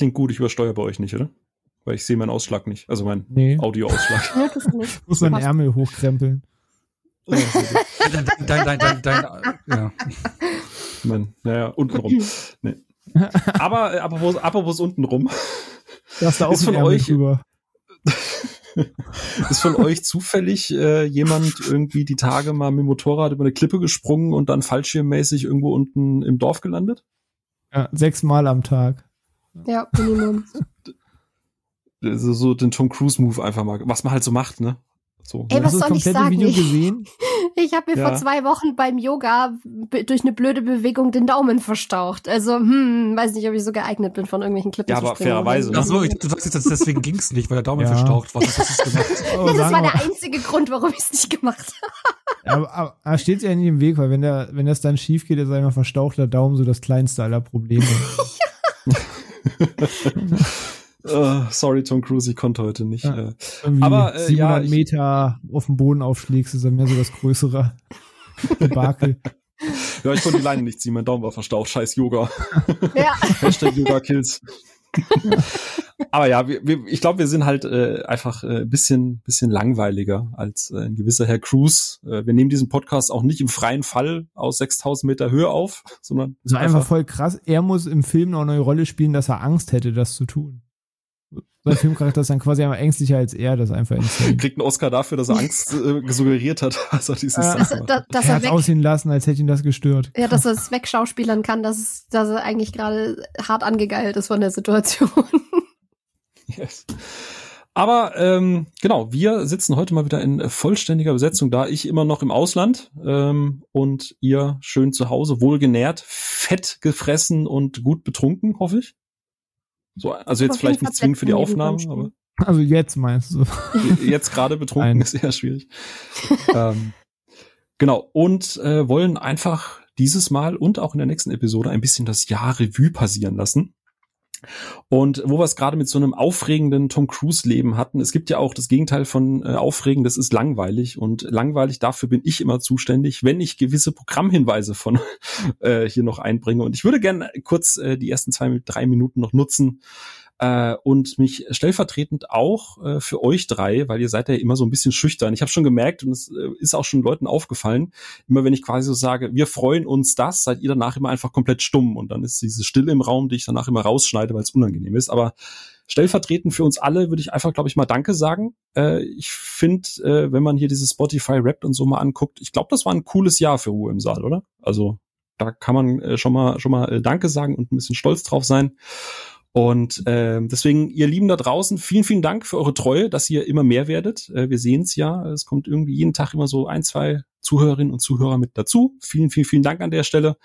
klingt gut, ich übersteuere bei euch nicht, oder? Weil ich sehe meinen Ausschlag nicht, also meinen Nee. Audioausschlag. Das nicht. Muss Passt. Ärmel hochkrempeln. Dein, dein, dein, dein, dein, ja. mein, naja, untenrum. Nee. Aber äh, apropos, apropos untenrum, Da hast du auch Ist von Ärmel euch- drüber. ist von euch zufällig äh, jemand irgendwie die Tage mal mit dem Motorrad über eine Klippe gesprungen und dann fallschirmmäßig irgendwo unten im Dorf gelandet? Ja, sechsmal am Tag. Ja, Minimum. Also so den Tom Cruise Move einfach mal, was man halt so macht, ne? So. Ey, was du das soll ich komplette sagen? Video Ich- gesehen? Ich habe mir Ja. vor zwei Wochen beim Yoga durch eine blöde Bewegung den Daumen verstaucht. Also, hm, weiß nicht, ob ich so geeignet bin, von irgendwelchen Klippen Ja, zu aber springen. fairerweise, ne? Ach so, ich, du sagst jetzt, deswegen ging's nicht, weil der Daumen Ja. verstaucht war. Was hast du gemacht? Oh, Ja, das war der einzige Grund, warum ich es nicht gemacht habe. Aber, aber, aber steht ja nicht im Weg, weil wenn der, wenn das dann schief geht, ist einmal verstauchter Daumen so das kleinste aller Probleme. Äh, sorry, Tom Cruise, ich konnte heute nicht. Ja. Äh, Aber, äh, 700 ja, ich- Meter auf dem Boden aufschlägst, ist dann mehr so das größere Debakel. ja, ich konnte die Leine nicht ziehen, mein Daumen war verstaucht. Scheiß Yoga. Ja. Hashtag Yoga Kills. Aber ja, wir, wir, ich glaube, wir sind halt äh, einfach äh, bisschen, bisschen langweiliger als äh, ein gewisser Herr Cruz. Äh, wir nehmen diesen Podcast auch nicht im freien Fall aus 6000 Meter Höhe auf, sondern So einfach voll krass. Er muss im Film noch eine Rolle spielen, dass er Angst hätte, das zu tun. Sein Filmcharakter ist dann quasi einfach ängstlicher als er, das ist einfach insane. kriegt einen Oscar dafür, dass er Angst äh, suggeriert hat, als er dieses. Stunt Dass, dass, hat. dass er er aussehen lassen, als hätte ihn das gestört. ja, dass er es wegschauspielern kann, dass, es, dass er eigentlich gerade hart angegeilt ist von der Situation. Yes. Aber ähm, genau, wir sitzen heute mal wieder in vollständiger Besetzung da. Ich immer noch im Ausland ähm, und ihr schön zu Hause, wohlgenährt, fett gefressen und gut betrunken, hoffe ich. So, also jetzt vielleicht nicht zwingend für die Fall Aufnahme, Plätzchen aber Also jetzt meinst du. jetzt gerade betrunken Nein. ist eher schwierig. ähm, genau, und äh, wollen einfach dieses Mal und auch in der nächsten Episode ein bisschen das Jahr Revue passieren lassen. Und wo wir es gerade mit so einem aufregenden Tom Cruise-Leben hatten, es gibt ja auch das Gegenteil von äh, aufregend, das ist langweilig. Und langweilig dafür bin ich immer zuständig, wenn ich gewisse Programmhinweise von äh, hier noch einbringe. Und ich würde gerne kurz äh, die ersten zwei, drei Minuten noch nutzen, äh, und mich stellvertretend auch äh, für euch drei, weil ihr seid ja immer so ein bisschen schüchtern. Ich habe schon gemerkt und es äh, ist auch schon Leuten aufgefallen, immer wenn ich quasi so sage, wir freuen uns das, seid ihr danach immer einfach komplett stumm und dann ist diese Stille im Raum, die ich danach immer rausschneide, weil es unangenehm ist. Aber stellvertretend für uns alle würde ich einfach, glaube ich, mal Danke sagen. Äh, ich finde, äh, wenn man hier dieses Spotify Rap und so mal anguckt, ich glaube, das war ein cooles Jahr für Ruhe im Saal, oder? Also da kann man äh, schon mal schon mal äh, Danke sagen und ein bisschen stolz drauf sein. Und ähm, deswegen, ihr Lieben da draußen, vielen, vielen Dank für eure Treue, dass ihr immer mehr werdet. Äh, wir sehen es ja, es kommt irgendwie jeden Tag immer so ein, zwei Zuhörerinnen und Zuhörer mit dazu. Vielen, vielen, vielen Dank an der Stelle.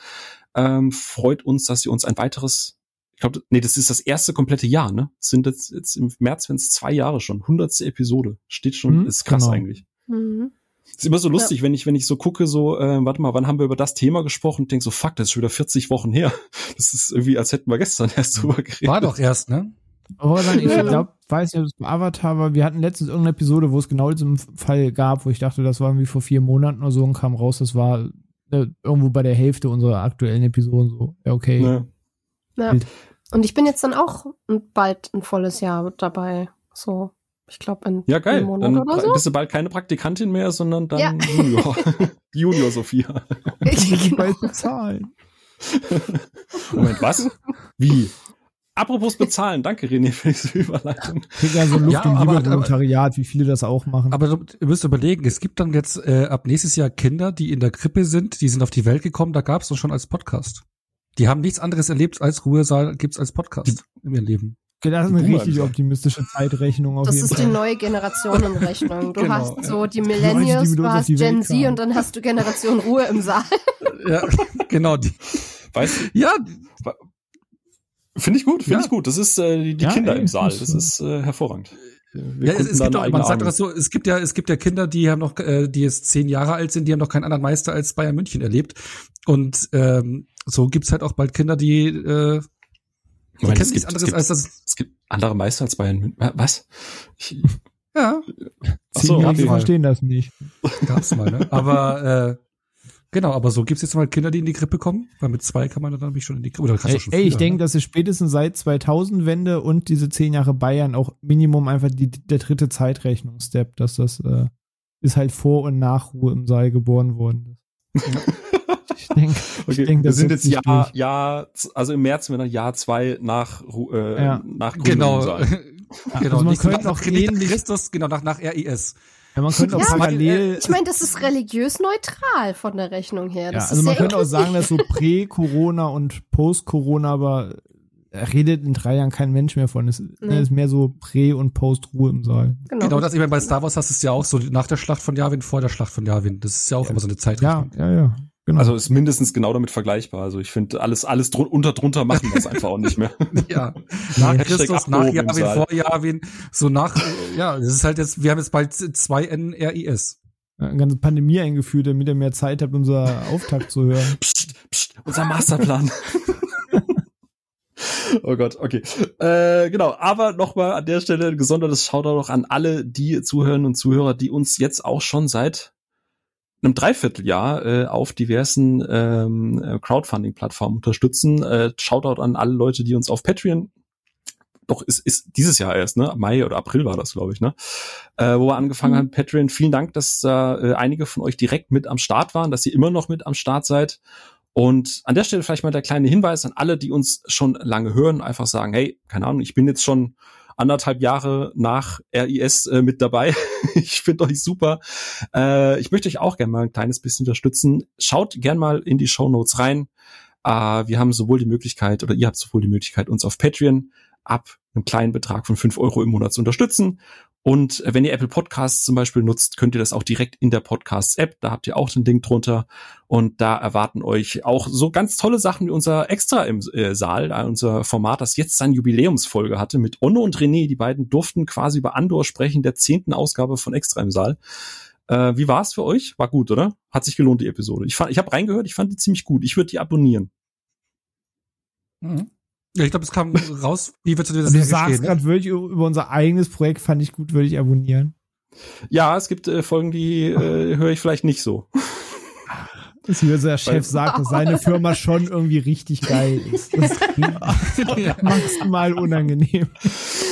Ähm, freut uns, dass ihr uns ein weiteres, ich glaube, nee, das ist das erste komplette Jahr, ne? Es sind jetzt, jetzt im März, wenn es zwei Jahre schon, hundertste Episode. Steht schon, Mhm, ist krass genau. eigentlich. Mhm. Ist immer so lustig, wenn ich, wenn ich so gucke, so, äh, warte mal, wann haben wir über das Thema gesprochen und denk so, fuck, das ist schon wieder 40 Wochen her. Das ist irgendwie, als hätten wir gestern erst drüber geredet. War doch erst, ne? Aber dann, ich Ja. glaube, weiß nicht, ob es Avatar war. Wir hatten letztens irgendeine Episode, wo es genau diesen Fall gab, wo ich dachte, das war irgendwie vor vier Monaten oder so und kam raus, das war äh, irgendwo bei der Hälfte unserer aktuellen Episoden so. Ja, okay. Ja. Bild. Und ich bin jetzt dann auch bald ein volles Jahr dabei. So, ich glaube in Ja, geil. einem Monat Dann oder so. bist du bald keine Praktikantin mehr, sondern dann Ja. Junior. Junior Sophia. genau. Bald bezahlen. Moment, was? Wie? Apropos bezahlen, danke René für diese Überleitung. Ja so Luft- Ja, und aber- Liebe-Volontariat, wie viele das auch machen. Aber du, ihr müsst überlegen, es gibt dann jetzt äh, ab nächstes Jahr Kinder, die in der Krippe sind, die sind auf die Welt gekommen, da gab es uns schon als Podcast. Die haben nichts anderes erlebt als Ruhesaal gibt's als Podcast in ihrem Leben. Das ist eine die Boomer richtig optimistische Zeitrechnung auf Das jeden ist die Fall. neue Generationenrechnung. Du Genau, hast so die die Millennials, mit du hast die Gen Z kamen. und dann hast du Generation Ruhe im Saal. Ja, genau. Die, Weißt du, ja, finde ich gut, finde Ja. ich gut. Das ist äh, die, die Ja, Kinder ey, im Saal. das ist, äh, hervorragend. Wir ja es, es da gibt auch, man sagt das so, es gibt ja, es gibt ja Kinder, die haben noch, äh, die jetzt zehn Jahre alt sind, die haben noch keinen anderen Meister als Bayern München erlebt. Und ähm, so gibt's halt auch bald Kinder, die, äh, die Moment, kennen es nichts gibt- es anderes gibt- als das. Es gibt andere Meister als Bayern München. Was? Ich, Ja, Ach so, Zehnjährige okay. verstehen das nicht. gab's mal, ne? Aber äh, Genau, aber so gibt's jetzt mal Kinder, die in die Krippe kommen, weil mit zwei kann man dann nämlich schon in die Krippe. Oder kannst Ey, du schon ey, ich früher, denke, ne? dass es spätestens seit 2000-Wende und diese zehn Jahre Bayern auch Minimum einfach die, der dritte Zeitrechnungsstep, dass das äh, ist halt vor und nach Ruhe im Saal geboren worden. Ich denke, Okay, denk, wir sind jetzt Jahr. Jahr, also im März sind wir dann Jahr zwei nach, äh, Ja. nach Gründung Genau. sein. Ja, genau. also man könnte auch ähnlich- Christus, genau, nach, nach RIS. Ja, man könnte auch Ja, parallel. Ich meine, das ist religiös neutral von der Rechnung her. ja, Das also ist man könnte auch sagen, dass so Prä-Corona und Post-Corona, aber er redet in drei Jahren kein Mensch mehr von. Es Nee. ist mehr so Prä- und Post-Ruhe im Saal. Genau. Genau, das ich meine, bei Star Wars hast du es ja auch so nach der Schlacht von Yavin, vor der Schlacht von Yavin. Das ist ja auch immer so eine Ja, Zeitrechnung. ja, ja. Genau. Also ist mindestens genau damit vergleichbar. Also ich finde, alles, alles drun unter drunter machen wir es einfach auch nicht mehr. Ja. Nach Christus, nach Saal. vor Yavin, so nach, äh, ja, das ist halt jetzt, wir haben jetzt bald zwei NRIS. eine ganze Pandemie eingeführt, damit ihr mehr Zeit habt, unser Auftakt zu hören. Psst, psst, unser Masterplan. oh Gott, okay. Äh, genau, aber nochmal an der Stelle ein gesondertes Shoutout auch an alle die Zuhörerinnen und Zuhörer, die uns jetzt auch schon seit einem Dreivierteljahr äh, auf diversen ähm, äh, Crowdfunding-Plattformen unterstützen. Äh, Shoutout an alle Leute, die uns auf Patreon doch, ist, ist dieses Jahr erst, ne? Mai oder April war das, glaube ich, ne? Äh, wo wir angefangen Mhm. haben, Patreon. Vielen Dank, dass da äh, einige von euch direkt mit am Start waren, dass ihr immer noch mit am Start seid. Und an der Stelle vielleicht mal der kleine Hinweis an alle, die uns schon lange hören, einfach sagen, hey, keine Ahnung, ich bin jetzt schon anderthalb Jahre nach RIS äh, mit dabei. ich finde euch super. Äh, ich möchte euch auch gerne mal ein kleines bisschen unterstützen. Schaut gern mal in die Show Notes rein. Äh, wir haben sowohl die Möglichkeit, oder ihr habt sowohl die Möglichkeit, uns auf Patreon ab einem kleinen Betrag von fünf Euro im Monat zu unterstützen. Und wenn ihr Apple Podcasts zum Beispiel nutzt, könnt ihr das auch direkt in der Podcasts-App. Da habt ihr auch den Link drunter. Und da erwarten euch auch so ganz tolle Sachen wie unser Extra im äh, Saal, äh, unser Format, das jetzt seine Jubiläumsfolge hatte mit Onno und René. Die beiden durften quasi über Andor sprechen, der zehnten Ausgabe von Extra im Saal. Äh, wie war es für euch? War gut, oder? Hat sich gelohnt, die Episode. Ich, fand- ich habe reingehört, ich fand die ziemlich gut. Ich würde die abonnieren. Mhm. Ja, ich glaube, es kam raus, wie wir zu dieser Also du sagst stehen. Ne? gerade wirklich über unser eigenes Projekt, fand ich gut, würde ich abonnieren. Ja, es gibt äh, Folgen, die äh, höre ich vielleicht nicht so. Dass hier unser Chef sagt, dass seine Firma schon irgendwie richtig geil ist. Das ist maximal unangenehm.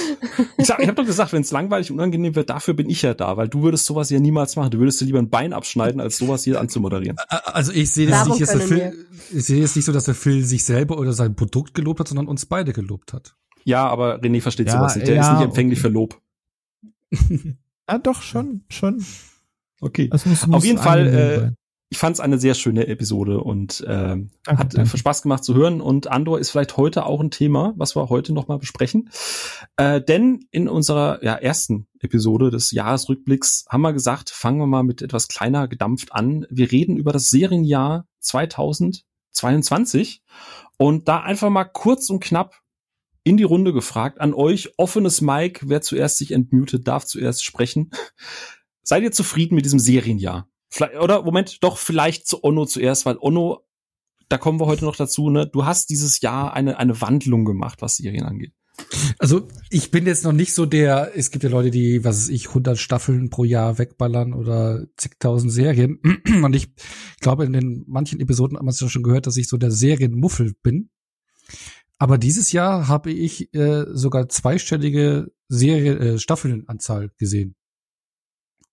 Ich, sag, ich habe doch gesagt, wenn es langweilig und unangenehm wird, dafür bin ich ja da, weil du würdest sowas ja niemals machen. Du würdest dir lieber ein Bein abschneiden, als sowas hier anzumoderieren. Also ich sehe das Darum nicht, dass der Phil, ich sehe jetzt nicht so, dass der Phil sich selber oder sein Produkt gelobt hat, sondern uns beide gelobt hat. Ja, aber René versteht Ja, sowas nicht. Der ja, ist nicht empfänglich okay. für Lob. Ja, doch, schon, schon. Okay. Das muss, Auf muss jeden Fall, äh. Ich fand es eine sehr schöne Episode und ähm, Danke, hat äh, danke. Spaß gemacht zu hören. Und Andor ist vielleicht heute auch ein Thema, was wir heute nochmal besprechen. Äh, denn in unserer ja, ersten Episode des Jahresrückblicks haben wir gesagt, fangen wir mal mit etwas kleiner gedampft an. Wir reden über das Serienjahr 2022 und da einfach mal kurz und knapp in die Runde gefragt, an euch, offenes Mic, wer zuerst sich entmutet, darf zuerst sprechen. Seid ihr zufrieden mit diesem Serienjahr? Vielleicht, oder Moment, doch vielleicht zu Onno zuerst, weil Onno, da kommen wir heute noch dazu, ne? Du hast dieses Jahr eine, eine Wandlung gemacht, was Serien angeht. Also ich bin jetzt noch nicht so der, es gibt ja Leute, die, was weiß ich, 100 Staffeln pro Jahr wegballern oder zigtausend Serien. Und ich glaube, in den manchen Episoden haben wir es ja schon gehört, dass ich so der Serienmuffel bin. Aber dieses Jahr habe ich äh, sogar zweistellige Serie, äh, Staffelnanzahl gesehen.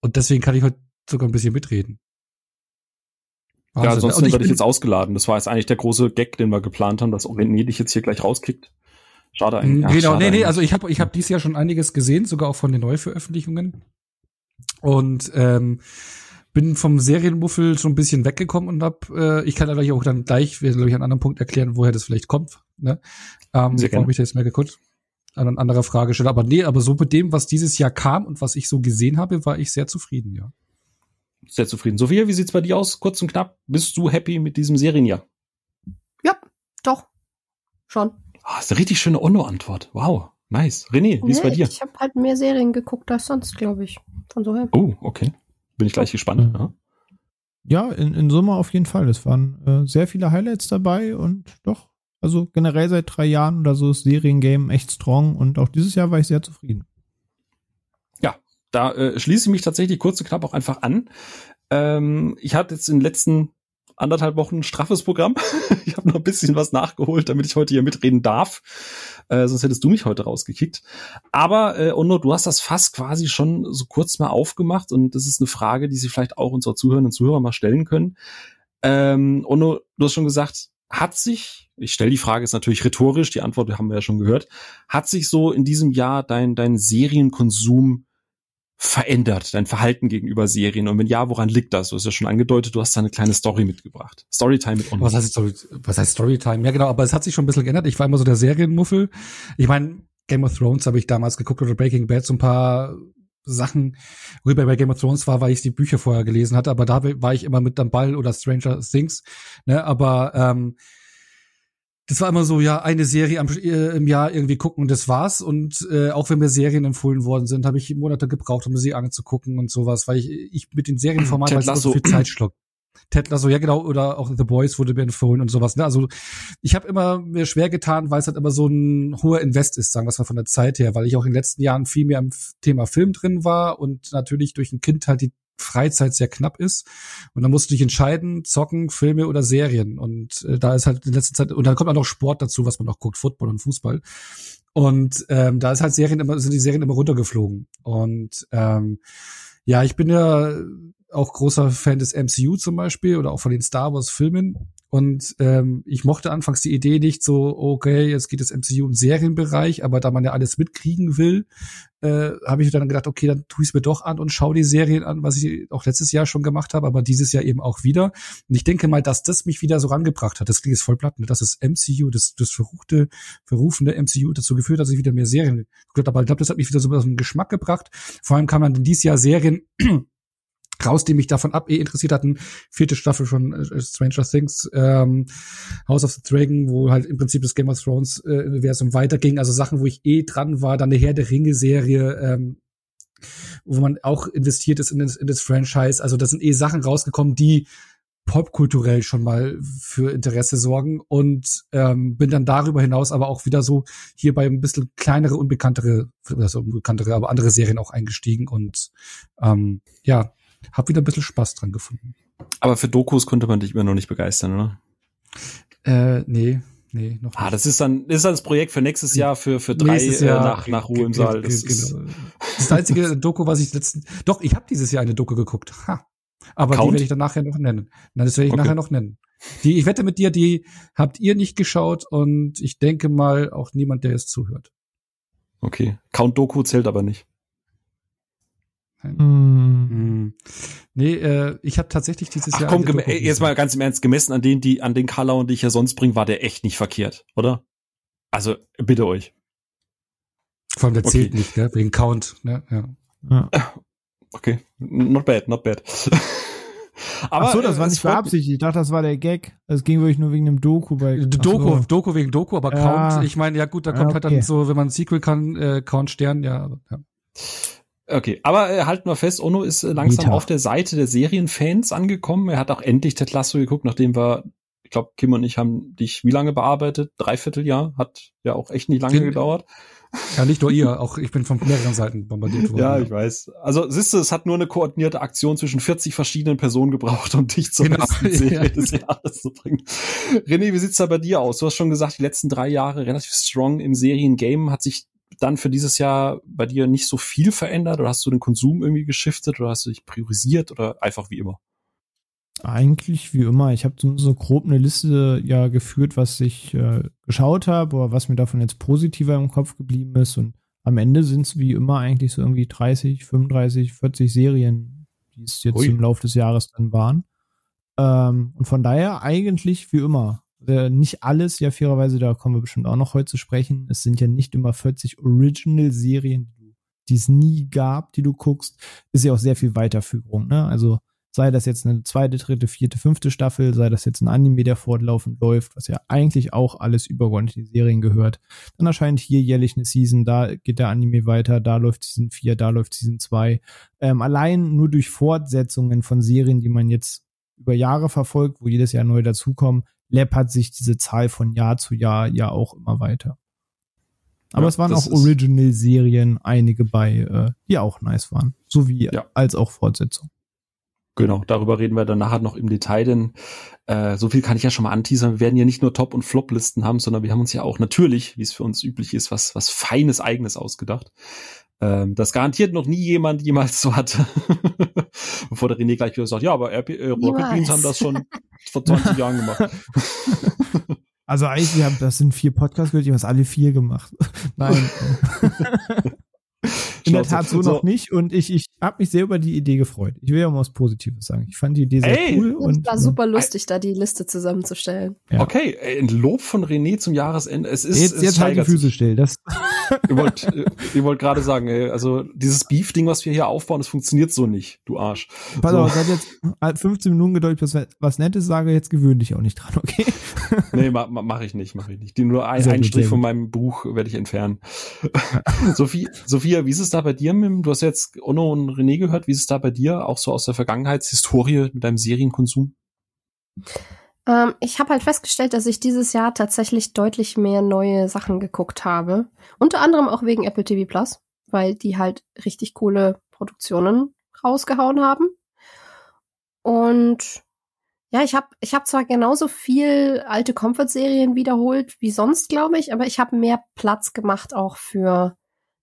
Und deswegen kann ich heute sogar ein bisschen mitreden. ja, Wahnsinn. ansonsten Und ich werde ich bin- jetzt ausgeladen. Das war jetzt eigentlich der große Gag, den wir geplant haben, dass René dich jetzt hier gleich rauskickt. Schade eigentlich. Ja, genau, schade nee, nee, also ich habe ich hab dieses Jahr schon einiges gesehen, sogar auch von den Neuveröffentlichungen. Und ähm, bin vom Serienmuffel schon ein bisschen weggekommen und hab, äh, ich kann gleich auch dann gleich, glaube ich, an einem anderen Punkt erklären, woher das vielleicht kommt. Ne? Ähm, warum ich da jetzt mehr geguckt an eine andere Frage stelle. Aber nee, aber so mit dem, was dieses Jahr kam und was ich so gesehen habe, war ich sehr zufrieden, ja. Sehr zufrieden. Sophia, wie sieht's bei dir aus? Kurz und knapp. Bist du happy mit diesem Serienjahr? Ja, doch. Schon. Ah, ist eine richtig schöne Onno-Antwort. Wow. Nice. René, wie ist bei Nee, dir? Ich habe halt mehr Serien geguckt als sonst, glaube ich. Von so her. Oh, okay. Bin ich gleich gespannt. Ja. Ja, in, in Summe auf jeden Fall. Es waren äh, sehr viele Highlights dabei und doch, also generell seit drei Jahren oder so ist Seriengame echt strong und auch dieses Jahr war ich sehr zufrieden. Da äh, schließe ich mich tatsächlich kurz und knapp auch einfach an. Ähm, ich hatte jetzt in den letzten anderthalb Wochen ein straffes Programm. ich habe noch ein bisschen was nachgeholt, damit ich heute hier mitreden darf. Äh, sonst hättest du mich heute rausgekickt. Aber äh, Ono, du hast das Fass quasi schon so kurz mal aufgemacht und das ist eine Frage, die sich vielleicht auch unsere Zuhörerinnen und Zuhörer mal stellen können. Ähm, Ono, du hast schon gesagt, hat sich, ich stelle die Frage ist natürlich rhetorisch, die Antwort haben wir ja schon gehört, hat sich so in diesem Jahr dein, dein Serienkonsum verändert, dein Verhalten gegenüber Serien? Und wenn ja, woran liegt das? Du hast ja schon angedeutet, du hast da eine kleine Story mitgebracht. Storytime mit Ono. Was heißt, Story, was heißt Storytime? Ja, genau, aber es hat sich schon ein bisschen geändert. Ich war immer so der Serienmuffel. Ich meine, Game of Thrones habe ich damals geguckt oder Breaking Bad, so ein paar Sachen, worüber bei Game of Thrones war, weil ich die Bücher vorher gelesen hatte, aber da war ich immer mit am Ball oder Stranger Things, ne, aber ähm, das war immer so, ja, eine Serie am, äh, im Jahr irgendwie gucken und das war's. Und äh, auch wenn mir Serien empfohlen worden sind, habe ich Monate gebraucht, um sie anzugucken und sowas, weil ich, ich mit den Serienformaten weil so viel Zeit schluck. Ted Lasso, ja genau, oder auch The Boys wurde mir empfohlen und sowas. Ne? Also ich habe immer mir schwer getan, weil es halt immer so ein hoher Invest ist, sagen wir mal von der Zeit her, weil ich auch in den letzten Jahren viel mehr im Thema Film drin war und natürlich durch ein Kind halt die Freizeit sehr knapp ist. Und dann musst du dich entscheiden, zocken, Filme oder Serien. Und äh, da ist halt in letzter Zeit, und dann kommt auch noch Sport dazu, was man auch guckt, Football und Fußball. Und ähm, da ist halt Serien immer, sind die Serien immer runtergeflogen. Und ähm, ja, ich bin ja auch großer Fan des MCU zum Beispiel oder auch von den Star Wars Filmen. Und ähm, ich mochte anfangs die Idee nicht so, okay, jetzt geht das MCU im Serienbereich, aber da man ja alles mitkriegen will, äh, habe ich dann gedacht, okay, dann tu ich es mir doch an und schau die Serien an, was ich auch letztes Jahr schon gemacht habe, aber dieses Jahr eben auch wieder. Und ich denke mal, dass das mich wieder so rangebracht hat. Das klingt jetzt voll platt, ne? dass das MCU, das, das verruchte, verrufene MCU dazu geführt hat, dass ich wieder mehr Serien geguckt habe. Aber ich glaube, das hat mich wieder so einen Geschmack gebracht. Vor allem kann man dieses Jahr Serien raus, die mich davon ab eh interessiert hatten. Vierte Staffel von äh, Stranger Things, ähm, House of the Dragon, wo halt im Prinzip das Game of Thrones äh, Universum weiterging. Also Sachen, wo ich eh dran war. Dann eine Herr der Ringe Serie, ähm, wo man auch investiert ist in das, in das Franchise. Also da sind eh Sachen rausgekommen, die popkulturell schon mal für Interesse sorgen und ähm, bin dann darüber hinaus aber auch wieder so hier bei ein bisschen kleinere, unbekanntere, also unbekanntere, aber andere Serien auch eingestiegen und ähm, ja, hab wieder ein bisschen Spaß dran gefunden. Aber für Dokus konnte man dich immer noch nicht begeistern, oder? Äh, nee, nee, noch ah, nicht. Ah, das ist dann, ist dann das Projekt für nächstes Jahr, für, für drei äh, Jahr, nach, nach Ruhe im Saal. Das, genau. das, ist das einzige Doku, was ich letzten, doch, ich habe dieses Jahr eine Doku geguckt. Ha. Aber Count? die werde ich dann nachher noch nennen. Nein, das werde ich okay. nachher noch nennen. Die, ich wette mit dir, die habt ihr nicht geschaut und ich denke mal auch niemand, der es zuhört. Okay. Count Doku zählt aber nicht. Mm. Nee, äh, ich habe tatsächlich dieses Ach, Jahr. Komm, jetzt mal ganz im Ernst, gemessen an den, die, an den Color, die ich ja sonst bringe, war der echt nicht verkehrt, oder? Also, bitte euch. Vor allem der okay. zählt nicht, gell? Wegen Count, ne? Ja. ja. Okay. Not bad, not bad. Aber, Ach so, das äh, war nicht beabsichtigt. Ich dachte, das war der Gag. Es ging wirklich nur wegen dem Doku bei. Doku, so. Doku wegen Doku, aber ja. Count. Ich meine, ja gut, da kommt ja, okay. halt dann so, wenn man ein Sequel kann, äh, Count Stern, ja. ja. Okay, aber äh, halten wir fest, Ono ist äh, langsam Meta. auf der Seite der Serienfans angekommen. Er hat auch endlich Ted Lasso geguckt, nachdem wir, ich glaube, Kim und ich haben dich wie lange bearbeitet? Dreiviertel Jahr? Hat ja auch echt nicht lange Kim, gedauert. Ja, nicht nur ihr, auch ich bin von mehreren Seiten bombardiert worden. Ja, ich weiß. Also siehst du, es hat nur eine koordinierte Aktion zwischen 40 verschiedenen Personen gebraucht, um dich zur genau. besten Serie ja. des Jahres zu bringen. René, wie sieht's da bei dir aus? Du hast schon gesagt, die letzten drei Jahre relativ strong im Seriengame. Hat sich dann für dieses Jahr bei dir nicht so viel verändert oder hast du den Konsum irgendwie geschiftet oder hast du dich priorisiert oder einfach wie immer? Eigentlich wie immer. Ich habe so grob eine Liste ja geführt, was ich äh, geschaut habe oder was mir davon jetzt positiver im Kopf geblieben ist. Und am Ende sind es wie immer eigentlich so irgendwie 30, 35, 40 Serien, die es jetzt Ui. im Laufe des Jahres dann waren. Ähm, und von daher eigentlich wie immer. Äh, nicht alles, ja fairerweise, da kommen wir bestimmt auch noch heute zu sprechen. Es sind ja nicht immer 40 Original-Serien, die es nie gab, die du guckst. Ist ja auch sehr viel Weiterführung, ne? Also sei das jetzt eine zweite, dritte, vierte, fünfte Staffel, sei das jetzt ein Anime, der fortlaufend läuft, was ja eigentlich auch alles übergeordnet die Serien gehört. Dann erscheint hier jährlich eine Season, da geht der Anime weiter, da läuft Season 4, da läuft Season 2. Ähm, allein nur durch Fortsetzungen von Serien, die man jetzt über Jahre verfolgt, wo jedes Jahr neu dazukommen, läppert sich diese Zahl von Jahr zu Jahr ja auch immer weiter. Aber ja, es waren auch Original-Serien, einige bei, äh, die auch nice waren. So wie ja. als auch Fortsetzung. Genau, darüber reden wir dann nachher noch im Detail, denn äh, so viel kann ich ja schon mal anteasern. Wir werden ja nicht nur Top- und Flop-Listen haben, sondern wir haben uns ja auch natürlich, wie es für uns üblich ist, was, was Feines Eigenes ausgedacht. Ähm, das garantiert noch nie jemand jemals so hatte. Bevor der René gleich wieder sagt, ja, aber RP, äh, Rocket. Beans haben das schon vor 20 Jahren gemacht. Also eigentlich, wir haben, das sind vier Podcasts gehört, die haben es alle vier gemacht. Nein. In der Tat so, noch nicht und ich, ich habe mich sehr über die Idee gefreut. Ich will ja mal was Positives sagen. Ich fand die Idee sehr Ey! cool. Und war super lustig, da die Liste zusammenzustellen. Ja. Okay, ein Lob von René zum Jahresende. Es ist, Jetzt, es jetzt halt die Füße sich. still. Das, Ihr wollt, äh, wollt gerade sagen, ey, also dieses Beef-Ding, was wir hier aufbauen, das funktioniert so nicht, du Arsch. pass So. auf, seit jetzt 15 Minuten gedeutet, was, was Nettes sage, jetzt gewöhn dich auch nicht dran, okay? Nee, ma, ma, mach ich nicht, mache ich nicht. Die, nur ein, einen Strich von meinem Buch werde ich entfernen. Sophie, Sophia, wie ist es da bei dir? Mit, dem- du hast jetzt Onno und René gehört. Wie ist es da bei dir? Auch so aus der Vergangenheitshistorie mit deinem Serienkonsum? Ähm, ich habe halt festgestellt, dass ich dieses Jahr tatsächlich deutlich mehr neue Sachen geguckt habe. Unter anderem auch wegen Apple TV Plus, weil die halt richtig coole Produktionen rausgehauen haben. Und ja, ich habe ich hab zwar genauso viel alte Comfort-Serien wiederholt wie sonst, glaube ich, aber ich habe mehr Platz gemacht auch für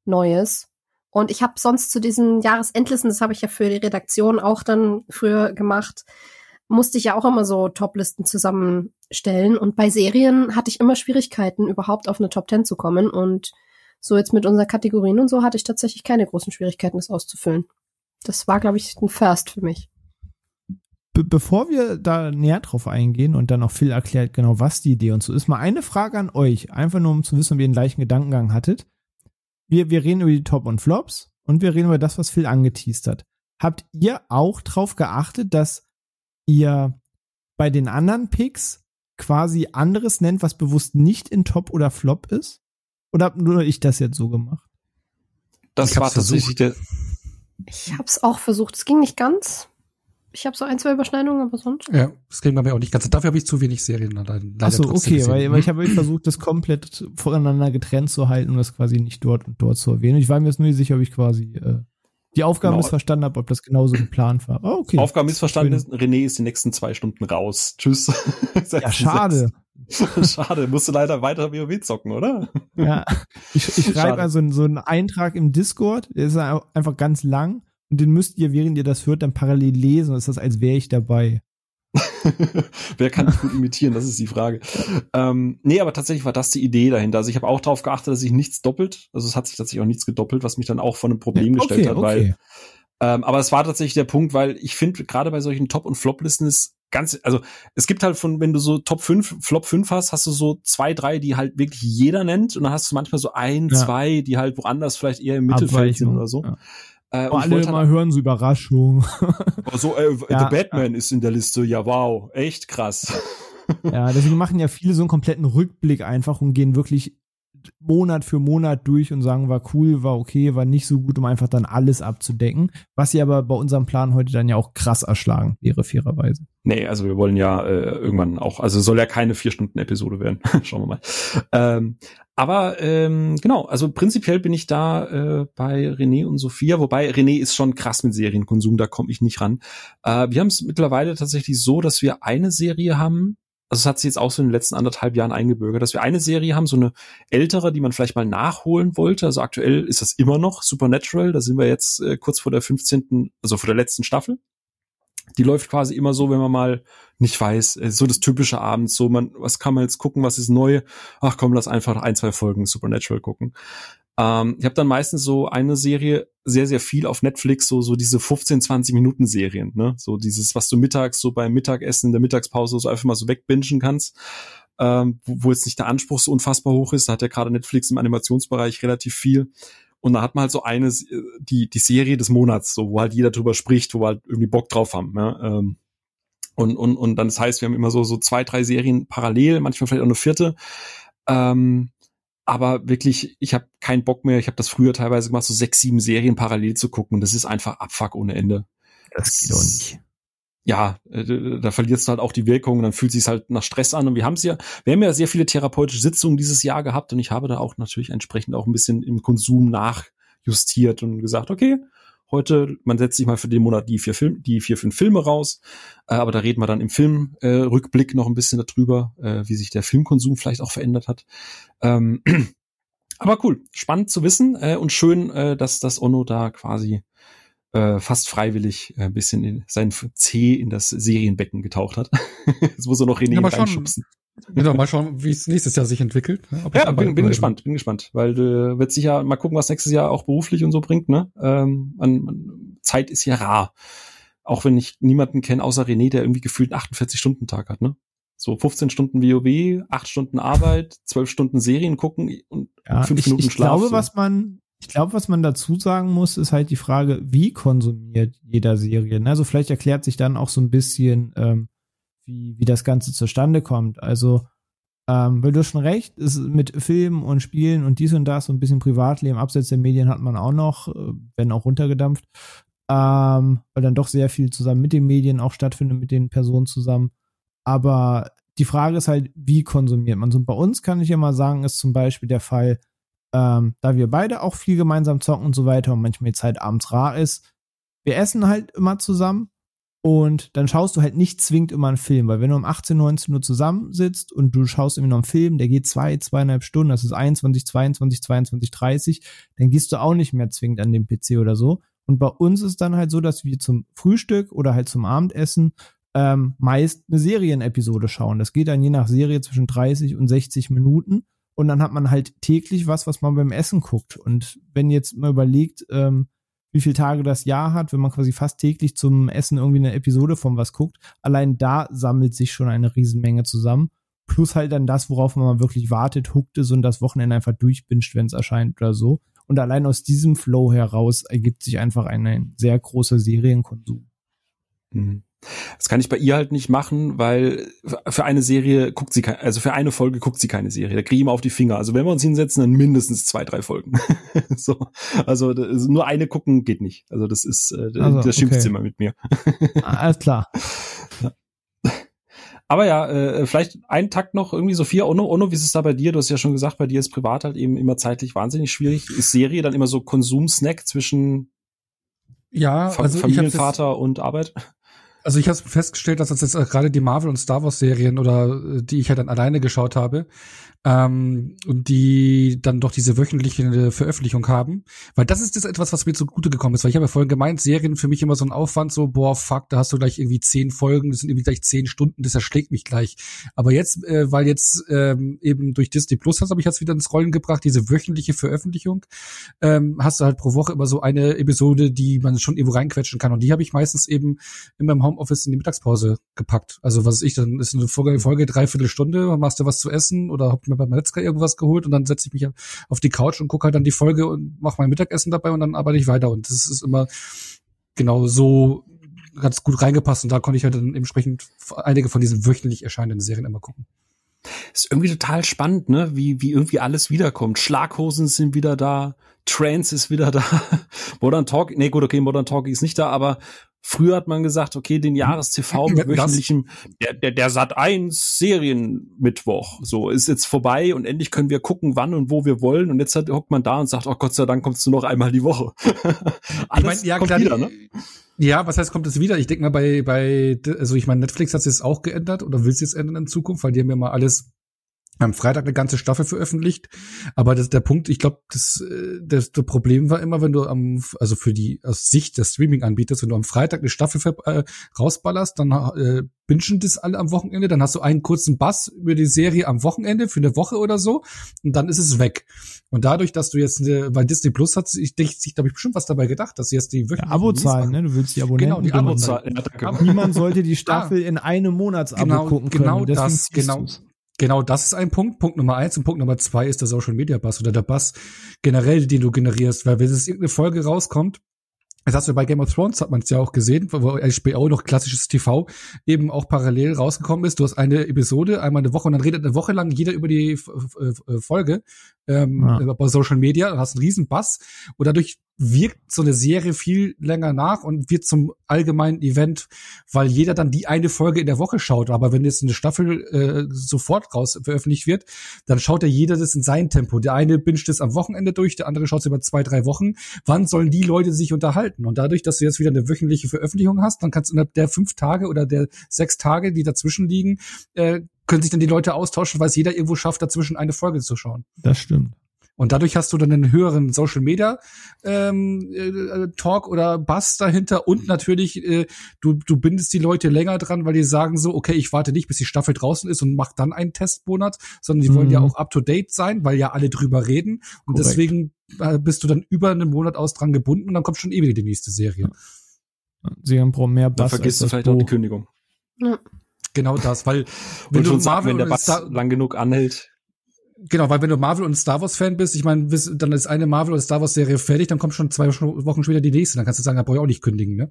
Neues. Und ich habe sonst zu diesen Jahresendlisten, das habe ich ja für die Redaktion auch dann früher gemacht, musste ich ja auch immer so Top-Listen zusammenstellen. Und bei Serien hatte ich immer Schwierigkeiten, überhaupt auf eine Top 10 zu kommen. Und so jetzt mit unseren Kategorien und so hatte ich tatsächlich keine großen Schwierigkeiten, das auszufüllen. Das war, glaube ich, ein First für mich. Be bevor wir da näher drauf eingehen und dann auch Phil erklärt genau, was die Idee und so ist, mal eine Frage an euch, einfach nur um zu wissen, ob ihr den gleichen Gedankengang hattet. Wir, wir reden über die Top und Flops und wir reden über das, was Phil angeteased hat. Habt ihr auch drauf geachtet, dass ihr bei den anderen Picks quasi anderes nennt, was bewusst nicht in Top oder Flop ist? Oder hab nur ich das jetzt so gemacht? Das Ich war hab's tatsächlich der, Ich habe es auch versucht. Es ging nicht ganz. Ich habe so ein, zwei Überschneidungen, aber sonst. Ja, das ging bei mir auch nicht ganz. Dafür habe ich zu wenig Serien leider, leider Achso, okay, gesehen. weil, weil ich habe wirklich versucht, das komplett voneinander getrennt zu halten und das quasi nicht dort und dort zu erwähnen. Ich war mir jetzt nur nicht sicher, ob ich quasi äh, die Aufgabe Genau. missverstanden habe, ob das genauso geplant war. Oh, okay. Aufgabe missverstanden ist. René ist die nächsten zwei Stunden raus. Tschüss. Ja, schade. schade. Musst du leider weiter WoW zocken, oder? Ja. Ich, ich schreibe also so einen Eintrag im Discord, der ist einfach ganz lang und den müsst ihr, während ihr das hört, dann parallel lesen. Das ist das, als wäre ich dabei. Wer kann dich gut imitieren? Das ist die Frage. Ähm, nee, aber tatsächlich war das die Idee dahinter. Also ich habe auch darauf geachtet, dass sich nichts doppelt. Also es hat sich tatsächlich auch nichts gedoppelt, was mich dann auch vor einem Problem gestellt hat, weil ähm, aber es war tatsächlich der Punkt, weil ich finde, gerade bei solchen Top- und Flop-Listen ist ganz, also es gibt halt von, wenn du so Top 5, Flop 5 hast, hast du so zwei, drei, die halt wirklich jeder nennt und dann hast du manchmal so ein, Ja. zwei, die halt woanders vielleicht eher im Mittelfeld sind oder so. ja. Äh, Oh, alle wollte mal halt, hören so Überraschung. so, äh, Ja, The Batman ist in der Liste, ja wow, echt krass. Ja, deswegen machen ja viele so einen kompletten Rückblick einfach und gehen wirklich Monat für Monat durch und sagen, war cool, war okay, war nicht so gut, um einfach dann alles abzudecken. Was sie aber bei unserem Plan heute dann ja auch krass erschlagen wäre, fairerweise. Nee, also wir wollen ja äh, irgendwann auch, also soll ja keine vier Stunden Episode werden. Schauen wir mal. Ähm, aber ähm, genau, also prinzipiell bin ich da äh, bei René und Sophia, wobei René ist schon krass mit Serienkonsum, da komme ich nicht ran. Äh, wir haben es mittlerweile tatsächlich so, dass wir eine Serie haben, also es hat sich jetzt auch so in den letzten anderthalb Jahren eingebürgert, dass wir eine Serie haben, so eine ältere, die man vielleicht mal nachholen wollte. Also aktuell ist das immer noch Supernatural, da sind wir jetzt äh, kurz vor der 15., also vor der letzten Staffel. Die läuft quasi immer so, wenn man mal nicht weiß, äh, so das typische Abends, so man, was kann man jetzt gucken, was ist neu? Ach komm, lass einfach ein, zwei Folgen Supernatural gucken. Ähm, ich habe dann meistens so eine Serie sehr, sehr viel auf Netflix, so, so diese 15, 20 Minuten Serien, ne? So dieses, was du mittags so beim Mittagessen in der Mittagspause so einfach mal so wegbingen kannst. Ähm, wo, wo jetzt nicht der Anspruch so unfassbar hoch ist, da hat ja gerade Netflix im Animationsbereich relativ viel. Und da hat man halt so eine, die, die Serie des Monats, so, wo halt jeder drüber spricht, wo wir halt irgendwie Bock drauf haben. Ja? Ähm, und, und, und dann das heißt, wir haben immer so, so zwei, drei Serien parallel, manchmal vielleicht auch eine vierte. Ähm, aber wirklich, ich habe keinen Bock mehr. Ich habe das früher teilweise gemacht, so sechs, sieben Serien parallel zu gucken. Das ist einfach Abfuck ohne Ende. Das geht doch nicht. Ja, äh, da verlierst du halt auch die Wirkung und dann fühlt sich halt nach Stress an. Und wir haben es ja, wir haben ja sehr viele therapeutische Sitzungen dieses Jahr gehabt und ich habe da auch natürlich entsprechend auch ein bisschen im Konsum nachjustiert und gesagt, okay, heute, man setzt sich mal für den Monat die vier Film, die vier, fünf Filme raus, äh, aber da reden wir dann im Filmrückblick äh, noch ein bisschen darüber, äh, wie sich der Filmkonsum vielleicht auch verändert hat. Ähm, aber cool, spannend zu wissen äh, und schön, äh, dass das Ono da quasi äh, fast freiwillig ein bisschen in, sein C in das Serienbecken getaucht hat. Jetzt muss er noch René Ja, mal reinschubsen. Genau, mal schauen, wie es nächstes Jahr sich entwickelt. ne? Ob ich Ja, bin, bin gespannt, bin gespannt, weil du wird sicher mal gucken, was nächstes Jahr auch beruflich und so bringt, ne? Ähm, man, man, Zeit ist ja rar. Auch wenn ich niemanden kenne, außer René, der irgendwie gefühlt einen 48-Stunden-Tag hat, ne? So 15 Stunden WoW, 8 Stunden Arbeit, 12 Stunden Serien gucken und Ja, 5 ich, Minuten ich Schlaf. glaube, so. was man, ich glaube, was man dazu sagen muss, ist halt die Frage, wie konsumiert jeder Serie. ne? Also vielleicht erklärt sich dann auch so ein bisschen, ähm, wie, wie das Ganze zustande kommt. Also, ähm, weil du hast schon recht, ist mit Filmen und Spielen und dies und das und ein bisschen Privatleben abseits der Medien hat man auch noch, äh, wenn auch runtergedampft, ähm, weil dann doch sehr viel zusammen mit den Medien auch stattfindet, mit den Personen zusammen. Aber die Frage ist halt, wie konsumiert man? So, und bei uns kann ich ja mal sagen, ist zum Beispiel der Fall, ähm, da wir beide auch viel gemeinsam zocken und so weiter und manchmal die Zeit abends rar ist, wir essen halt immer zusammen und dann schaust du halt nicht zwingend immer einen Film, weil wenn du um 18, 19 Uhr zusammensitzt und du schaust irgendwie noch einen Film, der geht zwei, zweieinhalb Stunden, das ist 21, 22, 22, 30, dann gehst du auch nicht mehr zwingend an den PC oder so. Und bei uns ist dann halt so, dass wir zum Frühstück oder halt zum Abendessen ähm, meist eine Serienepisode schauen. Das geht dann je nach Serie zwischen 30 und 60 Minuten. Und dann hat man halt täglich was, was man beim Essen guckt. Und wenn jetzt mal überlegt, ähm, wie viele Tage das Jahr hat, wenn man quasi fast täglich zum Essen irgendwie eine Episode von was guckt, allein da sammelt sich schon eine Riesenmenge zusammen. Plus halt dann das, worauf man wirklich wartet, huckt es und das Wochenende einfach durchbinscht, wenn es erscheint oder so. Und allein aus diesem Flow heraus ergibt sich einfach ein, ein sehr großer Serienkonsum. Mhm. Das kann ich bei ihr halt nicht machen, weil für eine Serie guckt sie keine, also für eine Folge guckt sie keine Serie. Da kriege ich immer auf die Finger. Also wenn wir uns hinsetzen, dann mindestens zwei, drei Folgen. so. Also das- nur eine gucken geht nicht. Also das ist, äh, Also, das schimpft okay. sie immer mit mir. Ah, Alles klar. Aber ja, äh, vielleicht ein Takt noch irgendwie, Sophia, Ono, Ono, wie ist es da bei dir? Du hast ja schon gesagt, bei dir ist privat halt eben immer zeitlich wahnsinnig schwierig. Ist Serie dann immer so Konsumsnack zwischen Ja, also Familienvater und Arbeit? Also ich habe festgestellt, dass das jetzt auch gerade die Marvel und Star Wars Serien oder äh, die ich halt dann alleine geschaut habe ähm, und die dann doch diese wöchentliche Veröffentlichung haben, weil das ist das etwas, was mir zugute gekommen ist, weil ich habe ja vorhin gemeint, Serien für mich immer so ein Aufwand, so boah fuck, da hast du gleich irgendwie zehn Folgen, das sind irgendwie gleich zehn Stunden, das erschlägt mich gleich. Aber jetzt, äh, weil jetzt ähm, eben durch Disney Plus hast, habe ich jetzt wieder ins Rollen gebracht, diese wöchentliche Veröffentlichung, ähm, hast du halt pro Woche immer so eine Episode, die man schon irgendwo reinquetschen kann und die habe ich meistens eben in meinem Homeoffice in die Mittagspause gepackt. Also was ich, dann ist eine Folge, Folge dreiviertel Stunde, machst du was zu essen oder mir beim Metzger irgendwas geholt und dann setze ich mich auf die Couch und gucke halt dann die Folge und mache mein Mittagessen dabei und dann arbeite ich weiter. Und das ist immer genau so ganz gut reingepasst und da konnte ich halt dann entsprechend einige von diesen wöchentlich erscheinenden Serien immer gucken. Ist irgendwie total spannend, ne? Wie, wie irgendwie alles wiederkommt. Schlaghosen sind wieder da, Trance ist wieder da, Modern Talk, nee, gut, okay, Modern Talk ist nicht da, aber früher hat man gesagt, okay, den Jahres-TV mit wöchentlichem, der, der, der Sat 1 Serienmittwoch, so, ist jetzt vorbei und endlich können wir gucken, wann und wo wir wollen und jetzt hat, hockt man da und sagt, oh Gott sei Dank kommst du noch einmal die Woche. Alles kommt klar, wieder, ne? Ja, was heißt, kommt es wieder? Ich denke mal, bei, bei, also ich meine, Netflix hat es jetzt auch geändert oder will es jetzt ändern in Zukunft, weil die haben ja mal alles am Freitag eine ganze Staffel veröffentlicht. Aber das, der Punkt, ich glaube, das, äh, das, das Problem war immer, wenn du am, also für die aus Sicht des Streaming-Anbieters, wenn du am Freitag eine Staffel ver- äh, rausballerst, dann äh, bingen das alle am Wochenende, dann hast du einen kurzen Bass über die Serie am Wochenende für eine Woche oder so und dann ist es weg. Und dadurch, dass du jetzt, eine, weil Disney Plus hat sich, sich glaube ich, bestimmt was dabei gedacht, dass sie jetzt die Ja, wöchentlichen Abozahlen, ne? Du willst die Abonnenten. Genau, die bündeln. Abozahl- ja, Niemand sollte die Staffel in einem Monatsabo Genau, gucken können. genau Deswegen das, genau. du's. Genau, das ist ein Punkt. Punkt Nummer eins und Punkt Nummer zwei ist der Social Media Bass oder der Bass generell, den du generierst, weil wenn es irgendeine Folge rauskommt, das hast du bei Game of Thrones, hat man es ja auch gesehen, wo HBO noch klassisches TV eben auch parallel rausgekommen ist. Du hast eine Episode, einmal eine Woche und dann redet eine Woche lang jeder über die Folge ähm, Ja. bei Social Media, du hast einen riesen Bass und dadurch wirkt so eine Serie viel länger nach und wird zum allgemeinen Event, weil jeder dann die eine Folge in der Woche schaut. Aber wenn jetzt eine Staffel äh, sofort raus veröffentlicht wird, dann schaut ja jeder das in sein Tempo. Der eine binscht es am Wochenende durch, der andere schaut es über zwei, drei Wochen. Wann sollen die Leute sich unterhalten? Und dadurch, dass du jetzt wieder eine wöchentliche Veröffentlichung hast, dann kannst du innerhalb der fünf Tage oder der sechs Tage, die dazwischen liegen, äh, können sich dann die Leute austauschen, weil es jeder irgendwo schafft, dazwischen eine Folge zu schauen. Das stimmt. Und dadurch hast du dann einen höheren Social Media ähm, äh, Talk oder Bass dahinter und natürlich äh, du du bindest die Leute länger dran, weil die sagen so, okay, ich warte nicht, bis die Staffel draußen ist und mach dann einen Testmonat, sondern die mhm. wollen ja auch up to date sein, weil ja alle drüber reden und Korrekt. deswegen äh, bist du dann über einen Monat aus dran gebunden und dann kommt schon eh wieder die nächste Serie. Sie haben pro mehr Bass. Da vergisst du vielleicht Bo. auch die Kündigung. Ja. Genau das, weil wenn du Marvel wenn der Bass lang genug anhält, Genau, weil wenn du Marvel und Star Wars Fan bist, ich meine, dann ist eine Marvel oder Star Wars Serie fertig, dann kommt schon zwei Wochen später die nächste. Dann kannst du sagen, da brauche ich auch nicht kündigen, ne?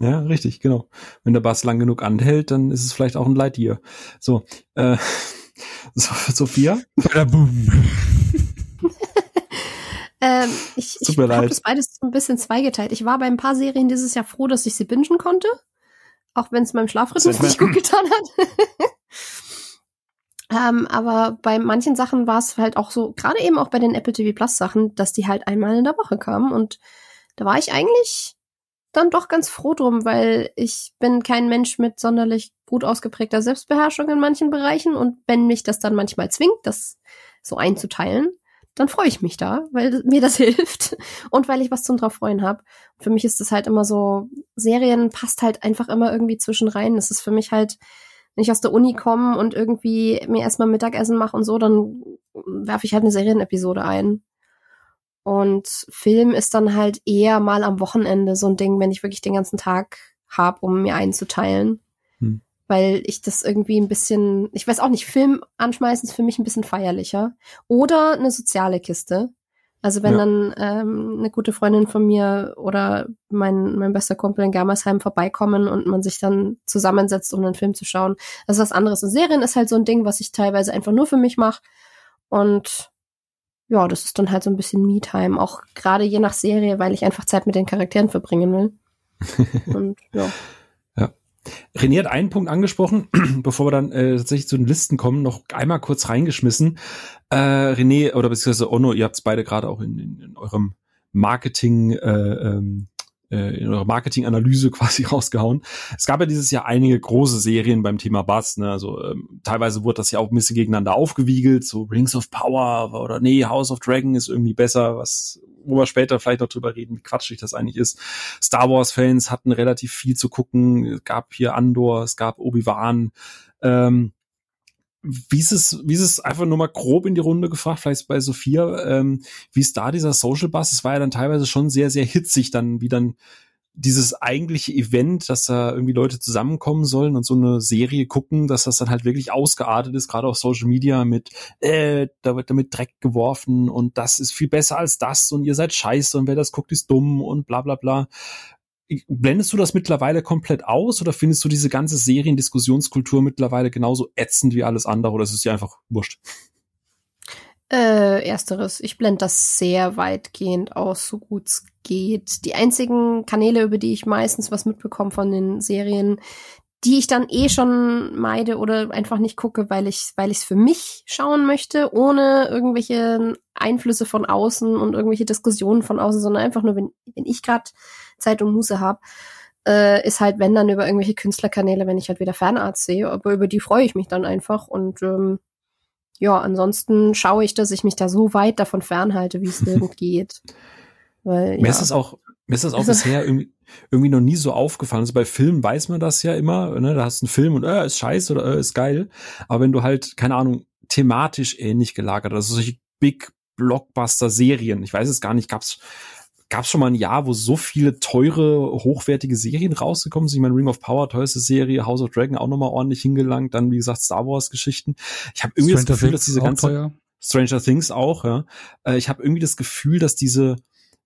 Ja, richtig, genau. Wenn der Bass lang genug anhält, dann ist es vielleicht auch ein Lightyear. So, äh, so, Sophia? ähm, ich ich habe das beides ein bisschen zweigeteilt. Ich war bei ein paar Serien dieses Jahr froh, dass ich sie bingen konnte. Auch wenn es meinem Schlafrhythmus nicht gut getan hat. Ähm, aber bei manchen Sachen war es halt auch so, gerade eben auch bei den Apple TV Plus Sachen, dass die halt einmal in der Woche kamen. Und da war ich eigentlich dann doch ganz froh drum, weil ich bin kein Mensch mit sonderlich gut ausgeprägter Selbstbeherrschung in manchen Bereichen. Und wenn mich das dann manchmal zwingt, das so einzuteilen, dann freue ich mich da, weil mir das hilft und weil ich was zum drauf freuen habe. Für mich ist das halt immer so, Serien passt halt einfach immer irgendwie zwischen rein. Das ist für mich halt wenn ich aus der Uni komme und irgendwie mir erstmal Mittagessen mache und so, dann werfe ich halt eine Serienepisode ein. Und Film ist dann halt eher mal am Wochenende so ein Ding, wenn ich wirklich den ganzen Tag habe, um mir einzuteilen. Hm. Weil ich das irgendwie ein bisschen, ich weiß auch nicht, Film anschmeißen ist für mich ein bisschen feierlicher. Oder eine soziale Kiste. Also wenn ja. dann ähm, eine gute Freundin von mir oder mein, mein bester Kumpel in Germersheim vorbeikommen und man sich dann zusammensetzt, um einen Film zu schauen, das ist was anderes. Und Serien ist halt so ein Ding, was ich teilweise einfach nur für mich mache. Und ja, das ist dann halt so ein bisschen Me-Time, auch gerade je nach Serie, weil ich einfach Zeit mit den Charakteren verbringen will. und ja. René hat einen Punkt angesprochen, bevor wir dann äh, tatsächlich zu den Listen kommen, noch einmal kurz reingeschmissen. Äh, René oder beziehungsweise Ono, ihr habt es beide gerade auch in, in, in eurem Marketing äh, ähm, äh, in eurer Marketinganalyse quasi rausgehauen. Es gab ja dieses Jahr einige große Serien beim Thema Bass. Ne? Also ähm, teilweise wurde das ja auch ein bisschen gegeneinander aufgewiegelt, so Rings of Power oder nee, House of Dragon ist irgendwie besser, was wo wir später vielleicht noch drüber reden, wie quatschig das eigentlich ist. Star Wars-Fans hatten relativ viel zu gucken. Es gab hier Andor, es gab Obi-Wan. Ähm, wie ist es, wie ist es einfach nur mal grob in die Runde gefragt, vielleicht bei Sophia, ähm, wie ist da dieser Social Bus? Es war ja dann teilweise schon sehr, sehr hitzig, dann wie dann dieses eigentliche Event, dass da irgendwie Leute zusammenkommen sollen und so eine Serie gucken, dass das dann halt wirklich ausgeartet ist, gerade auf Social Media mit, äh, da wird damit Dreck geworfen und das ist viel besser als das und ihr seid scheiße und wer das guckt, ist dumm und bla bla bla. Blendest du das mittlerweile komplett aus oder findest du diese ganze Seriendiskussionskultur mittlerweile genauso ätzend wie alles andere oder ist es dir einfach wurscht? Äh, ersteres. Ich blende das sehr weitgehend aus, so gut es geht. Die einzigen Kanäle, über die ich meistens was mitbekomme von den Serien, die ich dann eh schon meide oder einfach nicht gucke, weil ich weil es für mich schauen möchte, ohne irgendwelche Einflüsse von außen und irgendwelche Diskussionen von außen, sondern einfach nur, wenn, wenn ich gerade Zeit und Muße habe, äh, ist halt, wenn dann über irgendwelche Künstlerkanäle, wenn ich halt wieder Fanarzt sehe, aber über die freue ich mich dann einfach und ähm, ja, ansonsten schaue ich, dass ich mich da so weit davon fernhalte, wie es irgend geht. Weil, ja. Mir ist das auch, mir ist das auch also, bisher irgendwie, irgendwie noch nie so aufgefallen. Also bei Filmen weiß man das ja immer, ne? Da hast du einen Film und äh, ist scheiße oder äh, ist geil. Aber wenn du halt, keine Ahnung, thematisch ähnlich gelagert, also solche Big Blockbuster-Serien, ich weiß es gar nicht, gab's gab es schon mal ein Jahr, wo so viele teure, hochwertige Serien rausgekommen sind. Ich meine, Ring of Power, teuerste Serie, House of Dragon auch nochmal ordentlich hingelangt, dann wie gesagt Star Wars Geschichten. Ich habe irgendwie Stranger das Gefühl, dass diese ganze teuer. Stranger Things auch, ja. Äh, ich habe irgendwie das Gefühl, dass diese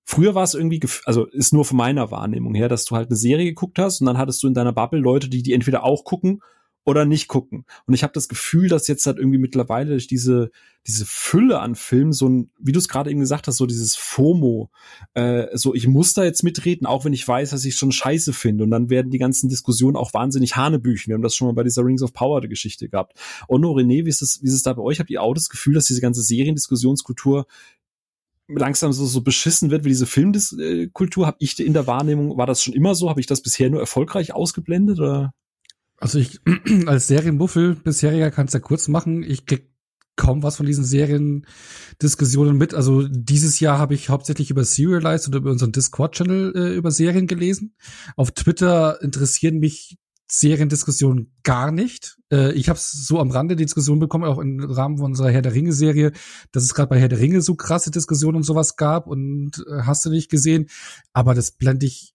Früher war es irgendwie, also ist nur von meiner Wahrnehmung her, dass du halt eine Serie geguckt hast und dann hattest du in deiner Bubble Leute, die die entweder auch gucken oder nicht gucken. Und ich habe das Gefühl, dass jetzt halt irgendwie mittlerweile durch diese diese Fülle an Filmen so ein, wie du es gerade eben gesagt hast, so dieses FOMO, äh, so ich muss da jetzt mitreden, auch wenn ich weiß, dass ich schon Scheiße finde. Und dann werden die ganzen Diskussionen auch wahnsinnig Hanebüchen. Wir haben das schon mal bei dieser Rings of Power Geschichte gehabt. Onno René, wie ist es, wie ist es da bei euch? Habt ihr auch das Gefühl, dass diese ganze Seriendiskussionskultur langsam so, so beschissen wird wie diese Filmkultur? Habe ich in der Wahrnehmung, war das schon immer so? Habe ich das bisher nur erfolgreich ausgeblendet? Oder? Also ich als Serienbuffel bisheriger kann es ja kurz machen. Ich krieg kaum was von diesen Seriendiskussionen mit. Also dieses Jahr habe ich hauptsächlich über Serialized oder über unseren Discord-Channel äh, über Serien gelesen. Auf Twitter interessieren mich Seriendiskussionen gar nicht. Äh, ich habe so am Rande die Diskussion bekommen, auch im Rahmen von unserer Herr der Ringe-Serie, dass es gerade bei Herr der Ringe so krasse Diskussionen und sowas gab und äh, hast du nicht gesehen. Aber das blende ich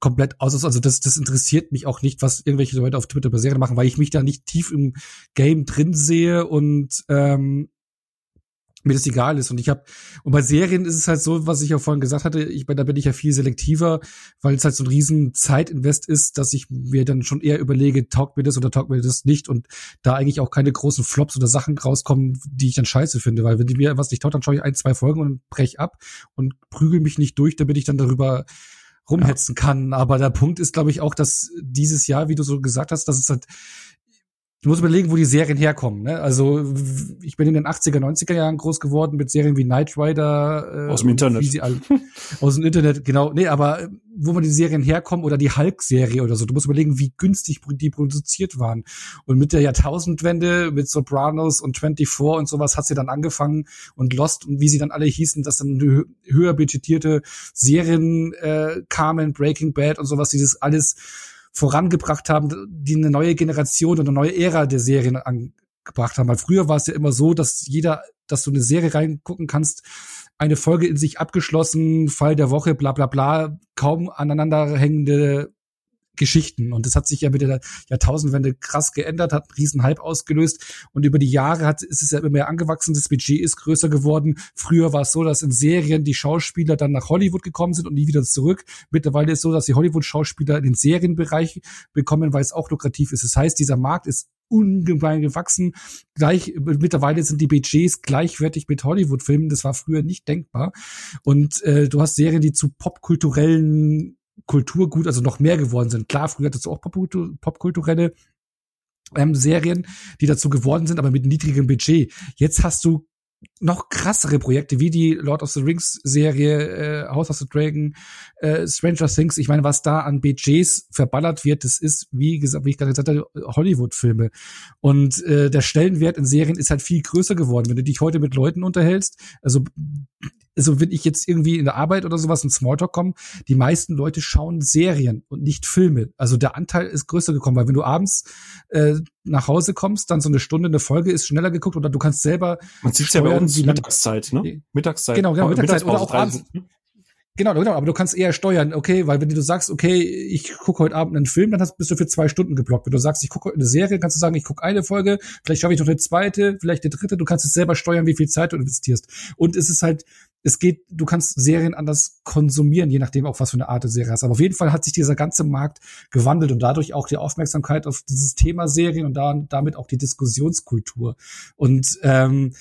komplett aus. Also das, das interessiert mich auch nicht, was irgendwelche Leute auf Twitter über Serien machen, weil ich mich da nicht tief im Game drin sehe und ähm, mir das egal ist. Und ich habe, und bei Serien ist es halt so, was ich ja vorhin gesagt hatte, ich, da bin ich ja viel selektiver, weil es halt so ein riesen Zeitinvest ist, dass ich mir dann schon eher überlege, taugt mir das oder taugt mir das nicht und da eigentlich auch keine großen Flops oder Sachen rauskommen, die ich dann scheiße finde. Weil wenn die mir was nicht taugt, dann schaue ich ein, zwei Folgen und brech ab und prügel mich nicht durch, damit ich dann darüber rumhetzen kann. Aber der Punkt ist, glaube ich, auch, dass dieses Jahr, wie du so gesagt hast, dass es halt Du musst überlegen, wo die Serien herkommen. Ne? Also ich bin in den 80er, 90er Jahren groß geworden mit Serien wie Knight Rider. Äh, aus dem Internet. Alle, aus dem Internet, genau. Nee, aber äh, wo man die Serien herkommen oder die Hulk-Serie oder so. Du musst überlegen, wie günstig die produziert waren. Und mit der Jahrtausendwende, mit Sopranos und 24 und sowas hat sie dann angefangen und Lost und wie sie dann alle hießen, dass dann höher budgetierte Serien äh, kamen, Breaking Bad und sowas, dieses alles vorangebracht haben, die eine neue Generation und eine neue Ära der Serien angebracht haben. Weil früher war es ja immer so, dass jeder, dass du eine Serie reingucken kannst, eine Folge in sich abgeschlossen, Fall der Woche, bla bla bla, kaum aneinanderhängende Geschichten. Und das hat sich ja mit der Jahrtausendwende krass geändert, hat einen riesen Hype ausgelöst. Und über die Jahre hat, ist es ja immer mehr angewachsen. Das Budget ist größer geworden. Früher war es so, dass in Serien die Schauspieler dann nach Hollywood gekommen sind und nie wieder zurück. Mittlerweile ist es so, dass die Hollywood-Schauspieler in den Serienbereich bekommen, weil es auch lukrativ ist. Das heißt, dieser Markt ist ungemein gewachsen. Gleich, mittlerweile sind die Budgets gleichwertig mit Hollywood-Filmen. Das war früher nicht denkbar. Und äh, du hast Serien, die zu popkulturellen Kulturgut, also noch mehr geworden sind. Klar, früher hattest du auch popkulturelle ähm, Serien, die dazu geworden sind, aber mit niedrigem Budget. Jetzt hast du noch krassere Projekte wie die Lord of the Rings Serie, äh, House of the Dragon, äh, Stranger Things. Ich meine, was da an Budgets verballert wird, das ist, wie gesagt, wie ich gerade gesagt habe, Hollywood-Filme. Und äh, der Stellenwert in Serien ist halt viel größer geworden. Wenn du dich heute mit Leuten unterhältst, also also wenn ich jetzt irgendwie in der Arbeit oder sowas in Smalltalk komme, die meisten Leute schauen Serien und nicht Filme. Also der Anteil ist größer gekommen, weil wenn du abends äh, nach Hause kommst, dann so eine Stunde eine Folge ist schneller geguckt oder du kannst selber Man sieht ja bei uns die Mittagszeit, ne? Mittagszeit. Genau, genau, Mittagszeit oder auch abends. Genau, genau, aber du kannst eher steuern, okay, weil wenn du sagst, okay, ich gucke heute Abend einen Film, dann hast, bist du für zwei Stunden geblockt. Wenn du sagst, ich gucke heute eine Serie, kannst du sagen, ich gucke eine Folge, vielleicht schaffe ich noch eine zweite, vielleicht eine dritte, du kannst es selber steuern, wie viel Zeit du investierst. Und es ist halt, es geht, du kannst Serien anders konsumieren, je nachdem auch was für eine Art der Serie hast. Aber auf jeden Fall hat sich dieser ganze Markt gewandelt und dadurch auch die Aufmerksamkeit auf dieses Thema Serien und da, damit auch die Diskussionskultur. Und ähm,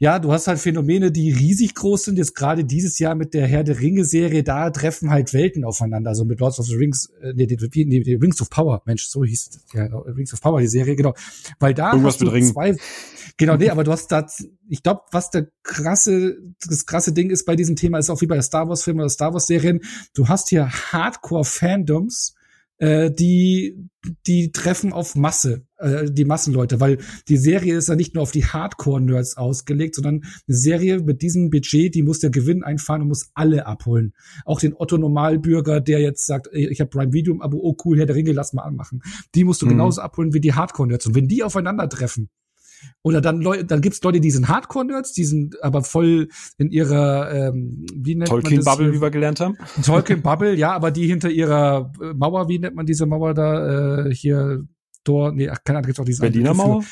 ja, du hast halt Phänomene, die riesig groß sind. Jetzt gerade dieses Jahr mit der Herr der Ringe-Serie, da treffen halt Welten aufeinander. Also mit Lords of the Rings, äh, nee, nee, nee, Rings of Power, Mensch, so hieß es. Ja, Rings of Power, die Serie, genau. Weil da Irgendwas hast du zwei. Genau, nee, aber du hast da, ich glaube, was der krasse, das krasse Ding ist bei diesem Thema, ist auch wie bei der Star Wars-Filmen oder Star Wars-Serien, du hast hier Hardcore-Fandoms, äh, die die treffen auf Masse, äh, die Massenleute, weil die Serie ist ja nicht nur auf die Hardcore-Nerds ausgelegt, sondern eine Serie mit diesem Budget, die muss der Gewinn einfahren und muss alle abholen. Auch den Otto-Normalbürger, der jetzt sagt, ich habe Prime Video, aber oh cool, Herr der Ringe, lass mal anmachen. Die musst du mhm. genauso abholen wie die Hardcore-Nerds. Und wenn die aufeinandertreffen, oder dann Leute, dann gibt's Leute, die sind Hardcore-Nerds, die sind aber voll in ihrer, ähm, wie nennt Tolkien man das? Bubble, wie wir gelernt haben. Tolkien Bubble, ja, aber die hinter ihrer äh, Mauer, wie nennt man diese Mauer da, äh, hier, Tor, nee, ach, keine Ahnung, gibt's auch diese Berliner Mauer?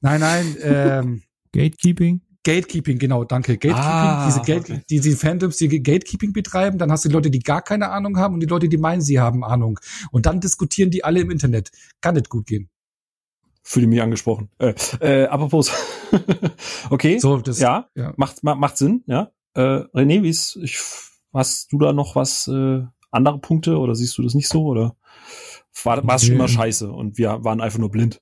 Nein, nein, ähm, Gatekeeping. Gatekeeping, genau, danke. Gatekeeping, Ah, diese, Gate, okay. diese Fandoms, die Gatekeeping betreiben, dann hast du die Leute, die gar keine Ahnung haben und die Leute, die meinen, sie haben Ahnung. Und dann diskutieren die alle im Internet. Kann nicht gut gehen. Fühle mich angesprochen. Äh, äh, apropos. okay. So, das, ja, ja. macht, ma, macht Sinn, ja. Äh, René, wie ist, ich, hast du da noch was, äh, andere Punkte oder siehst du das nicht so oder war, war es schon immer scheiße und wir waren einfach nur blind?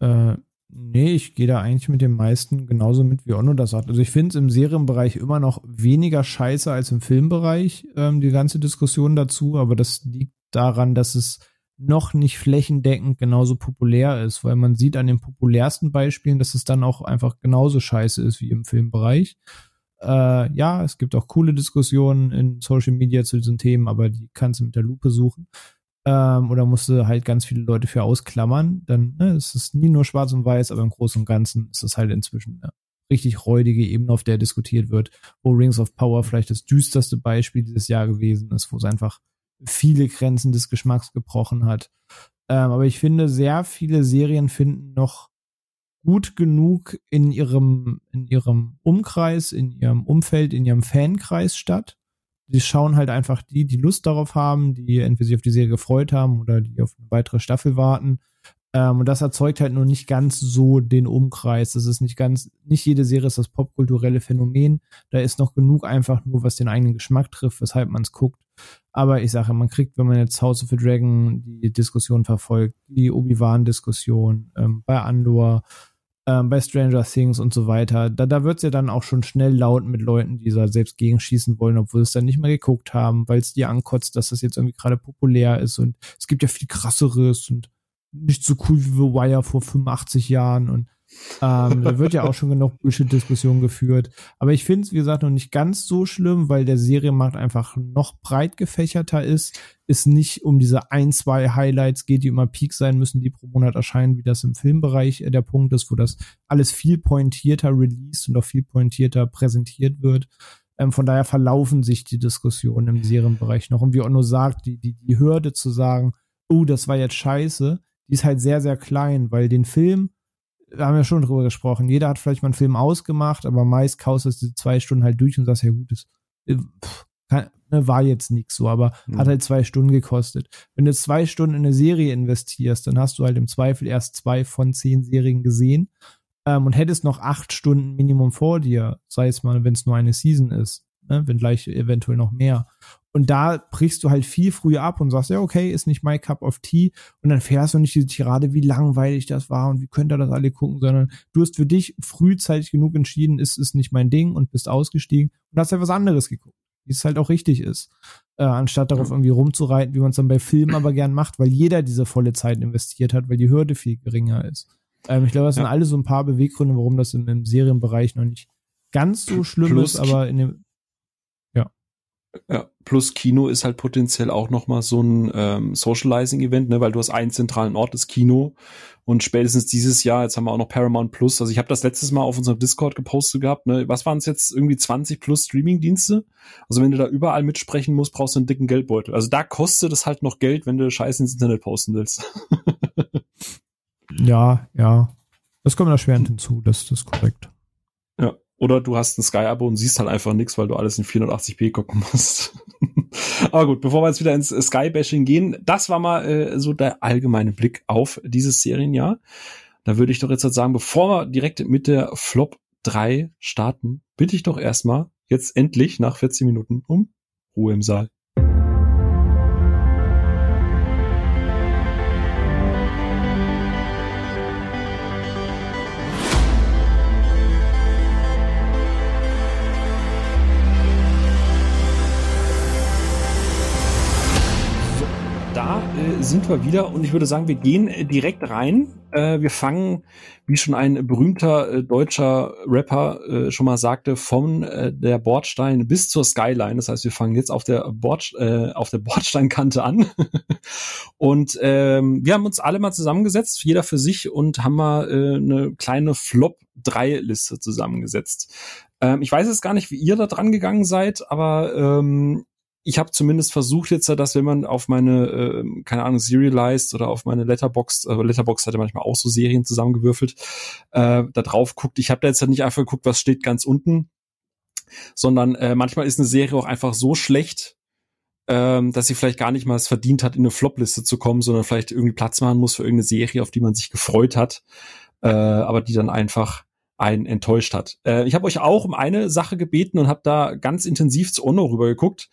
Äh, nee, ich gehe da eigentlich mit den meisten genauso mit, wie Onno das sagt. Also ich finde es im Serienbereich immer noch weniger scheiße als im Filmbereich, ähm, die ganze Diskussion dazu, aber das liegt daran, dass es noch nicht flächendeckend genauso populär ist, weil man sieht an den populärsten Beispielen, dass es dann auch einfach genauso scheiße ist wie im Filmbereich. Äh, ja, es gibt auch coole Diskussionen in Social Media zu diesen Themen, aber die kannst du mit der Lupe suchen ähm, oder musste halt ganz viele Leute für ausklammern, dann ne, es ist nie nur schwarz und weiß, aber im Großen und Ganzen ist es halt inzwischen eine richtig räudige Ebene, auf der diskutiert wird, wo Rings of Power vielleicht das düsterste Beispiel dieses Jahr gewesen ist, wo es einfach viele Grenzen des Geschmacks gebrochen hat. Ähm, aber ich finde, sehr viele Serien finden noch gut genug in ihrem, in ihrem Umkreis, in ihrem Umfeld, in ihrem Fankreis statt, die schauen halt einfach die, die Lust darauf haben, die entweder sich auf die Serie gefreut haben oder die auf eine weitere Staffel warten. Ähm, und das erzeugt halt nur nicht ganz so den Umkreis. Das ist nicht ganz, nicht jede Serie ist das popkulturelle Phänomen. Da ist noch genug einfach nur, was den eigenen Geschmack trifft, weshalb man es guckt. Aber ich sage, man kriegt, wenn man jetzt House of the Dragon die Diskussion verfolgt, die Obi-Wan-Diskussion ähm, bei Andor, ähm, bei Stranger Things und so weiter, da, da wird's ja dann auch schon schnell laut mit Leuten, die da selbst gegenschießen wollen, obwohl es dann nicht mehr geguckt haben, weil es die ankotzt, dass das jetzt irgendwie gerade populär ist. Und es gibt ja viel krasseres und nicht so cool wie The Wire vor 85 Jahren. Und ähm, da wird ja auch schon genug Bullshit-Diskussion geführt. Aber ich finde es, wie gesagt, noch nicht ganz so schlimm, weil der Serienmarkt einfach noch breit gefächerter ist. Es nicht um diese ein, zwei Highlights geht, die immer Peak sein müssen, die pro Monat erscheinen, wie das im Filmbereich äh, der Punkt ist, wo das alles viel pointierter released und auch viel pointierter präsentiert wird. Ähm, von daher verlaufen sich die Diskussionen im Serienbereich noch. Und wie Onno sagt, die, die, die Hürde zu sagen, oh, das war jetzt scheiße, die ist halt sehr, sehr klein, weil den Film, wir haben ja schon drüber gesprochen, jeder hat vielleicht mal einen Film ausgemacht, aber meist kaust du diese zwei Stunden halt durch und sagst, ja gut, das äh, ne, war jetzt nix so, aber Mhm. hat halt zwei Stunden gekostet. Wenn du zwei Stunden in eine Serie investierst, dann hast du halt im Zweifel erst zwei von zehn Serien gesehen ähm, und hättest noch acht Stunden Minimum vor dir, sei es mal, wenn es nur eine Season ist, ne, wenn gleich eventuell noch mehr. Und da brichst du halt viel früher ab und sagst, ja, okay, ist nicht my cup of tea. Und dann fährst du nicht diese Tirade, wie langweilig das war und wie könnt ihr das alle gucken, sondern du hast für dich frühzeitig genug entschieden, ist ist nicht mein Ding und bist ausgestiegen und hast ja was anderes geguckt, wie es halt auch richtig ist. Äh, anstatt darauf irgendwie rumzureiten, wie man es dann bei Filmen aber gern macht, weil jeder diese volle Zeit investiert hat, weil die Hürde viel geringer ist. Ähm, ich glaube, das sind Ja. alle so ein paar Beweggründe, warum das im, im Serienbereich noch nicht ganz so schlimm Plus ist, aber in dem, Ja, plus Kino ist halt potenziell auch noch mal so ein ähm, Socializing-Event, ne, weil du hast einen zentralen Ort, das Kino. Und spätestens dieses Jahr, jetzt haben wir auch noch Paramount Plus. Also ich habe das letztes Mal auf unserem Discord gepostet gehabt. Ne, was waren es jetzt? Irgendwie 20 plus Streaming-Dienste. Also wenn du da überall mitsprechen musst, brauchst du einen dicken Geldbeutel. Also da kostet es halt noch Geld, wenn du Scheiße ins Internet posten willst. ja, ja. Das kommt da schwerend hinzu, das, das ist korrekt. Ja. Oder du hast ein Sky-Abo und siehst halt einfach nichts, weil du alles in 480p gucken musst. Aber gut, bevor wir jetzt wieder ins Sky-Bashing gehen, das war mal äh, so der allgemeine Blick auf dieses Serienjahr. Da würde ich doch jetzt halt sagen, bevor wir direkt mit der Flop 3 starten, bitte ich doch erstmal jetzt endlich nach 14 Minuten um Ruhe im Saal. Sind wir wieder und ich würde sagen, wir gehen äh, direkt rein. Äh, wir fangen, wie schon ein berühmter äh, deutscher Rapper schon mal sagte, von der Bordstein bis zur Skyline. Das heißt, wir fangen jetzt auf der, Bord, auf der Bordsteinkante an. und ähm, wir haben uns alle mal zusammengesetzt, jeder für sich, und haben mal eine kleine Flop-3-Liste zusammengesetzt. Ähm, ich weiß jetzt gar nicht, wie ihr da dran gegangen seid, aber ähm, ich habe zumindest versucht jetzt, dass wenn man auf meine, äh, keine Ahnung, Serialized oder auf meine Letterbox, äh, Letterbox hatte manchmal auch so Serien zusammengewürfelt, äh, da drauf guckt. Ich habe da jetzt halt nicht einfach geguckt, was steht ganz unten, sondern äh, manchmal ist eine Serie auch einfach so schlecht, ähm, dass sie vielleicht gar nicht mal es verdient hat, in eine Flopliste zu kommen, sondern vielleicht irgendwie Platz machen muss für irgendeine Serie, auf die man sich gefreut hat, äh, aber die dann einfach einen enttäuscht hat. Äh, ich habe euch auch um eine Sache gebeten und habe da ganz intensiv zu Ono rüber geguckt.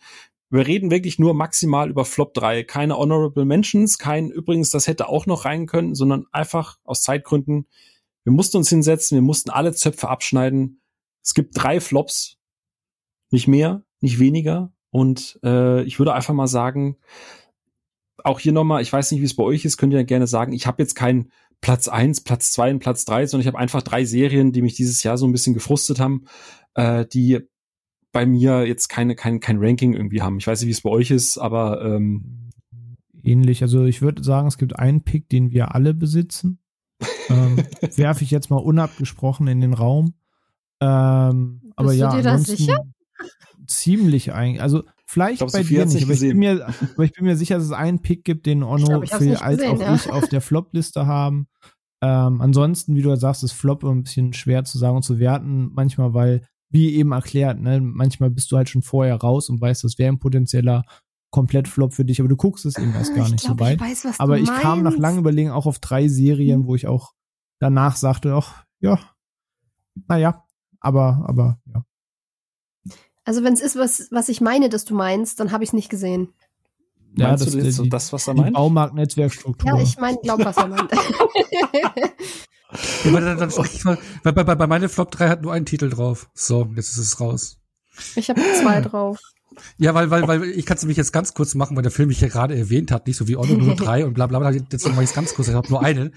Wir reden wirklich nur maximal über Flop 3. Keine Honorable Mentions, kein übrigens, das hätte auch noch rein können, sondern einfach aus Zeitgründen. Wir mussten uns hinsetzen, wir mussten alle Zöpfe abschneiden. Es gibt drei Flops, nicht mehr, nicht weniger. Und äh, ich würde einfach mal sagen, auch hier nochmal, ich weiß nicht, wie es bei euch ist, könnt ihr gerne sagen, ich habe jetzt keinen Platz eins, Platz zwei und Platz drei, sondern ich habe einfach drei Serien, die mich dieses Jahr so ein bisschen gefrustet haben, äh, die bei mir jetzt keine, kein, kein Ranking irgendwie haben. Ich weiß nicht, wie es bei euch ist, aber ähm, ähnlich. Also ich würde sagen, es gibt einen Pick, den wir alle besitzen. ähm, Werfe ich jetzt mal unabgesprochen in den Raum. Ähm, aber Bist ja, du dir das sicher? ziemlich eigentlich. Also vielleicht glaub, bei Sophie dir nicht, aber ich, bin mir, aber ich bin mir sicher, dass es einen Pick gibt, den Ono, glaub, ich hab's Phil als gesehen, auch ja. ich auf der Flop-Liste haben. Ähm, ansonsten, wie du sagst, ist Flop ein bisschen schwer zu sagen und zu werten, manchmal, weil, wie eben erklärt, ne, manchmal bist du halt schon vorher raus und weißt, das wäre ein potenzieller komplett Flop für dich, aber du guckst es eben erst gar ich nicht glaub, so weit. Ich weiß, was Aber du ich kam nach meinst. langem Überlegen auch auf drei Serien, Mhm. wo ich auch danach sagte, ach, ja, naja, aber, aber, ja. Also wenn es ist, was, was ich meine, dass du meinst, dann habe ich es nicht gesehen. Ja, meinst das, du so die, das, was er die meint? Baumarkt-Netzwerkstruktur. Ja, ich meine, glaub, was er meint. Ja, dann, mal, weil bei, bei, bei meine Flop 3 hat nur einen Titel drauf. So, jetzt ist es raus. ich habe zwei drauf. Ja, weil, weil, weil ich kann es nämlich jetzt ganz kurz machen, weil der Film mich ja gerade erwähnt hat, nicht so wie Ono nur drei und bla bla bla. Jetzt mache ich es ganz kurz, ich habe nur einen.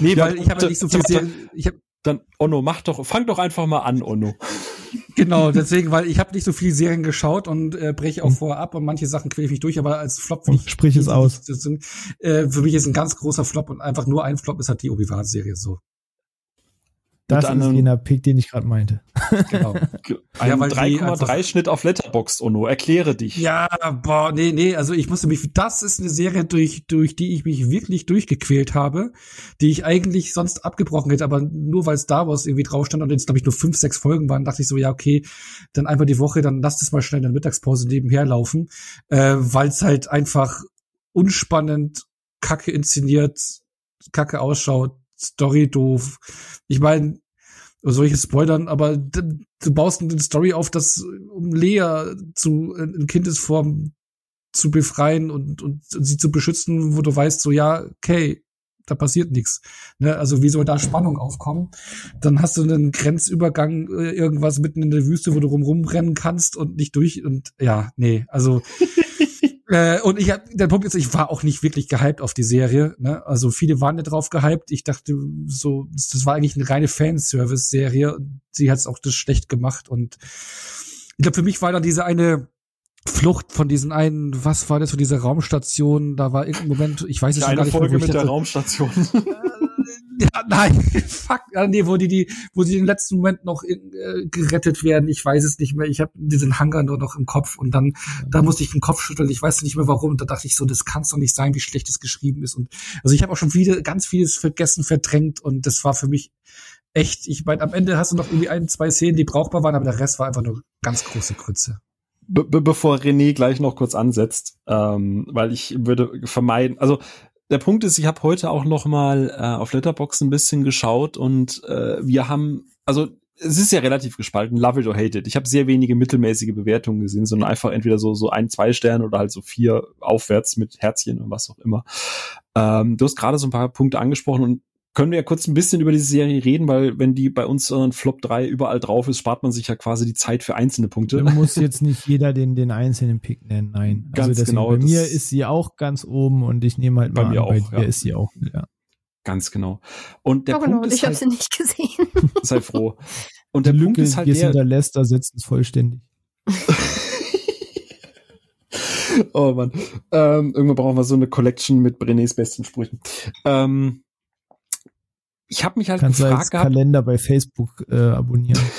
nee, Ja, weil ich habe ja nicht so viel Serien, ich hab, Dann, Onno, mach doch, fang doch einfach mal an, Onno. Genau, deswegen, weil ich habe nicht so viel Serien geschaut und äh, breche auch vorher ab und manche Sachen quäle ich mich durch, aber als Flop finde ich, Sprich es aus. Äh, für mich ist ein ganz großer Flop und einfach nur ein Flop ist halt die Obi-Wan-Serie so. Das ist jener Pick, den ich gerade meinte. Genau. Ein Ja, weil die 3,3 einfach- Schnitt auf Letterboxd, Onno. Erkläre dich. Ja, boah, nee, nee, also ich musste mich, das ist eine Serie, durch, durch die ich mich wirklich durchgequält habe, die ich eigentlich sonst abgebrochen hätte, aber nur weil Star Wars irgendwie drauf stand und jetzt, glaube ich, nur fünf, sechs Folgen waren, dachte ich so, ja, okay, dann einfach die Woche, dann lasst es mal schnell in der Mittagspause nebenher laufen, äh, weil es halt einfach unspannend, kacke inszeniert, kacke ausschaut, Story doof. Ich meine, es spoilern, aber du baust eine Story auf, dass um Lea zu in Kindesform zu befreien und, und sie zu beschützen, wo du weißt, so ja, okay, da passiert nichts. Ne? Also wie soll da Spannung aufkommen? Dann hast du einen Grenzübergang, äh, irgendwas mitten in der Wüste, wo du rum rumrennen kannst und nicht durch und ja, nee, also äh, und ich hab, der Punkt ist, ich war auch nicht wirklich gehypt auf die Serie. Ne? Also viele waren ja drauf gehypt. Ich dachte so, das, war eigentlich eine reine Fanservice-Serie. Sie hat es auch das schlecht gemacht. Und ich glaube, für mich war da diese eine Flucht von diesen einen, was war das für diese Raumstation? Da war irgendein Moment, ich weiß es schon Eine gar nicht mehr, Folge wo ich mit der dachte, Raumstation. Ja, nein, fuck, nee, wo die, die, wo sie im letzten Moment noch in, äh, gerettet werden, ich weiß es nicht mehr. Ich habe diesen Hangar nur noch im Kopf und dann, da musste ich den Kopf schütteln, ich weiß nicht mehr warum. Da dachte ich so, das kann's doch nicht sein, wie schlecht es geschrieben ist. Und also ich habe auch schon viele, ganz vieles vergessen, verdrängt und das war für mich echt, ich meine, am Ende hast du noch irgendwie ein, zwei Szenen, die brauchbar waren, aber der Rest war einfach nur ganz große Grütze. Be be bevor René gleich noch kurz ansetzt, ähm, weil ich würde vermeiden, also der Punkt ist, ich habe heute auch noch mal äh, auf Letterbox ein bisschen geschaut und äh, wir haben, also es ist ja relativ gespalten, love it or hate it. Ich habe sehr wenige mittelmäßige Bewertungen gesehen, sondern einfach entweder so so ein, zwei Sterne oder halt so vier aufwärts mit Herzchen und was auch immer. Ähm, du hast gerade so ein paar Punkte angesprochen und können wir ja kurz ein bisschen über diese Serie reden, weil wenn die bei uns äh, Flop 3 überall drauf ist, spart man sich ja quasi die Zeit für einzelne Punkte. Da muss jetzt nicht jeder den, den einzelnen Pick nennen, nein. Ganz also deswegen, genau, Bei mir ist sie auch ganz oben und ich nehme halt Bei mal mir an, bei auch, dir ja. ist sie auch. Ja. Ganz genau. Und der genau, Punkt und ist ich habe halt, sie nicht gesehen. sei froh. Und Die der Punkt Lücke, ist halt die der, hinterlässt, ersetzt es vollständig. oh Mann. Ähm, irgendwann brauchen wir so eine Collection mit Brenés besten Sprüchen. Ähm, ich habe mich halt Kannst du als gefragt gehabt, Kalender bei Facebook äh, abonnieren.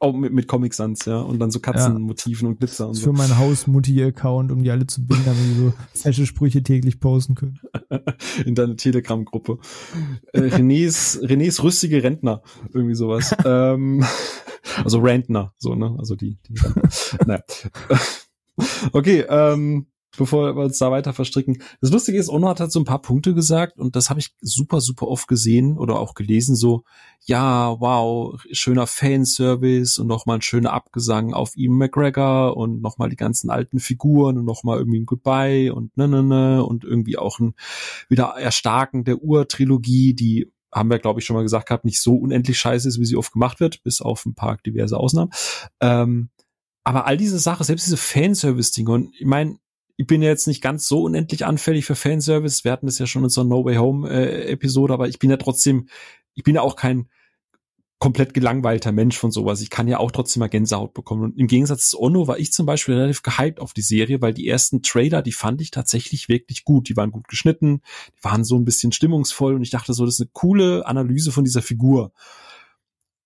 Oh, mit, mit Comic Sans, ja. Und dann so Katzenmotiven ja. und Glitzer und so. Für mein Haus-Mutti-Account, um die alle zu binden, damit die so fesche Sprüche täglich posten können. In deine Telegram-Gruppe. Äh, Renés, Renés rüstige Rentner. Irgendwie sowas. ähm, also Rentner, so, ne? Also die, die naja. Okay, ähm, bevor wir uns da weiter verstricken. Das Lustige ist, Ono hat halt so ein paar Punkte gesagt und das habe ich super, super oft gesehen oder auch gelesen, so, ja, wow, schöner Fanservice und nochmal ein schöner Abgesang auf Ian McGregor und nochmal die ganzen alten Figuren und nochmal irgendwie ein Goodbye und ne, ne, ne und irgendwie auch ein wieder Erstarken der Ur-Trilogie, die haben wir, glaube ich, schon mal gesagt gehabt, nicht so unendlich scheiße ist, wie sie oft gemacht wird, bis auf ein paar diverse Ausnahmen. Ähm, aber all diese Sachen, selbst diese Fanservice-Dinge, und ich meine, ich bin ja jetzt nicht ganz so unendlich anfällig für Fanservice. Wir hatten das ja schon in unserer No Way Home äh, Episode, aber ich bin ja trotzdem, ich bin ja auch kein komplett gelangweilter Mensch von sowas. Ich kann ja auch trotzdem mal Gänsehaut bekommen. Und im Gegensatz zu Ono war ich zum Beispiel relativ gehypt auf die Serie, weil die ersten Trailer, die fand ich tatsächlich wirklich gut. Die waren gut geschnitten, die waren so ein bisschen stimmungsvoll und ich dachte so, das ist eine coole Analyse von dieser Figur.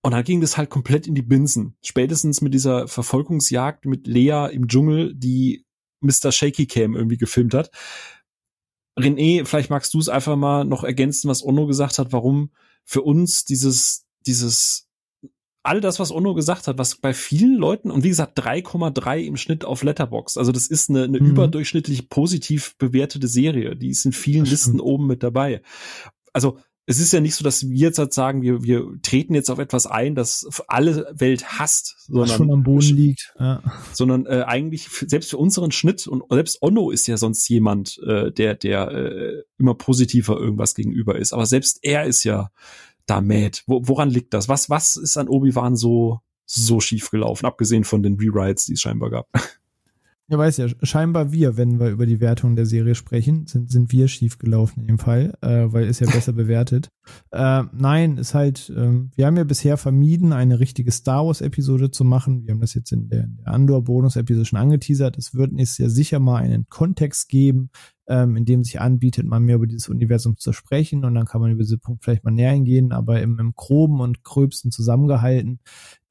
Und dann ging das halt komplett in die Binsen. Spätestens mit dieser Verfolgungsjagd mit Lea im Dschungel, die Mr. Shaky Cam irgendwie gefilmt hat. René, vielleicht magst du es einfach mal noch ergänzen, was Ono gesagt hat, warum für uns dieses, dieses, all das, was Ono gesagt hat, was bei vielen Leuten, und wie gesagt, 3,3 im Schnitt auf Letterbox, also das ist eine, eine mhm. überdurchschnittlich positiv bewertete Serie, die ist in vielen Listen oben mit dabei. Also es ist ja nicht so, dass wir jetzt halt sagen, wir, wir treten jetzt auf etwas ein, das alle Welt hasst, sondern schon am Boden liegt, ja. sondern äh, eigentlich selbst für unseren Schnitt und selbst Onno ist ja sonst jemand, äh, der der äh, immer positiver irgendwas gegenüber ist, aber selbst er ist ja da mad. Wo, woran liegt das? Was was ist an Obi Wan so so schief gelaufen, abgesehen von den Rewrites, die es scheinbar gab? Ja, weiß ja, scheinbar wir, wenn wir über die Wertung der Serie sprechen, sind, sind wir schiefgelaufen in dem Fall, äh, weil ist ja besser bewertet. Äh, nein, ist halt, äh, wir haben ja bisher vermieden, eine richtige Star Wars-Episode zu machen. Wir haben das jetzt in der, der Andor-Bonus-Episode schon angeteasert. Es wird jetzt ja sicher mal einen Kontext geben, ähm, in dem sich anbietet, mal mehr über dieses Universum zu sprechen und dann kann man über diese Punkt vielleicht mal näher eingehen, aber im, im groben und gröbsten zusammengehalten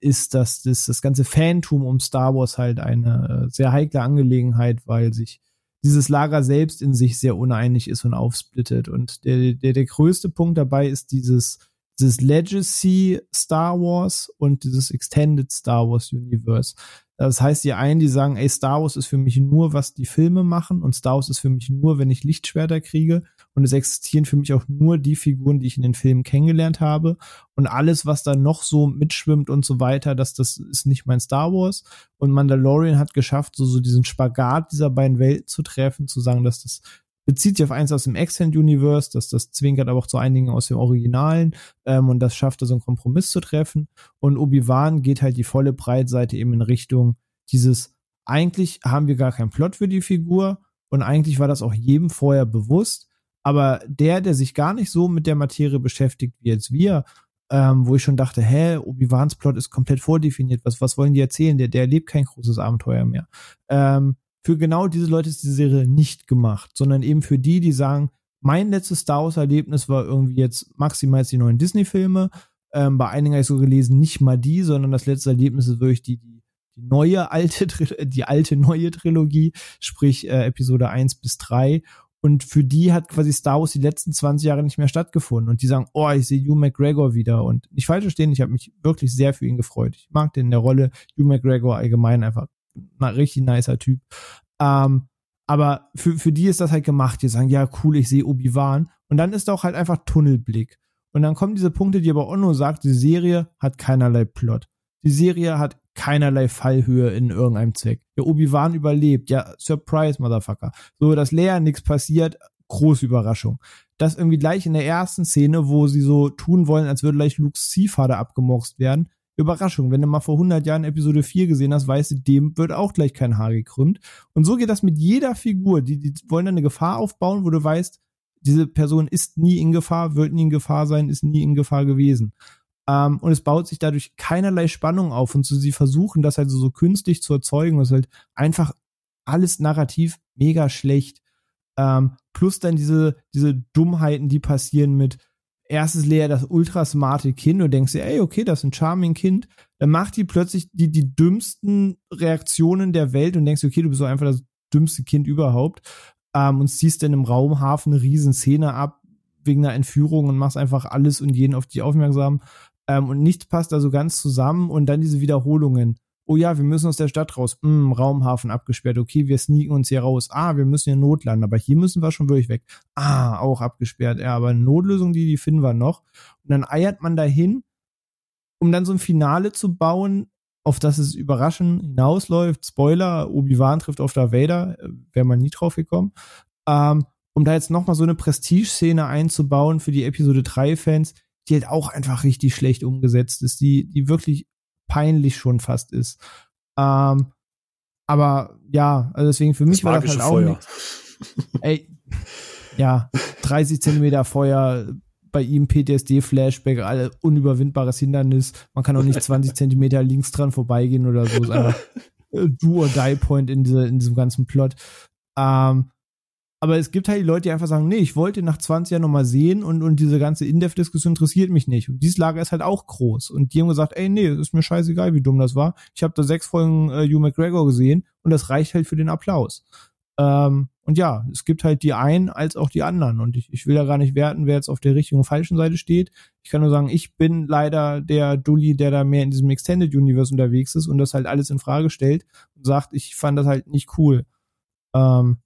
ist, dass das, das ganze Fantum um Star Wars halt eine äh, sehr heikle Angelegenheit, weil sich dieses Lager selbst in sich sehr uneinig ist und aufsplittet. Und der, der, der größte Punkt dabei ist dieses, dieses Legacy Star Wars und dieses Extended Star Wars Universe. Das heißt, die einen, die sagen, ey, Star Wars ist für mich nur, was die Filme machen und Star Wars ist für mich nur, wenn ich Lichtschwerter kriege und es existieren für mich auch nur die Figuren, die ich in den Filmen kennengelernt habe und alles, was da noch so mitschwimmt und so weiter, dass das ist nicht mein Star Wars und Mandalorian hat geschafft, so, so diesen Spagat dieser beiden Welten zu treffen, zu sagen, dass das bezieht sich auf eins aus dem Extend Universe, dass das zwinkert aber auch zu einigen aus dem Originalen ähm, und das schafft, so einen Kompromiss zu treffen. Und Obi-Wan geht halt die volle Breitseite eben in Richtung dieses, eigentlich haben wir gar keinen Plot für die Figur und eigentlich war das auch jedem vorher bewusst, aber der, der sich gar nicht so mit der Materie beschäftigt wie jetzt wir, ähm, wo ich schon dachte, hä, Obi-Wans Plot ist komplett vordefiniert, was, was wollen die erzählen? Der, der erlebt kein großes Abenteuer mehr. Ähm, für genau diese Leute ist die Serie nicht gemacht, sondern eben für die, die sagen, mein letztes Star Wars-Erlebnis war irgendwie jetzt maximal die neuen Disney-Filme. Ähm, bei einigen habe ich so gelesen, nicht mal die, sondern das letzte Erlebnis ist wirklich die, die, neue alte, die alte neue Trilogie, sprich äh, Episode 1 bis 3. Und für die hat quasi Star Wars die letzten 20 Jahre nicht mehr stattgefunden. Und die sagen, oh, ich sehe Hugh McGregor wieder. Und nicht falsch verstehen, ich habe mich wirklich sehr für ihn gefreut. Ich mag den in der Rolle. Hugh McGregor allgemein einfach ein richtig nicer Typ. Ähm, aber für, für die ist das halt gemacht. Die sagen, ja, cool, ich sehe Obi-Wan. Und dann ist auch halt einfach Tunnelblick. Und dann kommen diese Punkte, die aber Onno sagt, die Serie hat keinerlei Plot. Die Serie hat keinerlei Fallhöhe in irgendeinem Zweck. Der Obi-Wan überlebt. Ja, Surprise, Motherfucker. So, dass Leia nichts passiert, große Überraschung. Das irgendwie gleich in der ersten Szene, wo sie so tun wollen, als würde gleich Lukes Ziehvater abgemorst werden, Überraschung, wenn du mal vor 100 Jahren Episode 4 gesehen hast, weißt du, dem wird auch gleich kein Haar gekrümmt. Und so geht das mit jeder Figur. Die, die wollen dann eine Gefahr aufbauen, wo du weißt, diese Person ist nie in Gefahr, wird nie in Gefahr sein, ist nie in Gefahr gewesen. Ähm, und es baut sich dadurch keinerlei Spannung auf. Und so, sie versuchen das halt so, künstlich zu erzeugen. Das ist halt einfach alles narrativ mega schlecht. Ähm, plus dann diese, diese Dummheiten, die passieren mit, erst ist Lea das ultra smarte Kind und denkst dir, ey, okay, das ist ein charming Kind. Dann macht die plötzlich die, die dümmsten Reaktionen der Welt und denkst okay, du bist so einfach das dümmste Kind überhaupt. Ähm, und ziehst dann im Raumhafen eine riesen Szene ab wegen einer Entführung und machst einfach alles und jeden auf dich aufmerksam. Ähm, und nichts passt da so ganz zusammen und dann diese Wiederholungen oh ja, wir müssen aus der Stadt raus. Hm, Raumhafen abgesperrt. Okay, wir sneaken uns hier raus. Ah, wir müssen hier notlanden, aber hier müssen wir schon wirklich weg. Ah, auch abgesperrt. Ja, aber eine Notlösung, die, die finden wir noch. Und dann eiert man dahin, um dann so ein Finale zu bauen, auf das es überraschend hinausläuft. Spoiler, Obi-Wan trifft auf Darth Vader, äh, wäre man nie drauf gekommen. Ähm, um da jetzt nochmal so eine Prestige-Szene einzubauen für die Episode 3-Fans, die halt auch einfach richtig schlecht umgesetzt ist, die, die wirklich peinlich schon fast ist. Ähm, aber ja, also deswegen für mich das war das halt auch nichts. Ey, ja, 30 Zentimeter Feuer, bei ihm PTSD-Flashback, alle unüberwindbares Hindernis. Man kann auch nicht 20 Zentimeter links dran vorbeigehen oder so. Ist einfach Do or Die Point in, diese, in diesem ganzen Plot. Ähm, aber es gibt halt die Leute, die einfach sagen, nee, ich wollte nach 20 Jahren nochmal sehen und, und diese ganze In-Depth-Diskussion interessiert mich nicht. Und dieses Lager ist halt auch groß. Und die haben gesagt, ey, nee, ist mir scheißegal, wie dumm das war. Ich habe da sechs Folgen äh, Hugh McGregor gesehen und das reicht halt für den Applaus. Ähm, und ja, es gibt halt die einen als auch die anderen. Und ich, ich will da gar nicht werten, wer jetzt auf der richtigen und falschen Seite steht. Ich kann nur sagen, ich bin leider der Dulli, der da mehr in diesem Extended Universe unterwegs ist und das halt alles in Frage stellt und sagt, ich fand das halt nicht cool. Ähm,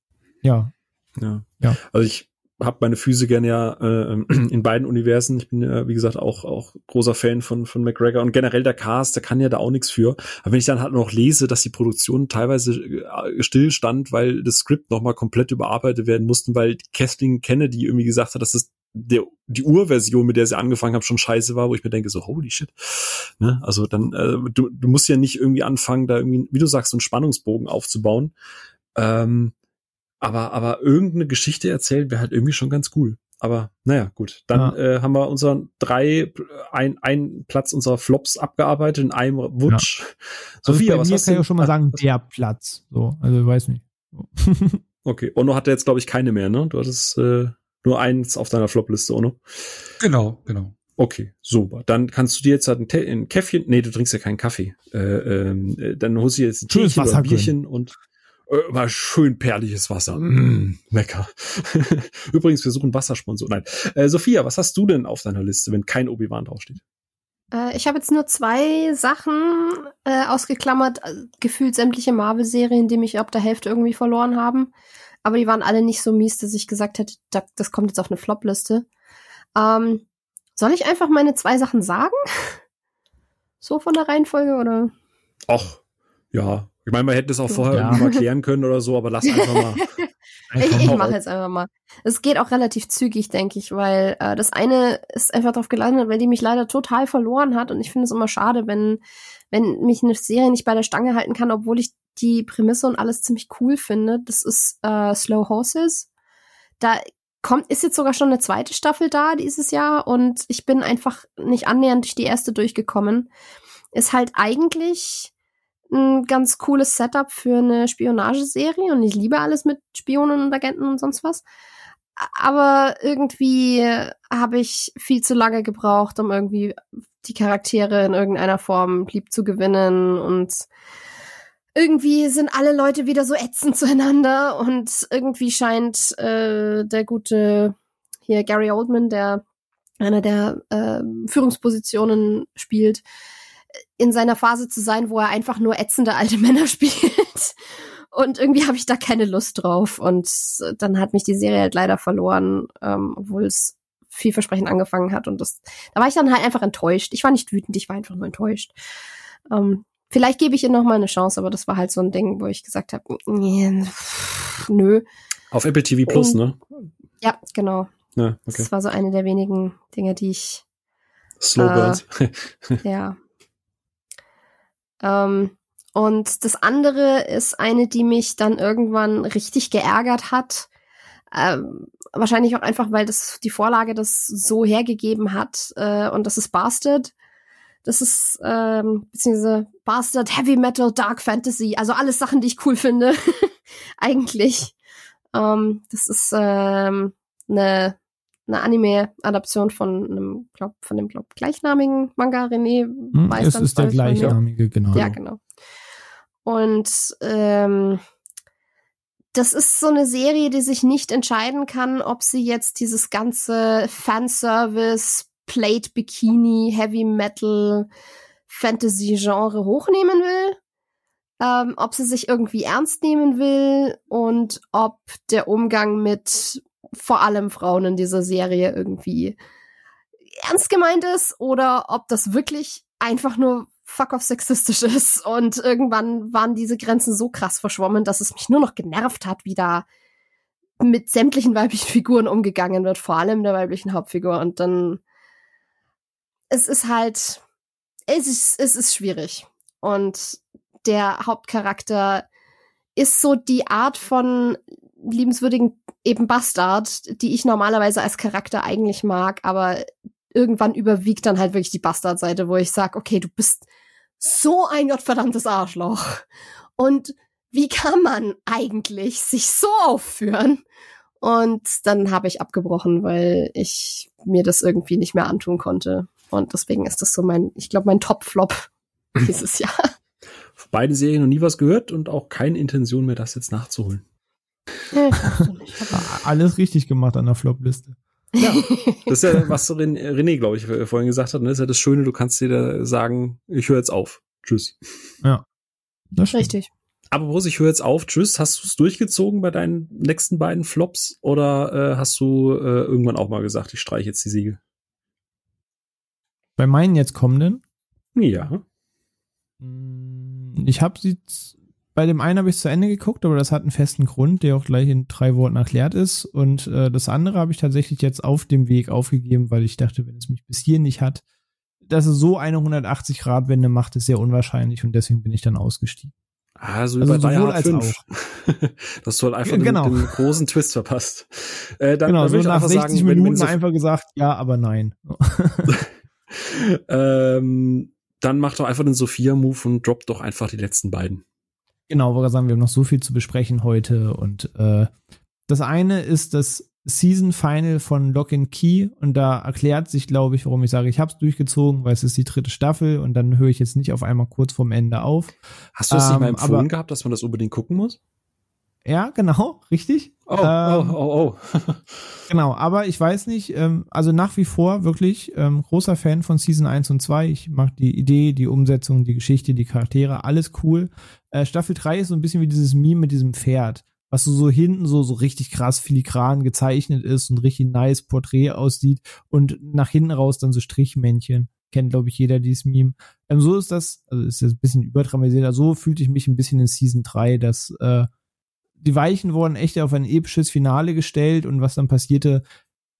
ja, ja. ja. Also ich habe meine Füße gerne ja äh, in beiden Universen. Ich bin ja, wie gesagt, auch, auch großer Fan von, von McGregor und generell der Cast, der kann ja da auch nichts für. Aber wenn ich dann halt noch lese, dass die Produktion teilweise äh, stillstand, weil das Skript nochmal komplett überarbeitet werden mussten, weil Kathleen Kennedy irgendwie gesagt hat, dass das der, die Urversion, mit der sie angefangen haben, schon scheiße war, wo ich mir denke, so, holy shit. Ne? Also dann, äh, du, du musst ja nicht irgendwie anfangen, da irgendwie, wie du sagst, so einen Spannungsbogen aufzubauen. Ähm, aber, aber irgendeine Geschichte erzählen wäre halt irgendwie schon ganz cool. Aber naja, gut. Dann ja. äh, haben wir unseren drei, ein, ein Platz unserer Flops abgearbeitet in einem Wutsch. Ja. Also Sophia, was hast kann du? ich auch schon mal sagen, der Platz. So, also ich weiß nicht. Okay. Ono hatte jetzt, glaube ich, keine mehr, ne? Du hattest äh, nur eins auf deiner Flop-Liste, Ono. Genau, genau. Okay, super. Dann kannst du dir jetzt halt ein, ein Käffchen, nee, du trinkst ja keinen Kaffee. Äh, ähm, äh, dann holst du jetzt ein Teechen oder ein Bierchen und war schön perliges Wasser. Mm, lecker. Übrigens, wir suchen Wassersponsor. Nein. Äh, Sophia, was hast du denn auf deiner Liste, wenn kein Obi-Wan draufsteht? Äh, ich habe jetzt nur zwei Sachen äh, ausgeklammert, äh, gefühlt sämtliche Marvel-Serien, die mich ab der Hälfte irgendwie verloren haben. Aber die waren alle nicht so mies, dass ich gesagt hätte, das kommt jetzt auf eine Flop-Liste. Ähm, soll ich einfach meine zwei Sachen sagen? so von der Reihenfolge oder? Ach, ja, ich meine, man hätte es auch vorher ja. mal klären können oder so, aber lass einfach mal. ich ich mache jetzt einfach mal. Es geht auch relativ zügig, denke ich, weil äh, das eine ist einfach drauf gelandet, weil die mich leider total verloren hat und ich finde es immer schade, wenn wenn mich eine Serie nicht bei der Stange halten kann, obwohl ich die Prämisse und alles ziemlich cool finde. Das ist äh, Slow Horses. Da kommt ist jetzt sogar schon eine zweite Staffel da dieses Jahr und ich bin einfach nicht annähernd durch die erste durchgekommen. Ist halt eigentlich ein ganz cooles Setup für eine Spionageserie und ich liebe alles mit Spionen und Agenten und sonst was. Aber irgendwie habe ich viel zu lange gebraucht, um irgendwie die Charaktere in irgendeiner Form lieb zu gewinnen und irgendwie sind alle Leute wieder so ätzend zueinander und irgendwie scheint äh, der gute hier Gary Oldman, der einer der äh, Führungspositionen spielt, in seiner Phase zu sein, wo er einfach nur ätzende alte Männer spielt. Und irgendwie habe ich da keine Lust drauf. Und dann hat mich die Serie halt leider verloren, ähm, obwohl es vielversprechend angefangen hat. Und das, da war ich dann halt einfach enttäuscht. Ich war nicht wütend, ich war einfach nur enttäuscht. Ähm, vielleicht gebe ich ihr noch mal eine Chance, aber das war halt so ein Ding, wo ich gesagt habe, nö. Auf Apple TV Plus, ne? Ja, genau. Ja, okay. Das war so eine der wenigen Dinge, die ich. Slow Burns. Äh, ja. Ähm, und das andere ist eine, die mich dann irgendwann richtig geärgert hat. Ähm, wahrscheinlich auch einfach, weil das die Vorlage das so hergegeben hat. Äh, und das ist Bastard. Das ist ähm, beziehungsweise Bastard, Heavy Metal, Dark Fantasy. Also alles Sachen, die ich cool finde. Eigentlich. Ähm, das ist ähm, eine eine Anime-Adaption von einem, glaub, von dem glaub, gleichnamigen Manga. René hm, Es ist der gleichnamige, genau. Ja, genau. Und ähm, das ist so eine Serie, die sich nicht entscheiden kann, ob sie jetzt dieses ganze Fanservice, Plate Bikini, Heavy Metal, Fantasy-Genre hochnehmen will, ähm, ob sie sich irgendwie ernst nehmen will und ob der Umgang mit vor allem Frauen in dieser Serie irgendwie ernst gemeint ist oder ob das wirklich einfach nur fuck off sexistisch ist. Und irgendwann waren diese Grenzen so krass verschwommen, dass es mich nur noch genervt hat, wie da mit sämtlichen weiblichen Figuren umgegangen wird, vor allem der weiblichen Hauptfigur. Und dann, es ist halt, es ist, es ist schwierig. Und der Hauptcharakter ist so die Art von liebenswürdigen eben Bastard, die ich normalerweise als Charakter eigentlich mag, aber irgendwann überwiegt dann halt wirklich die Bastardseite, wo ich sag, okay, du bist so ein gottverdammtes Arschloch. Und wie kann man eigentlich sich so aufführen? Und dann habe ich abgebrochen, weil ich mir das irgendwie nicht mehr antun konnte. Und deswegen ist das so mein, ich glaube, mein Top-Flop dieses Jahr. Von beiden Serien noch nie was gehört und auch keine Intention mehr, das jetzt nachzuholen. Nee, Alles richtig gemacht an der Flop-Liste. Ja, das ist ja, was René, glaube ich, vorhin gesagt hat. Ne? Das ist ja das Schöne, du kannst dir da sagen, ich höre jetzt auf. Tschüss. Ja. Das. Richtig. Aber Bruce, ich höre jetzt auf. Tschüss. Hast du es durchgezogen bei deinen nächsten beiden Flops oder äh, hast du äh, irgendwann auch mal gesagt, ich streiche jetzt die Siegel? Bei meinen jetzt kommenden? Ja. Ich habe sie bei dem einen habe ich zu Ende geguckt, aber das hat einen festen Grund, der auch gleich in drei Worten erklärt ist. Und äh, das andere habe ich tatsächlich jetzt auf dem Weg aufgegeben, weil ich dachte, wenn es mich bis hier nicht hat, dass es so eine 180-Grad-Wende macht, ist sehr unwahrscheinlich und deswegen bin ich dann ausgestiegen. Also, also bei sowohl als 5. auch. das soll einfach genau. den, den, großen Twist verpasst. Äh, dann, genau, dann so nach 60 sagen, Minuten wenn, wenn so einfach gesagt, ja, aber nein. ähm, dann macht doch einfach den Sophia-Move und droppt doch einfach die letzten beiden. Genau, wollte sagen, wir haben noch so viel zu besprechen heute. Und äh, das eine ist das Season Final von Lock and Key und da erklärt sich, glaube ich, warum ich sage, ich habe es durchgezogen, weil es ist die dritte Staffel und dann höre ich jetzt nicht auf einmal kurz vorm Ende auf. Hast du es ähm, nicht mal empfohlen aber, gehabt, dass man das unbedingt gucken muss? Ja, genau, richtig. Oh, oh ähm, oh, oh, oh. genau, aber ich weiß nicht, ähm, also nach wie vor wirklich ähm, großer Fan von Season 1 und 2. Ich mag die Idee, die Umsetzung, die Geschichte, die Charaktere, alles cool. Äh, Staffel 3 ist so ein bisschen wie dieses Meme mit diesem Pferd, was so, so hinten so, so richtig krass filigran gezeichnet ist und richtig nice Porträt aussieht und nach hinten raus dann so Strichmännchen. Kennt, glaube ich, jeder dieses Meme. Ähm, so ist das, also ist jetzt ein bisschen überdramatisiert, aber so fühlte ich mich ein bisschen in Season 3, dass äh, die Weichen wurden echt auf ein episches Finale gestellt und was dann passierte,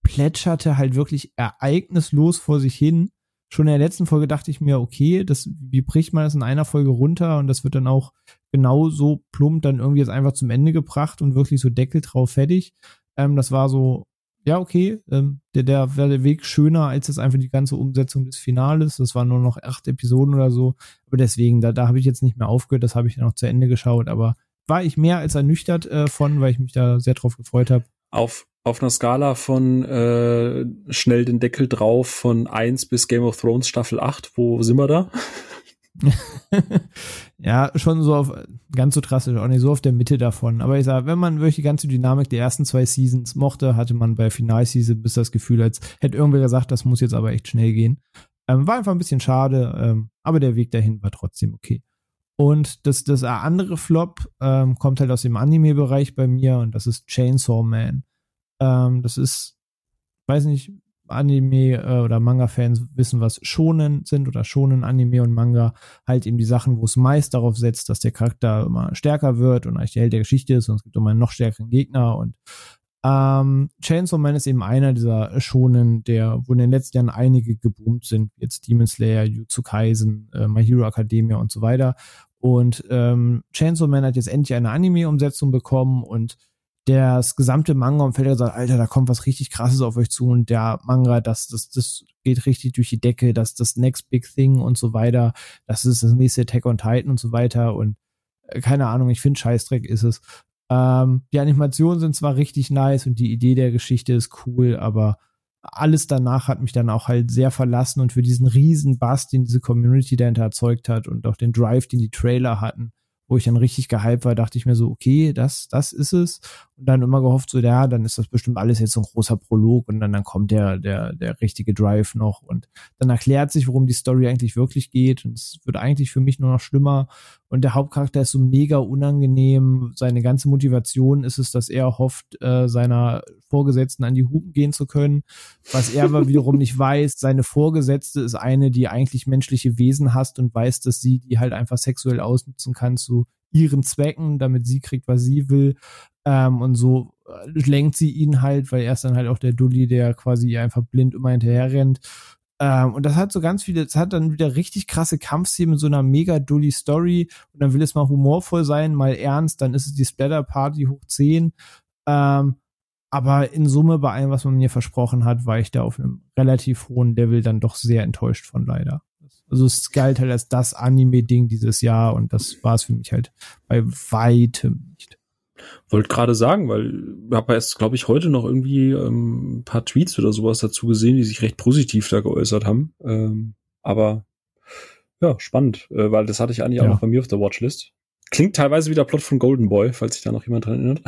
plätscherte halt wirklich ereignislos vor sich hin. Schon in der letzten Folge dachte ich mir, okay, das, wie bricht man das in einer Folge runter und das wird dann auch genau so plump dann irgendwie jetzt einfach zum Ende gebracht und wirklich so Deckel drauf fertig. Ähm, das war so, ja, okay, ähm, der, der wäre der Weg schöner als jetzt einfach die ganze Umsetzung des Finales. Das waren nur noch acht Episoden oder so. Aber deswegen, da, da habe ich jetzt nicht mehr aufgehört, das habe ich dann noch zu Ende geschaut, aber war ich mehr als ernüchtert äh, von, weil ich mich da sehr drauf gefreut habe. Auf, auf einer Skala von äh, schnell den Deckel drauf von 1 bis Game of Thrones Staffel 8, wo sind wir da? ja, schon so auf, ganz so drastisch auch nicht, so auf der Mitte davon. Aber ich sage, wenn man wirklich die ganze Dynamik der ersten zwei Seasons mochte, hatte man bei Final Season bis das Gefühl, als hätte irgendwer gesagt, das muss jetzt aber echt schnell gehen. Ähm, war einfach ein bisschen schade, ähm, aber der Weg dahin war trotzdem okay. Und das, das andere Flop ähm, kommt halt aus dem Anime-Bereich bei mir und das ist Chainsaw Man. Ähm, das ist, weiß nicht, Anime äh, oder Manga-Fans wissen, was Shonen sind oder Shonen Anime und Manga halt eben die Sachen, wo es meist darauf setzt, dass der Charakter immer stärker wird und eigentlich der Held der Geschichte ist und es gibt immer einen noch stärkeren Gegner und ähm, Chainsaw Man ist eben einer dieser Shonen, der, wo in den letzten Jahren einige geboomt sind, jetzt Demon Slayer, Jutsu Kaisen, äh, My Hero Academia und so weiter. Und ähm, Chainsaw Man hat jetzt endlich eine Anime-Umsetzung bekommen und das gesamte Manga umfeld hat gesagt, Alter, da kommt was richtig krasses auf euch zu und der Manga, das, das, das geht richtig durch die Decke, das, das Next Big Thing und so weiter, das ist das nächste Attack on Titan und so weiter und äh, keine Ahnung, ich finde Scheißdreck ist es. Ähm, die Animationen sind zwar richtig nice und die Idee der Geschichte ist cool, aber alles danach hat mich dann auch halt sehr verlassen und für diesen riesen Bass, den diese Community dahinter erzeugt hat und auch den Drive, den die Trailer hatten, wo ich dann richtig gehypt war, dachte ich mir so, okay, das, das ist es. Und dann immer gehofft, so, ja, dann ist das bestimmt alles jetzt so ein großer Prolog und dann, dann kommt der, der, der richtige Drive noch und dann erklärt sich, worum die Story eigentlich wirklich geht und es wird eigentlich für mich nur noch schlimmer und der Hauptcharakter ist so mega unangenehm. Seine ganze Motivation ist es, dass er hofft, äh, seiner Vorgesetzten an die Hupen gehen zu können, was er aber wiederum nicht weiß. Seine Vorgesetzte ist eine, die eigentlich menschliche Wesen hasst und weiß, dass sie die halt einfach sexuell ausnutzen kann zu ihren Zwecken, damit sie kriegt, was sie will. Ähm, und so äh, lenkt sie ihn halt, weil er ist dann halt auch der Dulli, der quasi ihr einfach blind immer hinterher rennt. Ähm, und das hat so ganz viele, es hat dann wieder richtig krasse Kampfszenen mit so einer mega dully Story. Und dann will es mal humorvoll sein, mal ernst, dann ist es die Splatter Party hoch 10. Ähm, aber in Summe bei allem, was man mir versprochen hat, war ich da auf einem relativ hohen Level dann doch sehr enttäuscht von leider. Also es galt halt als das Anime-Ding dieses Jahr und das war es für mich halt bei weitem nicht. Wollte gerade sagen, weil ich habe erst, glaube ich, heute noch irgendwie ähm, ein paar Tweets oder sowas dazu gesehen, die sich recht positiv da geäußert haben. Ähm, aber ja, spannend, äh, weil das hatte ich eigentlich ja. auch noch bei mir auf der Watchlist. Klingt teilweise wie der Plot von Golden Boy, falls sich da noch jemand dran erinnert.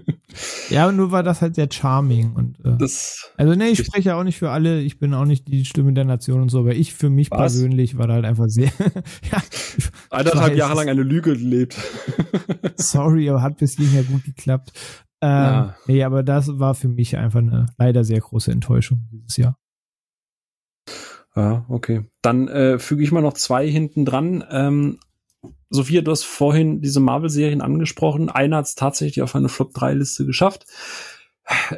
ja, nur war das halt sehr charming und äh, das also nee, ich spreche ja auch nicht für alle, ich bin auch nicht die Stimme der Nation und so, aber ich für mich Was? persönlich war da halt einfach sehr ja, eineinhalb Jahre lang eine Lüge gelebt. sorry, aber hat bis hierher gut geklappt. Ähm, ja. Nee, aber das war für mich einfach eine leider sehr große Enttäuschung dieses Jahr. Ja, okay. Dann äh, füge ich mal noch zwei hinten dran. Ähm, Sophia, du hast vorhin diese Marvel-Serien angesprochen. Einer hat es tatsächlich auf eine Flop-3-Liste geschafft.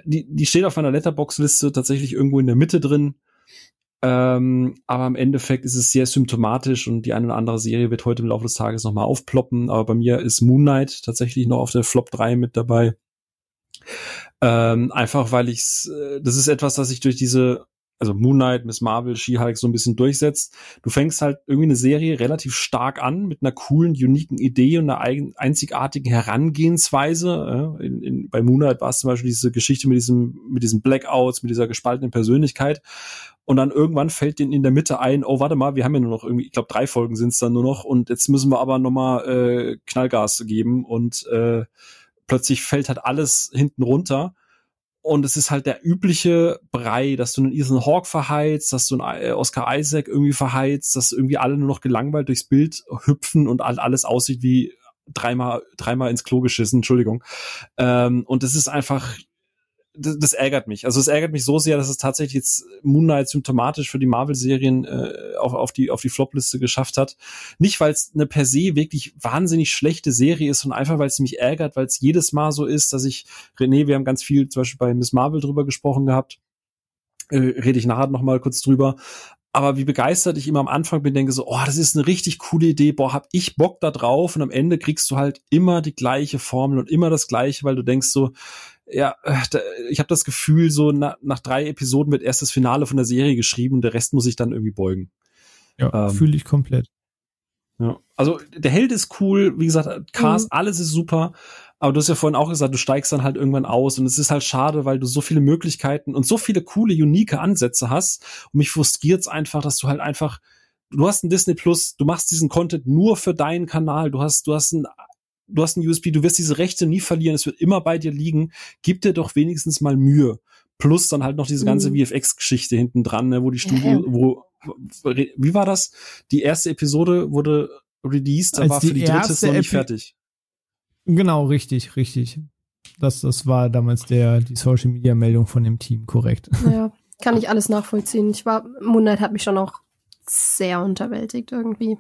Die, die steht auf meiner Letterbox-Liste tatsächlich irgendwo in der Mitte drin. Ähm, aber im Endeffekt ist es sehr symptomatisch und die eine oder andere Serie wird heute im Laufe des Tages nochmal aufploppen. Aber bei mir ist Moon Knight tatsächlich noch auf der Flop 3 mit dabei. Ähm, einfach weil ich's, äh, das ist etwas, das ich durch diese also Moon Knight, Miss Marvel, She-Hulk so ein bisschen durchsetzt. Du fängst halt irgendwie eine Serie relativ stark an mit einer coolen, uniken Idee und einer einzigartigen Herangehensweise. In, in, bei Moon Knight war es zum Beispiel diese Geschichte mit diesem, mit diesen Blackouts, mit dieser gespaltenen Persönlichkeit. Und dann irgendwann fällt denen in der Mitte ein, oh, warte mal, wir haben ja nur noch irgendwie, ich glaube, drei Folgen sind es dann nur noch und jetzt müssen wir aber nochmal äh, Knallgas geben und äh, plötzlich fällt halt alles hinten runter und es ist halt der übliche Brei, dass du einen Ethan Hawke verheizt, dass du einen äh, Oscar Isaac irgendwie verheizt, dass irgendwie alle nur noch gelangweilt durchs Bild hüpfen und alles aussieht wie dreimal, dreimal ins Klo geschissen, Entschuldigung. Ähm, und es ist einfach das, das ärgert mich. Also es ärgert mich so sehr, dass es tatsächlich jetzt Moon Knight symptomatisch für die Marvel-Serien äh, auf, auf die auf die Flop-Liste geschafft hat. Nicht, weil es eine per se wirklich wahnsinnig schlechte Serie ist, sondern einfach, weil es mich ärgert, weil es jedes Mal so ist, dass ich, René, wir haben ganz viel zum Beispiel bei Miss Marvel drüber gesprochen gehabt, äh, rede ich nachher noch mal kurz drüber, aber wie begeistert ich immer am Anfang bin, denke so, oh, das ist eine richtig coole Idee, boah, hab ich Bock da drauf und am Ende kriegst du halt immer die gleiche Formel und immer das gleiche, weil du denkst so, ja, äh, ich habe das Gefühl, so na, nach drei Episoden wird erst das Finale von der Serie geschrieben und der Rest muss ich dann irgendwie beugen. Ja, ähm, fühle ich komplett. Ja, also der Held ist cool, wie gesagt, Cast, mhm. alles ist super, aber du hast ja vorhin auch gesagt, du steigst dann halt irgendwann aus und es ist halt schade, weil du so viele Möglichkeiten und so viele coole, unique Ansätze hast und mich frustriert's einfach, dass du halt einfach du hast ein Disney Plus, du machst diesen Content nur für deinen Kanal, du hast, du hast ein du hast ein USP, du wirst diese Rechte nie verlieren, es wird immer bei dir liegen. Gib dir doch wenigstens mal Mühe. Plus dann halt noch diese ganze mhm. VFX-Geschichte hinten dran, ne, wo die Studio, ja. wo, wie war das? Die erste Episode wurde released, war für die dritte noch nicht fertig. Genau, richtig, richtig. Das, das war damals der, die Social Media Meldung von dem Team, korrekt. Ja, kann ich alles nachvollziehen. Ich war, Moonlight hat mich schon auch sehr unterwältigt irgendwie.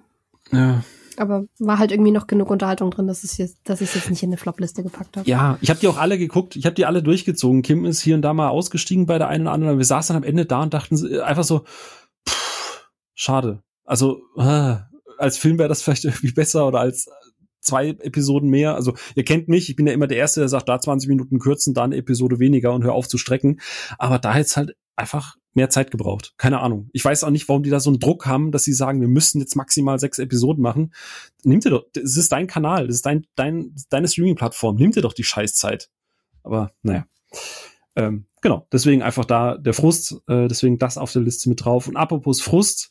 Ja. Aber war halt irgendwie noch genug Unterhaltung drin, dass, es jetzt, dass ich es jetzt nicht in eine Flop-Liste gepackt habe. Ja, ich habe die auch alle geguckt. Ich habe die alle durchgezogen. Kim ist hier und da mal ausgestiegen bei der einen oder anderen. Wir saßen dann am Ende da und dachten äh, einfach so, pff, schade. Also äh, als Film wäre das vielleicht irgendwie besser oder als zwei Episoden mehr. Also ihr kennt mich, ich bin ja immer der Erste, der sagt, da 20 Minuten kürzen, da eine Episode weniger und hör auf zu strecken. Aber da jetzt halt einfach mehr Zeit gebraucht. Keine Ahnung. Ich weiß auch nicht, warum die da so einen Druck haben, dass sie sagen, wir müssen jetzt maximal sechs Episoden machen. Nimm dir doch, es ist dein Kanal, das ist dein, dein, deine Streaming-Plattform. Nimm dir doch die Scheißzeit. Aber naja. Ähm, genau, deswegen einfach da der Frust, äh, deswegen das auf der Liste mit drauf. Und apropos Frust,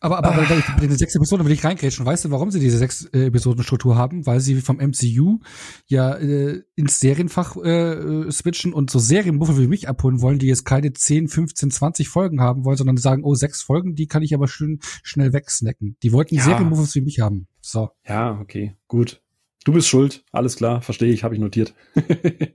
aber, aber ah. bei, bei den sechs Episoden will ich reingrätschen. Weißt du, warum sie diese sechs äh, Episodenstruktur haben? Weil sie vom MCU ja äh, ins Serienfach äh, switchen und so Serienbuffer wie mich abholen wollen, die jetzt keine 10, 15, 20 Folgen haben wollen, sondern sagen, oh, sechs Folgen, die kann ich aber schön schnell wegsnacken. Die wollten ja. Serienbuffers wie mich haben. So. Ja, okay, gut. Du bist schuld, alles klar, verstehe ich, habe ich notiert.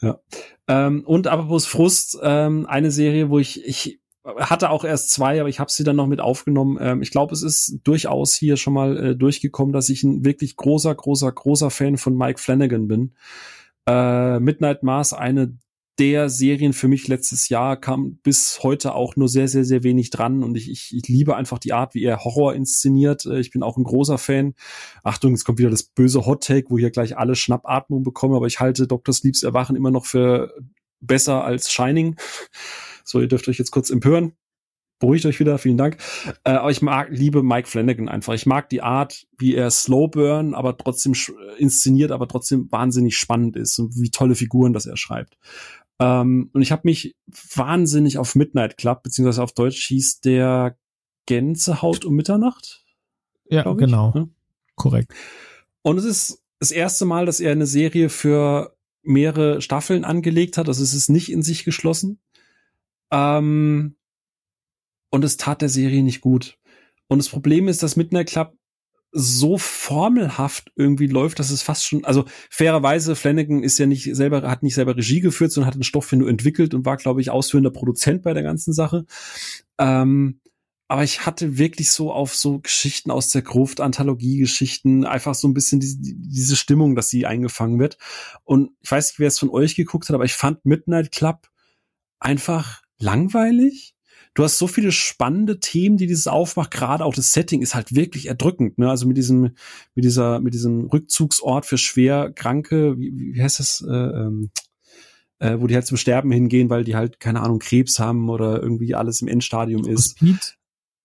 ja. Ähm, und apropos Frust, ähm, eine Serie, wo ich, ich hatte auch erst zwei, aber ich habe sie dann noch mit aufgenommen. Ähm, ich glaube, es ist durchaus hier schon mal äh, durchgekommen, dass ich ein wirklich großer, großer, großer Fan von Mike Flanagan bin. Äh, Midnight Mars, eine der Serien für mich letztes Jahr kam bis heute auch nur sehr, sehr, sehr wenig dran und ich, ich, ich liebe einfach die Art, wie er Horror inszeniert. Äh, ich bin auch ein großer Fan. Achtung, jetzt kommt wieder das böse Hot Take, wo hier gleich alle Schnappatmung bekommen, aber ich halte Dr. Sleeps Erwachen immer noch für besser als Shining. So, ihr dürft euch jetzt kurz empören. Beruhigt euch wieder, vielen Dank. Äh, aber ich mag, liebe Mike Flanagan einfach. Ich mag die Art, wie er Slow Burn, aber trotzdem inszeniert, aber trotzdem wahnsinnig spannend ist und wie tolle Figuren das er schreibt. Ähm, und ich habe mich wahnsinnig auf Midnight Club, beziehungsweise auf Deutsch hieß der Gänsehaut um Mitternacht. Ja, genau. Ja? Korrekt. Und es ist das erste Mal, dass er eine Serie für mehrere Staffeln angelegt hat. Also es ist nicht in sich geschlossen. Ähm, und es tat der Serie nicht gut. Und das Problem ist, dass Midnight Club so formelhaft irgendwie läuft, dass es fast schon, also fairerweise, Flanagan ist ja nicht selber, hat nicht selber Regie geführt, sondern hat den Stoff nur entwickelt und war, glaube ich, ausführender Produzent bei der ganzen Sache. Ähm, aber ich hatte wirklich so auf so Geschichten aus der Gruft, Anthologie-Geschichten, einfach so ein bisschen diese, diese Stimmung, dass sie eingefangen wird. Und ich weiß nicht, wer es von euch geguckt hat, aber ich fand Midnight Club einfach langweilig. Du hast so viele spannende Themen, die dieses aufmacht. Gerade auch das Setting ist halt wirklich erdrückend. Ne? Also mit diesem, mit dieser, mit diesem Rückzugsort für schwer Kranke, wie, wie heißt das? Äh, ähm, äh, wo die halt zum Sterben hingehen, weil die halt keine Ahnung Krebs haben oder irgendwie alles im Endstadium ist. Hospiz?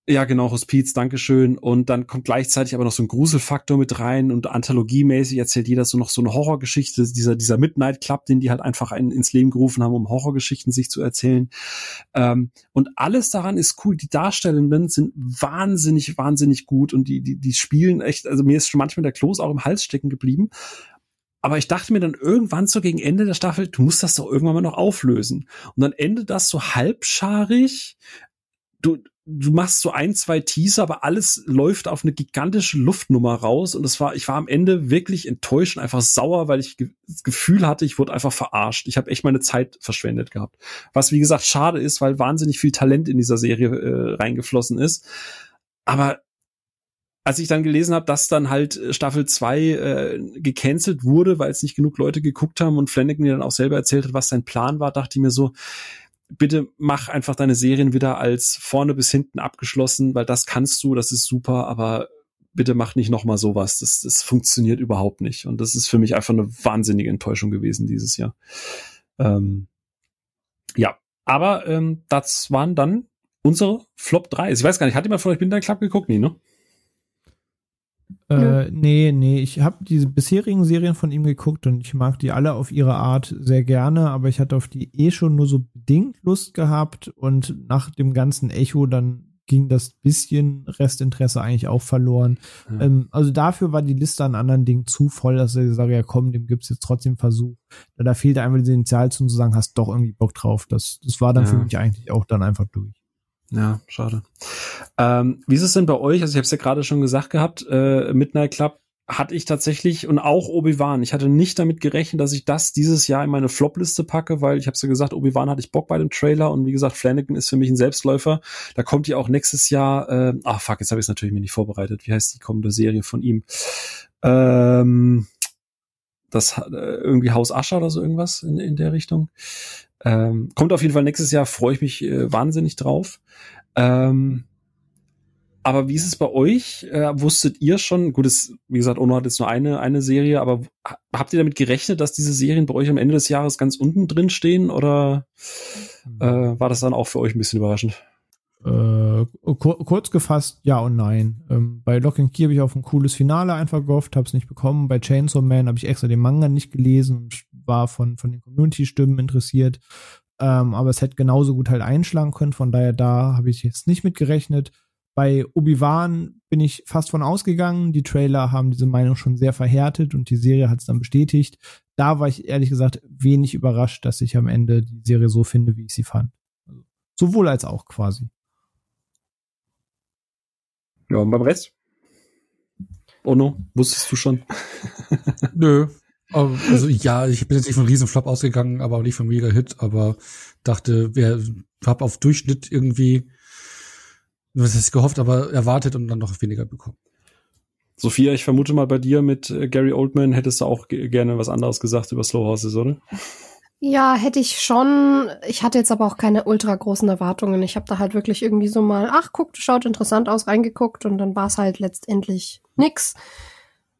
Ja, genau, Hospiz, Dankeschön. Und dann kommt gleichzeitig aber noch so ein Gruselfaktor mit rein und anthologiemäßig erzählt jeder so noch so eine Horrorgeschichte, dieser, dieser Midnight Club, den die halt einfach ein, ins Leben gerufen haben, um Horrorgeschichten sich zu erzählen. Ähm, und alles daran ist cool. Die Darstellenden sind wahnsinnig, wahnsinnig gut und die, die, die spielen echt, also mir ist schon manchmal der Kloß auch im Hals stecken geblieben. Aber ich dachte mir dann irgendwann so gegen Ende der Staffel, du musst das doch irgendwann mal noch auflösen. Und dann endet das so halbscharig. Du, du machst so ein, zwei Teaser, aber alles läuft auf eine gigantische Luftnummer raus. Und das war, ich war am Ende wirklich enttäuscht und einfach sauer, weil ich das Gefühl hatte, ich wurde einfach verarscht. Ich habe echt meine Zeit verschwendet gehabt. Was wie gesagt schade ist, weil wahnsinnig viel Talent in dieser Serie äh, reingeflossen ist. Aber als ich dann gelesen habe, dass dann halt äh, Staffel 2 äh, gecancelt wurde, weil es nicht genug Leute geguckt haben und Flanagan mir dann auch selber erzählt hat, was sein Plan war, dachte ich mir so, bitte mach einfach deine Serien wieder als vorne bis hinten abgeschlossen, weil das kannst du, das ist super, aber bitte mach nicht noch mal sowas. Das, das funktioniert überhaupt nicht. Und das ist für mich einfach eine wahnsinnige Enttäuschung gewesen dieses Jahr. Ähm, ja, aber ähm, das waren dann unsere Flop 3. Ich weiß gar nicht, hat jemand von euch Binder Club geguckt? Nee, ne? Äh, nee, nee, ich habe diese bisherigen Serien von ihm geguckt und ich mag die alle auf ihre Art sehr gerne, aber ich hatte auf die eh schon nur so bedingt Lust gehabt und nach dem ganzen Echo dann ging das bisschen Restinteresse eigentlich auch verloren. Ja. Ähm, also dafür war die Liste an anderen Dingen zu voll, dass ich sage, ja komm, dem gibt's jetzt trotzdem Versuch. Da, da fehlte einfach das Initial zu sagen, hast doch irgendwie Bock drauf. Das, das war dann ja. für mich eigentlich auch dann einfach durch. Ja, schade. Ähm, wie ist es denn bei euch? Also ich habe es ja gerade schon gesagt gehabt, äh, Midnight Club hatte ich tatsächlich und auch Obi-Wan. Ich hatte nicht damit gerechnet, dass ich das dieses Jahr in meine Flop-Liste packe, weil ich habe ja gesagt, Obi-Wan hatte ich Bock bei dem Trailer und wie gesagt, Flanagan ist für mich ein Selbstläufer. Da kommt ja auch nächstes Jahr, äh, ah fuck, jetzt habe ich es natürlich mir nicht vorbereitet. Wie heißt die kommende Serie von ihm? Ähm, das äh, irgendwie Haus Ascher oder so irgendwas in, in der Richtung. Ähm, kommt auf jeden Fall nächstes Jahr, freue ich mich äh, wahnsinnig drauf. Ähm, aber wie ist es bei euch? Äh, wusstet ihr schon, gut, es, wie gesagt, Ono hat jetzt nur eine, eine Serie, aber habt ihr damit gerechnet, dass diese Serien bei euch am Ende des Jahres ganz unten drin stehen oder hm. äh, war das dann auch für euch ein bisschen überraschend? Äh, kur kurz gefasst, ja und nein. Ähm, bei Lock and Key habe ich auf ein cooles Finale einfach gehofft, habe es nicht bekommen. Bei Chainsaw Man habe ich extra den Manga nicht gelesen und war von, von den Community-Stimmen interessiert. Ähm, aber es hätte genauso gut halt einschlagen können. Von daher, da habe ich jetzt nicht mit gerechnet. Bei Obi-Wan bin ich fast von ausgegangen. Die Trailer haben diese Meinung schon sehr verhärtet und die Serie hat es dann bestätigt. Da war ich ehrlich gesagt wenig überrascht, dass ich am Ende die Serie so finde, wie ich sie fand. Also, sowohl als auch quasi. Ja, und beim Rest? Oh no, wusstest du schon? Nö. Also ja, ich bin jetzt nicht von Riesenflop ausgegangen, aber auch nicht vom Mega-Hit, aber dachte, wer hab auf Durchschnitt irgendwie was ist gehofft, aber erwartet und dann noch weniger bekommen. Sophia, ich vermute mal bei dir mit äh, Gary Oldman hättest du auch gerne was anderes gesagt über Slow Horses, oder? Ja, hätte ich schon. Ich hatte jetzt aber auch keine ultra großen Erwartungen. Ich habe da halt wirklich irgendwie so mal, ach, guckt, schaut interessant aus, reingeguckt und dann war es halt letztendlich nix.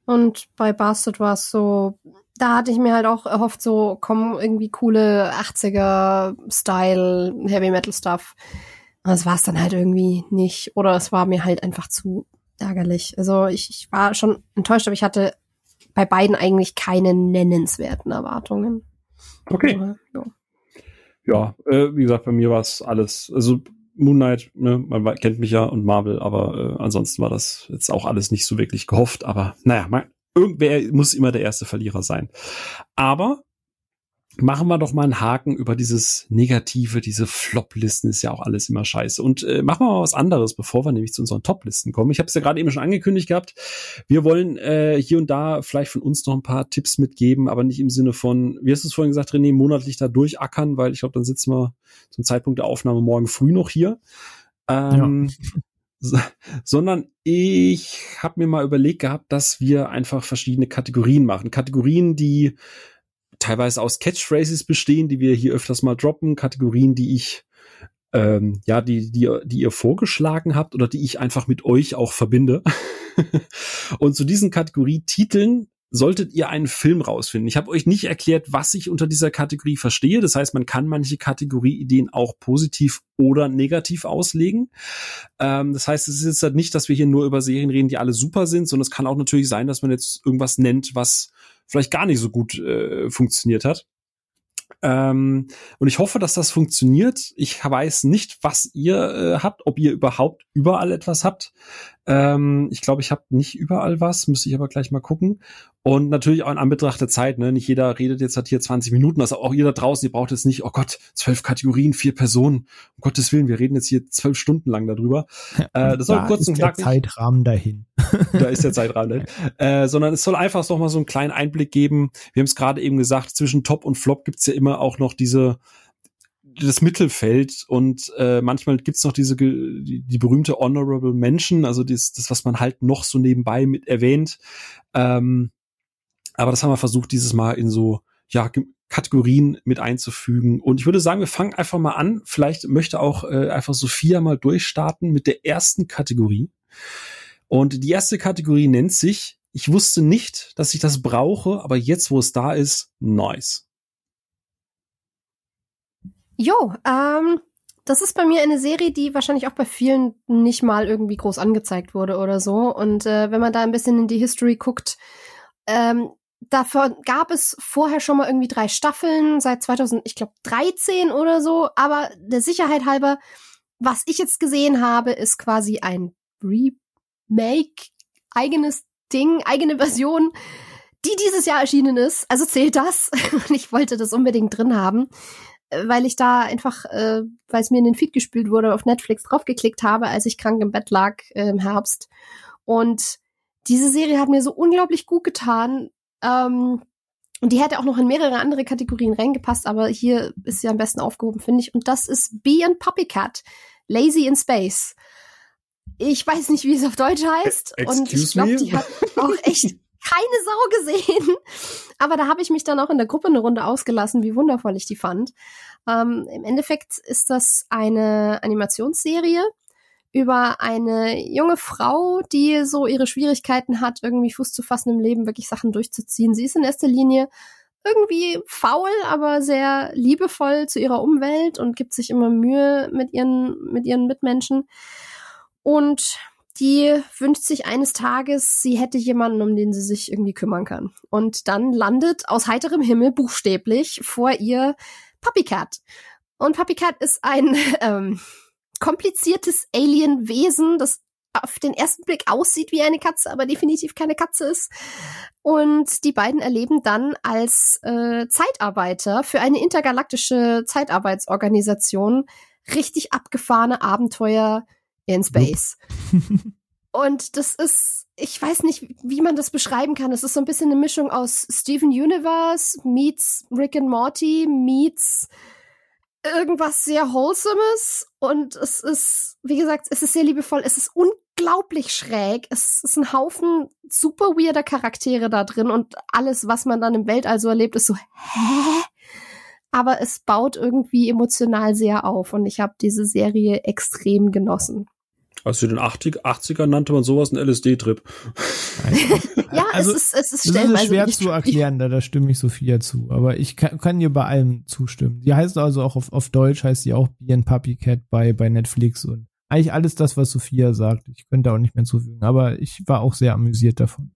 Und bei Bastard war es so, da hatte ich mir halt auch erhofft, so kommen irgendwie coole 80er Style Heavy Metal Stuff. Und das war es dann halt irgendwie nicht. Oder es war mir halt einfach zu ärgerlich. Also ich, ich war schon enttäuscht, aber ich hatte bei beiden eigentlich keine nennenswerten Erwartungen. Okay. Aber, ja, ja äh, wie gesagt, bei mir war es alles, also Moon Knight, ne, man kennt mich ja und Marvel, aber äh, ansonsten war das jetzt auch alles nicht so wirklich gehofft. Aber naja, man, irgendwer muss immer der erste Verlierer sein. Aber machen wir doch mal einen Haken über dieses Negative, diese Flop-Listen ist ja auch alles immer scheiße. Und äh, machen wir mal was anderes, bevor wir nämlich zu unseren Top-Listen kommen. Ich habe es ja gerade eben schon angekündigt gehabt. Wir wollen äh, hier und da vielleicht von uns noch ein paar Tipps mitgeben, aber nicht im Sinne von, wie hast du es vorhin gesagt, René, monatlich da durchackern, weil ich glaube, dann sitzen wir zum Zeitpunkt der Aufnahme morgen früh noch hier. Ähm, ja. sondern ich habe mir mal überlegt gehabt, dass wir einfach verschiedene Kategorien machen. Kategorien, die teilweise aus Catchphrases bestehen, die wir hier öfters mal droppen, Kategorien, die ich ähm, ja, die, die, die ihr vorgeschlagen habt oder die ich einfach mit euch auch verbinde. und zu diesen Kategorie-Titeln solltet ihr einen Film rausfinden. Ich habe euch nicht erklärt, was ich unter dieser Kategorie verstehe. Das heißt, man kann manche Kategorieideen auch positiv oder negativ auslegen. Ähm, das heißt, es ist jetzt halt nicht, dass wir hier nur über Serien reden, die alle super sind, sondern es kann auch natürlich sein, dass man jetzt irgendwas nennt, was vielleicht gar nicht so gut äh, funktioniert hat. Ähm, und ich hoffe, dass das funktioniert. Ich weiß nicht, was ihr äh, habt, ob ihr überhaupt überall etwas habt. Ähm, ich glaube, ich habe nicht überall was, müsste ich aber gleich mal gucken. Und natürlich auch in Anbetracht der Zeit, ne? Nicht jeder redet jetzt halt hier 20 Minuten. Also auch ihr da draußen, ihr braucht jetzt nicht, oh Gott, zwölf Kategorien, vier Personen. Um Gottes Willen, wir reden jetzt hier zwölf Stunden lang darüber. Äh, das soll da kurz und knackig. Der Zeitrahmen dahin. da ist der Zeitrahmen dahin. Äh, sondern es soll einfach noch mal so einen kleinen Einblick geben. Wir haben es gerade eben gesagt, zwischen Top und Flop gibt's ja immer auch noch diese das Mittelfeld und äh, manchmal gibt's noch diese die, die berühmte Honorable Mention, also das, das, was man halt noch so nebenbei mit erwähnt. Ähm, aber das haben wir versucht, dieses Mal in so ja, Kategorien mit einzufügen. Und ich würde sagen, wir fangen einfach mal an. Vielleicht möchte auch äh, einfach Sophia mal durchstarten mit der ersten Kategorie. Und die erste Kategorie nennt sich, ich wusste nicht, dass ich das brauche, aber jetzt, wo es da ist, nice. Jo, ähm, das ist bei mir eine Serie, die wahrscheinlich auch bei vielen nicht mal irgendwie groß angezeigt wurde oder so. Und äh, wenn man da ein bisschen in die History guckt, ähm, Davon gab es vorher schon mal irgendwie drei Staffeln seit 2000, ich glaube 13 oder so. Aber der Sicherheit halber, was ich jetzt gesehen habe, ist quasi ein Remake, eigenes Ding, eigene Version, die dieses Jahr erschienen ist. Also zählt das. Und ich wollte das unbedingt drin haben, weil ich da einfach, äh, weil es mir in den Feed gespült wurde, auf Netflix draufgeklickt habe, als ich krank im Bett lag äh, im Herbst. Und diese Serie hat mir so unglaublich gut getan, ähm, und die hätte auch noch in mehrere andere Kategorien reingepasst, aber hier ist sie am besten aufgehoben, finde ich. Und das ist Bee and Puppycat, Lazy in Space. Ich weiß nicht, wie es auf Deutsch heißt. Excuse und ich glaube, die hat auch echt keine Sau gesehen. Aber da habe ich mich dann auch in der Gruppe eine Runde ausgelassen, wie wundervoll ich die fand. Ähm, Im Endeffekt ist das eine Animationsserie über eine junge Frau, die so ihre Schwierigkeiten hat, irgendwie Fuß zu fassen im Leben, wirklich Sachen durchzuziehen. Sie ist in erster Linie irgendwie faul, aber sehr liebevoll zu ihrer Umwelt und gibt sich immer Mühe mit ihren, mit ihren Mitmenschen. Und die wünscht sich eines Tages, sie hätte jemanden, um den sie sich irgendwie kümmern kann. Und dann landet aus heiterem Himmel buchstäblich vor ihr Puppycat. Und Puppycat ist ein ähm, kompliziertes Alien-Wesen, das auf den ersten Blick aussieht wie eine Katze, aber definitiv keine Katze ist. Und die beiden erleben dann als äh, Zeitarbeiter für eine intergalaktische Zeitarbeitsorganisation richtig abgefahrene Abenteuer in Space. Und das ist, ich weiß nicht, wie man das beschreiben kann. Es ist so ein bisschen eine Mischung aus Steven Universe meets Rick and Morty meets irgendwas sehr Wholesomes. Und es ist, wie gesagt, es ist sehr liebevoll. Es ist unglaublich schräg. Es ist ein Haufen super weirder Charaktere da drin und alles, was man dann im Weltall so erlebt, ist so, hä? Aber es baut irgendwie emotional sehr auf und ich habe diese Serie extrem genossen. Also in den 80, 80ern nannte man sowas einen LSD-Trip. ja, also, es ist, es ist. Das ist schwer zu erklären, da, da stimme ich Sophia zu. Aber ich kann, kann dir bei allem zustimmen. Die heißt also auch auf, auf Deutsch heißt sie auch Be Puppy Cat bei, bei Netflix und eigentlich alles das, was Sophia sagt. Ich könnte auch nicht mehr zufügen, aber ich war auch sehr amüsiert davon.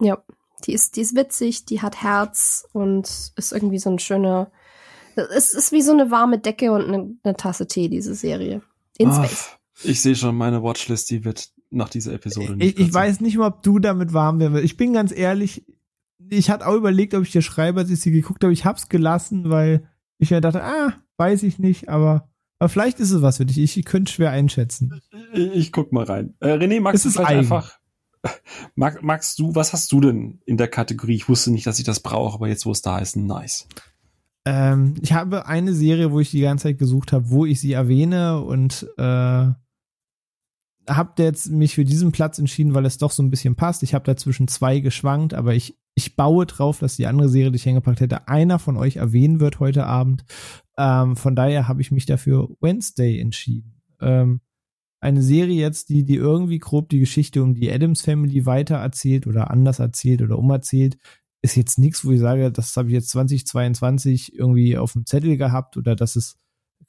Ja, die ist, die ist witzig, die hat Herz und ist irgendwie so ein schöner, es ist wie so eine warme Decke und eine, eine Tasse Tee, diese Serie. In Space. Ich sehe schon, meine Watchlist, die wird nach dieser Episode nicht. Ich, ich weiß nicht mal, ob du damit warm werden Ich bin ganz ehrlich, ich hatte auch überlegt, ob ich dir schreibe, als ich sie geguckt habe. Ich hab's gelassen, weil ich ja dachte, ah, weiß ich nicht, aber, aber vielleicht ist es was für dich. Ich, ich könnte schwer einschätzen. Ich, ich guck mal rein. Äh, René, magst du vielleicht einfach, mag, magst du, was hast du denn in der Kategorie? Ich wusste nicht, dass ich das brauche, aber jetzt, wo es da ist, nice. Ähm, ich habe eine Serie, wo ich die ganze Zeit gesucht habe, wo ich sie erwähne und äh, habe jetzt mich für diesen Platz entschieden, weil es doch so ein bisschen passt. Ich habe da zwischen zwei geschwankt, aber ich, ich baue drauf, dass die andere Serie, die ich hingepackt hätte, einer von euch erwähnen wird heute Abend. Ähm, von daher habe ich mich dafür Wednesday entschieden. Ähm, eine Serie jetzt, die, die irgendwie grob die Geschichte um die Adams Family weiter erzählt oder anders erzählt oder umerzählt, ist jetzt nichts, wo ich sage, das habe ich jetzt 2022 irgendwie auf dem Zettel gehabt oder das ist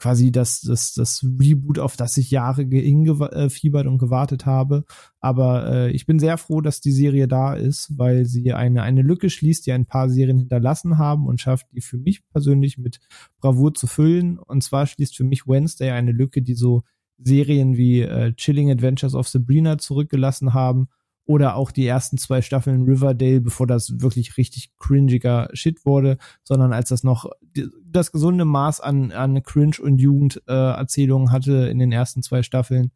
quasi das, das, das Reboot, auf das ich Jahre hingefiebert und gewartet habe. Aber äh, ich bin sehr froh, dass die Serie da ist, weil sie eine, eine Lücke schließt, die ein paar Serien hinterlassen haben und schafft, die für mich persönlich mit Bravour zu füllen. Und zwar schließt für mich Wednesday eine Lücke, die so Serien wie äh, Chilling Adventures of Sabrina zurückgelassen haben oder auch die ersten zwei Staffeln Riverdale, bevor das wirklich richtig cringiger Shit wurde, sondern als das noch das gesunde Maß an, an Cringe und Jugenderzählungen äh, hatte in den ersten zwei Staffeln.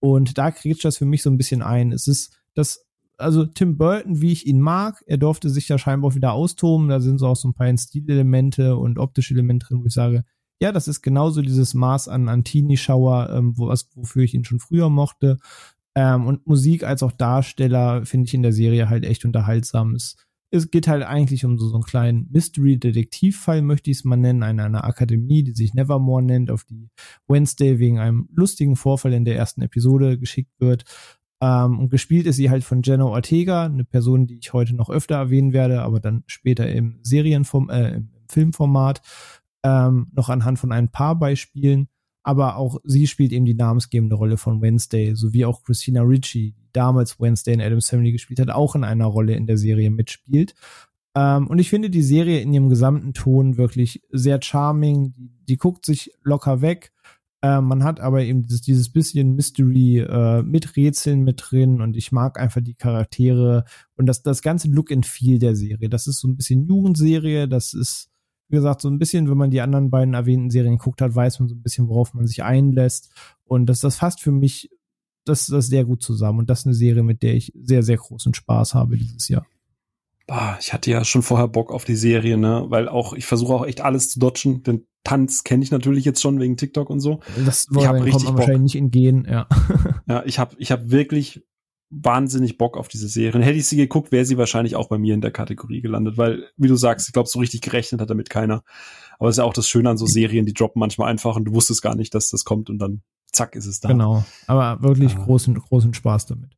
Und da kriegt das für mich so ein bisschen ein. Es ist das, also Tim Burton, wie ich ihn mag, er durfte sich da scheinbar auch wieder austoben. Da sind so auch so ein paar Stilelemente und optische Elemente drin, wo ich sage, ja, das ist genauso dieses Maß an, an Teenie-Schauer, ähm, wo, wofür ich ihn schon früher mochte. Ähm, und Musik als auch Darsteller finde ich in der Serie halt echt unterhaltsam. Es, es geht halt eigentlich um so, so einen kleinen Mystery-Detektivfall, möchte ich es mal nennen, in einer Akademie, die sich Nevermore nennt, auf die Wednesday wegen einem lustigen Vorfall in der ersten Episode geschickt wird. Ähm, und gespielt ist sie halt von Jenna Ortega, eine Person, die ich heute noch öfter erwähnen werde, aber dann später im Serienform, äh, im Filmformat, ähm, noch anhand von ein paar Beispielen aber auch sie spielt eben die namensgebende Rolle von Wednesday, sowie auch Christina Ricci, die damals Wednesday in Adam's Family gespielt hat, auch in einer Rolle in der Serie mitspielt. Ähm, und ich finde die Serie in ihrem gesamten Ton wirklich sehr charming. Die, die guckt sich locker weg. Äh, man hat aber eben dieses, dieses bisschen Mystery äh, mit Rätseln mit drin und ich mag einfach die Charaktere und das, das ganze Look and Feel der Serie. Das ist so ein bisschen Jugendserie, das ist wie gesagt, so ein bisschen, wenn man die anderen beiden erwähnten Serien geguckt hat, weiß man so ein bisschen, worauf man sich einlässt. Und das, das fasst für mich das, das sehr gut zusammen. Und das ist eine Serie, mit der ich sehr, sehr großen Spaß habe dieses Jahr. Bah, ich hatte ja schon vorher Bock auf die Serie, ne? Weil auch, ich versuche auch echt alles zu dodgen. Den Tanz kenne ich natürlich jetzt schon wegen TikTok und so. Das ich hab richtig Bock. wahrscheinlich nicht entgehen, ja. ja, ich habe ich hab wirklich wahnsinnig Bock auf diese Serie. Und hätte ich sie geguckt, wäre sie wahrscheinlich auch bei mir in der Kategorie gelandet, weil, wie du sagst, ich glaube, so richtig gerechnet hat damit keiner. Aber es ist ja auch das Schöne an so Serien, die droppen manchmal einfach und du wusstest gar nicht, dass das kommt und dann zack ist es da. Genau. Aber wirklich ja. großen, großen Spaß damit.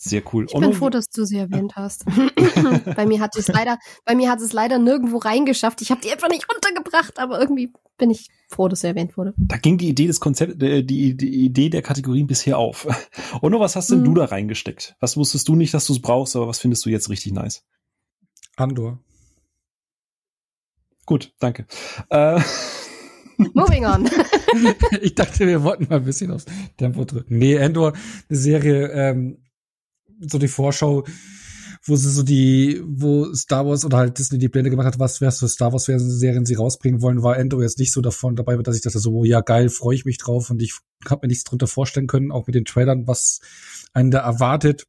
Sehr cool. Ich bin froh, dass du sie erwähnt hast. bei mir hat es leider, bei mir hat es leider nirgendwo reingeschafft. Ich habe die einfach nicht untergebracht, aber irgendwie bin ich froh, dass sie erwähnt wurde. Da ging die Idee des Konzepts, äh, die, die Idee der Kategorien bisher auf. Und was hast denn hm. du da reingesteckt? Was wusstest du nicht, dass du es brauchst, aber was findest du jetzt richtig nice? Andor. Gut, danke. Äh, Moving on. ich dachte, wir wollten mal ein bisschen aufs Tempo drücken. Nee, Endor, eine Serie, ähm, so die Vorschau, wo sie so die, wo Star Wars oder halt Disney die Pläne gemacht hat, was wär's für Star Wars Serien sie rausbringen wollen, war Endor jetzt nicht so davon dabei, dass ich dachte so, oh, ja geil, freue ich mich drauf und ich habe mir nichts drunter vorstellen können, auch mit den Trailern, was einen da erwartet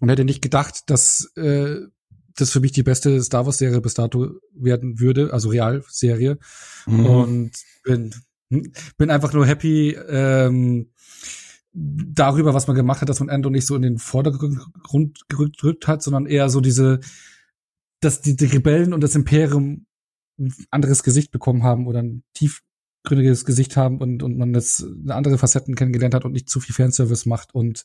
und hätte nicht gedacht, dass äh, das für mich die beste Star Wars Serie bis dato werden würde, also Realserie mhm. und bin bin einfach nur happy ähm, darüber, was man gemacht hat, dass man Endo nicht so in den Vordergrund gerückt hat, sondern eher so diese, dass die, die Rebellen und das Imperium ein anderes Gesicht bekommen haben oder ein tiefgründiges Gesicht haben und, und man jetzt eine andere Facetten kennengelernt hat und nicht zu viel Fanservice macht und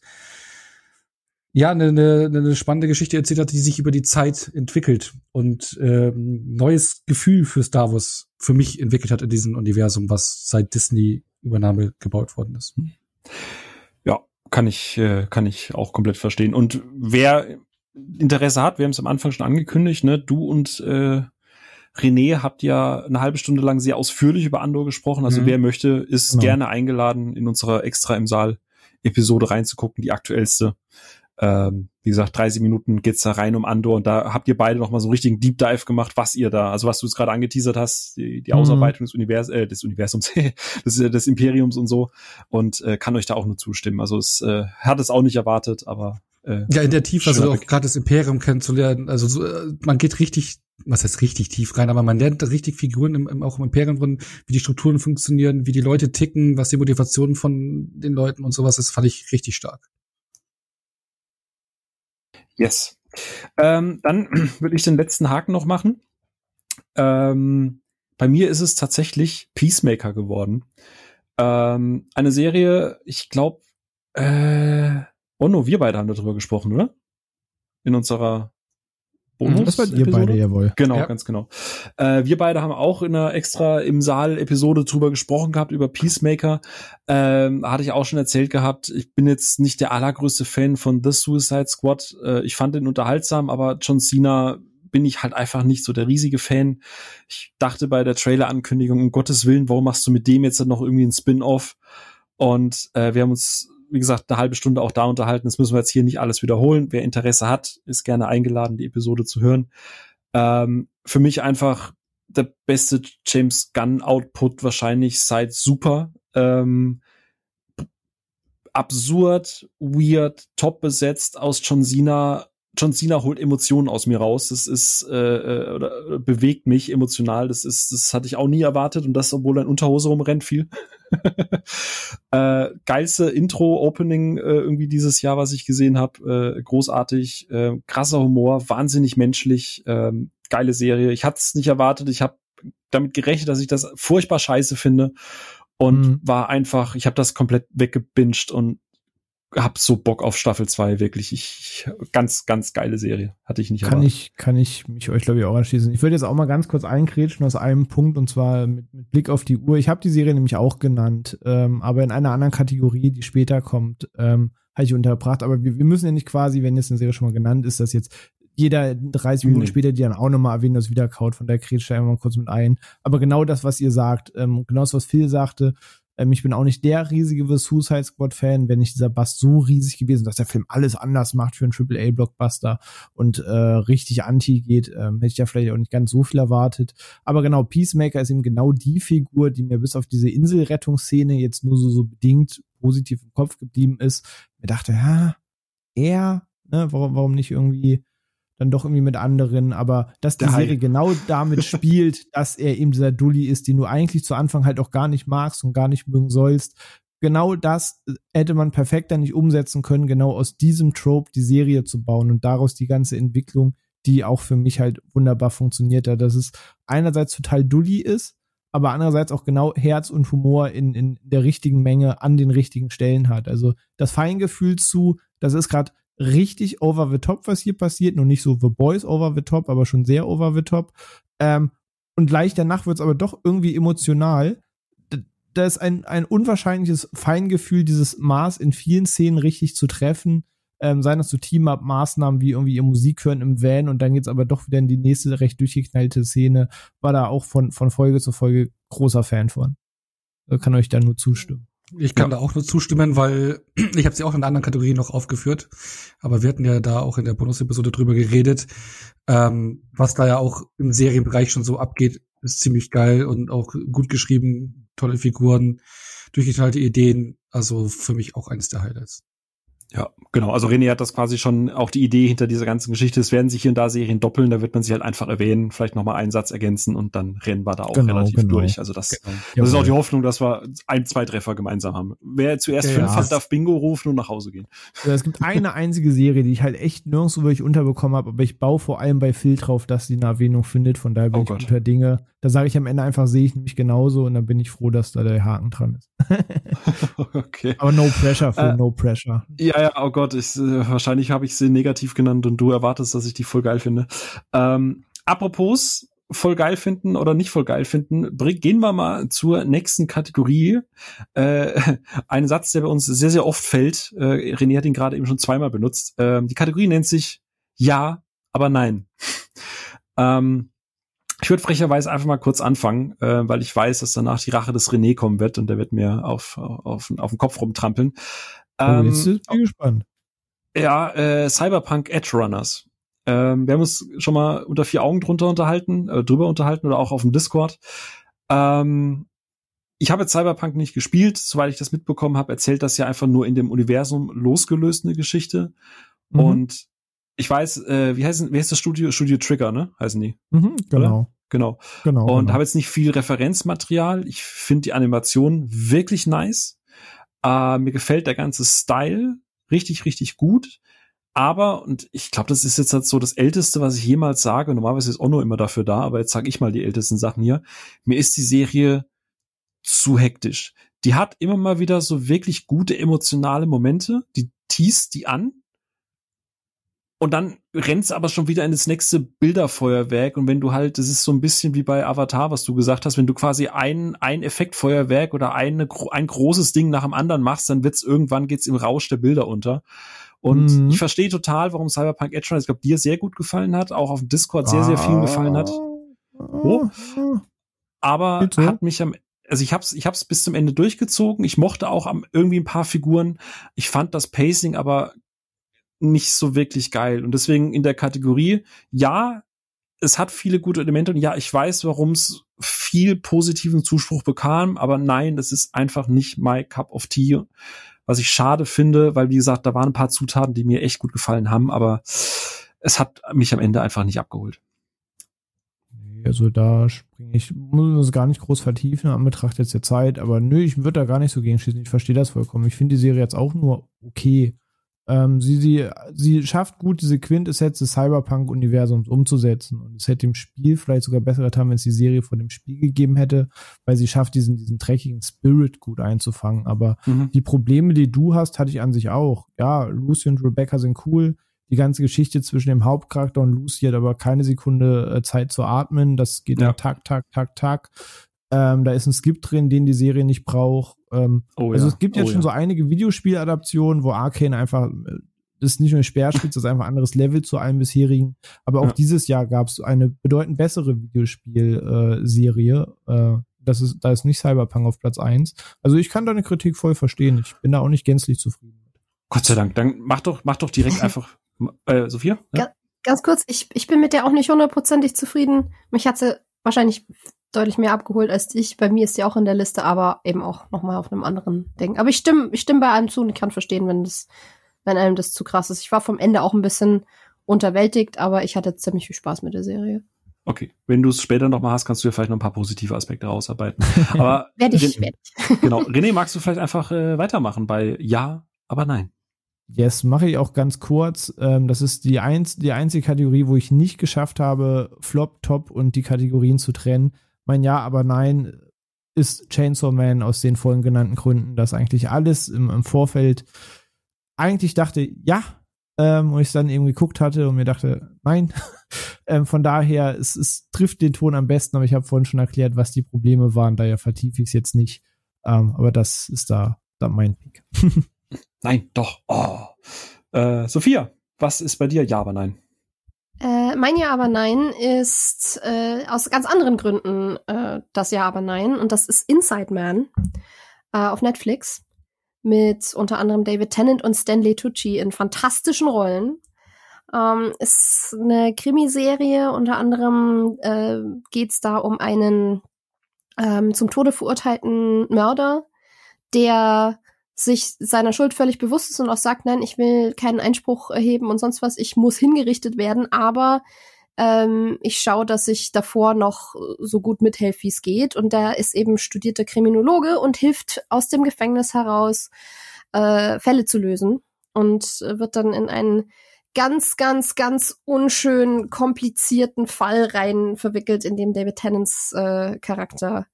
ja, eine, eine, eine spannende Geschichte erzählt hat, die sich über die Zeit entwickelt und ähm, neues Gefühl für Star Wars für mich entwickelt hat in diesem Universum, was seit Disney-Übernahme gebaut worden ist. Ja, kann ich, äh, kann ich auch komplett verstehen. Und wer Interesse hat, wir haben es am Anfang schon angekündigt, ne, du und äh, René habt ja eine halbe Stunde lang sehr ausführlich über Andor gesprochen. Also mhm. wer möchte, ist genau. gerne eingeladen, in unserer extra im Saal Episode reinzugucken, die aktuellste. Ähm, wie gesagt, 30 Minuten geht's da rein um Andor und da habt ihr beide noch mal so einen richtigen Deep Dive gemacht, was ihr da, also was du es gerade angeteasert hast, die, die mhm. Ausarbeitung des, Univers äh, des Universums, des, des Imperiums und so und äh, kann euch da auch nur zustimmen. Also es äh, hat es auch nicht erwartet, aber äh, ja in der Tiefe, also auch gerade das Imperium kennenzulernen, also so, äh, man geht richtig was heißt richtig tief rein, aber man lernt richtig Figuren im, im, auch im Imperium drin, wie die Strukturen funktionieren, wie die Leute ticken, was die Motivationen von den Leuten und sowas ist, fand ich richtig stark. Yes. Ähm, dann würde ich den letzten Haken noch machen. Ähm, bei mir ist es tatsächlich Peacemaker geworden. Ähm, eine Serie, ich glaube, äh, oh no, wir beide haben darüber gesprochen, oder? In unserer Bonus. Das seid ihr beide, jawohl. Genau, ja. ganz genau. Äh, wir beide haben auch in einer extra im Saal Episode drüber gesprochen gehabt, über Peacemaker. Ähm, hatte ich auch schon erzählt gehabt. Ich bin jetzt nicht der allergrößte Fan von The Suicide Squad. Äh, ich fand den unterhaltsam, aber John Cena bin ich halt einfach nicht so der riesige Fan. Ich dachte bei der Trailer-Ankündigung, um Gottes Willen, warum machst du mit dem jetzt noch irgendwie ein Spin-off? Und äh, wir haben uns wie gesagt, eine halbe Stunde auch da unterhalten. Das müssen wir jetzt hier nicht alles wiederholen. Wer Interesse hat, ist gerne eingeladen, die Episode zu hören. Ähm, für mich einfach der beste James Gunn Output wahrscheinlich seit Super. Ähm, absurd, weird, top besetzt aus John Cena John Cena holt Emotionen aus mir raus. Das ist äh, äh, oder bewegt mich emotional. Das ist, das hatte ich auch nie erwartet und das, obwohl er in Unterhose rumrennt viel. äh, geilste Intro-Opening äh, irgendwie dieses Jahr, was ich gesehen habe. Äh, großartig, äh, krasser Humor, wahnsinnig menschlich, äh, geile Serie. Ich hatte es nicht erwartet. Ich habe damit gerechnet, dass ich das furchtbar scheiße finde und mhm. war einfach, ich habe das komplett weggebinged und hab so Bock auf Staffel 2, wirklich. Ich, ganz, ganz geile Serie. Hatte ich nicht Kann erwartet. ich, kann ich mich euch, glaube ich, auch anschließen. Ich würde jetzt auch mal ganz kurz einkrätschen aus einem Punkt und zwar mit, mit Blick auf die Uhr. Ich habe die Serie nämlich auch genannt, ähm, aber in einer anderen Kategorie, die später kommt, ähm, habe ich unterbracht. Aber wir, wir müssen ja nicht quasi, wenn jetzt eine Serie schon mal genannt ist, dass jetzt jeder 30 Minuten nee. später die dann auch nochmal erwähnen, das wiederkaut. Von der kretscht da immer kurz mit ein. Aber genau das, was ihr sagt, ähm, genau das, was Phil sagte, ähm, ich bin auch nicht der riesige Suicide Squad Fan, wenn nicht dieser Bass so riesig gewesen, dass der Film alles anders macht für einen AAA Blockbuster und äh, richtig anti geht, ähm, hätte ich ja vielleicht auch nicht ganz so viel erwartet. Aber genau, Peacemaker ist eben genau die Figur, die mir bis auf diese Inselrettungsszene jetzt nur so, so bedingt positiv im Kopf geblieben ist. Mir dachte, ja, er, ne, warum, warum nicht irgendwie dann doch irgendwie mit anderen, aber dass die Serie genau damit spielt, dass er eben dieser Dulli ist, den du eigentlich zu Anfang halt auch gar nicht magst und gar nicht mögen sollst. Genau das hätte man perfekt dann nicht umsetzen können, genau aus diesem Trope die Serie zu bauen und daraus die ganze Entwicklung, die auch für mich halt wunderbar funktioniert hat, dass es einerseits total Dulli ist, aber andererseits auch genau Herz und Humor in, in der richtigen Menge an den richtigen Stellen hat. Also das Feingefühl zu, das ist gerade richtig over the top, was hier passiert. Nur nicht so The Boys over the top, aber schon sehr over the top. Ähm, und gleich danach wird es aber doch irgendwie emotional. Da ist ein, ein unwahrscheinliches Feingefühl, dieses Maß in vielen Szenen richtig zu treffen. Ähm, seien das so Team-Up-Maßnahmen wie irgendwie ihr Musik hören im Van und dann geht's aber doch wieder in die nächste recht durchgeknallte Szene. War da auch von, von Folge zu Folge großer Fan von. Kann euch da nur zustimmen. Ich kann ja. da auch nur zustimmen, weil ich habe sie auch in einer anderen Kategorie noch aufgeführt, aber wir hatten ja da auch in der Bonus-Episode drüber geredet, ähm, was da ja auch im Serienbereich schon so abgeht, ist ziemlich geil und auch gut geschrieben, tolle Figuren, durchgeteilte Ideen, also für mich auch eines der Highlights. Ja, genau. Also René hat das quasi schon auch die Idee hinter dieser ganzen Geschichte. Es werden sich hier und da Serien doppeln, da wird man sich halt einfach erwähnen, vielleicht nochmal einen Satz ergänzen und dann rennen wir da auch genau, relativ genau. durch. Also das, genau. das ist auch die Hoffnung, dass wir ein, zwei Treffer gemeinsam haben. Wer zuerst ja, fünf hat, darf Bingo rufen und nach Hause gehen. Ja, es gibt eine einzige Serie, die ich halt echt nirgendwo wirklich unterbekommen habe, aber ich baue vor allem bei Phil drauf, dass sie eine Erwähnung findet. Von daher bin oh ich Gott. guter Dinge. Da sage ich am Ende einfach, sehe ich nämlich genauso und dann bin ich froh, dass da der Haken dran ist. okay. Aber no pressure, Phil, äh, no pressure. Ja, ja, oh Gott, ich, äh, wahrscheinlich habe ich sie negativ genannt und du erwartest, dass ich die voll geil finde. Ähm, apropos voll geil finden oder nicht voll geil finden, gehen wir mal zur nächsten Kategorie. Äh, ein Satz, der bei uns sehr, sehr oft fällt. Äh, René hat ihn gerade eben schon zweimal benutzt. Äh, die Kategorie nennt sich Ja, aber nein. ähm, ich würde frecherweise einfach mal kurz anfangen, äh, weil ich weiß, dass danach die Rache des René kommen wird und der wird mir auf, auf, auf den Kopf rumtrampeln. Ähm, oh, jetzt bin ich gespannt. Ja, äh, Cyberpunk Edge Runners. Ähm, wir haben uns schon mal unter vier Augen drunter unterhalten, äh, drüber unterhalten oder auch auf dem Discord. Ähm, ich habe Cyberpunk nicht gespielt, soweit ich das mitbekommen habe, erzählt das ja einfach nur in dem Universum losgelöst eine Geschichte. Mhm. Und ich weiß, äh, wie heißt, wie heißt das Studio? Studio Trigger, ne? Heißen die. Mhm, genau. Oder? Genau. genau. Und genau. habe jetzt nicht viel Referenzmaterial. Ich finde die Animation wirklich nice. Äh, mir gefällt der ganze Style richtig, richtig gut. Aber, und ich glaube, das ist jetzt halt so das Älteste, was ich jemals sage. Normalerweise ist Onno immer dafür da, aber jetzt sage ich mal die ältesten Sachen hier. Mir ist die Serie zu hektisch. Die hat immer mal wieder so wirklich gute emotionale Momente. Die teast die an. Und dann rennt's aber schon wieder in das nächste Bilderfeuerwerk. Und wenn du halt, das ist so ein bisschen wie bei Avatar, was du gesagt hast, wenn du quasi ein, ein Effektfeuerwerk oder eine, ein großes Ding nach dem anderen machst, dann wird's irgendwann geht's im Rausch der Bilder unter. Und mhm. ich verstehe total, warum Cyberpunk Edge ich glaube, dir sehr gut gefallen hat, auch auf dem Discord sehr, sehr vielen gefallen hat. Oh. Aber Bitte? hat mich am also ich hab's, ich hab's bis zum Ende durchgezogen. Ich mochte auch am, irgendwie ein paar Figuren. Ich fand das Pacing aber nicht so wirklich geil. Und deswegen in der Kategorie, ja, es hat viele gute Elemente und ja, ich weiß, warum es viel positiven Zuspruch bekam, aber nein, das ist einfach nicht my cup of tea. Was ich schade finde, weil wie gesagt, da waren ein paar Zutaten, die mir echt gut gefallen haben, aber es hat mich am Ende einfach nicht abgeholt. Also da springe ich, muss es gar nicht groß vertiefen an Betracht jetzt der Zeit, aber nö, ich würde da gar nicht so gegen schießen. Ich verstehe das vollkommen. Ich finde die Serie jetzt auch nur okay. Ähm, sie, sie, sie schafft gut, diese Quintessenz des Cyberpunk-Universums umzusetzen. Und es hätte dem Spiel vielleicht sogar besser getan, wenn es die Serie vor dem Spiel gegeben hätte, weil sie schafft, diesen, diesen dreckigen Spirit gut einzufangen. Aber mhm. die Probleme, die du hast, hatte ich an sich auch. Ja, Lucy und Rebecca sind cool. Die ganze Geschichte zwischen dem Hauptcharakter und Lucy hat aber keine Sekunde äh, Zeit zu atmen. Das geht ja. Tag, Tag, Tag, Tag. Ähm, da ist ein Skip drin, den die Serie nicht braucht. Ähm, oh, also ja. es gibt jetzt oh, schon ja. so einige Videospieladaptionen, wo Arcane einfach äh, das ist nicht nur Speerspitze, das ist einfach ein anderes Level zu allen bisherigen. Aber auch ja. dieses Jahr gab es eine bedeutend bessere Videospielserie. Äh, das ist, da ist nicht Cyberpunk auf Platz eins. Also ich kann deine Kritik voll verstehen. Ich bin da auch nicht gänzlich zufrieden. Gott sei Dank. Dann mach doch, mach doch direkt einfach, äh, Sophia? Ja? Ganz kurz, ich, ich bin mit der auch nicht hundertprozentig zufrieden. Mich hat sie wahrscheinlich deutlich mehr abgeholt als dich. Bei mir ist sie auch in der Liste, aber eben auch nochmal auf einem anderen Ding. Aber ich stimme, ich stimme bei einem zu und ich kann verstehen, wenn das, wenn einem das zu krass ist. Ich war vom Ende auch ein bisschen unterwältigt, aber ich hatte ziemlich viel Spaß mit der Serie. Okay, wenn du es später nochmal hast, kannst du ja vielleicht noch ein paar positive Aspekte rausarbeiten. Aber werde ich, werde ich. genau. René, magst du vielleicht einfach äh, weitermachen bei Ja, aber nein? Yes, mache ich auch ganz kurz. Ähm, das ist die, eins, die einzige Kategorie, wo ich nicht geschafft habe, Flop, Top und die Kategorien zu trennen. Mein Ja, aber nein ist Chainsaw Man aus den vorhin genannten Gründen, dass eigentlich alles im, im Vorfeld eigentlich dachte, ja, ähm, und ich dann eben geguckt hatte und mir dachte, nein. ähm, von daher, es, es trifft den Ton am besten, aber ich habe vorhin schon erklärt, was die Probleme waren, daher vertiefe ich es jetzt nicht. Ähm, aber das ist da, da mein Pick. nein, doch. Oh. Äh, Sophia, was ist bei dir? Ja, aber nein. Äh, mein Ja, aber nein ist äh, aus ganz anderen Gründen äh, das Ja, aber nein. Und das ist Inside Man äh, auf Netflix mit unter anderem David Tennant und Stanley Tucci in fantastischen Rollen. Ähm, ist eine Krimiserie, unter anderem äh, geht es da um einen ähm, zum Tode verurteilten Mörder, der sich seiner Schuld völlig bewusst ist und auch sagt, nein, ich will keinen Einspruch erheben und sonst was, ich muss hingerichtet werden, aber ähm, ich schaue, dass ich davor noch so gut mithelfe, wie es geht. Und der ist eben studierter Kriminologe und hilft aus dem Gefängnis heraus, äh, Fälle zu lösen. Und wird dann in einen ganz, ganz, ganz unschön komplizierten Fall rein verwickelt, in dem David Tennants äh, Charakter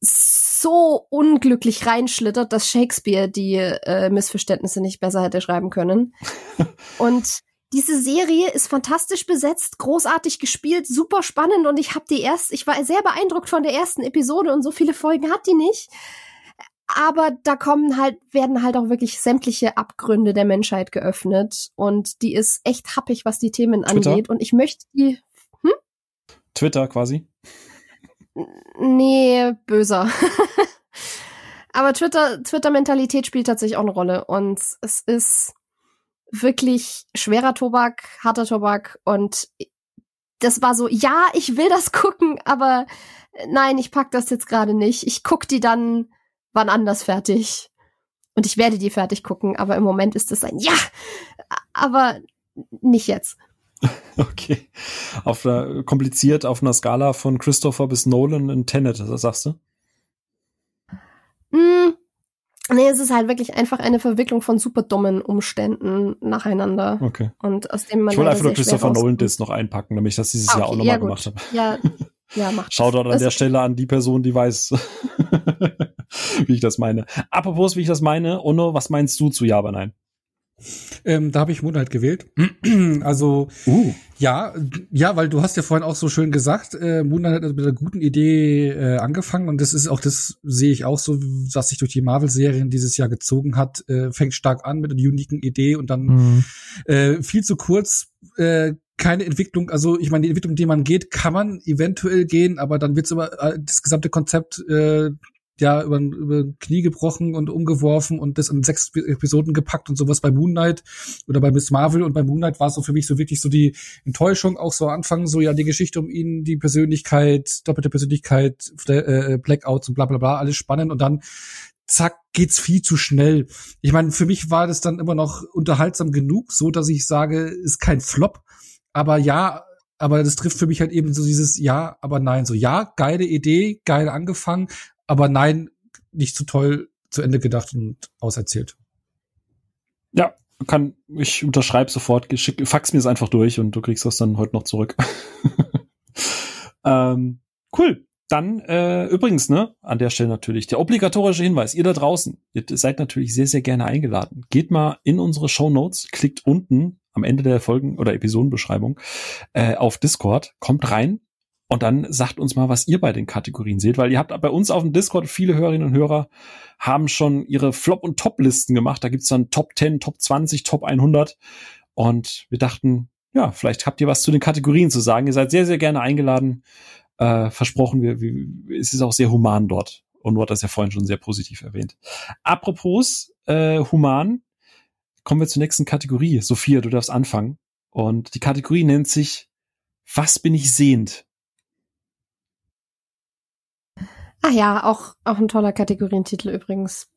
so unglücklich reinschlittert, dass Shakespeare die äh, Missverständnisse nicht besser hätte schreiben können. Und diese Serie ist fantastisch besetzt, großartig gespielt, super spannend und ich habe die erst, ich war sehr beeindruckt von der ersten Episode und so viele Folgen hat die nicht. Aber da kommen halt, werden halt auch wirklich sämtliche Abgründe der Menschheit geöffnet und die ist echt happig, was die Themen Twitter? angeht und ich möchte die, hm? Twitter quasi. Nee, böser. Aber Twitter, Twitter-Mentalität spielt tatsächlich auch eine Rolle. Und es ist wirklich schwerer Tobak, harter Tobak. Und das war so, ja, ich will das gucken, aber nein, ich pack das jetzt gerade nicht. Ich guck die dann wann anders fertig. Und ich werde die fertig gucken, aber im Moment ist es ein Ja, aber nicht jetzt. Okay. Auf einer, kompliziert auf einer Skala von Christopher bis Nolan in Tenet, was sagst du? Mm, nee, es ist halt wirklich einfach eine Verwicklung von super dummen Umständen nacheinander. Okay. Und aus dem man ich wollte einfach nur Christopher Nolan das noch einpacken, damit ich das dieses ah, Jahr auch nochmal ja, gemacht habe. Ja, ja, macht Schau dort an der Stelle an die Person, die weiß, wie ich das meine. Apropos, wie ich das meine, Onno, was meinst du zu Ja, aber nein? Ähm, da habe ich Moonlight gewählt. also uh. ja, ja, weil du hast ja vorhin auch so schön gesagt, äh, Moonlight hat mit einer guten Idee äh, angefangen und das ist auch das sehe ich auch so, was sich durch die Marvel-Serien dieses Jahr gezogen hat. Äh, fängt stark an mit einer uniken Idee und dann mhm. äh, viel zu kurz. Äh, keine Entwicklung, also ich meine, die Entwicklung, die man geht, kann man eventuell gehen, aber dann wird's immer äh, das gesamte Konzept äh, ja über, über Knie gebrochen und umgeworfen und das in sechs Episoden gepackt und sowas bei Moon Knight oder bei Miss Marvel und bei Moon Knight war so für mich so wirklich so die Enttäuschung, auch so Anfang so ja die Geschichte um ihn, die Persönlichkeit, doppelte Persönlichkeit, äh, Blackouts und bla bla bla, alles spannend und dann zack, geht's viel zu schnell. Ich meine, für mich war das dann immer noch unterhaltsam genug, so dass ich sage, ist kein Flop, aber ja, aber das trifft für mich halt eben so dieses Ja, aber nein. So ja, geile Idee, geil angefangen, aber nein, nicht zu toll zu Ende gedacht und auserzählt. Ja, kann, ich unterschreibe sofort, schick, fax mir es einfach durch und du kriegst das dann heute noch zurück. ähm, cool. Dann äh, übrigens, ne, an der Stelle natürlich der obligatorische Hinweis, ihr da draußen, ihr seid natürlich sehr, sehr gerne eingeladen. Geht mal in unsere Show Notes, klickt unten am Ende der Folgen- oder Episodenbeschreibung äh, auf Discord, kommt rein, und dann sagt uns mal, was ihr bei den Kategorien seht, weil ihr habt bei uns auf dem Discord viele Hörerinnen und Hörer haben schon ihre Flop- und Top-Listen gemacht. Da gibt's dann Top 10, Top 20, Top 100. Und wir dachten, ja, vielleicht habt ihr was zu den Kategorien zu sagen. Ihr seid sehr, sehr gerne eingeladen. Äh, versprochen, wir, wir, es ist auch sehr human dort. Und du das ja vorhin schon sehr positiv erwähnt. Apropos äh, human, kommen wir zur nächsten Kategorie. Sophia, du darfst anfangen. Und die Kategorie nennt sich Was bin ich sehend? Ah ja, auch, auch ein toller Kategorientitel übrigens.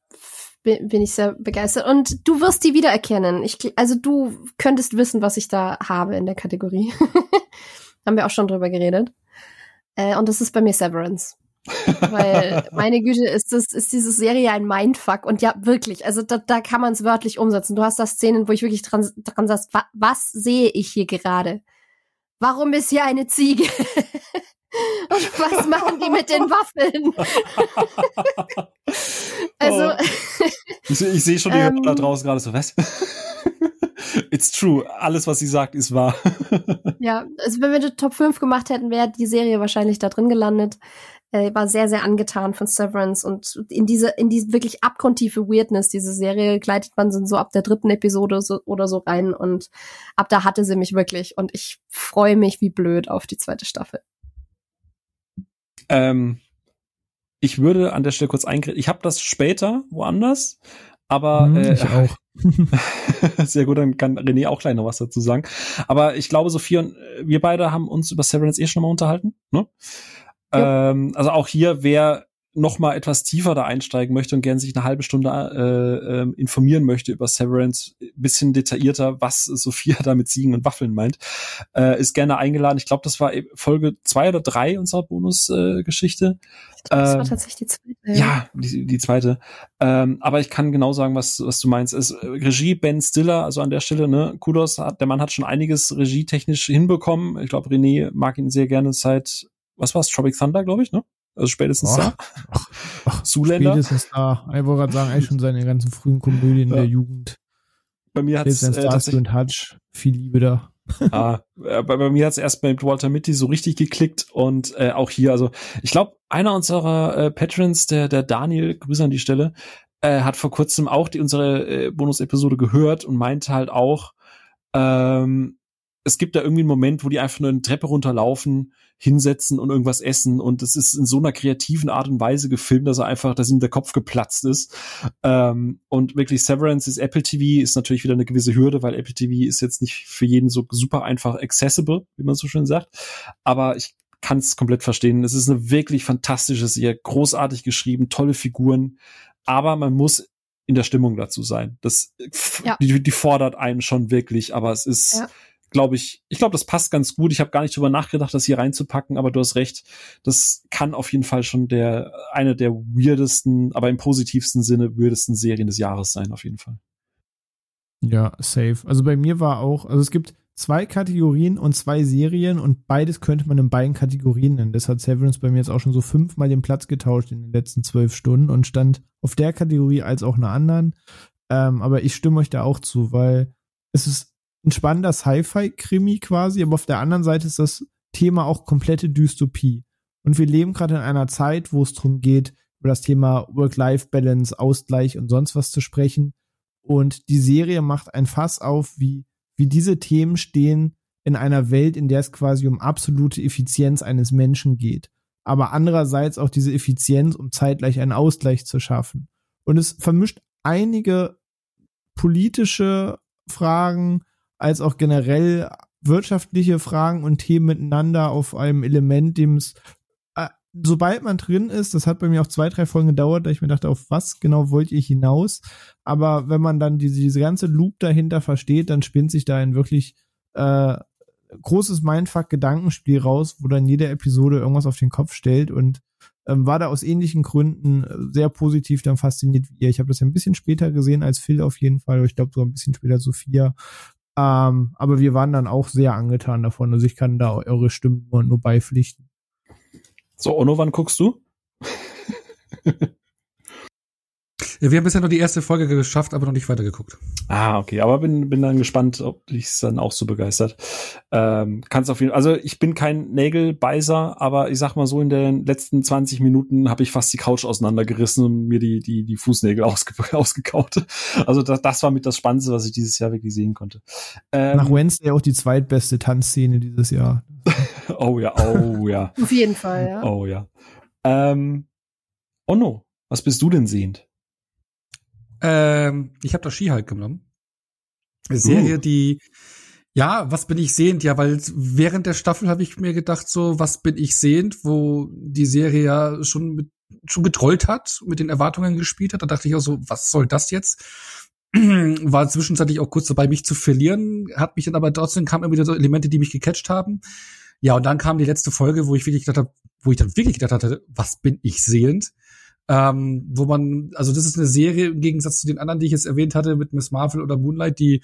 Bin, bin ich sehr begeistert. Und du wirst die wiedererkennen. Ich, also du könntest wissen, was ich da habe in der Kategorie. Haben wir auch schon drüber geredet. Äh, und das ist bei mir Severance. Weil, meine Güte, ist das, ist diese Serie ein Mindfuck. Und ja, wirklich, also da, da kann man es wörtlich umsetzen. Du hast da Szenen, wo ich wirklich dran, dran saß, wa, was sehe ich hier gerade? Warum ist hier eine Ziege? Und was machen die mit den Waffeln? also. Oh. Ich, ich sehe schon die ähm, da draußen gerade so, was? It's true. Alles, was sie sagt, ist wahr. ja, also wenn wir die Top 5 gemacht hätten, wäre die Serie wahrscheinlich da drin gelandet. Äh, war sehr, sehr angetan von Severance und in diese, in diese wirklich abgrundtiefe Weirdness, diese Serie gleitet man so ab der dritten Episode so, oder so rein und ab da hatte sie mich wirklich und ich freue mich wie blöd auf die zweite Staffel. Ähm, ich würde an der Stelle kurz eingreifen. Ich habe das später woanders, aber Hm, äh, ich auch. sehr gut, dann kann René auch gleich noch was dazu sagen. Aber ich glaube, Sophia und äh, wir beide haben uns über Severance eh schon mal unterhalten. Ne? Ähm, also auch hier, wer noch mal etwas tiefer da einsteigen möchte und gern sich eine halbe Stunde äh, äh, informieren möchte über Severance, bisschen detaillierter, was Sophia da mit Siegen und Waffeln meint, äh, ist gerne eingeladen. Ich glaube, das war Folge zwei oder drei unserer Bonusgeschichte. Äh, das war Ähm, tatsächlich die zweite. ja, die, die zweite. Ähm, aber ich kann genau sagen, was, was du meinst. Es, äh, Regie Ben Stiller, also an der Stelle, ne, Kudos, hat, der Mann hat schon einiges regietechnisch hinbekommen. Ich glaube, René mag ihn sehr gerne seit, was war's, Tropic Thunder, glaube ich, ne? Also spätestens Ach, da. Ach, Zuländer. Spätestens da. Ich wollte gerade sagen, eigentlich schon seine ganzen frühen Komödien Ja. der Jugend. Bei mir hat's Jetzt äh, tatsächlich, und Hutch. Viel Liebe da. ah, bei, bei mir hat's erst bei Walter Mitty so richtig geklickt und äh, auch hier, also ich glaube, einer unserer äh, Patrons, der, der Daniel, Grüße an die Stelle, äh, hat vor kurzem auch die unsere äh, Bonus-Episode gehört und meinte halt auch, ähm, es gibt da irgendwie einen Moment, wo die einfach nur eine Treppe runterlaufen, hinsetzen und irgendwas essen und es ist in so einer kreativen Art und Weise gefilmt, dass er einfach, dass ihm der Kopf geplatzt ist. Ähm, und wirklich Severance ist Apple TV, ist natürlich wieder eine gewisse Hürde, weil Apple TV ist jetzt nicht für jeden so super einfach accessible, wie man so schön sagt. Aber ich kann es komplett verstehen. Es ist eine wirklich fantastische Serie, großartig geschrieben, tolle Figuren, aber man muss in der Stimmung dazu sein. Das Ja. die, die fordert einen schon wirklich, aber es ist Ja. Glaube ich, ich glaube, das passt ganz gut. Ich habe gar nicht drüber nachgedacht, das hier reinzupacken, aber du hast recht. Das kann auf jeden Fall schon der eine der weirdesten, aber im positivsten Sinne weirdesten Serien des Jahres sein, auf jeden Fall. Ja, safe. Also bei mir war auch, also es gibt zwei Kategorien und zwei Serien und beides könnte man in beiden Kategorien nennen. Das hat Severance bei mir jetzt auch schon so fünfmal den Platz getauscht in den letzten zwölf Stunden und stand auf der Kategorie als auch einer anderen. Ähm, aber ich stimme euch da auch zu, weil es ist ein spannender Sci-Fi-Krimi quasi, aber auf der anderen Seite ist das Thema auch komplette Dystopie. Und wir leben gerade in einer Zeit, wo es darum geht, über das Thema Work-Life-Balance, Ausgleich und sonst was zu sprechen. Und die Serie macht ein Fass auf, wie, wie diese Themen stehen in einer Welt, in der es quasi um absolute Effizienz eines Menschen geht. Aber andererseits auch diese Effizienz, um zeitgleich einen Ausgleich zu schaffen. Und es vermischt einige politische Fragen als auch generell wirtschaftliche Fragen und Themen miteinander auf einem Element, dem es äh, sobald man drin ist, das hat bei mir auch zwei, drei Folgen gedauert, da ich mir dachte, auf was genau wollt ihr hinaus? Aber wenn man dann diese, diese ganze Loop dahinter versteht, dann spinnt sich da ein wirklich äh, großes Mindfuck-Gedankenspiel raus, wo dann jede Episode irgendwas auf den Kopf stellt und ähm, war da aus ähnlichen Gründen äh, sehr positiv dann fasziniert wie ihr. Ich habe das ja ein bisschen später gesehen als Phil auf jeden Fall, ich glaube sogar ein bisschen später Sophia. Ähm, aber wir waren dann auch sehr angetan davon. Also ich kann da eure Stimmen nur, nur beipflichten. So, Ono, wann guckst du? Ja, wir haben bisher nur die erste Folge geschafft, aber noch nicht weitergeguckt. Ah, okay, aber bin, bin dann gespannt, ob dich es dann auch so begeistert. Ähm, kannst auf jeden also ich bin kein Nägelbeißer, aber ich sag mal so, in den letzten 20 Minuten habe ich fast die Couch auseinandergerissen und mir die, die, die Fußnägel ausge, ausgekaut. Also das, das war mit das Spannendste, was ich dieses Jahr wirklich sehen konnte. Ähm, Nach Wednesday auch die zweitbeste Tanzszene dieses Jahr. oh ja, oh ja, Auf jeden Fall, ja. oh ja. Ähm, Ono, was bist du denn sehend? Ähm, ich habe das Skihulk genommen. Eine Serie, Uh. die ja, was bin ich sehend? Ja, weil während der Staffel habe ich mir gedacht, so, was bin ich sehend, wo die Serie ja schon mit, schon getrollt hat, mit den Erwartungen gespielt hat. Da dachte ich auch so, was soll das jetzt? War zwischenzeitlich auch kurz dabei, mich zu verlieren, hat mich dann aber trotzdem kamen immer wieder so Elemente, die mich gecatcht haben. Ja, und dann kam die letzte Folge, wo ich wirklich gedacht habe, wo ich dann wirklich gedacht hatte, was bin ich sehend? Ähm, wo man, also das ist eine Serie im Gegensatz zu den anderen, die ich jetzt erwähnt hatte, mit Miss Marvel oder Moonlight, die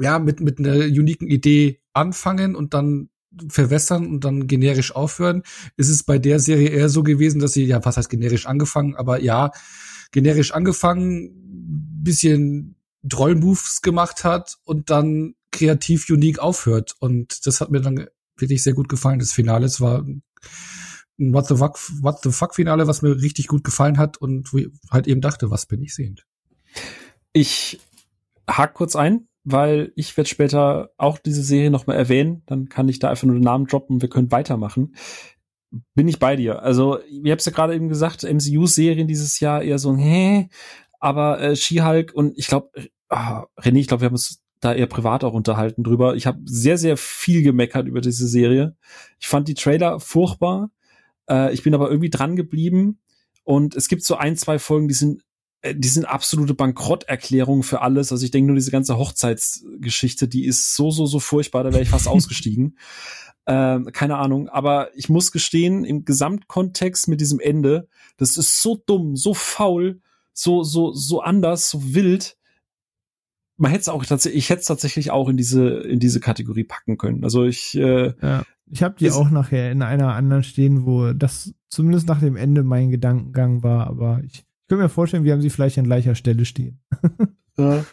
ja mit mit einer uniken Idee anfangen und dann verwässern und dann generisch aufhören. Ist es bei der Serie eher so gewesen, dass sie, ja, was heißt generisch angefangen, aber ja, generisch angefangen, bisschen Troll-Moves gemacht hat und dann kreativ unique aufhört. Und das hat mir dann wirklich sehr gut gefallen. Das Finale, es war ein What the fuck, What the fuck Finale, was mir richtig gut gefallen hat und wo ich halt eben dachte, was bin ich sehend. Ich hake kurz ein, weil ich werde später auch diese Serie nochmal erwähnen. Dann kann ich da einfach nur den Namen droppen wir können weitermachen. Bin ich bei dir. Also, ihr habt ja gerade eben gesagt, MCU-Serien dieses Jahr eher so, hä? Aber äh, She-Hulk und ich glaube, ah, René, ich glaube, wir haben uns da eher privat auch unterhalten drüber. Ich habe sehr, sehr viel gemeckert über diese Serie. Ich fand die Trailer furchtbar. Äh, ich bin aber irgendwie dran geblieben. Und es gibt so ein, zwei Folgen, die sind äh, die sind absolute Bankrotterklärungen für alles. Also ich denke nur diese ganze Hochzeitsgeschichte, die ist so, so, so furchtbar, da wäre ich fast ausgestiegen. Ähm, keine Ahnung, aber ich muss gestehen, im Gesamtkontext mit diesem Ende, das ist so dumm, so faul, so, so, so anders, so wild. Man hätte es auch tatsächlich, ich hätte es tatsächlich auch in diese, in diese Kategorie packen können. Also ich, äh, ja. Ich habe die auch nachher in einer anderen stehen, wo das zumindest nach dem Ende mein Gedankengang war, aber ich ich kann mir vorstellen, wir haben sie vielleicht an gleicher Stelle stehen. ja.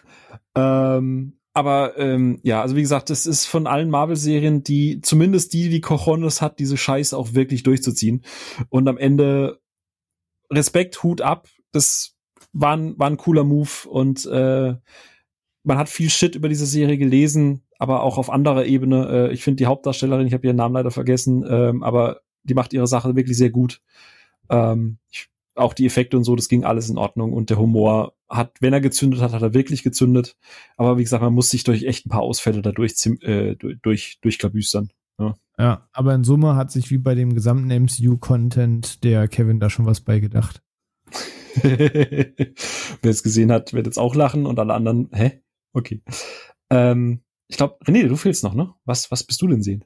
ähm, aber ähm, ja, also wie gesagt, das ist von allen Marvel-Serien, die zumindest die, die Cojones hat, diese Scheiß auch wirklich durchzuziehen. Und am Ende Respekt, Hut ab. Das war ein, war ein cooler Move und äh, man hat viel Shit über diese Serie gelesen, aber auch auf anderer Ebene. Äh, ich finde die Hauptdarstellerin, ich habe ihren Namen leider vergessen, ähm, aber die macht ihre Sache wirklich sehr gut. Ähm, ich auch die Effekte und so, das ging alles in Ordnung und der Humor hat, wenn er gezündet hat, hat er wirklich gezündet. Aber wie gesagt, man muss sich durch echt ein paar Ausfälle dadurch äh, durch, durchklabüstern. Ja. ja, aber in Summe hat sich wie bei dem gesamten MCU-Content der Kevin da schon was beigedacht. Wer es gesehen hat, wird jetzt auch lachen und alle anderen, hä? Okay. Ähm, ich glaube, René, du fehlst noch, ne? Was, was bist du denn sehen?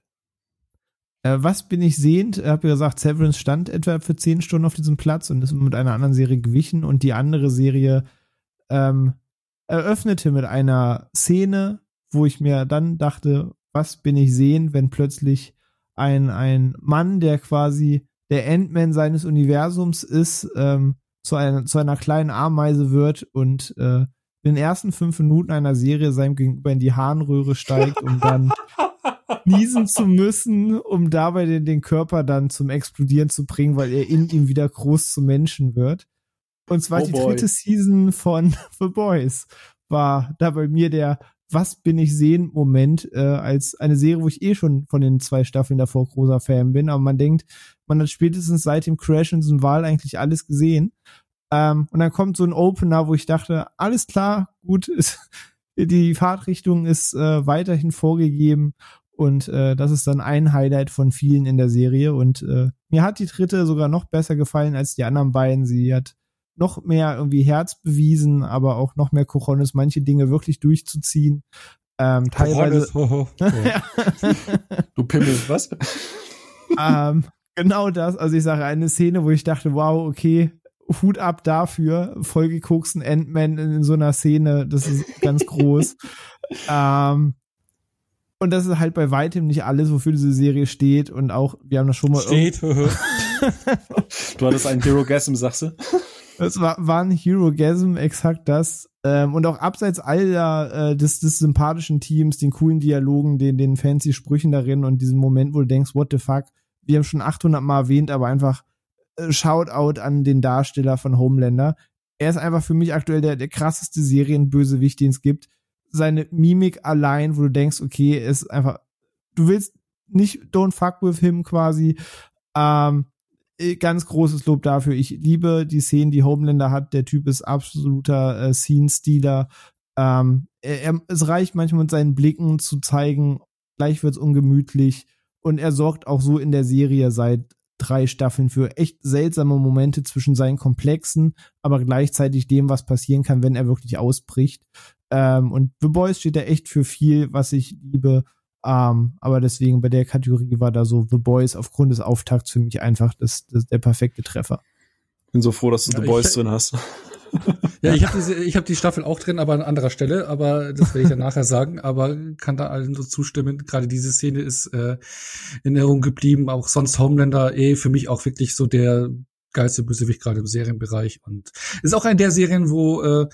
Äh, was bin ich sehend? Ich habe ja gesagt, Severance stand etwa für zehn Stunden auf diesem Platz und ist mit einer anderen Serie gewichen und die andere Serie ähm, eröffnete mit einer Szene, wo ich mir dann dachte, was bin ich sehend, wenn plötzlich ein, ein Mann, der quasi der Endman seines Universums ist, ähm, zu, einer, zu einer kleinen Ameise wird und äh, in den ersten fünf Minuten einer Serie seinem Gegenüber in die Harnröhre steigt, um dann niesen zu müssen, um dabei den, den Körper dann zum Explodieren zu bringen, weil er in ihm wieder groß zum Menschen wird. Und zwar oh die boy. dritte Season von The Boys war da bei mir der Was bin ich sehen Moment äh, als eine Serie, wo ich eh schon von den zwei Staffeln davor großer Fan bin, aber man denkt, man hat spätestens seit dem Crash in diesem Wahl eigentlich alles gesehen. Ähm, und dann kommt so ein Opener, wo ich dachte, alles klar, gut, ist, die Fahrtrichtung ist äh, weiterhin vorgegeben und äh, das ist dann ein Highlight von vielen in der Serie. Und äh, mir hat die dritte sogar noch besser gefallen als die anderen beiden. Sie hat noch mehr irgendwie Herz bewiesen, aber auch noch mehr Cojones, manche Dinge wirklich durchzuziehen. Ähm, teilweise. Ho, ho. du Pimmel, was? ähm, genau das. Also ich sage eine Szene, wo ich dachte, wow, okay, Hut ab dafür. Vollgekoksten Endman in, in so einer Szene, das ist ganz groß. ähm, und das ist halt bei weitem nicht alles, wofür diese Serie steht. Und auch, wir haben das schon mal. Steht. du hattest einen Hero Gasm, sagst du? Es war, war ein Hero Gasm, exakt das. Ähm, und auch abseits all der, äh, des, des sympathischen Teams, den coolen Dialogen, den, den fancy Sprüchen darin und diesem Moment, wo du denkst, what the fuck, wir haben schon 800 Mal erwähnt, aber einfach Shoutout an den Darsteller von Homelander. Er ist einfach für mich aktuell der, der krasseste Serienbösewicht, den es gibt seine Mimik allein, wo du denkst, okay, ist einfach, du willst nicht don't fuck with him quasi. Ähm, äh, ganz großes Lob dafür. Ich liebe die Szenen, die Homelander hat. Der Typ ist absoluter äh, Scene-Stealer. Ähm, er, er, es reicht manchmal mit seinen Blicken zu zeigen, gleich wird's ungemütlich. Und er sorgt auch so in der Serie seit drei Staffeln für echt seltsame Momente zwischen seinen Komplexen, aber gleichzeitig dem, was passieren kann, wenn er wirklich ausbricht. Ähm, und The Boys steht da echt für viel, was ich liebe. Ähm, aber deswegen bei der Kategorie war da so The Boys aufgrund des Auftakts für mich einfach das, das der perfekte Treffer. Bin so froh, dass du ja, The Boys ich, drin hast. Ja, ich habe hab die Staffel auch drin, aber an anderer Stelle, aber das werde ich dann nachher sagen, aber kann da allen so zustimmen. Gerade diese Szene ist äh, in Erinnerung geblieben, auch sonst Homelander eh für mich auch wirklich so der geilste Bösewicht gerade im Serienbereich. Und ist auch eine der Serien, wo äh,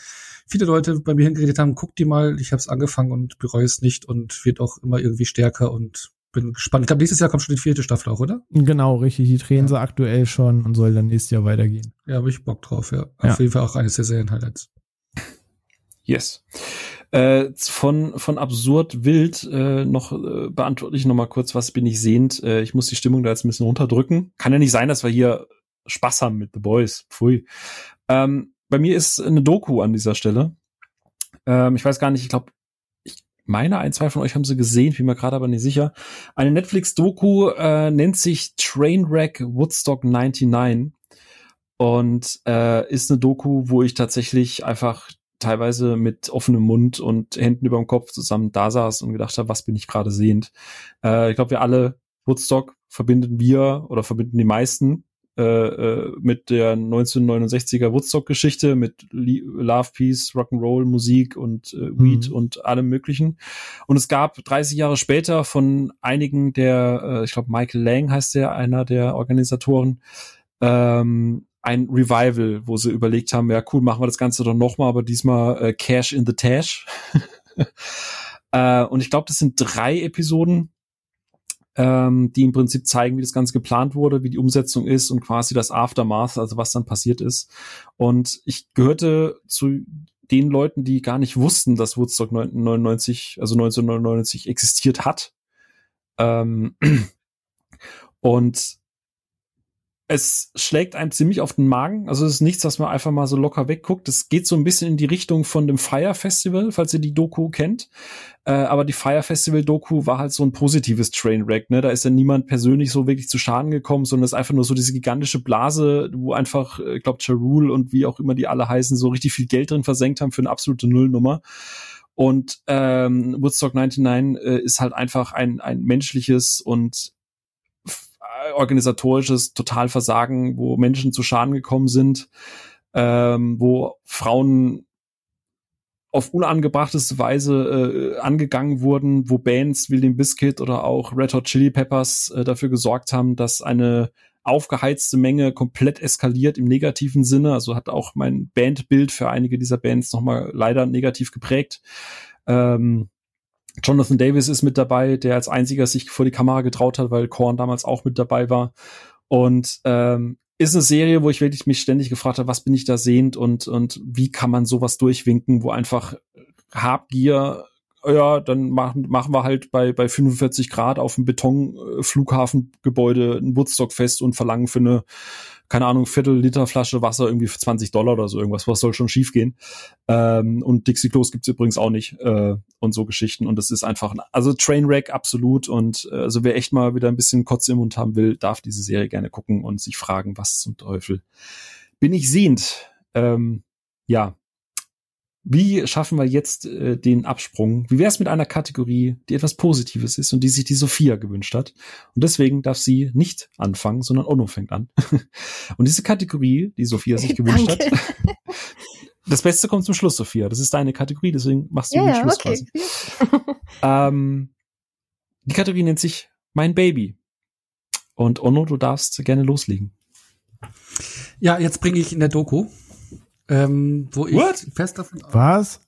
viele Leute bei mir hingeredet haben, guck die mal, ich habe es angefangen und bereue es nicht und wird auch immer irgendwie stärker und bin gespannt. Ich glaube, nächstes Jahr kommt schon die vierte Staffel auch, oder? Genau, richtig. Die drehen ja. sie aktuell schon und soll dann nächstes Jahr weitergehen. Ja, habe ich Bock drauf, ja. ja. Auf jeden Fall auch eines der Serien-Highlights. Yes. Äh, von, von absurd wild äh, noch äh, beantworte ich noch mal kurz, was bin ich sehend. Äh, ich muss die Stimmung da jetzt ein bisschen runterdrücken. Kann ja nicht sein, dass wir hier Spaß haben mit The Boys. Pfui. Ähm, bei mir ist eine Doku an dieser Stelle. Ähm, ich weiß gar nicht, ich glaube, meine, ein, zwei von euch haben sie gesehen, bin mir gerade aber nicht sicher. Eine Netflix-Doku äh, nennt sich Trainwreck Woodstock 99 und äh, ist eine Doku, wo ich tatsächlich einfach teilweise mit offenem Mund und Händen über dem Kopf zusammen da saß und gedacht habe, was bin ich gerade sehend. Äh, ich glaube, wir alle Woodstock verbinden wir oder verbinden die meisten äh, äh, mit der 1969er Woodstock-Geschichte, mit Love, Peace, Rock'n'Roll, Musik und äh, Weed mhm. und allem möglichen. Und es gab 30 Jahre später von einigen der, äh, ich glaube Michael Lang heißt der, einer der Organisatoren, ähm, ein Revival, wo sie überlegt haben, ja cool, machen wir das Ganze doch nochmal, aber diesmal äh, Cash in the Tash. äh, und ich glaube, das sind drei Episoden, ähm, die im Prinzip zeigen, wie das Ganze geplant wurde, wie die Umsetzung ist und quasi das Aftermath, also was dann passiert ist. Und ich gehörte zu den Leuten, die gar nicht wussten, dass Woodstock 99, also 1999 existiert hat. Ähm, und es schlägt einem ziemlich auf den Magen. Also es ist nichts, was man einfach mal so locker wegguckt. Es geht so ein bisschen in die Richtung von dem Fire Festival, falls ihr die Doku kennt. Äh, aber die Fire Festival Doku war halt so ein positives Trainwreck. Ne? Da ist ja niemand persönlich so wirklich zu Schaden gekommen, sondern es ist einfach nur so diese gigantische Blase, wo einfach, äh, ich glaube, Charul und wie auch immer die alle heißen, so richtig viel Geld drin versenkt haben für eine absolute Nullnummer. Und ähm, Woodstock 99 äh, ist halt einfach ein, ein menschliches und organisatorisches Totalversagen, wo Menschen zu Schaden gekommen sind, ähm, wo Frauen auf unangebrachteste Weise äh, angegangen wurden, wo Bands wie den Biscuit oder auch Red Hot Chili Peppers äh, dafür gesorgt haben, dass eine aufgeheizte Menge komplett eskaliert im negativen Sinne. Also hat auch mein Bandbild für einige dieser Bands nochmal leider negativ geprägt. Ähm, Jonathan Davis ist mit dabei, der als einziger sich vor die Kamera getraut hat, weil Korn damals auch mit dabei war. Und ähm, ist eine Serie, wo ich wirklich mich ständig gefragt habe, was bin ich da sehend und, und wie kann man sowas durchwinken, wo einfach Habgier, ja, dann machen, machen wir halt bei, bei 45 Grad auf dem Betonflughafengebäude ein Woodstock fest und verlangen für eine keine Ahnung, Viertel Liter Flasche Wasser irgendwie für 20 Dollar oder so irgendwas. Was soll schon schiefgehen? Ähm, und Dixie Klos gibt's übrigens auch nicht äh, und so Geschichten. Und das ist einfach, also Trainwreck absolut. Und äh, also wer echt mal wieder ein bisschen Kotz im Mund haben will, darf diese Serie gerne gucken und sich fragen, was zum Teufel bin ich sehend. Ähm, ja, wie schaffen wir jetzt äh, den Absprung? Wie wäre es mit einer Kategorie, die etwas Positives ist und die sich die Sophia gewünscht hat? Und deswegen darf sie nicht anfangen, sondern Ono fängt an. und diese Kategorie, die Sophia sich gewünscht hat, das Beste kommt zum Schluss, Sophia. Das ist deine Kategorie, deswegen machst du ja, den Schluss okay. quasi. ähm, die Kategorie nennt sich Mein Baby. Und Ono, du darfst gerne loslegen. Ja, jetzt bringe ich in der Doku ähm, wo ich What? fest davon was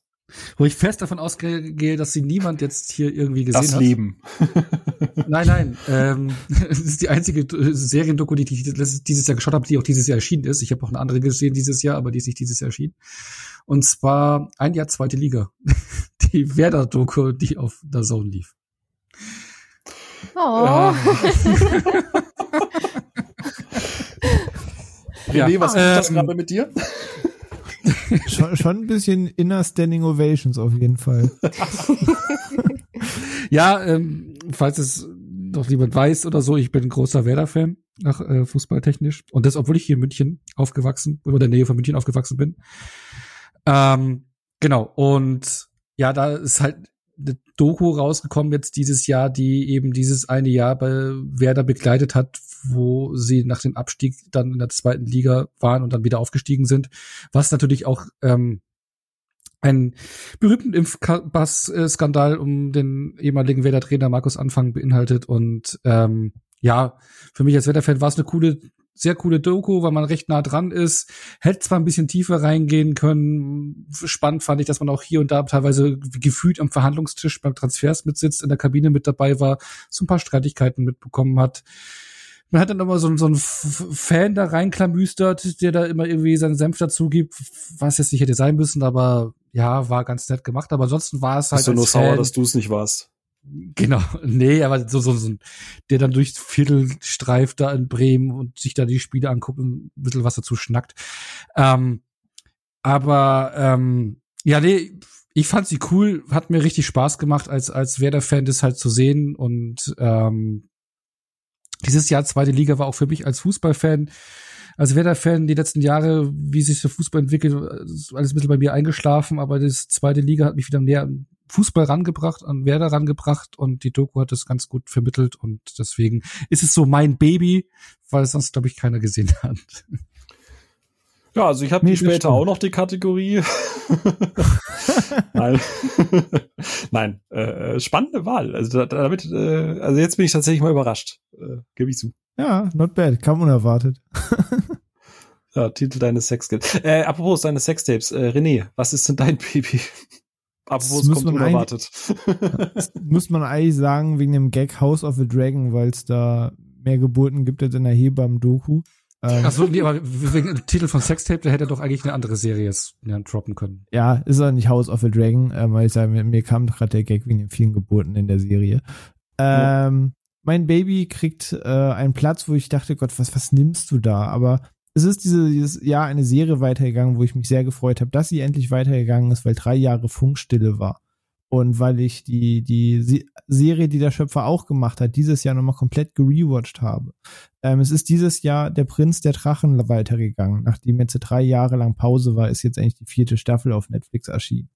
wo ich fest davon ausgehe, dass sie niemand jetzt hier irgendwie gesehen das hat. Das Leben. nein, nein. Ähm, das ist die einzige Seriendoku, die ich dieses Jahr geschaut habe, die auch dieses Jahr erschienen ist. Ich habe auch eine andere gesehen dieses Jahr, aber die ist nicht dieses Jahr erschienen. Und zwar ein Jahr zweite Liga. Die Werder-Doku, die auf der Zone lief. Oh. René, was ähm, ist das gerade mit dir? Schon, schon ein bisschen inner Standing Ovations auf jeden Fall. ja, ähm, falls es noch jemand weiß oder so, ich bin großer Werder-Fan, nach äh, fußballtechnisch. Und das, obwohl ich hier in München aufgewachsen, oder in der Nähe von München aufgewachsen bin. Ähm, genau. Und ja, da ist halt eine Doku rausgekommen jetzt dieses Jahr, die eben dieses eine Jahr bei Werder begleitet hat, wo sie nach dem Abstieg dann in der zweiten Liga waren und dann wieder aufgestiegen sind, was natürlich auch ähm, einen berühmten Impfpass-Skandal um den ehemaligen Werder-Trainer Markus Anfang beinhaltet und ähm, ja, für mich als Werder-Fan war es eine coole sehr coole Doku, weil man recht nah dran ist. Hätte zwar ein bisschen tiefer reingehen können. Spannend fand ich, dass man auch hier und da teilweise gefühlt am Verhandlungstisch beim Transfers mitsitzt, in der Kabine mit dabei war, so ein paar Streitigkeiten mitbekommen hat. Man hat dann immer so, so einen Fan da reinklamüstert, der da immer irgendwie seinen Senf dazu gibt, was jetzt nicht hätte sein müssen, aber ja, war ganz nett gemacht. Aber ansonsten war es halt. Bist du nur Fan, sauer, dass du es nicht warst? Genau, nee, aber so, so, so, der dann durchs Viertel streift da in Bremen und sich da die Spiele anguckt und ein bisschen was dazu schnackt. Ähm, aber ähm, ja, nee, ich fand sie cool, hat mir richtig Spaß gemacht, als, als Werder-Fan das halt zu sehen. Und ähm, dieses Jahr zweite Liga war auch für mich als Fußballfan, als Werder-Fan die letzten Jahre, wie sich der Fußball entwickelt, alles ein bisschen bei mir eingeschlafen, aber das zweite Liga hat mich wieder näher Fußball rangebracht, an Werder rangebracht und die Doku hat das ganz gut vermittelt und deswegen ist es so mein Baby, weil es sonst, glaube ich, keiner gesehen hat. Ja, also ich habe nee, später auch noch die Kategorie. Nein, Nein äh, spannende Wahl. Also damit, äh, also jetzt bin ich tatsächlich mal überrascht. Äh, Gebe ich zu. Ja, not bad, kam unerwartet. ja, Titel deines Sexskills. Äh, apropos deine Sextapes, äh, René, was ist denn dein Baby? Apropos, es kommt unerwartet. muss man eigentlich sagen, wegen dem Gag House of the Dragon, weil es da mehr Geburten gibt als in der Hebammen-Doku. Ähm, Achso, nee, aber wegen dem Titel von Sextape, da hätte er doch eigentlich eine andere Serie jetzt ja, droppen können. Ja, ist auch nicht House of the Dragon, ähm, weil ich sage, mir, mir kam gerade der Gag wegen den vielen Geburten in der Serie. Ähm, ja. Mein Baby kriegt äh, einen Platz, wo ich dachte, Gott, was, was nimmst du da? Aber es ist diese, dieses Jahr eine Serie weitergegangen, wo ich mich sehr gefreut habe, dass sie endlich weitergegangen ist, weil drei Jahre Funkstille war. Und weil ich die, die Serie, die der Schöpfer auch gemacht hat, dieses Jahr nochmal komplett gerewatcht habe. Ähm, es ist dieses Jahr der Prinz der Drachen weitergegangen. Nachdem jetzt drei Jahre lang Pause war, ist jetzt eigentlich die vierte Staffel auf Netflix erschienen.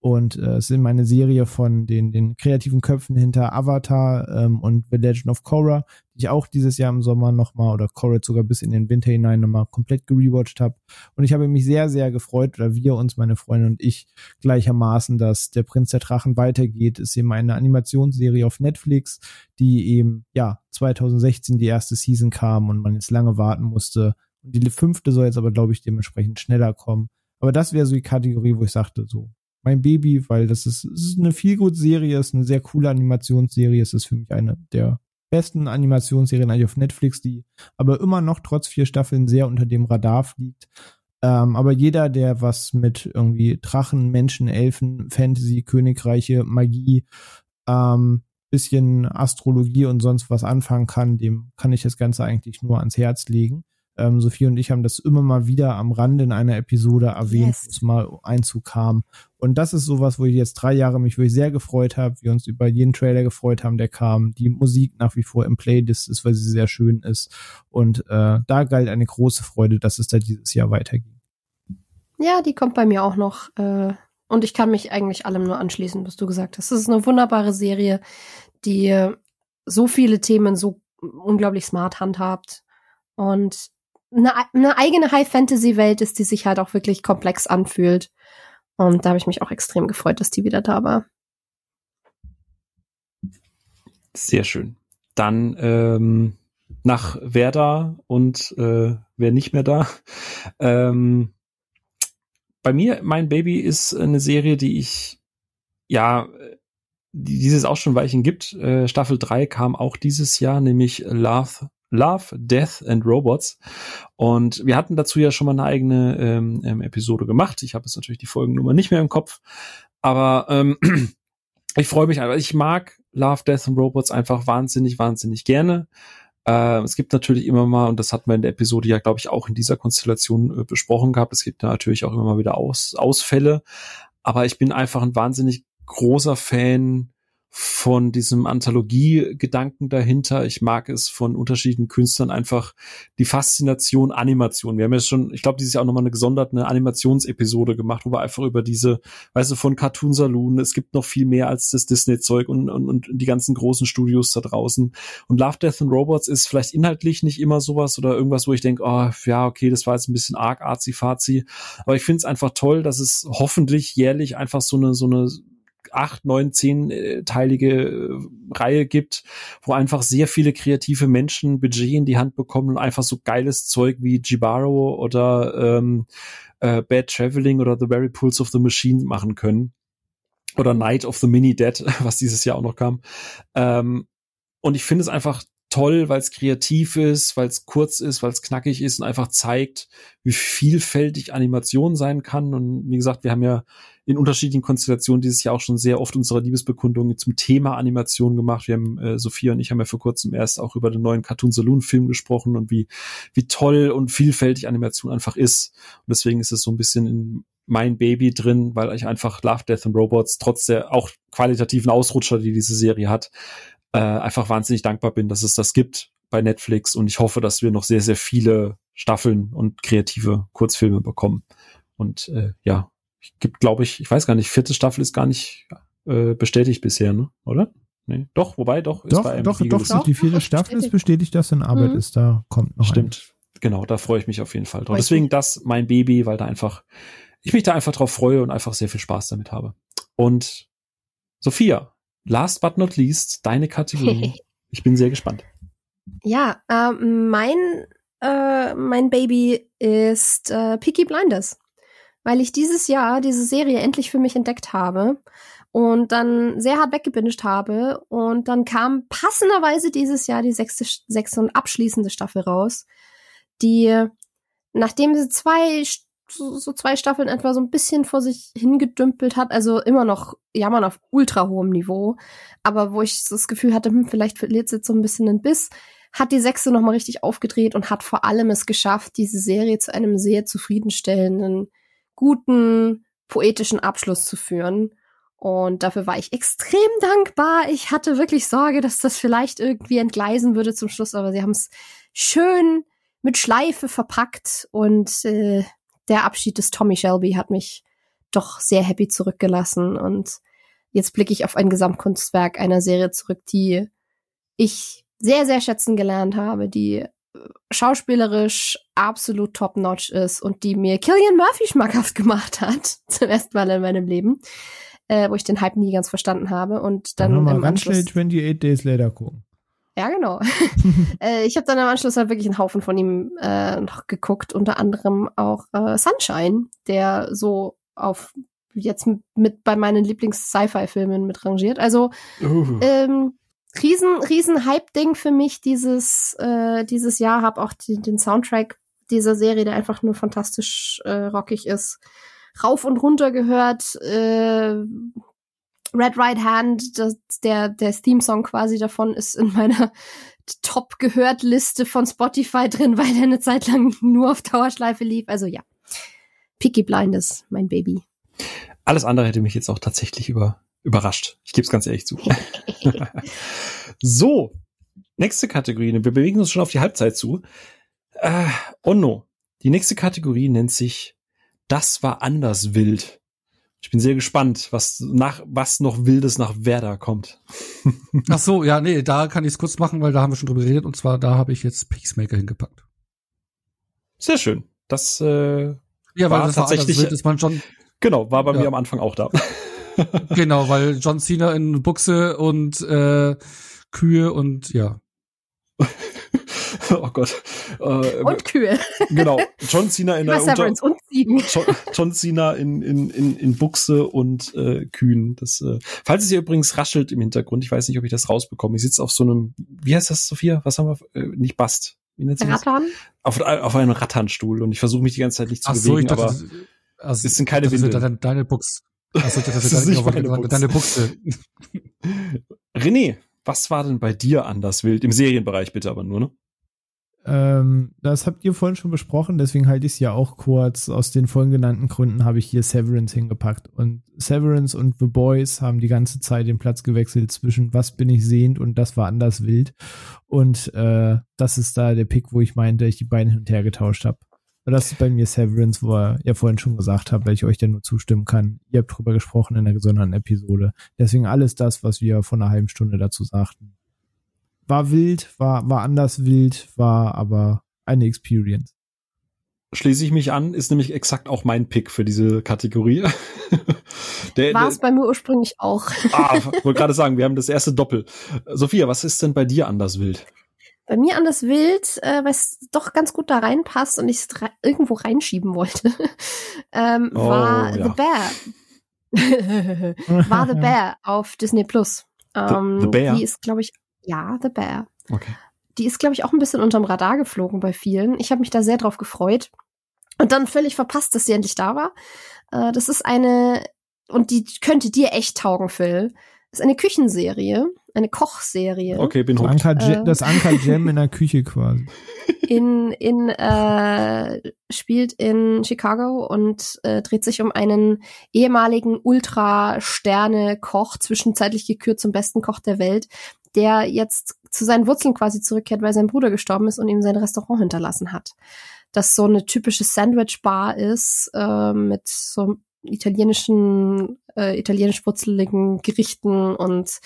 Und äh, es sind meine Serie von den, den kreativen Köpfen hinter Avatar ähm, und The Legend of Korra, die ich auch dieses Jahr im Sommer nochmal oder Korra sogar bis in den Winter hinein nochmal komplett gerewatcht habe. Und ich habe mich sehr, sehr gefreut, oder wir uns, meine Freundin und ich, gleichermaßen, dass der Prinz der Drachen weitergeht. Es ist eben eine Animationsserie auf Netflix, die eben, ja, 2016 die erste Season kam und man jetzt lange warten musste. Und die fünfte soll jetzt aber, glaube ich, dementsprechend schneller kommen. Aber das wäre so die Kategorie, wo ich sagte, so, mein Baby, weil das ist, es ist eine viel gut Serie, ist eine sehr coole Animationsserie. Es ist für mich eine der besten Animationsserien eigentlich auf Netflix, die aber immer noch trotz vier Staffeln sehr unter dem Radar fliegt. Ähm, aber jeder, der was mit irgendwie Drachen, Menschen, Elfen, Fantasy, Königreiche, Magie, ähm, bisschen Astrologie und sonst was anfangen kann, dem kann ich das Ganze eigentlich nur ans Herz legen. Ähm, Sophie und ich haben das immer mal wieder am Rande in einer Episode erwähnt, yes. wo es mal Einzug kam. Und das ist sowas, wo ich jetzt drei Jahre mich wirklich sehr gefreut habe, wir uns über jeden Trailer gefreut haben, der kam, die Musik nach wie vor im Playlist ist, weil sie sehr schön ist. Und äh, da galt eine große Freude, dass es da dieses Jahr weiterging. Ja, die kommt bei mir auch noch. Äh, und ich kann mich eigentlich allem nur anschließen, was du gesagt hast. Es ist eine wunderbare Serie, die so viele Themen so unglaublich smart handhabt. Und eine, eine eigene High-Fantasy-Welt ist, die sich halt auch wirklich komplex anfühlt. Und da habe ich mich auch extrem gefreut, dass die wieder da war. Sehr schön. Dann ähm, nach wer da und äh, wer nicht mehr da. Ähm, bei mir, mein Baby ist eine Serie, die ich, ja, die dieses auch schon Weichen gibt. Äh, Staffel 3 kam auch dieses Jahr, nämlich Love Love, Death and Robots. Und wir hatten dazu ja schon mal eine eigene ähm, ähm, Episode gemacht. Ich habe jetzt natürlich die Folgennummer nicht mehr im Kopf. Aber ähm, ich freue mich einfach. Ich mag Love, Death and Robots einfach wahnsinnig, wahnsinnig gerne. Äh, es gibt natürlich immer mal, und das hatten wir in der Episode ja, glaube ich, auch in dieser Konstellation äh, besprochen gehabt, es gibt natürlich auch immer mal wieder Aus Ausfälle. Aber ich bin einfach ein wahnsinnig großer Fan von diesem Anthologie-Gedanken dahinter. Ich mag es von unterschiedlichen Künstlern einfach die Faszination Animation. Wir haben ja schon, ich glaube, dieses Jahr auch nochmal eine gesonderte Animationsepisode gemacht, wo wir einfach über diese, weißt du, von Cartoon Saloon, es gibt noch viel mehr als das Disney-Zeug und, und, und die ganzen großen Studios da draußen. Und Love, Death and Robots ist vielleicht inhaltlich nicht immer sowas oder irgendwas, wo ich denke, oh, ja, okay, das war jetzt ein bisschen arg arzi-fazi. Aber ich finde es einfach toll, dass es hoffentlich jährlich einfach so eine, so eine acht, neun, zehnteilige äh, Reihe gibt, wo einfach sehr viele kreative Menschen Budget in die Hand bekommen und einfach so geiles Zeug wie Jibaro oder ähm, äh, Bad Traveling oder The Very Pulse of the Machine machen können. Oder Night of the Mini Dead, was dieses Jahr auch noch kam. Ähm, und ich finde es einfach toll, weil es kreativ ist, weil es kurz ist, weil es knackig ist und einfach zeigt, wie vielfältig Animation sein kann. Und wie gesagt, wir haben ja in unterschiedlichen Konstellationen dieses Jahr auch schon sehr oft unsere Liebesbekundungen zum Thema Animation gemacht. Wir haben, äh, Sophia und ich haben ja vor kurzem erst auch über den neuen Cartoon Saloon Film gesprochen und wie, wie toll und vielfältig Animation einfach ist. Und deswegen ist es so ein bisschen in mein Baby drin, weil ich einfach Love, Death and Robots trotz der auch qualitativen Ausrutscher, die diese Serie hat, äh, einfach wahnsinnig dankbar bin, dass es das gibt bei Netflix und ich hoffe, dass wir noch sehr, sehr viele Staffeln und kreative Kurzfilme bekommen. Und äh, ja, gibt, glaube ich, ich weiß gar nicht, vierte Staffel ist gar nicht äh, bestätigt bisher, ne? Oder? Nee, doch, wobei doch ist doch, bei doch, doch, doch, die vierte Staffel ist bestätigt, dass in Arbeit mhm. ist, da kommt noch Stimmt. Eine. Genau, da freue ich mich auf jeden Fall drauf. Deswegen das mein Baby, weil da einfach ich mich da einfach drauf freue und einfach sehr viel Spaß damit habe. Und Sophia, last but not least, deine Kategorie. ich bin sehr gespannt. Ja, äh, mein, äh, mein Baby ist äh, Peaky Blinders, weil ich dieses Jahr diese Serie endlich für mich entdeckt habe und dann sehr hart weggebinged habe und dann kam passenderweise dieses Jahr die sechste, sechste und abschließende Staffel raus, die nachdem sie zwei so, zwei Staffeln etwa so ein bisschen vor sich hingedümpelt hat. Also immer noch jammern auf ultra hohem Niveau. Aber wo ich das Gefühl hatte, hm, vielleicht verliert sie jetzt so ein bisschen den Biss, hat die sechste nochmal richtig aufgedreht und hat vor allem es geschafft, diese Serie zu einem sehr zufriedenstellenden, guten, poetischen Abschluss zu führen. Und dafür war ich extrem dankbar. Ich hatte wirklich Sorge, dass das vielleicht irgendwie entgleisen würde zum Schluss, aber sie haben es schön mit Schleife verpackt und äh, der Abschied des Tommy Shelby hat mich doch sehr happy zurückgelassen und jetzt blicke ich auf ein Gesamtkunstwerk einer Serie zurück, die ich sehr, sehr schätzen gelernt habe, die schauspielerisch absolut top-notch ist und die mir Killian Murphy schmackhaft gemacht hat, zum ersten Mal in meinem Leben, äh, wo ich den Hype nie ganz verstanden habe und dann, dann im Anschluss 28 Days Later gucken. Ja, genau. äh, ich habe dann im Anschluss halt wirklich einen Haufen von ihm äh, noch geguckt, unter anderem auch äh, Sunshine, der so auf jetzt mit bei meinen Lieblings-Sci-Fi-Filmen mit rangiert. Also uh. ähm, riesen riesen Hype-Ding für mich dieses äh, dieses Jahr. Habe auch die, den Soundtrack dieser Serie, der einfach nur fantastisch äh, rockig ist, rauf und runter gehört. Äh, Red Right Hand, das, der, der Theme-Song quasi davon ist in meiner top gehört Liste von Spotify drin, weil er eine Zeit lang nur auf Dauerschleife lief. Also ja, Picky Blinders, mein Baby. Alles andere hätte mich jetzt auch tatsächlich über, überrascht. Ich gebe es ganz ehrlich zu. so, nächste Kategorie. Wir bewegen uns schon auf die Halbzeit zu. Äh, oh no. Die nächste Kategorie nennt sich Das war anders wild. Ich bin sehr gespannt, was nach was noch Wildes nach Werder kommt. Ach so, ja, nee, da kann ich es kurz machen, weil da haben wir schon drüber geredet und zwar da habe ich jetzt Peacemaker hingepackt. Sehr schön. Das äh, ja, weil das tatsächlich war, ist man schon genau war bei ja. mir am Anfang auch da. Genau, weil John Cena in Buchse und äh, Kühe und ja. oh Gott. Äh, und Kühe. Genau. John Cena in der Unter und Ziegen. John, John Cena in, in, in, in Buchse und äh, Kühen. Das, äh, falls es hier übrigens raschelt im Hintergrund, ich weiß nicht, ob ich das rausbekomme. Ich sitze auf so einem, wie heißt das, Sophia? Was haben wir? Äh, nicht Bast. Wie nennt sich? Auf, auf einem Ratternstuhl und ich versuche mich die ganze Zeit nicht zu Ach bewegen, so, ich dachte, aber also, es sind keine Winde. Deine, deine Buchse. Achso, das ist deine, deine, deine Buchse. René, was war denn bei dir anders wild? Im Serienbereich bitte aber nur, ne? Ähm, das habt ihr vorhin schon besprochen, deswegen halte ich es ja auch kurz. Aus den vorhin genannten Gründen habe ich hier Severance hingepackt. Und Severance und The Boys haben die ganze Zeit den Platz gewechselt zwischen was bin ich sehend und das war anders wild. Und äh, das ist da der Pick, wo ich meinte, ich die beiden hin und her getauscht habe. Das ist bei mir Severance, wo ihr ja vorhin schon gesagt habt, weil ich euch da nur zustimmen kann. Ihr habt drüber gesprochen in der gesonderten Episode. Deswegen alles das, was wir vor einer halben Stunde dazu sagten war wild, war, war anders wild, war aber eine Experience. schließe ich mich an, ist nämlich exakt auch mein Pick für diese Kategorie. War es bei mir ursprünglich auch. ah, wollte gerade sagen, wir haben das erste Doppel. Sophia, was ist denn bei dir anders wild? Bei mir anders wild, äh, weil es doch ganz gut da reinpasst und ich es irgendwo reinschieben wollte, ähm, oh, war ja. The Bear. war The Bear auf Disney Plus. Ähm, the, the Bear? Die ist, glaube ich, ja, The Bear. Okay. Die ist, glaube ich, auch ein bisschen unterm Radar geflogen bei vielen. Ich habe mich da sehr drauf gefreut. Und dann völlig verpasst, dass sie endlich da war. Äh, das ist eine, und die könnte dir echt taugen, Phil. Das ist eine Küchenserie, eine Kochserie. Okay, bin hooked. Anker äh, das Anker Jam in der Küche quasi. In, in, äh, spielt in Chicago und äh, dreht sich um einen ehemaligen Ultra-Sterne-Koch, zwischenzeitlich gekürt zum besten Koch der Welt, der jetzt zu seinen Wurzeln quasi zurückkehrt, weil sein Bruder gestorben ist und ihm sein Restaurant hinterlassen hat. Das so eine typische Sandwich-Bar ist, äh, mit so italienischen, äh, italienisch wurzeligen Gerichten und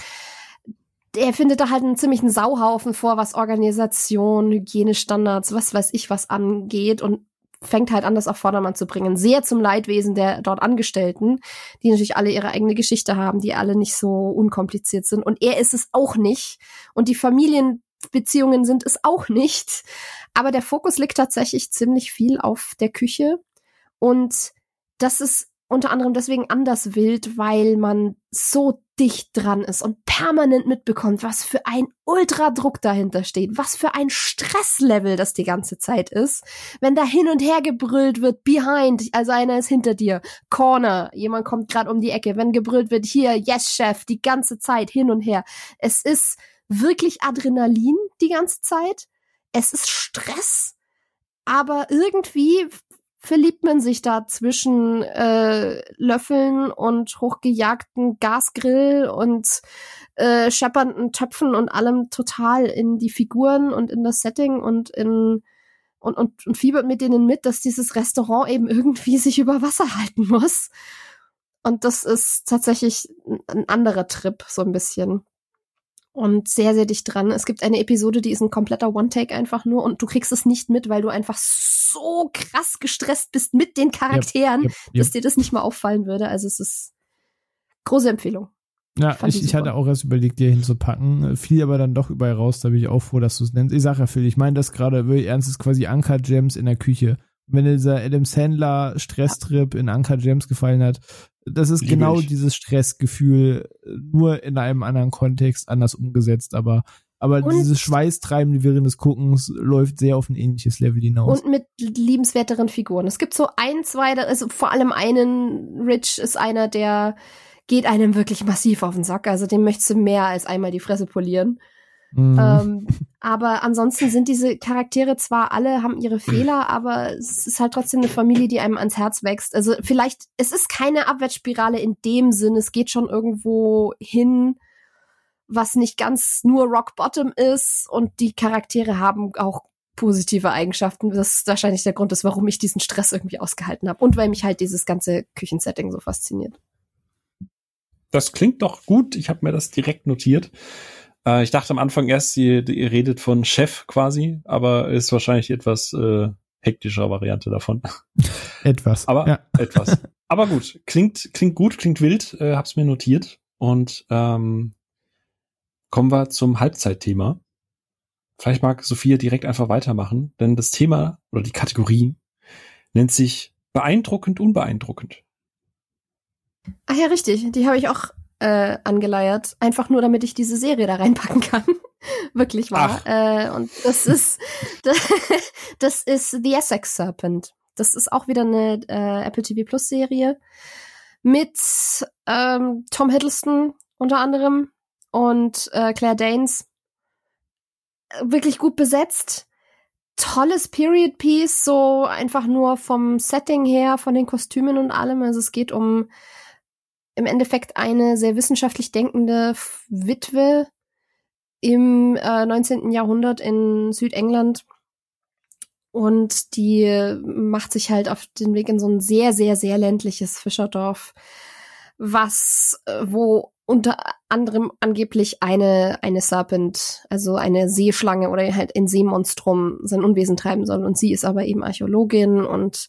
er findet da halt einen ziemlichen Sauhaufen vor, was Organisation, Hygienestandards, was weiß ich was angeht und fängt halt an, das auf Vordermann zu bringen. Sehr zum Leidwesen der dort Angestellten, die natürlich alle ihre eigene Geschichte haben, die alle nicht so unkompliziert sind. Und er ist es auch nicht. Und die Familienbeziehungen sind es auch nicht. Aber der Fokus liegt tatsächlich ziemlich viel auf der Küche. Und das ist unter anderem deswegen anders wild, weil man so dicht dran ist und permanent mitbekommt, was für ein Ultradruck dahinter steht, was für ein Stresslevel das die ganze Zeit ist. Wenn da hin und her gebrüllt wird, behind, also einer ist hinter dir, corner, jemand kommt gerade um die Ecke, wenn gebrüllt wird, hier, yes, Chef, die ganze Zeit hin und her. Es ist wirklich Adrenalin die ganze Zeit. Es ist Stress aber irgendwie verliebt man sich da zwischen äh, Löffeln und hochgejagten Gasgrill und äh, scheppernden Töpfen und allem total in die Figuren und in das Setting und in und, und, und fiebert mit denen mit, dass dieses Restaurant eben irgendwie sich über Wasser halten muss. Und das ist tatsächlich ein anderer Trip, so ein bisschen und sehr, sehr dicht dran. Es gibt eine Episode, die ist ein kompletter One-Take einfach nur und du kriegst es nicht mit, weil du einfach so krass gestresst bist mit den Charakteren, yep, yep, yep. dass dir das nicht mal auffallen würde. Also es ist große Empfehlung. Ja, ich, ich hatte auch erst überlegt, dir hinzupacken, fiel aber dann doch überall raus, da bin ich auch froh, dass du es nennst. Ich sag ja, Phil, ich meine das gerade wirklich ernst, ist quasi Anker Gems in der Küche. Wenn dieser Adam Sandler Stresstrip in Anker Gems gefallen hat, das ist Lieb genau ich. dieses Stressgefühl, nur in einem anderen Kontext anders umgesetzt, aber aber und dieses Schweißtreiben während des Guckens läuft sehr auf ein ähnliches Level hinaus. Und mit liebenswerteren Figuren. Es gibt so ein, zwei, also vor allem einen, Rich ist einer, der geht einem wirklich massiv auf den Sack. Also dem möchtest du mehr als einmal die Fresse polieren. Mhm. Ähm, aber ansonsten sind diese Charaktere zwar alle, haben ihre Fehler, aber es ist halt trotzdem eine Familie, die einem ans Herz wächst. Also vielleicht, es ist keine Abwärtsspirale in dem Sinn, es geht schon irgendwo hin, was nicht ganz nur Rock Bottom ist und die Charaktere haben auch positive Eigenschaften. Das ist wahrscheinlich der Grund ist, warum ich diesen Stress irgendwie ausgehalten habe und weil mich halt dieses ganze Küchensetting so fasziniert. Das klingt doch gut. Ich habe mir das direkt notiert. Äh, ich dachte am Anfang erst, ihr, ihr redet von Chef quasi, aber ist wahrscheinlich etwas äh, hektischer Variante davon. Etwas. Aber ja. etwas. Aber gut, klingt klingt gut, klingt wild. Äh, hab's mir notiert und ähm, kommen wir zum Halbzeitthema. Vielleicht mag Sophia direkt einfach weitermachen, denn das Thema oder die Kategorie nennt sich beeindruckend, unbeeindruckend. Ach ja, richtig. Die habe ich auch äh, angeleiert, einfach nur damit ich diese Serie da reinpacken kann. Wirklich wahr. Äh, und das ist das ist The Essex Serpent. Das ist auch wieder eine äh, Apple TV Plus Serie mit ähm, Tom Hiddleston unter anderem und äh, Claire Danes. Wirklich gut besetzt. Tolles Period Piece, so einfach nur vom Setting her, von den Kostümen und allem. Also es geht um im Endeffekt eine sehr wissenschaftlich denkende Witwe im äh, 19. Jahrhundert in Südengland. Und die macht sich halt auf den Weg in so ein sehr, sehr, sehr ländliches Fischerdorf, was, äh, wo unter anderem angeblich eine, eine Serpent, also eine Seeschlange oder halt ein Seemonstrum sein Unwesen treiben soll. Und sie ist aber eben Archäologin und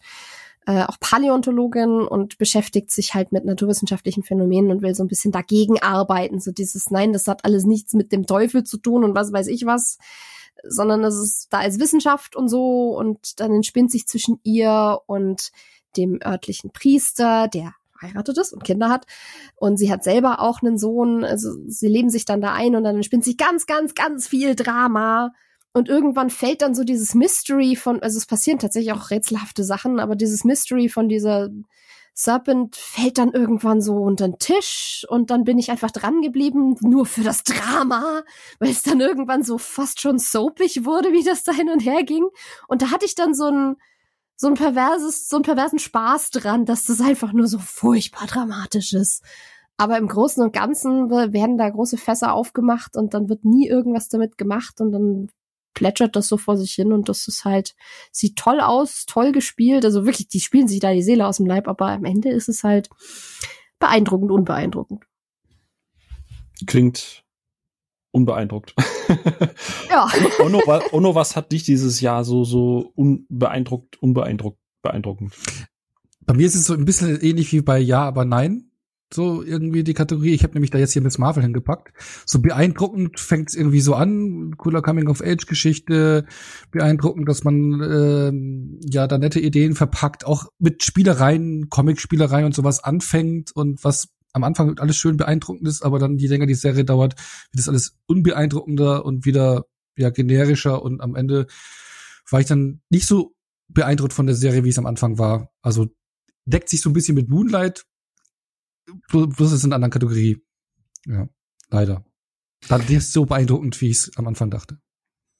äh, auch Paläontologin und beschäftigt sich halt mit naturwissenschaftlichen Phänomenen und will so ein bisschen dagegen arbeiten. So dieses, nein, das hat alles nichts mit dem Teufel zu tun und was weiß ich was, sondern es ist da als Wissenschaft und so und dann entspinnt sich zwischen ihr und dem örtlichen Priester, der verheiratet ist und Kinder hat. Und sie hat selber auch einen Sohn. Also sie leben sich dann da ein und dann entspinnt sich ganz, ganz, ganz viel Drama. Und irgendwann fällt dann so dieses Mystery von, also es passieren tatsächlich auch rätselhafte Sachen, aber dieses Mystery von dieser Serpent fällt dann irgendwann so unter den Tisch und dann bin ich einfach dran geblieben, nur für das Drama, weil es dann irgendwann so fast schon soapig wurde, wie das da hin und her ging. Und da hatte ich dann so ein, so ein perverses, so einen perversen Spaß dran, dass das einfach nur so furchtbar dramatisch ist. Aber im Großen und Ganzen werden da große Fässer aufgemacht und dann wird nie irgendwas damit gemacht und dann plätschert das so vor sich hin und das ist halt, sieht toll aus, toll gespielt. Also wirklich, die spielen sich da die Seele aus dem Leib, aber am Ende ist es halt beeindruckend, unbeeindruckend. Klingt unbeeindruckt. Ja. Ono, Ono, was hat dich dieses Jahr so, so unbeeindruckt, unbeeindruckt, beeindruckend? Bei mir ist es so ein bisschen ähnlich wie bei Ja, aber Nein. So irgendwie die Kategorie. Ich habe nämlich da jetzt hier Miss Marvel hingepackt. So beeindruckend fängt es irgendwie so an. Cooler Coming-of-Age-Geschichte. Beeindruckend, dass man äh, ja da nette Ideen verpackt, auch mit Spielereien, Comic-Spielereien und sowas anfängt und was am Anfang alles schön beeindruckend ist, aber dann je länger die Serie dauert, wird das alles unbeeindruckender und wieder ja generischer und am Ende war ich dann nicht so beeindruckt von der Serie, wie es am Anfang war. Also deckt sich so ein bisschen mit Moonlight, bloß ist in einer anderen Kategorie. Ja, leider. Dann ist so beeindruckend, wie ich es am Anfang dachte.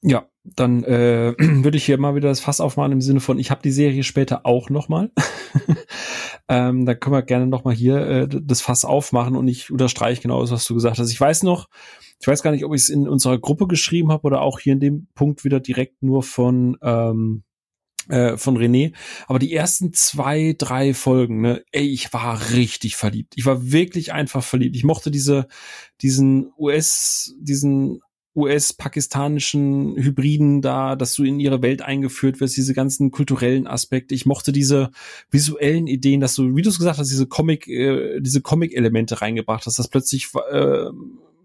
Ja, dann äh, würde ich hier mal wieder das Fass aufmachen im Sinne von, ich habe die Serie später auch noch mal. ähm, da können wir gerne noch mal hier äh, das Fass aufmachen und ich unterstreiche genau das, was du gesagt hast. Ich weiß noch, ich weiß gar nicht, ob ich es in unserer Gruppe geschrieben habe oder auch hier in dem Punkt wieder direkt nur von ähm, äh, von René. Aber die ersten zwei, drei Folgen, ne, ey, ich war richtig verliebt. Ich war wirklich einfach verliebt. Ich mochte diese, diesen US, diesen US-pakistanischen Hybriden da, dass du in ihre Welt eingeführt wirst, diese ganzen kulturellen Aspekte. Ich mochte diese visuellen Ideen, dass du, wie du es gesagt hast, diese Comic, äh, diese Comic-Elemente reingebracht hast, dass plötzlich äh,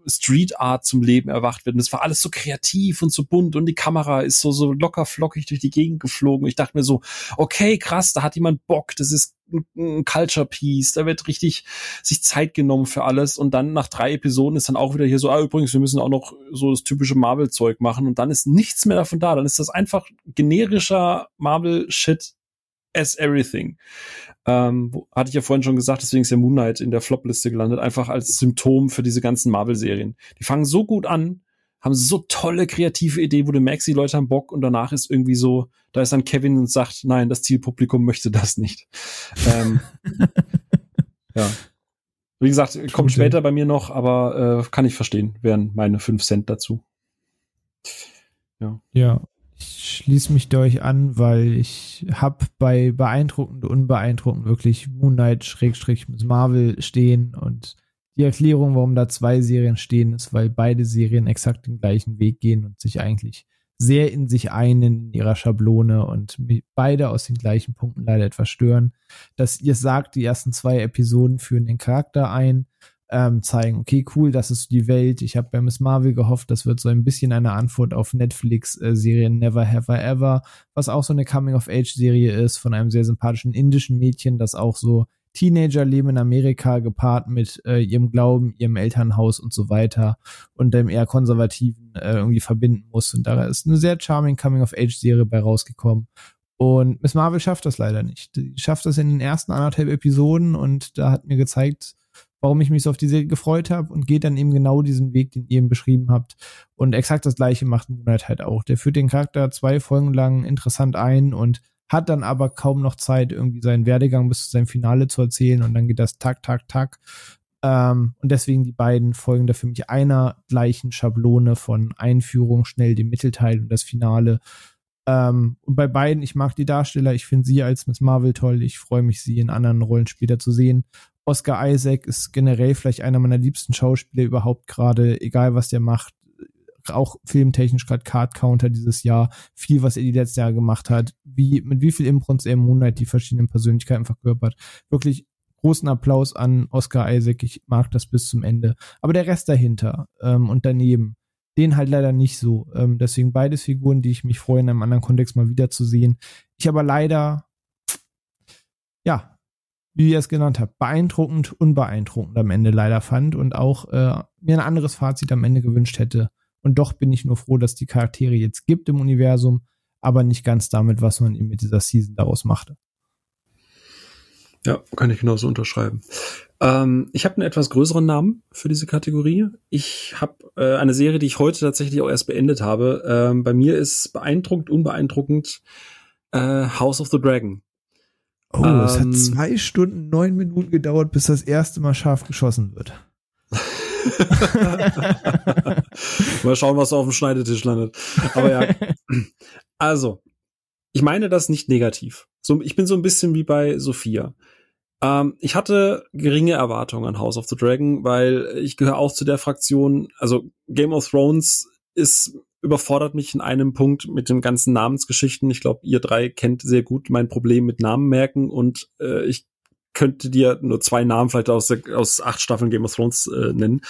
Street Art zum Leben erwacht wird. Und das war alles so kreativ und so bunt und die Kamera ist so, so locker flockig durch die Gegend geflogen. Ich dachte mir so, okay, krass, da hat jemand Bock, das ist ein Culture Piece, da wird richtig sich Zeit genommen für alles. Und dann nach drei Episoden ist dann auch wieder hier so, ah, übrigens, wir müssen auch noch so das typische Marvel-Zeug machen. Und dann ist nichts mehr davon da, dann ist das einfach generischer Marvel-Shit as everything. Ähm, hatte ich ja vorhin schon gesagt, deswegen ist der Moon Knight in der Flop-Liste gelandet, einfach als Symptom für diese ganzen Marvel-Serien. Die fangen so gut an, haben so tolle kreative Ideen, wo du merkst, die Leute haben Bock und danach ist irgendwie so, da ist dann Kevin und sagt, nein, das Zielpublikum möchte das nicht. ähm, ja. Wie gesagt, kommt später bei mir noch, aber äh, kann ich verstehen, wären meine fünf Cent dazu. Ja. Ja, ich schließe mich durch an, weil ich hab bei beeindruckend, unbeeindruckend wirklich Moonlight Schrägstrich Miss Marvel stehen und die Erklärung, warum da zwei Serien stehen, ist, weil beide Serien exakt den gleichen Weg gehen und sich eigentlich sehr in sich einen in ihrer Schablone und beide aus den gleichen Punkten leider etwas stören. Dass ihr sagt, die ersten zwei Episoden führen den Charakter ein, ähm, zeigen, okay, cool, das ist die Welt. Ich habe bei Miss Marvel gehofft, das wird so ein bisschen eine Antwort auf Netflix-Serien äh, Never Have I Ever, was auch so eine Coming-of-Age-Serie ist von einem sehr sympathischen indischen Mädchen, das auch so Teenagerleben in Amerika gepaart mit äh, ihrem Glauben, ihrem Elternhaus und so weiter und dem eher konservativen äh, irgendwie verbinden muss. Und da ist eine sehr charming Coming-of-Age-Serie bei rausgekommen. Und Miss Marvel schafft das leider nicht. Die schafft das in den ersten anderthalb Episoden und da hat mir gezeigt, warum ich mich so auf die Serie gefreut habe und geht dann eben genau diesen Weg, den ihr eben beschrieben habt. Und exakt das gleiche macht Moonlight halt auch. Der führt den Charakter zwei Folgen lang interessant ein und hat dann aber kaum noch Zeit, irgendwie seinen Werdegang bis zu seinem Finale zu erzählen und dann geht das tak, tak, tak. Ähm, und deswegen die beiden folgen da für mich einer gleichen Schablone von Einführung, schnell dem Mittelteil und das Finale. Ähm, und bei beiden, ich mag die Darsteller, ich finde sie als Miss Marvel toll, ich freue mich, sie in anderen Rollen später zu sehen. Oscar Isaac ist generell vielleicht einer meiner liebsten Schauspieler überhaupt gerade, egal was der macht. Auch filmtechnisch gerade Card Counter dieses Jahr. Viel, was er die letzten Jahre gemacht hat. Wie, mit wie viel Impronts er im Moonlight die verschiedenen Persönlichkeiten verkörpert. Wirklich großen Applaus an Oscar Isaac. Ich mag das bis zum Ende. Aber der Rest dahinter ähm, und daneben, den halt leider nicht so. Ähm, deswegen beides Figuren, die ich mich freue, in einem anderen Kontext mal wiederzusehen. Ich aber leider, ja, wie ihr es genannt habt, beeindruckend, unbeeindruckend am Ende leider fand und auch äh, mir ein anderes Fazit am Ende gewünscht hätte. Und doch bin ich nur froh, dass die Charaktere jetzt gibt im Universum, aber nicht ganz damit, was man eben mit dieser Season daraus machte. Ja, kann ich genauso unterschreiben. Ähm, ich habe einen etwas größeren Namen für diese Kategorie. Ich habe äh, eine Serie, die ich heute tatsächlich auch erst beendet habe. Ähm, bei mir ist beeindruckend, unbeeindruckend äh, House of the Dragon. Oh, ähm, es hat ähm, zwei Stunden, neun Minuten gedauert, bis das erste Mal scharf geschossen wird. Mal schauen, was auf dem Schneidetisch landet. Aber ja. Also, ich meine das nicht negativ. So, ich bin so ein bisschen wie bei Sophia. Ähm, ich hatte geringe Erwartungen an House of the Dragon, weil ich gehöre auch zu der Fraktion, also Game of Thrones ist überfordert mich in einem Punkt mit den ganzen Namensgeschichten. Ich glaube, ihr drei kennt sehr gut mein Problem mit Namen merken und äh, ich könnte dir nur zwei Namen vielleicht aus, aus acht Staffeln Game of Thrones äh, nennen.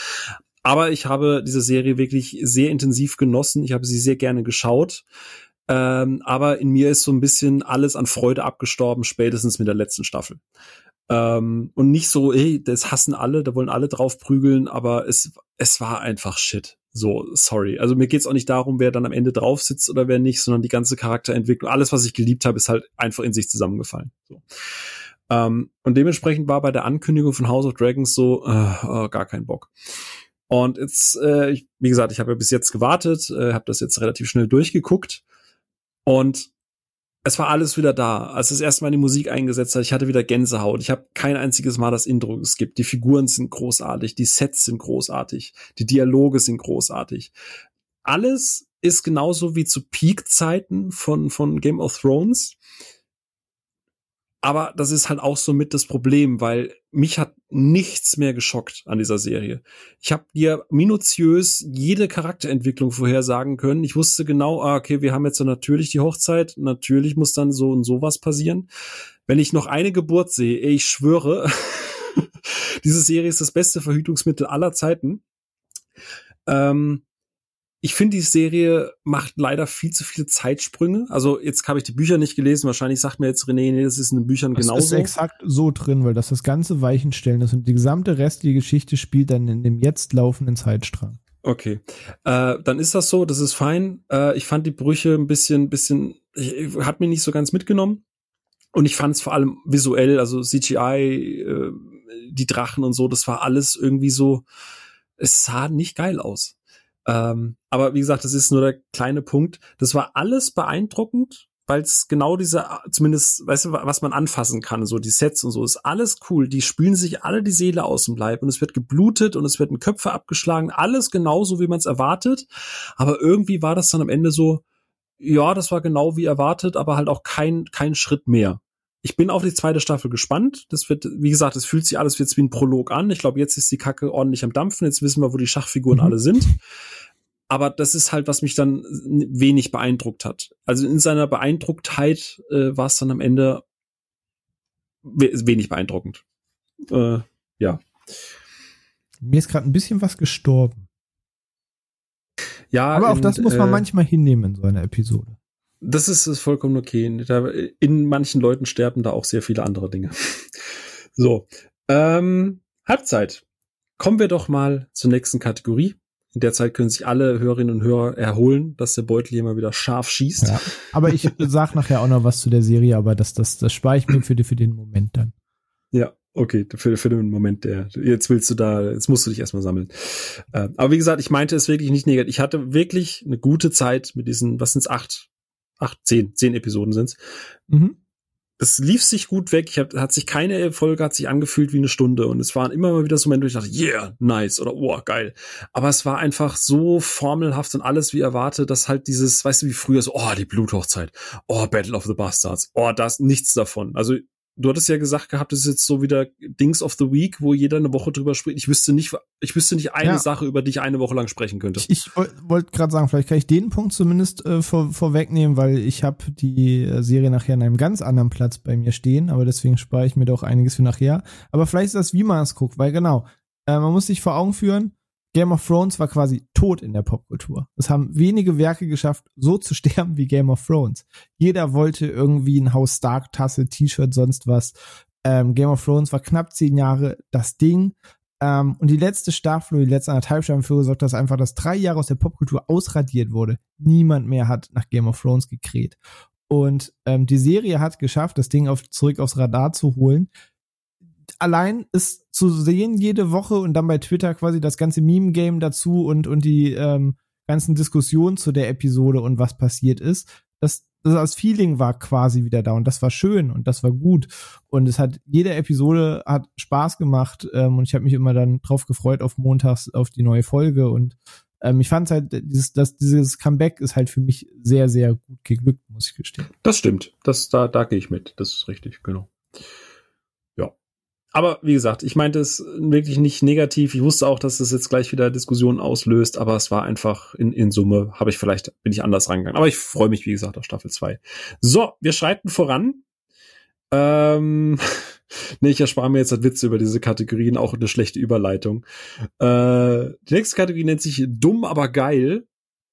Aber ich habe diese Serie wirklich sehr intensiv genossen. Ich habe sie sehr gerne geschaut. Ähm, aber in mir ist so ein bisschen alles an Freude abgestorben, spätestens mit der letzten Staffel. Ähm, und nicht so, ey, das hassen alle, da wollen alle drauf prügeln, aber es, es war einfach Shit. So, sorry. Also mir geht's auch nicht darum, wer dann am Ende drauf sitzt oder wer nicht, sondern die ganze Charakterentwicklung, alles, was ich geliebt habe, ist halt einfach in sich zusammengefallen. So. Ähm, und dementsprechend war bei der Ankündigung von House of Dragons so, äh, oh, gar kein Bock. Und jetzt, äh, ich, wie gesagt, ich habe ja bis jetzt gewartet, äh, habe das jetzt relativ schnell durchgeguckt und es war alles wieder da. Als es erstmal die Musik eingesetzt hat, ich hatte wieder Gänsehaut. Ich habe kein einziges Mal das Intro geskippt. Die Figuren sind großartig, die Sets sind großartig, die Dialoge sind großartig. Alles ist genauso wie zu Peak-Zeiten von, von Game of Thrones. Aber das ist halt auch so mit das Problem, weil mich hat nichts mehr geschockt an dieser Serie. Ich habe dir minutiös jede Charakterentwicklung vorhersagen können. Ich wusste genau, ah, okay, wir haben jetzt so natürlich die Hochzeit, natürlich muss dann so und sowas passieren. Wenn ich noch eine Geburt sehe, ich schwöre, diese Serie ist das beste Verhütungsmittel aller Zeiten. Ähm, ich finde, die Serie macht leider viel zu viele Zeitsprünge. Also jetzt habe ich die Bücher nicht gelesen. Wahrscheinlich sagt mir jetzt René, nee, das ist in den Büchern das genauso. Das ist exakt so drin, weil das das ganze Weichenstellen ist und die gesamte restliche Geschichte spielt dann in dem jetzt laufenden Zeitstrang. Okay, äh, dann ist das so. Das ist fein. Äh, ich fand die Brüche ein bisschen, bisschen, ich, hat mir nicht so ganz mitgenommen. Und ich fand es vor allem visuell, also CGI, äh, die Drachen und so, das war alles irgendwie so, es sah nicht geil aus. Ähm, aber wie gesagt, das ist nur der kleine Punkt. Das war alles beeindruckend, weil es genau diese, zumindest, weißt du, was man anfassen kann, so die Sets und so, ist alles cool. Die spülen sich alle die Seele aus dem Leib und es wird geblutet und es werden Köpfe abgeschlagen, alles genauso, wie man es erwartet. Aber irgendwie war das dann am Ende so, ja, das war genau wie erwartet, aber halt auch kein, kein Schritt mehr. Ich bin auf die zweite Staffel gespannt. Das wird, wie gesagt, es fühlt sich alles jetzt wie ein Prolog an. Ich glaube, jetzt ist die Kacke ordentlich am Dampfen. Jetzt wissen wir, wo die Schachfiguren mhm. alle sind. Aber das ist halt, was mich dann wenig beeindruckt hat. Also in seiner Beeindrucktheit äh, war es dann am Ende we wenig beeindruckend. Äh, ja. Mir ist gerade ein bisschen was gestorben. Ja, aber auch das muss man äh, manchmal hinnehmen in so einer Episode. Das ist, ist vollkommen okay. In manchen Leuten sterben da auch sehr viele andere Dinge. so, ähm, Halbzeit. Kommen wir doch mal zur nächsten Kategorie. In der Zeit können sich alle Hörerinnen und Hörer erholen, dass der Beutel hier mal wieder scharf schießt. Ja, aber ich sag nachher auch noch was zu der Serie, aber das, das, das spare ich mir für, für den Moment dann. Ja, okay, für, für den Moment, der, jetzt willst du da, jetzt musst du dich erstmal sammeln. Äh, aber wie gesagt, ich meinte es wirklich nicht negativ. Ich hatte wirklich eine gute Zeit mit diesen, was sind's, acht, acht, zehn, zehn Episoden sind's. Mhm es lief sich gut weg. Ich hab, hat sich keine Folge hat sich angefühlt wie eine Stunde und es waren immer mal wieder so Momente, wo ich dachte, yeah, nice oder oh, geil. Aber es war einfach so formelhaft und alles wie erwartet, dass halt dieses, weißt du, wie früher so, oh, die Bluthochzeit, oh, Battle of the Bastards, oh, das, nichts davon. Also du hattest ja gesagt gehabt, es ist jetzt so wieder Dings of the Week, wo jeder eine Woche drüber spricht. Ich wüsste nicht, ich wüsste nicht eine Ja. Sache, über die ich eine Woche lang sprechen könnte. Ich, ich wollte gerade sagen, vielleicht kann ich den Punkt zumindest äh, vor, vorwegnehmen, weil ich habe die äh, Serie nachher an einem ganz anderen Platz bei mir stehen, aber deswegen spare ich mir doch einiges für nachher. Aber vielleicht ist das, wie man es guckt, weil genau, äh, man muss sich vor Augen führen, Game of Thrones war quasi tot in der Popkultur. Es haben wenige Werke geschafft, so zu sterben wie Game of Thrones. Jeder wollte irgendwie ein Haus Stark Tasse, T-Shirt, sonst was. Ähm, Game of Thrones war knapp zehn Jahre das Ding. Ähm, und die letzte Staffel, die letzte anderthalb Staffeln dafür gesorgt, dass einfach das drei Jahre aus der Popkultur ausradiert wurde. Niemand mehr hat nach Game of Thrones gekräht. Und ähm, die Serie hat geschafft, das Ding auf, zurück aufs Radar zu holen. Allein ist zu sehen jede Woche und dann bei Twitter quasi das ganze Meme-Game dazu und, und die ähm, ganzen Diskussionen zu der Episode und was passiert ist, das, das, das Feeling war quasi wieder da und das war schön und das war gut. Und es hat, jede Episode hat Spaß gemacht ähm, und ich habe mich immer dann drauf gefreut auf montags auf die neue Folge und ähm, ich fand halt, dieses, das, dieses Comeback ist halt für mich sehr, sehr gut geglückt, muss ich gestehen. Das stimmt. Das, da, da gehe ich mit. Das ist richtig, genau. Aber wie gesagt, ich meinte es wirklich nicht negativ. Ich wusste auch, dass das jetzt gleich wieder Diskussionen auslöst, aber es war einfach in, in Summe, habe ich vielleicht, bin ich anders rangegangen. Aber ich freue mich, wie gesagt, auf Staffel 2. So, wir schreiten voran. Ähm, nee, ich erspare mir jetzt halt Witze über diese Kategorien, auch eine schlechte Überleitung. Äh, die nächste Kategorie nennt sich dumm, aber geil.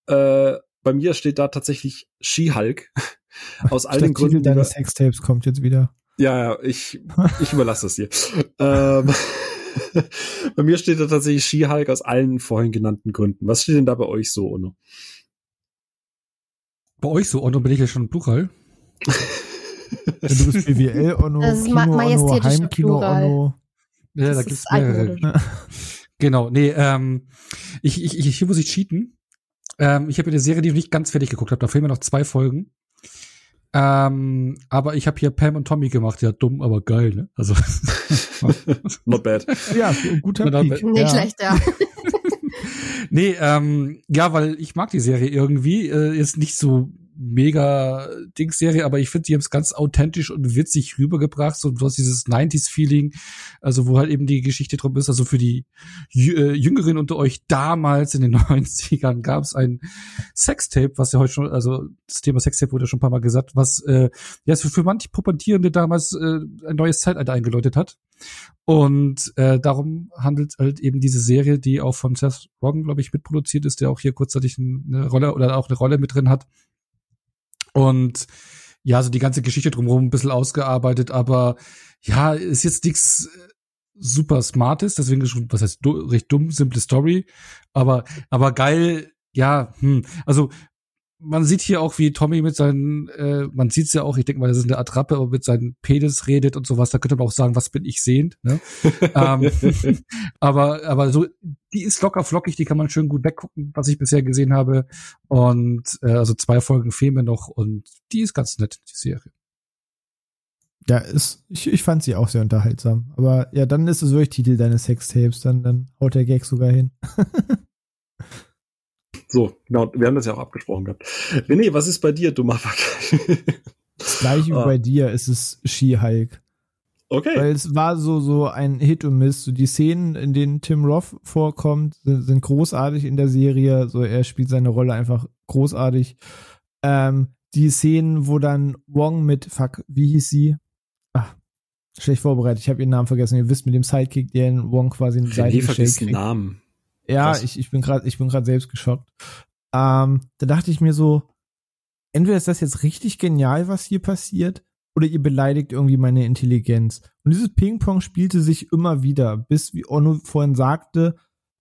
Äh, bei mir steht da tatsächlich She-Hulk. Aus all den Gründen. deines Sextapes kommt jetzt wieder. Ja, ja, ich, ich überlasse es dir. ähm, bei mir steht da tatsächlich She-Hulk aus allen vorhin genannten Gründen. Was steht denn da bei euch so, Ono? Bei euch so, Otto, bin ich ja schon Plural. Ja, du bist BWL, Onno, Das ist Kino, majestätischer Heimkino, Plural. Onno. Ja, Das da ist gibt's mehrere. Genau, nee, ähm, ich, ich, ich, hier muss ich cheaten. Ähm, ich habe eine Serie, die ich nicht ganz fertig geguckt habe. Da fehlen mir noch zwei Folgen. Ähm, aber ich habe hier Pam und Tommy gemacht. Ja, dumm, aber geil, ne? Also Not bad. Ja, guter Na, Peak. Nicht ja. schlecht, ja. nee, ähm, ja, weil ich mag die Serie irgendwie. Äh, ist nicht so mega Dings-Serie, aber ich finde, die haben es ganz authentisch und witzig rübergebracht. So, du hast dieses 90s-Feeling, also wo halt eben die Geschichte drum ist. Also für die äh, Jüngeren unter euch damals in den 90ern gab es ein Sextape, was ja heute schon, also das Thema Sextape wurde ja schon ein paar Mal gesagt, was äh, ja für, für manche Pubertierende damals äh, ein neues Zeitalter eingeläutet hat. Und äh, darum handelt halt eben diese Serie, die auch von Seth Rogen, glaube ich, mitproduziert ist, der auch hier kurzzeitig eine Rolle oder auch eine Rolle mit drin hat. Und ja, so die ganze Geschichte drumherum ein bisschen ausgearbeitet, aber ja, ist jetzt nichts äh, super Smartes, deswegen ist schon, was heißt, du, recht dumm, simple Story, aber, aber geil, ja, hm, also man sieht hier auch, wie Tommy mit seinen, äh, man sieht's ja auch, ich denke mal, das ist eine Attrappe, aber mit seinen Penis redet und sowas, da könnte man auch sagen, was bin ich sehend, ne? ähm, aber, aber so, die ist locker flockig, die kann man schön gut weggucken, was ich bisher gesehen habe. Und äh, also zwei Folgen fehlen mir noch und die ist ganz nett, die Serie. Ja, ist, ich, ich fand sie auch sehr unterhaltsam. Aber ja, dann ist es wirklich Titel deines Sextapes, dann, dann haut der Gag sogar hin. So, genau, wir haben das ja auch abgesprochen gehabt. René, was ist bei dir, dummer Fuck? Das gleiche wie Ah. bei dir ist es She-Hulk. okay. Weil es war so, so ein Hit und Miss. So die Szenen, in denen Tim Roth vorkommt, sind, sind großartig in der Serie. So er spielt seine Rolle einfach großartig. Ähm, die Szenen, wo dann Wong mit, fuck, wie hieß sie? Ach, schlecht vorbereitet. Ich habe ihren Namen vergessen. Ihr wisst mit dem Sidekick, der in Wong quasi einen vergisst kriegt. Namen. Ja, Krass. ich, ich bin gerade, ich bin gerade selbst geschockt. Ähm, da dachte ich mir so, entweder ist das jetzt richtig genial, was hier passiert, oder ihr beleidigt irgendwie meine Intelligenz. Und dieses Ping-Pong spielte sich immer wieder, bis, wie Onno vorhin sagte,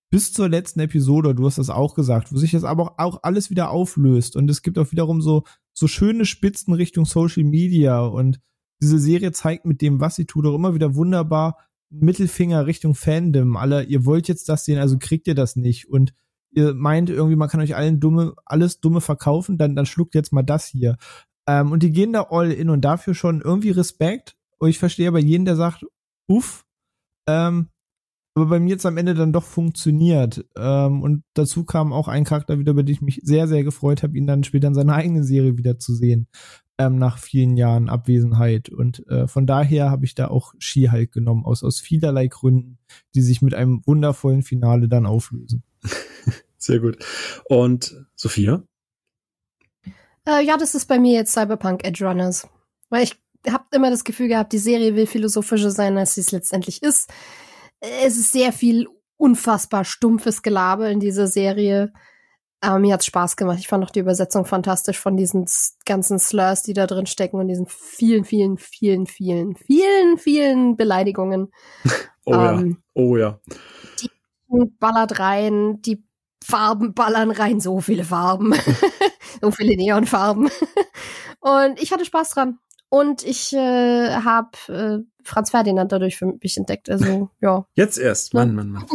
bis zur letzten Episode, du hast das auch gesagt, wo sich das aber auch, auch alles wieder auflöst. Und es gibt auch wiederum so, so schöne Spitzen Richtung Social Media. Und diese Serie zeigt mit dem, was sie tut, auch immer wieder wunderbar Mittelfinger Richtung Fandom. Alle, ihr wollt jetzt das sehen, also kriegt ihr das nicht. Und ihr meint irgendwie, man kann euch allen dumme, alles dumme verkaufen, dann, dann schluckt jetzt mal das hier. Ähm, und die gehen da all in und dafür schon irgendwie Respekt. Und ich verstehe aber jeden, der sagt, uff, ähm, aber bei mir jetzt am Ende dann doch funktioniert. Ähm, und dazu kam auch ein Charakter wieder, über den ich mich sehr, sehr gefreut habe, ihn dann später in seiner eigenen Serie wieder zu sehen. Ähm, nach vielen Jahren Abwesenheit. Und äh, von daher habe ich da auch Ski-Hulk genommen, aus, aus vielerlei Gründen, die sich mit einem wundervollen Finale dann auflösen. Sehr gut. Und Sophia? Äh, ja, das ist bei mir jetzt Cyberpunk Edge Runners. Weil ich habe immer das Gefühl gehabt, die Serie will philosophischer sein, als sie es letztendlich ist. Es ist sehr viel unfassbar stumpfes Gelaber in dieser Serie. Aber mir hat's Spaß gemacht. Ich fand auch die Übersetzung fantastisch von diesen ganzen Slurs, die da drin stecken und diesen vielen, vielen, vielen, vielen, vielen, vielen Beleidigungen. oh ähm, ja. Oh ja. Die ballert rein, die Farben ballern rein, so viele Farben. so viele Neonfarben. und ich hatte Spaß dran. Und ich äh, habe äh, Franz Ferdinand dadurch für mich entdeckt. Also, ja. Jetzt erst, Mann, Mann, Mann.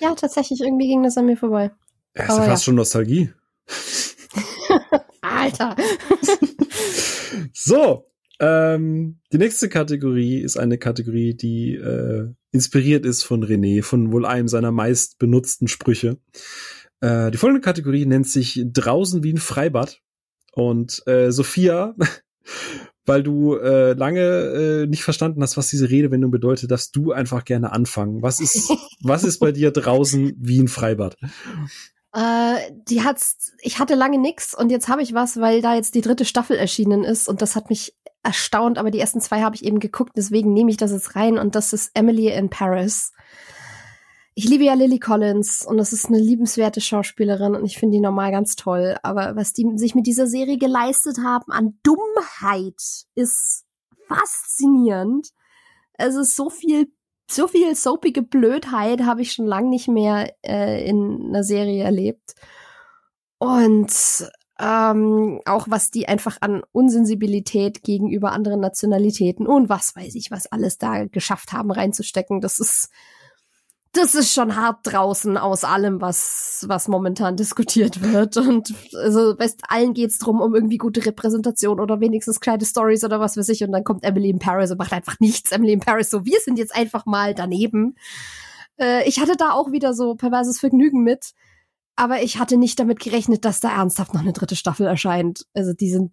Ja, tatsächlich, irgendwie ging das an mir vorbei. Ja, ist ja fast schon Nostalgie. Alter. so, ähm, die nächste Kategorie ist eine Kategorie, die äh, inspiriert ist von René, von wohl einem seiner meist benutzten Sprüche. Äh, die folgende Kategorie nennt sich Draußen wie ein Freibad. Und äh, Sophia weil du äh, lange äh, nicht verstanden hast, was diese Redewendung bedeutet, dass du einfach gerne anfangen. Was ist, was ist bei dir draußen wie ein Freibad? Äh, die hat's, ich hatte lange nix und jetzt habe ich was, weil da jetzt die dritte Staffel erschienen ist und das hat mich erstaunt, aber die ersten zwei habe ich eben geguckt, deswegen nehme ich das jetzt rein und das ist Emily in Paris ich liebe ja Lily Collins und das ist eine liebenswerte Schauspielerin und ich finde die normal ganz toll. Aber was die sich mit dieser Serie geleistet haben an Dummheit ist faszinierend. Es ist so viel, so viel soapige Blödheit habe ich schon lange nicht mehr äh, in einer Serie erlebt. Und ähm, auch was die einfach an Unsensibilität gegenüber anderen Nationalitäten und was weiß ich, was alles da geschafft haben reinzustecken, das ist das ist schon hart draußen aus allem, was, was momentan diskutiert wird. Und also, weißt, allen geht's drum um irgendwie gute Repräsentation oder wenigstens kleine Stories oder was weiß ich. Und dann kommt Emily in Paris und macht einfach nichts. Emily in Paris, so, wir sind jetzt einfach mal daneben. Äh, ich hatte da auch wieder so perverses Vergnügen mit. Aber ich hatte nicht damit gerechnet, dass da ernsthaft noch eine dritte Staffel erscheint. Also die sind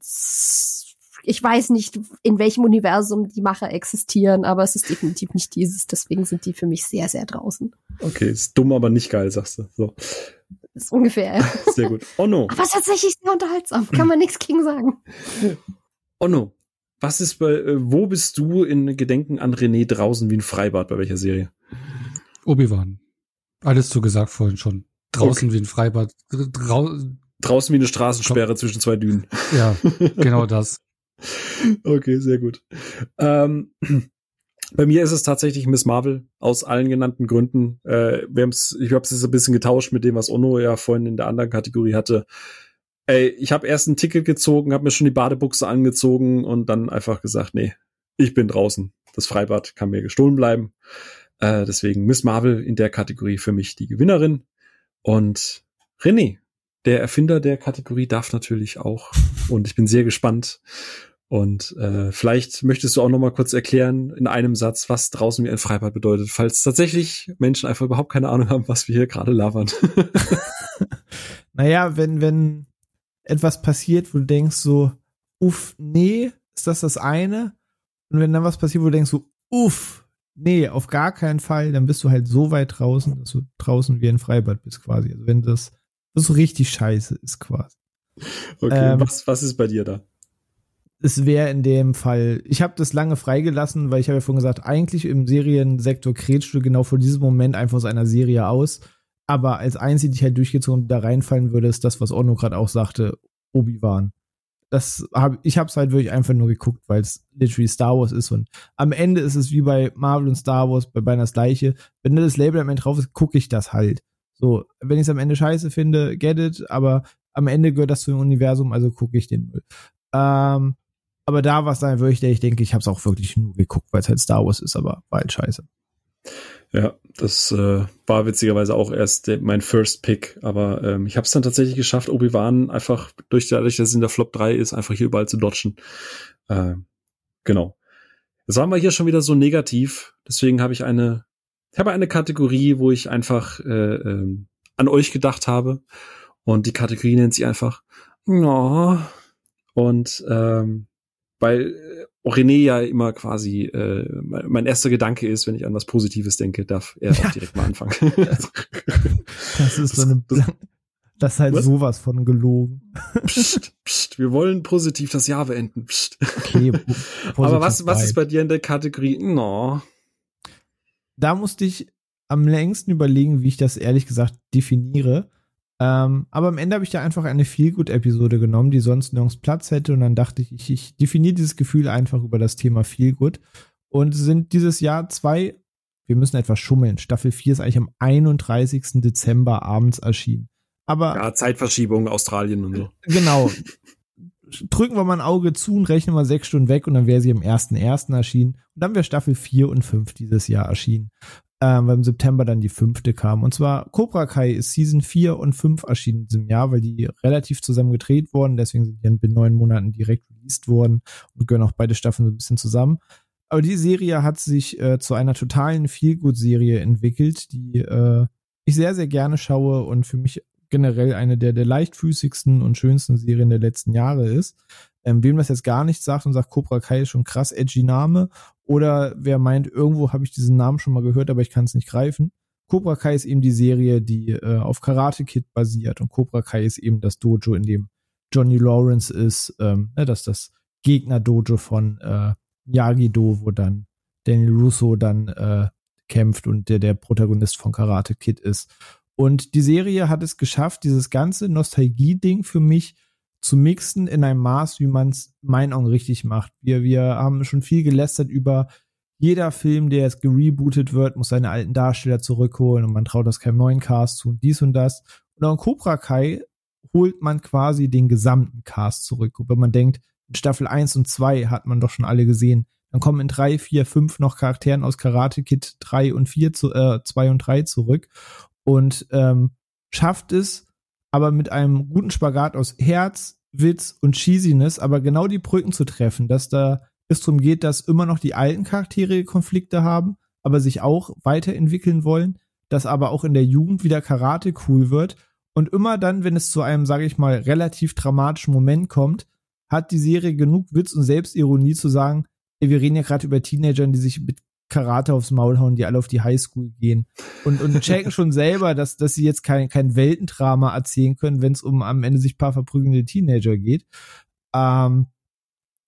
ich weiß nicht, in welchem Universum die Macher existieren, aber es ist definitiv nicht dieses. Deswegen sind die für mich sehr, sehr draußen. Okay, ist dumm, aber nicht geil, sagst du. So. Das ist ungefähr. Ja. Sehr gut. Onno. Aber tatsächlich sehr unterhaltsam. Kann man nichts gegen sagen. Onno, was ist bei, äh, wo bist du in Gedenken an René draußen wie ein Freibad? Bei welcher Serie? Obi-Wan. Alles so gesagt vorhin schon. Draußen okay. wie ein Freibad. Drau draußen wie eine Straßensperre Komm. zwischen zwei Dünen. Ja, genau das. Okay, sehr gut. Ähm, bei mir ist es tatsächlich Miss Marvel aus allen genannten Gründen. Äh, wir haben's, ich habe es jetzt ein bisschen getauscht mit dem, was Ono ja vorhin in der anderen Kategorie hatte. Ey, ich habe erst ein Ticket gezogen, habe mir schon die Badebuchse angezogen und dann einfach gesagt, nee, ich bin draußen. Das Freibad kann mir gestohlen bleiben. Äh, deswegen Miss Marvel in der Kategorie für mich die Gewinnerin. Und René, der Erfinder der Kategorie, darf natürlich auch. Und ich bin sehr gespannt, und äh, vielleicht möchtest du auch noch mal kurz erklären in einem Satz, was draußen wie ein Freibad bedeutet, falls tatsächlich Menschen einfach überhaupt keine Ahnung haben, was wir hier gerade labern. naja, wenn, wenn etwas passiert, wo du denkst so, uff, nee, ist das das eine? Und wenn dann was passiert, wo du denkst so, uff, nee, auf gar keinen Fall, dann bist du halt so weit draußen, dass du draußen wie ein Freibad bist quasi. Also wenn das, das so richtig scheiße ist quasi. Okay, ähm, was, was ist bei dir da? es wäre in dem Fall, ich habe das lange freigelassen, weil ich habe ja vorhin gesagt, eigentlich im Seriensektor kretschst du genau vor diesem Moment einfach aus einer Serie aus. Aber als einzige, die ich halt durchgezogen und da reinfallen würde, ist das, was Orno gerade auch sagte, Obi-Wan. Das hab, ich habe es halt wirklich einfach nur geguckt, weil es literally Star Wars ist und am Ende ist es wie bei Marvel und Star Wars bei beinahe das gleiche. Wenn das Label am Ende drauf ist, gucke ich das halt. So, wenn ich es am Ende scheiße finde, get it, aber am Ende gehört das zum Universum, also gucke ich den Müll. Ähm, aber da war es dann wirklich, ich denke, ich habe es auch wirklich nur geguckt, weil es halt Star Wars ist, aber war halt scheiße. Ja, das äh, war witzigerweise auch erst der, mein First Pick, aber ähm, ich habe es dann tatsächlich geschafft, Obi-Wan einfach durch dadurch, dass es in der Flop 3 ist, einfach hier überall zu dodgen. Äh, genau. Jetzt waren wir hier schon wieder so negativ, deswegen habe ich eine, ich habe eine Kategorie, wo ich einfach äh, ähm, an euch gedacht habe und die Kategorie nennt sich einfach, oh, Und ähm, weil äh, René ja immer quasi äh, mein erster Gedanke ist, wenn ich an was Positives denke, darf er auch direkt mal anfangen. Das ist so eine Das- das ist halt Was? sowas von gelogen. psst, psst, wir wollen positiv das Jahr beenden. Psst. Okay, Aber was, was ist bei dir in der Kategorie? No. Da musste ich am längsten überlegen, wie ich das ehrlich gesagt definiere. Ähm, aber am Ende habe ich da einfach eine Feelgood-Episode genommen, die sonst nirgends Platz hätte. Und dann dachte ich, ich, ich definiere dieses Gefühl einfach über das Thema Feelgood. Und sind dieses Jahr zwei, wir müssen etwas schummeln. Staffel 4 ist eigentlich am 31. Dezember abends erschienen. Aber Ja, Zeitverschiebung, Australien und so. Genau. Drücken wir mal ein Auge zu und rechnen mal sechs Stunden weg und dann wäre sie am 1.1. erschienen. Und dann wäre Staffel 4 und 5 dieses Jahr erschienen. Ähm, weil im September dann die fünfte kam. Und zwar Cobra Kai ist Season 4 und 5 erschienen in diesem Jahr, weil die relativ zusammen gedreht wurden. Deswegen sind die in neun Monaten direkt released worden und gehören auch beide Staffeln so ein bisschen zusammen. Aber die Serie hat sich äh, zu einer totalen Feelgood-Serie entwickelt, die äh, ich sehr, sehr gerne schaue und für mich generell eine der, der leichtfüßigsten und schönsten Serien der letzten Jahre ist. Ähm, wem das jetzt gar nichts sagt und sagt, Cobra Kai ist schon krass edgy Name oder wer meint, irgendwo habe ich diesen Namen schon mal gehört, aber ich kann es nicht greifen. Cobra Kai ist eben die Serie, die äh, auf Karate Kid basiert und Cobra Kai ist eben das Dojo, in dem Johnny Lawrence ist, ähm, ne, das das Gegner-Dojo von äh, Miyagi-Do, wo dann Daniel Russo dann äh, kämpft und der der Protagonist von Karate Kid ist. Und die Serie hat es geschafft, dieses ganze Nostalgie-Ding für mich zu mixen in einem Maß, wie man es meinen Augen richtig macht. Wir, wir haben schon viel gelästert über jeder Film, der jetzt gerebootet wird, muss seine alten Darsteller zurückholen und man traut das keinem neuen Cast zu und dies und das. Und auch in Cobra Kai holt man quasi den gesamten Cast zurück. Und wenn man denkt, in Staffel 1 und 2 hat man doch schon alle gesehen, dann kommen in 3, 4, 5 noch Charakteren aus Karate Kid 3 und 4 zu, äh, 2 und 3 zurück und ähm, schafft es aber mit einem guten Spagat aus Herz, Witz und Cheesiness, aber genau die Brücken zu treffen, dass da es darum geht, dass immer noch die alten Charaktere Konflikte haben, aber sich auch weiterentwickeln wollen, dass aber auch in der Jugend wieder Karate cool wird. Und immer dann, wenn es zu einem, sage ich mal, relativ dramatischen Moment kommt, hat die Serie genug Witz und Selbstironie zu sagen, ey, wir reden ja gerade über Teenagern, die sich mit Karate aufs Maul hauen, die alle auf die Highschool gehen und, und checken schon selber, dass, dass sie jetzt kein, kein Weltendrama erzählen können, wenn es um am Ende sich paar verprügelnde Teenager geht. Ähm,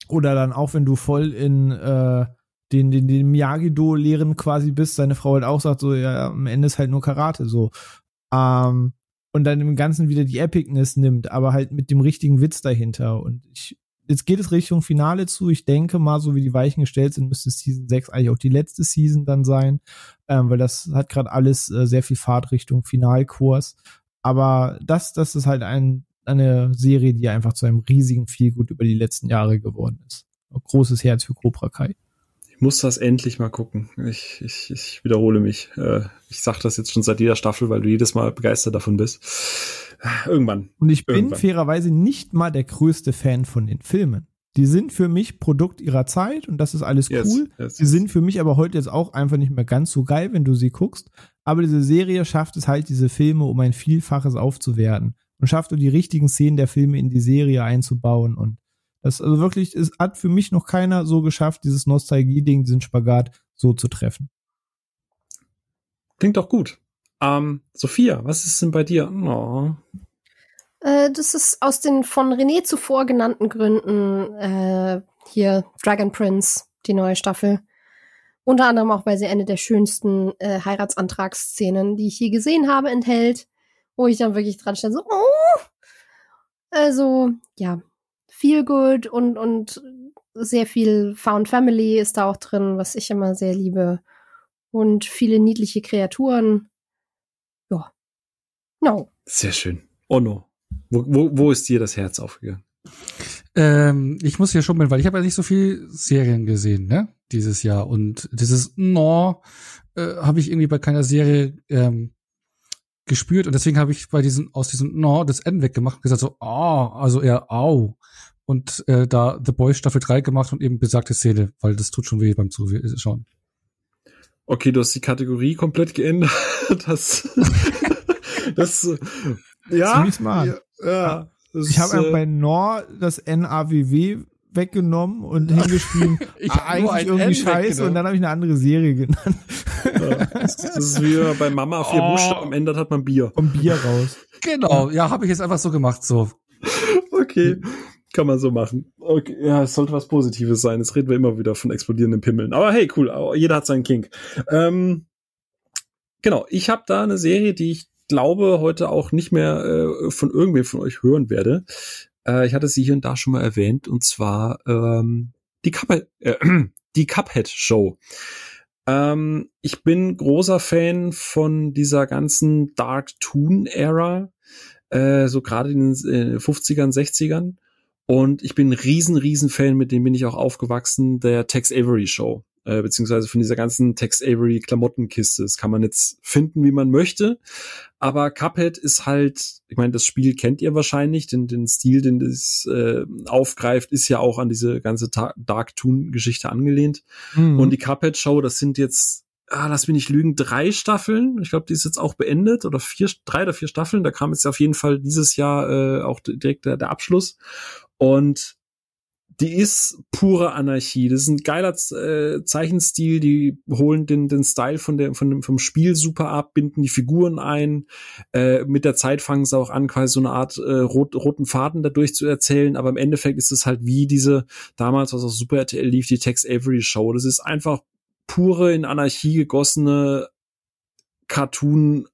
oder dann auch, wenn du voll in äh, den, den, den Miyagi-Do-Lehren quasi bist, seine Frau halt auch sagt, so, ja, am Ende ist halt nur Karate, so. Ähm, und dann im Ganzen wieder die Epicness nimmt, aber halt mit dem richtigen Witz dahinter. Und ich, jetzt geht es Richtung Finale zu. Ich denke mal, so wie die Weichen gestellt sind, müsste Season 6 eigentlich auch die letzte Season dann sein, ähm, weil das hat gerade alles äh, sehr viel Fahrt Richtung Finalkurs. Aber das, das ist halt ein, eine Serie, die einfach zu einem riesigen Vielgut über die letzten Jahre geworden ist. Großes Herz für Cobra Kai. Ich muss das endlich mal gucken. Ich, ich, ich wiederhole mich. Äh, Ich sage das jetzt schon seit jeder Staffel, weil du jedes Mal begeistert davon bist. Irgendwann. Und ich bin Irgendwann. fairerweise nicht mal der größte Fan von den Filmen. Die sind für mich Produkt ihrer Zeit und das ist alles Yes, cool. yes. Sie sind für mich aber heute jetzt auch einfach nicht mehr ganz so geil, wenn du sie guckst. Aber diese Serie schafft es halt, diese Filme um ein Vielfaches aufzuwerten und schafft auch die richtigen Szenen der Filme in die Serie einzubauen. Und das also wirklich, es hat für mich noch keiner so geschafft, dieses Nostalgie-Ding, diesen Spagat so zu treffen. Klingt doch gut. Ähm, Sophia, was ist denn bei dir? Oh. Äh, das ist aus den von René zuvor genannten Gründen äh, hier Dragon Prince, die neue Staffel. Unter anderem auch, weil sie eine der schönsten äh, Heiratsantragsszenen, die ich je gesehen habe, enthält, wo ich dann wirklich dran stand, so, oh! Also, ja, viel good und, und sehr viel Found Family ist da auch drin, was ich immer sehr liebe. Und viele niedliche Kreaturen. Ja. No. Sehr schön. Oh no. Wo, wo, wo ist dir das Herz aufgegangen? Ähm, ich muss hier schummeln, weil ich habe ja nicht so viel Serien gesehen, ne? Dieses Jahr. Und dieses No äh, habe ich irgendwie bei keiner Serie ähm, gespürt. Und deswegen habe ich bei diesem, aus diesem No das N weggemacht und gesagt so, ah, also eher au. Und äh, da The Boys Staffel 3 gemacht und eben besagte Szene, weil das tut schon weh beim Zuschauen. Okay, du hast die Kategorie komplett geändert. Das, das, ja, Ziemlich smart. ja, Das Ich habe äh, äh, bei Nor das NAWW weggenommen und hingeschrieben, Ich ah, eigentlich ein irgendwie N scheiße und dann habe ich eine andere Serie genannt. ja, das ist wie bei Mama vier Oh. Buchstaben, am Ende hat man Bier. Vom Bier raus. Genau, ja, habe ich jetzt einfach so gemacht, so. Okay. Kann man so machen. Okay, ja, es sollte was Positives sein. Es reden wir immer wieder von explodierenden Pimmeln. Aber hey, cool. Jeder hat seinen Kink. Ähm, genau, ich habe da eine Serie, die ich glaube heute auch nicht mehr äh, von irgendwem von euch hören werde. Äh, ich hatte sie hier und da schon mal erwähnt und zwar ähm, die Cuphead, äh, die Cuphead Show. Ähm, ich bin großer Fan von dieser ganzen Dark Toon Ära, äh, so gerade in den äh, 50ern, 60ern. Und ich bin ein riesen, riesen Fan, mit dem bin ich auch aufgewachsen, der Tex Avery Show. Äh, beziehungsweise von dieser ganzen Tex Avery Klamottenkiste. Das kann man jetzt finden, wie man möchte. Aber Cuphead ist halt, ich meine, das Spiel kennt ihr wahrscheinlich, den, den Stil, den das äh, aufgreift, ist ja auch an diese ganze Ta Dark Toon Geschichte angelehnt. Mhm. Und die Cuphead Show, das sind jetzt, ah, lass mich nicht lügen, drei Staffeln. Ich glaube, die ist jetzt auch beendet oder vier, drei oder vier Staffeln. Da kam jetzt auf jeden Fall dieses Jahr äh, auch direkt der, der Abschluss. Und die ist pure Anarchie. Das ist ein geiler äh, Zeichenstil. Die holen den, den Style von der, von dem, vom Spiel super ab, binden die Figuren ein. Äh, mit der Zeit fangen sie auch an, quasi so eine Art äh, rot, roten Faden dadurch zu erzählen. Aber im Endeffekt ist es halt wie diese, damals, was auf Super RTL lief, die Tex Avery Show. Das ist einfach pure in Anarchie gegossene Cartoon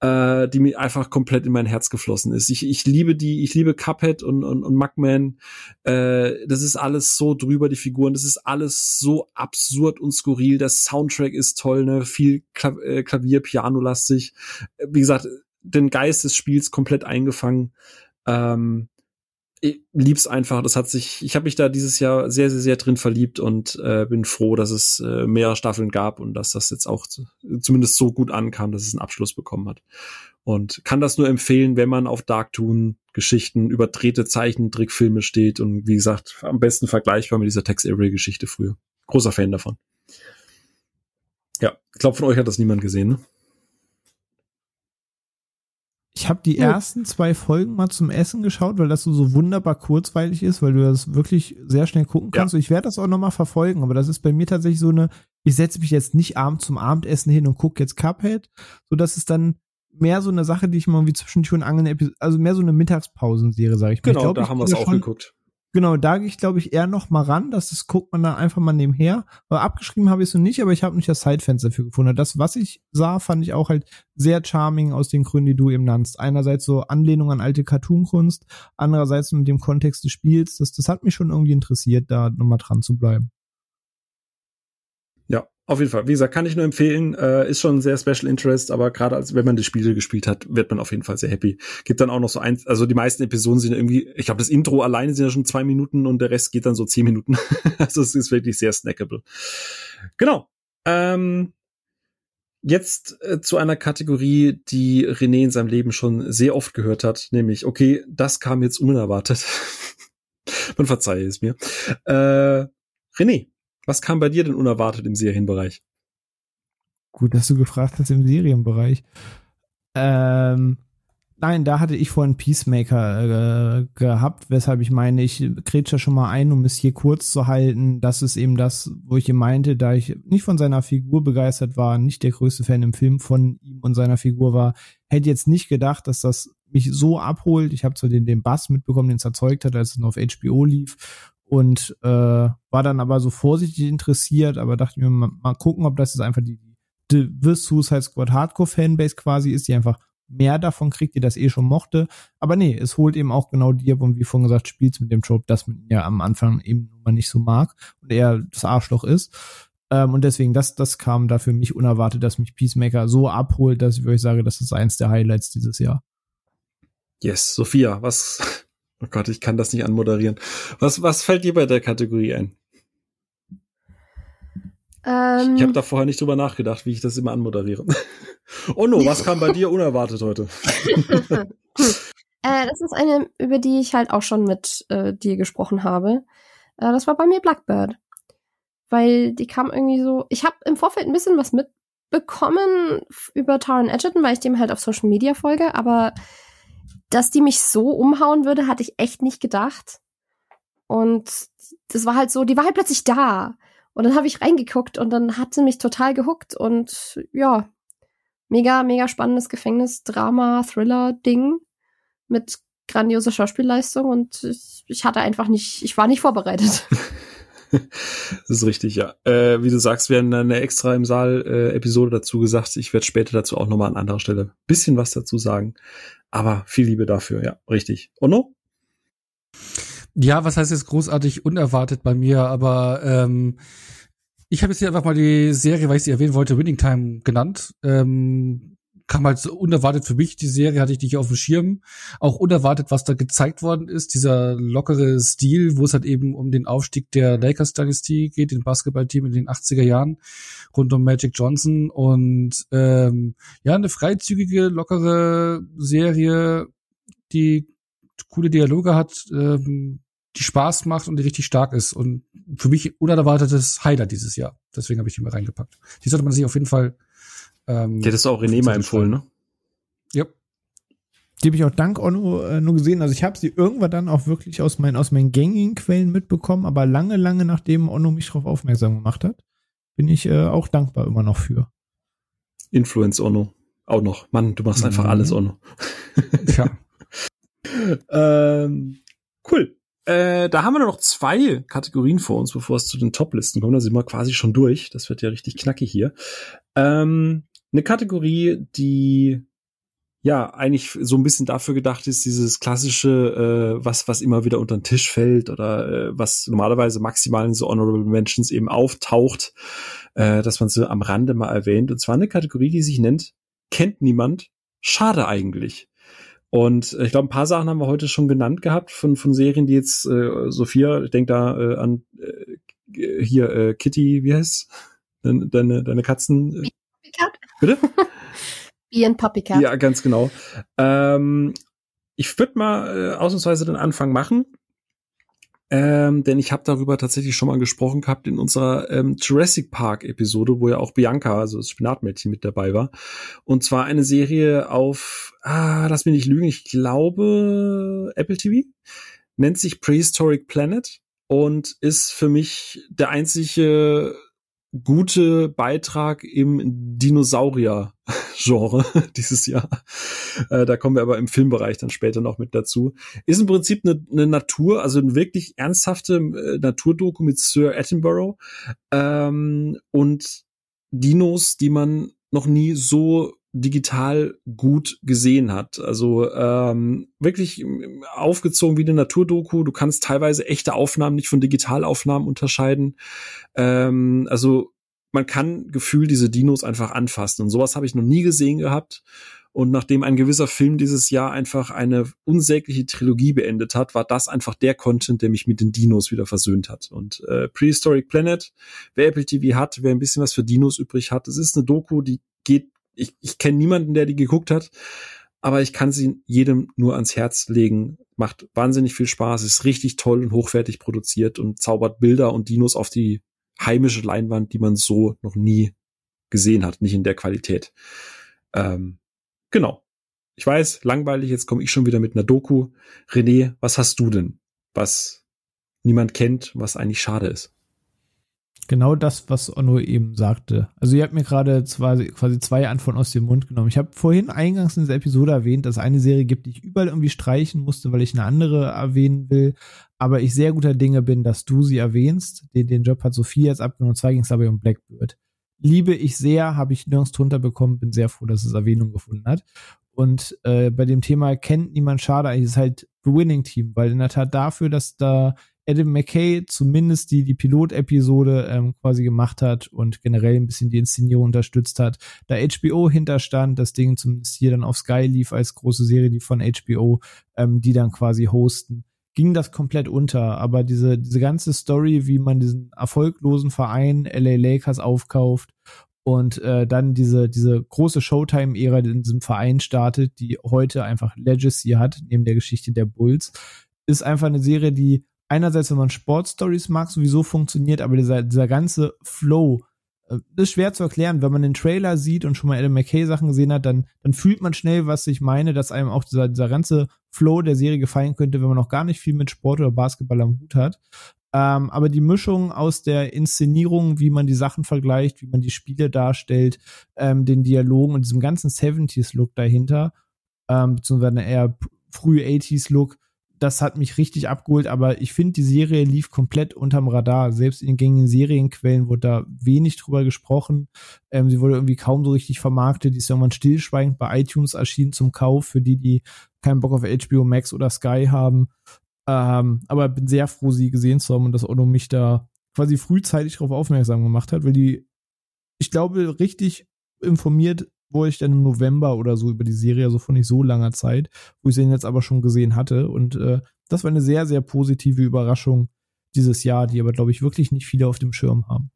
äh, die mir einfach komplett in mein Herz geflossen ist. Ich, ich liebe die, ich liebe Cuphead und, und, und Mugman. Äh, das ist alles so drüber, die Figuren. Das ist alles so absurd und skurril. Der Soundtrack ist toll, ne? Viel Kla äh, Klavier, Piano-lastig. Wie gesagt, den Geist des Spiels komplett eingefangen. Ähm, ich lieb's einfach. Das hat sich, ich habe mich da dieses Jahr sehr, sehr, sehr drin verliebt und äh, bin froh, dass es äh, mehrere Staffeln gab und dass das jetzt auch zu, zumindest so gut ankam, dass es einen Abschluss bekommen hat. Und kann das nur empfehlen, wenn man auf Darktoon Geschichten, überdrehte Zeichentrickfilme steht und wie gesagt, am besten vergleichbar mit dieser Tex Avery Geschichte früher. Großer Fan davon. Ja, ich glaube, von euch hat das niemand gesehen, ne? Ich habe die Ja. ersten zwei Folgen mal zum Essen geschaut, weil das so, so wunderbar kurzweilig ist, weil du das wirklich sehr schnell gucken Ja. kannst. Und ich werde das auch noch mal verfolgen, aber das ist bei mir tatsächlich so eine, ich setze mich jetzt nicht abends zum Abendessen hin und gucke jetzt Cuphead, so dass es dann mehr so eine Sache, die ich mal irgendwie zwischen Tür und Angeln, also mehr so eine Mittagspausenserie, sage ich mal. Genau, ich glaub, da ich haben wir es auch geguckt. Genau, da gehe ich, glaube ich, eher noch mal ran. Das ist, guckt man da einfach mal nebenher. Aber abgeschrieben habe ich es noch nicht, aber ich habe nicht das Zeitfenster dafür gefunden. Das, was ich sah, fand ich auch halt sehr charming aus den Gründen, die du eben nannst. Einerseits so Anlehnung an alte Cartoonkunst, andererseits mit dem Kontext des Spiels. Das, das hat mich schon irgendwie interessiert, da nochmal dran zu bleiben. Auf jeden Fall. Wie gesagt, kann ich nur empfehlen. Äh, ist schon ein sehr Special Interest, aber gerade als wenn man die Spiele gespielt hat, wird man auf jeden Fall sehr happy. Gibt dann auch noch so ein, also die meisten Episoden sind irgendwie, ich glaube, das Intro alleine sind ja schon zwei Minuten und der Rest geht dann so zehn Minuten. also es ist wirklich sehr snackable. Genau. Ähm, jetzt äh, zu einer Kategorie, die René in seinem Leben schon sehr oft gehört hat, nämlich, okay, das kam jetzt unerwartet. man verzeihe es mir. Äh, René, was kam bei dir denn unerwartet im Serienbereich? Gut, dass du gefragt hast im Serienbereich. Ähm, nein, da hatte ich vorhin Peacemaker äh, gehabt, weshalb ich meine, ich kretsche schon mal ein, um es hier kurz zu halten. Das ist eben das, wo ich ihm meinte, da ich nicht von seiner Figur begeistert war, nicht der größte Fan im Film von ihm und seiner Figur war, hätte jetzt nicht gedacht, dass das mich so abholt. Ich habe zwar den, den Bass mitbekommen, den es erzeugt hat, als es noch auf HBO lief und äh, war dann aber so vorsichtig interessiert, aber dachte mir, mal, mal gucken, ob das jetzt einfach die, die The Suicide Squad Hardcore Fanbase quasi ist, die einfach mehr davon kriegt, die das eh schon mochte. Aber nee, es holt eben auch genau die ab und wie vorhin gesagt, spielt mit dem Trope, dass man ja am Anfang eben nun mal nicht so mag und er das Arschloch ist. Ähm, und deswegen, das, das kam da für mich unerwartet, dass mich Peacemaker so abholt, dass ich wirklich sage, das ist eins der Highlights dieses Jahr. Yes, Sophia, was? Oh Gott, ich kann das nicht anmoderieren. Was, was fällt dir bei der Kategorie ein? Ähm, Ich habe da vorher nicht drüber nachgedacht, wie ich das immer anmoderiere. oh no, was kam bei dir unerwartet heute? äh, das ist eine, über die ich halt auch schon mit äh, dir gesprochen habe. Äh, das war bei mir Blackbird. Weil die kam irgendwie so. Ich habe im Vorfeld ein bisschen was mitbekommen über Taron Edgerton, weil ich dem halt auf Social Media folge, aber dass die mich so umhauen würde, hatte ich echt nicht gedacht. Und das war halt so, die war halt plötzlich da. Und dann habe ich reingeguckt und dann hat sie mich total gehuckt und ja, mega, mega spannendes Gefängnis, Drama, Thriller-Ding mit grandioser Schauspielleistung und ich, ich hatte einfach nicht, ich war nicht vorbereitet. das ist richtig, ja. Äh, wie du sagst, wir haben eine extra im Saal äh, Episode dazu gesagt. Ich werde später dazu auch nochmal an anderer Stelle bisschen was dazu sagen. Aber viel Liebe dafür, ja, richtig. Ono? Ja, was heißt jetzt großartig unerwartet bei mir, aber ähm, ich habe jetzt hier einfach mal die Serie, weil ich sie erwähnen wollte, Winning Time genannt. Ähm, kam halt so unerwartet für mich, die Serie hatte ich nicht auf dem Schirm. Auch unerwartet, was da gezeigt worden ist, dieser lockere Stil, wo es halt eben um den Aufstieg der Lakers-Dynastie geht, den Basketballteam in den 80er Jahren, rund um Magic Johnson. Und ähm, ja, eine freizügige, lockere Serie, die coole Dialoge hat, ähm, die Spaß macht und die richtig stark ist. Und für mich unerwartetes Highlight dieses Jahr. Deswegen habe ich die mal reingepackt. Die sollte man sich auf jeden Fall ähm, Die hättest du auch René mal empfohlen, ne? Ja. Die habe ich auch dank Onno äh, nur gesehen. Also ich habe sie irgendwann dann auch wirklich aus meinen, aus meinen gängigen Quellen mitbekommen, aber lange, lange nachdem Onno mich darauf aufmerksam gemacht hat, bin ich äh, auch dankbar immer noch für. Influence Onno. Auch noch. Mann, du machst mhm. einfach alles, Onno. ja. ähm, cool. Äh, da haben wir noch zwei Kategorien vor uns, bevor es zu den Top-Listen kommt. Da sind wir quasi schon durch. Das wird ja richtig knackig hier. Ähm, eine Kategorie, die ja eigentlich so ein bisschen dafür gedacht ist, dieses klassische, äh, was, was immer wieder unter den Tisch fällt oder äh, was normalerweise maximal in so Honorable Mentions eben auftaucht, äh, dass man so am Rande mal erwähnt. Und zwar eine Kategorie, die sich nennt, kennt niemand, schade eigentlich. Und ich glaube, ein paar Sachen haben wir heute schon genannt gehabt von, von Serien, die jetzt, äh, Sophia, ich denke da äh, an äh, hier äh, Kitty, wie heißt deine, deine, deine Katzen? Bitte? Ian Puppycat. Ja, ganz genau. Ähm, ich würde mal äh, ausnahmsweise den Anfang machen. Ähm, denn ich habe darüber tatsächlich schon mal gesprochen gehabt in unserer ähm, Jurassic Park Episode, wo ja auch Bianca, also das Spinatmädchen, mit dabei war. Und zwar eine Serie auf, ah, lass mich nicht lügen, ich glaube Apple TV, nennt sich Prehistoric Planet und ist für mich der einzige gute Beitrag im Dinosaurier-Genre dieses Jahr. Äh, da kommen wir aber im Filmbereich dann später noch mit dazu. Ist im Prinzip eine, eine Natur, also eine wirklich ernsthafte äh, Naturdoku mit Sir Attenborough ähm, und Dinos, die man noch nie so digital gut gesehen hat. Also ähm, wirklich aufgezogen wie eine Naturdoku. Du kannst teilweise echte Aufnahmen nicht von Digitalaufnahmen unterscheiden. Ähm, also man kann gefühlt diese Dinos einfach anfassen. Und sowas habe ich noch nie gesehen gehabt. Und nachdem ein gewisser Film dieses Jahr einfach eine unsägliche Trilogie beendet hat, war das einfach der Content, der mich mit den Dinos wieder versöhnt hat. Und äh, Prehistoric Planet, wer Apple TV hat, wer ein bisschen was für Dinos übrig hat, es ist eine Doku, die geht ich, ich kenne niemanden, der die geguckt hat, aber ich kann sie jedem nur ans Herz legen. Macht wahnsinnig viel Spaß, ist richtig toll und hochwertig produziert und zaubert Bilder und Dinos auf die heimische Leinwand, die man so noch nie gesehen hat, nicht in der Qualität. Ähm, genau. Ich weiß, langweilig, jetzt komme ich schon wieder mit einer Doku. René, was hast du denn, was niemand kennt, was eigentlich schade ist? Genau das, was Onno eben sagte. Also ihr habt mir gerade quasi zwei Antworten aus dem Mund genommen. Ich habe vorhin eingangs in dieser Episode erwähnt, dass es eine Serie gibt, die ich überall irgendwie streichen musste, weil ich eine andere erwähnen will. Aber ich sehr guter Dinge bin, dass du sie erwähnst. Den, den Job hat Sophie jetzt abgenommen. Und zwar ging es dabei um Blackbird. Liebe ich sehr, habe ich nirgends drunter bekommen, bin sehr froh, dass es Erwähnung gefunden hat. Und äh, bei dem Thema kennt niemand schade, eigentlich ist halt The Winning Team, weil in der Tat dafür, dass da Adam McKay zumindest die, die Pilot-Episode ähm, quasi gemacht hat und generell ein bisschen die Inszenierung unterstützt hat. Da HBO hinterstand, das Ding zumindest hier dann auf Sky lief als große Serie, die von HBO, ähm, die dann quasi hosten, ging das komplett unter. Aber diese, diese ganze Story, wie man diesen erfolglosen Verein LA Lakers aufkauft und äh, dann diese, diese große Showtime-Ära in diesem Verein startet, die heute einfach Legacy hat, neben der Geschichte der Bulls, ist einfach eine Serie, die einerseits, wenn man Sportstories mag, sowieso funktioniert, aber dieser, dieser ganze Flow äh, ist schwer zu erklären. Wenn man den Trailer sieht und schon mal Adam McKay Sachen gesehen hat, dann, dann fühlt man schnell, was ich meine, dass einem auch dieser, dieser ganze Flow der Serie gefallen könnte, wenn man noch gar nicht viel mit Sport oder Basketball am Hut hat. Ähm, aber die Mischung aus der Inszenierung, wie man die Sachen vergleicht, wie man die Spiele darstellt, ähm, den Dialogen und diesem ganzen 70s-Look dahinter, ähm, beziehungsweise eher früh 80s-Look, das hat mich richtig abgeholt, aber ich finde, die Serie lief komplett unterm Radar. Selbst in den gängigen Serienquellen wurde da wenig drüber gesprochen. Ähm, sie wurde irgendwie kaum so richtig vermarktet. Die ist irgendwann stillschweigend bei iTunes erschienen zum Kauf für die, die keinen Bock auf HBO Max oder Sky haben. Ähm, aber bin sehr froh, sie gesehen zu haben und dass Ono mich da quasi frühzeitig darauf aufmerksam gemacht hat, weil die, ich glaube, richtig informiert wurde ich dann im November oder so über die Serie, also vor nicht so langer Zeit, wo ich sie jetzt aber schon gesehen hatte. Und äh, das war eine sehr, sehr positive Überraschung dieses Jahr, die aber, glaube ich, wirklich nicht viele auf dem Schirm haben.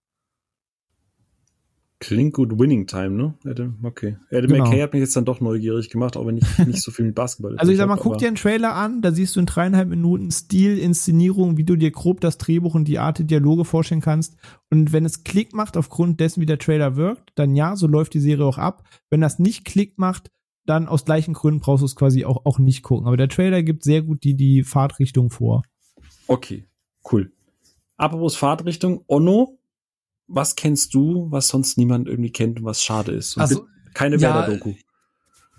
Klingt gut Winning Time, ne? Adam, okay. Adam genau. McKay hat mich jetzt dann doch neugierig gemacht, auch wenn ich nicht so viel mit Basketball Also ich sag mal, hab, guck dir einen Trailer an, da siehst du in dreieinhalb Minuten Stil, Inszenierung, wie du dir grob das Drehbuch und die Art der Dialoge vorstellen kannst. Und wenn es Klick macht aufgrund dessen, wie der Trailer wirkt, dann ja, so läuft die Serie auch ab. Wenn das nicht Klick macht, dann aus gleichen Gründen brauchst du es quasi auch, auch nicht gucken. Aber der Trailer gibt sehr gut die, die Fahrtrichtung vor. Okay, cool. Apropos Fahrtrichtung, Onno was kennst du, was sonst niemand irgendwie kennt und was schade ist? Und also, keine ja, Werder-Doku.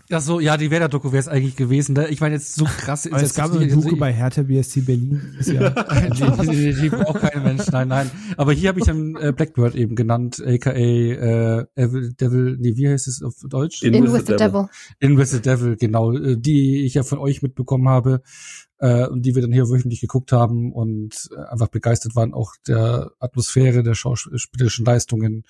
Ja, so, ja, die Werder-Doku wäre es eigentlich gewesen. Ne? Ich meine, jetzt so krass ist es gab eine Doku bei Hertha BSC Berlin. Ist ja die, die, die, die braucht kein Mensch, nein, nein. Aber hier habe ich dann äh, Blackbird eben genannt, aka äh, Evil Devil, nee, wie heißt es auf Deutsch? In, In with, with the, devil. devil. In with the Devil, genau. Äh, die ich ja von euch mitbekommen habe äh, und die wir dann hier wöchentlich geguckt haben und äh, einfach begeistert waren, auch der Atmosphäre, der schauspielerischen Leistungen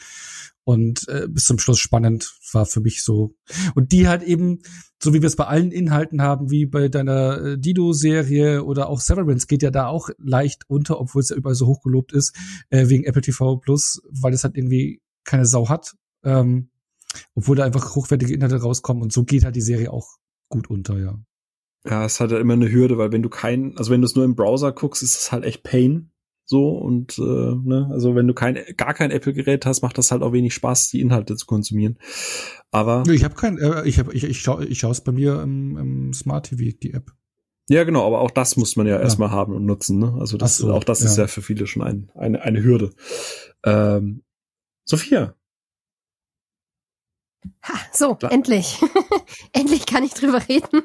und äh, bis zum Schluss spannend war für mich so. Und die halt eben, so wie wir es bei allen Inhalten haben, wie bei deiner äh, Dido-Serie oder auch Severance, geht ja da auch leicht unter, obwohl es ja überall so hochgelobt ist, äh, wegen Apple TV Plus, weil es halt irgendwie keine Sau hat. Ähm, obwohl da einfach hochwertige Inhalte rauskommen und so geht halt die Serie auch gut unter, ja. Ja, es hat ja immer eine Hürde, weil wenn du kein, also wenn du es nur im Browser guckst, ist es halt echt Pain. So und äh, ne, also wenn du kein gar kein Apple-Gerät hast, macht das halt auch wenig Spaß, die Inhalte zu konsumieren. Aber ich habe kein, äh, ich habe ich ich schaue ich schaue es bei mir im, im Smart TV die App. Ja, genau, aber auch das muss man ja, ja. erstmal haben und nutzen. Ne? Also das, so, auch das ja. ist ja für viele schon ein, eine, eine Hürde. Ähm, Sophia, Ha, so, Klar. endlich. endlich kann ich drüber reden.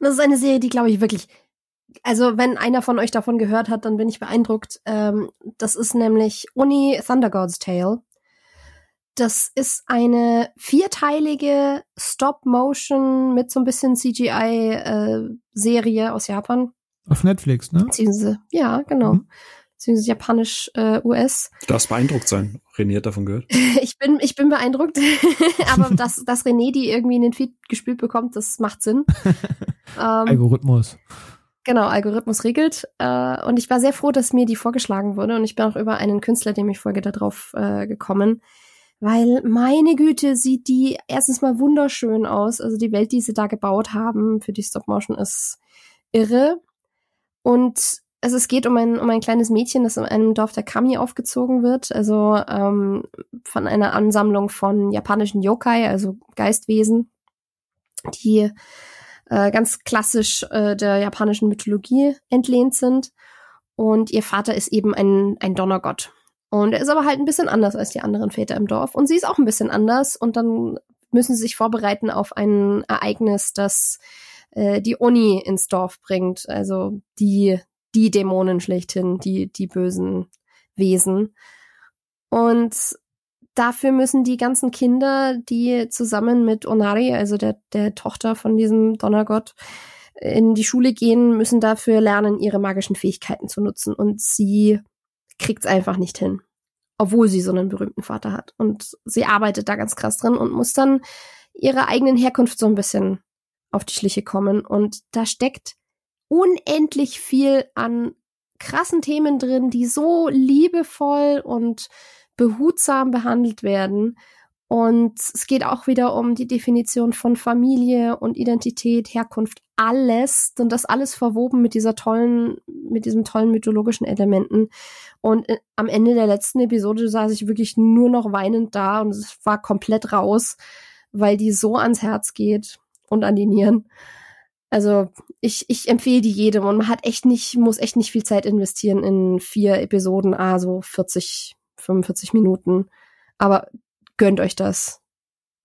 Das ist eine Serie, die, glaube ich, wirklich. Also, wenn einer von euch davon gehört hat, dann bin ich beeindruckt. Ähm, das ist nämlich Uni Thunder God's Tale. Das ist eine vierteilige Stop-Motion mit so ein bisschen CGI-Serie äh, aus Japan. Auf Netflix, ne? Ja, genau. Mhm beziehungsweise japanisch äh, US. Du darfst beeindruckt sein. René hat davon gehört. ich bin, ich bin beeindruckt. Aber dass, dass René die irgendwie in den Feed gespielt bekommt, das macht Sinn. ähm, Algorithmus. Genau, Algorithmus regelt. Äh, und ich war sehr froh, dass mir die vorgeschlagen wurde. Und ich bin auch über einen Künstler, dem ich folge, darauf äh, gekommen. Weil, meine Güte, sieht die erstens mal wunderschön aus. Also die Welt, die sie da gebaut haben für die Stop-Motion ist irre. Und also es geht um ein, um ein kleines Mädchen, das in einem Dorf der Kami aufgezogen wird, also ähm, von einer Ansammlung von japanischen Yokai, also Geistwesen, die äh, ganz klassisch äh, der japanischen Mythologie entlehnt sind. Und ihr Vater ist eben ein, ein Donnergott. Und er ist aber halt ein bisschen anders als die anderen Väter im Dorf. Und sie ist auch ein bisschen anders. Und dann müssen sie sich vorbereiten auf ein Ereignis, das äh, die Oni ins Dorf bringt. Also die die Dämonen schlechthin, die, die bösen Wesen. Und dafür müssen die ganzen Kinder, die zusammen mit Onari, also der, der Tochter von diesem Donnergott, in die Schule gehen, müssen dafür lernen, ihre magischen Fähigkeiten zu nutzen. Und sie kriegt's einfach nicht hin. Obwohl sie so einen berühmten Vater hat. Und sie arbeitet da ganz krass drin und muss dann ihrer eigenen Herkunft so ein bisschen auf die Schliche kommen. Und da steckt unendlich viel an krassen Themen drin, die so liebevoll und behutsam behandelt werden. Und es geht auch wieder um die Definition von Familie und Identität, Herkunft. alles und das alles verwoben mit dieser tollen, mit diesem tollen mythologischen Elementen. Und äh, am Ende der letzten Episode saß ich wirklich nur noch weinend da und es war komplett raus, weil die so ans Herz geht und an die Nieren. Also ich, ich empfehle die jedem und man hat echt nicht, muss echt nicht viel Zeit investieren in vier Episoden, ah, so 40, 45 Minuten. Aber gönnt euch das.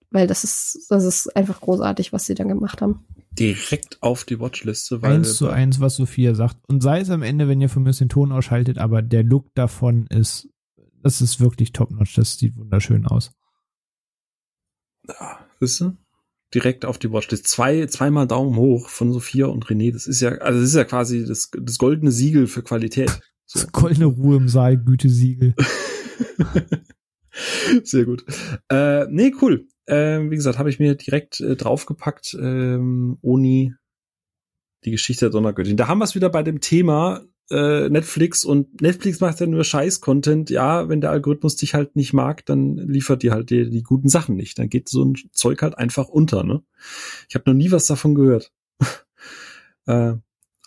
Weil das ist, das ist einfach großartig, was sie dann gemacht haben. Direkt auf die Watchliste, weil. Eins zu eins, was Sophia sagt. Und sei es am Ende, wenn ihr von mir den Ton ausschaltet, aber der Look davon ist, das ist wirklich top-notch. Das sieht wunderschön aus. Ja, wisst ihr? Direkt auf die Watchlist. Zwei, zweimal Daumen hoch von Sophia und René. Das ist ja, also das ist ja quasi das, das goldene Siegel für Qualität. So. Das goldene Ruhe im Saal, Gütesiegel. Sehr gut. Äh, nee, cool. Äh, wie gesagt, habe ich mir direkt äh, draufgepackt, ähm, Oni, die Geschichte der Donnergöttin. Da haben wir es wieder bei dem Thema äh, Netflix und Netflix macht ja nur Scheiß-Content. Ja, wenn der Algorithmus dich halt nicht mag, dann liefert dir halt die, die guten Sachen nicht. Dann geht so ein Zeug halt einfach unter. Ne? Ich habe noch nie was davon gehört. äh,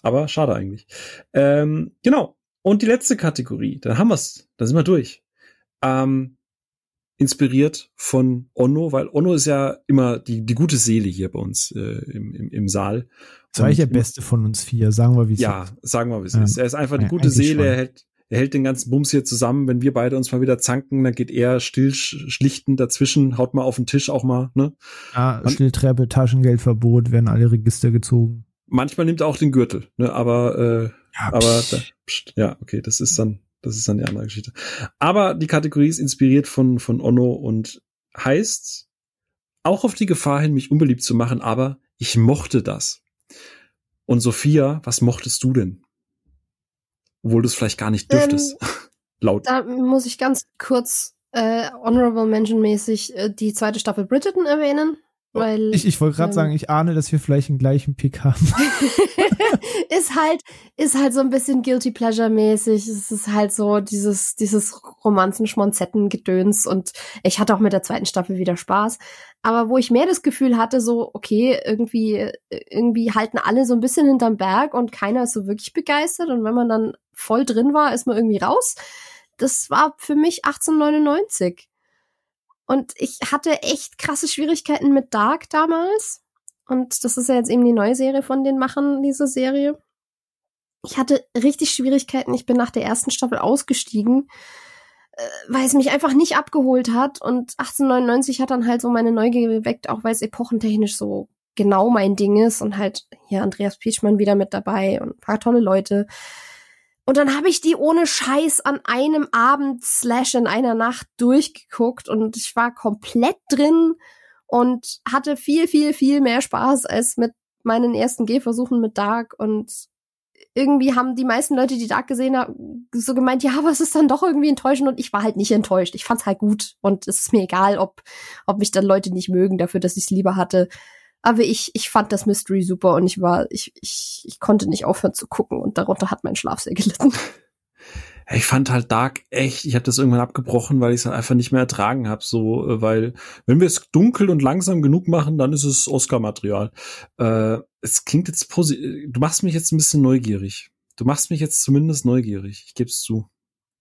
aber schade eigentlich. Ähm, genau. Und die letzte Kategorie, dann haben wir's. Da sind wir durch. Ähm, inspiriert von Onno, weil Onno ist ja immer die, die gute Seele hier bei uns äh, im, im, im Saal. Das war ich der Beste von uns vier, sagen wir wie es ja, ist. Ja, sagen wir wie es ja. ist. Er ist einfach die ja, gute Seele, er hält, er hält den ganzen Bums hier zusammen. Wenn wir beide uns mal wieder zanken, dann geht er still schlichten dazwischen, haut mal auf den Tisch auch mal, ne? Ah, Stilltreppe, Taschengeldverbot, werden alle Register gezogen. Manchmal nimmt er auch den Gürtel, ne? Aber, äh, ja, aber da, pst, ja, okay, das ist dann das ist dann die andere Geschichte. Aber die Kategorie ist inspiriert von, von Onno und heißt auch auf die Gefahr hin, mich unbeliebt zu machen, aber ich mochte das. Und Sophia, was mochtest du denn? Obwohl du es vielleicht gar nicht dürftest. Ähm, Laut. Da muss ich ganz kurz äh, Honorable Mention mäßig äh, die zweite Staffel Bridgerton erwähnen. Weil, ich ich wollte gerade ähm, sagen, ich ahne, dass wir vielleicht den gleichen Pick haben. ist halt, ist halt so ein bisschen Guilty Pleasure mäßig. Es ist halt so dieses, dieses Romanzen-Schmonzetten-Gedöns und ich hatte auch mit der zweiten Staffel wieder Spaß. Aber wo ich mehr das Gefühl hatte, so, okay, irgendwie, irgendwie halten alle so ein bisschen hinterm Berg und keiner ist so wirklich begeistert und wenn man dann voll drin war, ist man irgendwie raus. Das war für mich 1899. Und ich hatte echt krasse Schwierigkeiten mit Dark damals. Und das ist ja jetzt eben die neue Serie von den Machern, diese Serie. Ich hatte richtig Schwierigkeiten. Ich bin nach der ersten Staffel ausgestiegen, äh, weil es mich einfach nicht abgeholt hat. Und 1899 hat dann halt so meine Neugier geweckt, auch weil es epochentechnisch so genau mein Ding ist und halt hier Andreas Pietschmann wieder mit dabei und ein paar tolle Leute. Und dann habe ich die ohne Scheiß an einem Abend slash in einer Nacht durchgeguckt und ich war komplett drin und hatte viel, viel, viel mehr Spaß als mit meinen ersten Gehversuchen mit Dark und irgendwie haben die meisten Leute, die Dark gesehen haben, so gemeint, ja, aber es ist dann doch irgendwie enttäuschend und ich war halt nicht enttäuscht. Ich fand's halt gut und es ist mir egal, ob, ob mich dann Leute nicht mögen dafür, dass ich es lieber hatte. Aber ich, ich fand das Mystery super und ich war, ich, ich, ich konnte nicht aufhören zu gucken und darunter hat mein Schlaf sehr gelitten. Ich fand halt Dark echt, ich habe das irgendwann abgebrochen, weil ich es halt einfach nicht mehr ertragen habe, so, äh, weil wenn wir es dunkel und langsam genug machen, dann ist es Oscar-Material. Äh, es klingt jetzt positiv, du machst mich jetzt ein bisschen neugierig. Du machst mich jetzt zumindest neugierig, ich gebe es zu.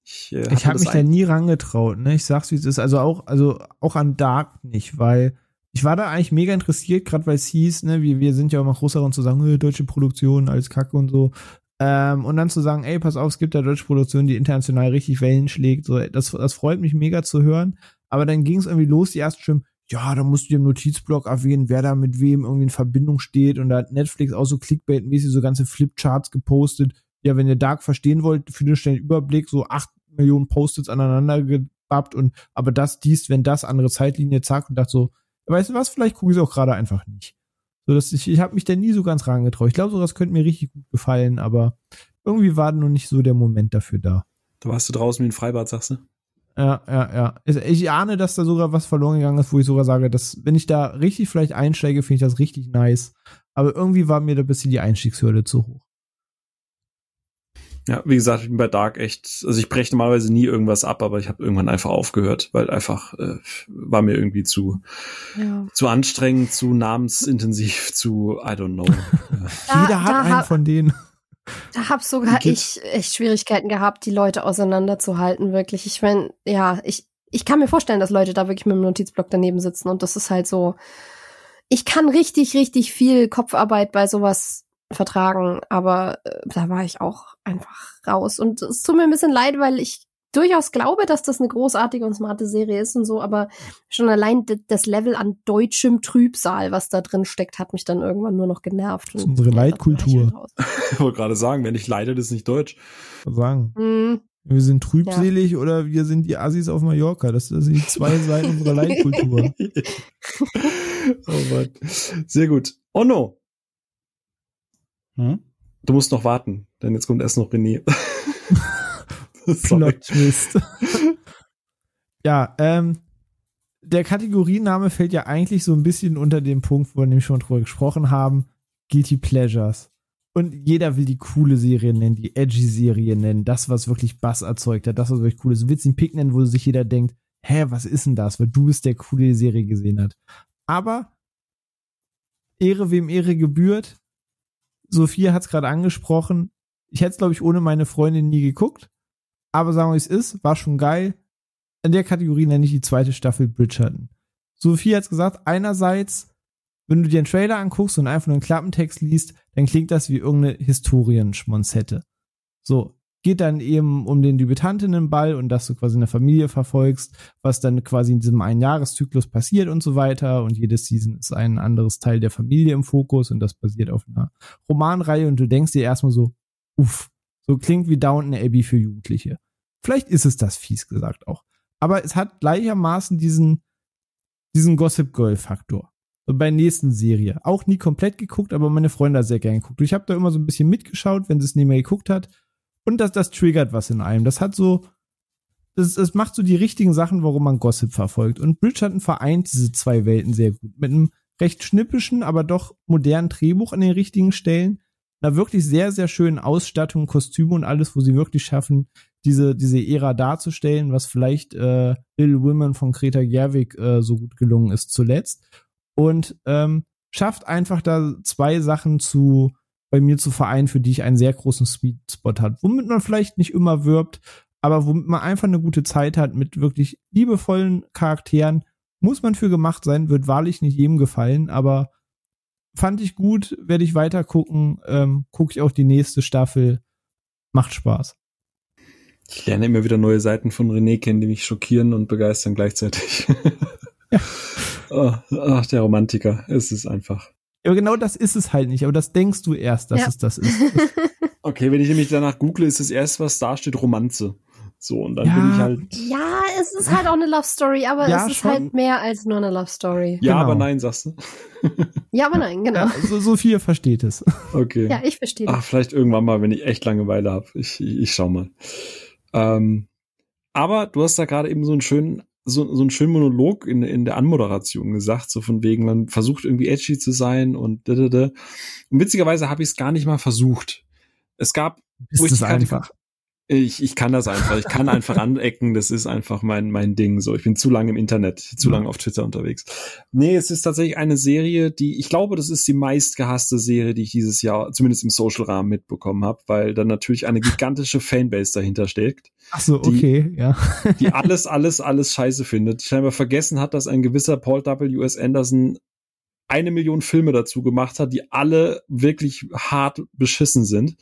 Ich, äh, ich habe mich da nie rangetraut, ne? Ich sag's wie es ist, also auch, also auch an Dark nicht, weil ich war da eigentlich mega interessiert, gerade weil es hieß, ne, wir, wir sind ja mal groß daran zu sagen, äh, deutsche Produktion, alles Kacke und so. Ähm, und dann zu sagen, ey, pass auf, es gibt da deutsche Produktion, die international richtig Wellen schlägt. So, das, das freut mich mega zu hören. Aber dann ging es irgendwie los, die ersten Stimmen, ja, da musst du im Notizblock erwähnen, wer da mit wem irgendwie in Verbindung steht. Und da hat Netflix auch so Clickbait-mäßig so ganze Flipcharts gepostet. Ja, wenn ihr Dark verstehen wollt, für den schnellen Überblick, so acht Millionen Post-its aneinander gebappt und aber das, dies, wenn das, andere Zeitlinie, zack, und dachte so, weißt du was, vielleicht gucke ich es auch gerade einfach nicht. So, dass ich, ich habe mich da nie so ganz rangetraut. Ich glaube, sowas könnte mir richtig gut gefallen, aber irgendwie war noch nicht so der Moment dafür da. Da warst du draußen wie ein Freibad, sagst du? Ja, ja, ja. Ich ahne, dass da sogar was verloren gegangen ist, wo ich sogar sage, dass, wenn ich da richtig vielleicht einsteige, finde ich das richtig nice. Aber irgendwie war mir da ein bisschen die Einstiegshürde zu hoch. Ja, wie gesagt, ich bin bei Dark echt, also ich breche normalerweise nie irgendwas ab, aber ich habe irgendwann einfach aufgehört, weil einfach äh, war mir irgendwie zu Ja. zu anstrengend, zu namensintensiv, zu I don't know. Da- Jeder hat einen hab- von denen. Da hab sogar ich echt Schwierigkeiten gehabt, die Leute auseinanderzuhalten, wirklich. Ich meine, ja, ich, ich kann mir vorstellen, dass Leute da wirklich mit dem Notizblock daneben sitzen und das ist halt so, ich kann richtig, richtig viel Kopfarbeit bei sowas vertragen, aber äh, da war ich auch einfach raus und es tut mir ein bisschen leid, weil ich durchaus glaube, dass das eine großartige und smarte Serie ist und so, aber schon allein das Level an deutschem Trübsal, was da drin steckt, hat mich dann irgendwann nur noch genervt. Das ist unsere ja, Leitkultur. ich wollte gerade sagen, wenn ich leide, das ist nicht deutsch. Sagen. Hm. Wir sind trübselig oder wir sind die Assis auf Mallorca. Das sind die zwei Seiten unserer Leitkultur. oh Mann. Sehr gut. Oh no. Hm? Du musst noch warten, denn jetzt kommt erst noch René. Plot Twist. ja, ähm, der Kategoriename fällt ja eigentlich so ein bisschen unter dem Punkt, wo wir nämlich schon drüber gesprochen haben, Guilty Pleasures. Und jeder will die coole Serie nennen, die edgy Serie nennen, das, was wirklich Bass erzeugt hat, das, was wirklich cool ist. Du willst Pick nennen, wo sich jeder denkt, hä, was ist denn das? Weil du bist der coole die Serie gesehen hat. Aber Ehre wem Ehre gebührt. Sophia hat es gerade angesprochen. Ich hätte es, glaube ich, ohne meine Freundin nie geguckt. Aber sagen wir, wie es ist, war schon geil. In der Kategorie nenne ich die zweite Staffel Bridgerton. Sophie hat's gesagt, einerseits, wenn du dir einen Trailer anguckst und einfach nur einen Klappentext liest, dann klingt das wie irgendeine Historienschmonzette. So, geht dann eben um den Debütantinnenball und dass du quasi eine Familie verfolgst, was dann quasi in diesem Einjahreszyklus passiert und so weiter. Und jedes Season ist ein anderes Teil der Familie im Fokus und das basiert auf einer Romanreihe und du denkst dir erstmal so, uff, so klingt wie Downton Abbey für Jugendliche. Vielleicht ist es das fies gesagt auch. Aber es hat gleichermaßen diesen, diesen Gossip Girl Faktor. Bei der nächsten Serie. Auch nie komplett geguckt, aber meine Freunde hat sehr gern geguckt. Ich habe da immer so ein bisschen mitgeschaut, wenn sie es nicht mehr geguckt hat. Und das, das triggert was in einem. Das hat so, das, das macht so die richtigen Sachen, warum man Gossip verfolgt. Und Bridgerton vereint diese zwei Welten sehr gut. Mit einem recht schnippischen, aber doch modernen Drehbuch an den richtigen Stellen. Einer wirklich sehr, sehr schönen Ausstattung, Kostüme und alles, wo sie wirklich schaffen, diese, diese Ära darzustellen, was vielleicht äh, Little Women von Greta Gerwig äh, so gut gelungen ist zuletzt. Und ähm, schafft einfach da zwei Sachen zu bei mir zu vereinen, für die ich einen sehr großen Sweet Spot hat, womit man vielleicht nicht immer wirbt, aber womit man einfach eine gute Zeit hat mit wirklich liebevollen Charakteren. Muss man für gemacht sein, wird wahrlich nicht jedem gefallen, aber fand ich gut, werde ich weiter gucken, ähm, gucke ich auch die nächste Staffel, macht Spaß. Ich lerne immer wieder neue Seiten von René kennen, die mich schockieren und begeistern gleichzeitig. Ja. Ach, ach, der Romantiker. Es ist einfach. Aber genau das ist es halt nicht, aber das denkst du erst, dass Ja. es das ist. Okay, wenn ich nämlich danach google, ist das erste, was da steht, Romanze. So, und dann Ja. bin ich halt. Ja, es ist halt auch eine Love Story, aber Ja, es ist schon. halt mehr als nur eine Love Story. Ja, Genau. aber nein, sagst du. Ja, aber nein, genau. Ja, so, Sophia versteht es. Okay. Ja, ich verstehe. Ach, vielleicht irgendwann mal, wenn ich echt Langeweile habe. Ich, ich, ich schau mal. Ähm, aber du hast da gerade eben so einen schönen, so, so einen schönen Monolog in, in der Anmoderation gesagt, so von wegen, man versucht irgendwie edgy zu sein und da, da, da. Und witzigerweise habe ich es gar nicht mal versucht. Es gab, Ist wo ich es einfach. Ich, ich kann das einfach. Ich kann einfach anecken. Das ist einfach mein, mein Ding. So, ich bin zu lange im Internet, zu lange auf Twitter unterwegs. Nee, es ist tatsächlich eine Serie, die, ich glaube, das ist die meistgehasste Serie, die ich dieses Jahr, zumindest im Social-Rahmen mitbekommen habe, weil dann natürlich eine gigantische Fanbase dahinter steckt, Ach so, Die- okay, ja. die alles, alles, alles scheiße findet. Scheinbar vergessen hat, dass ein gewisser Paul W. S. Anderson eine Million Filme dazu gemacht hat, die alle wirklich hart beschissen sind.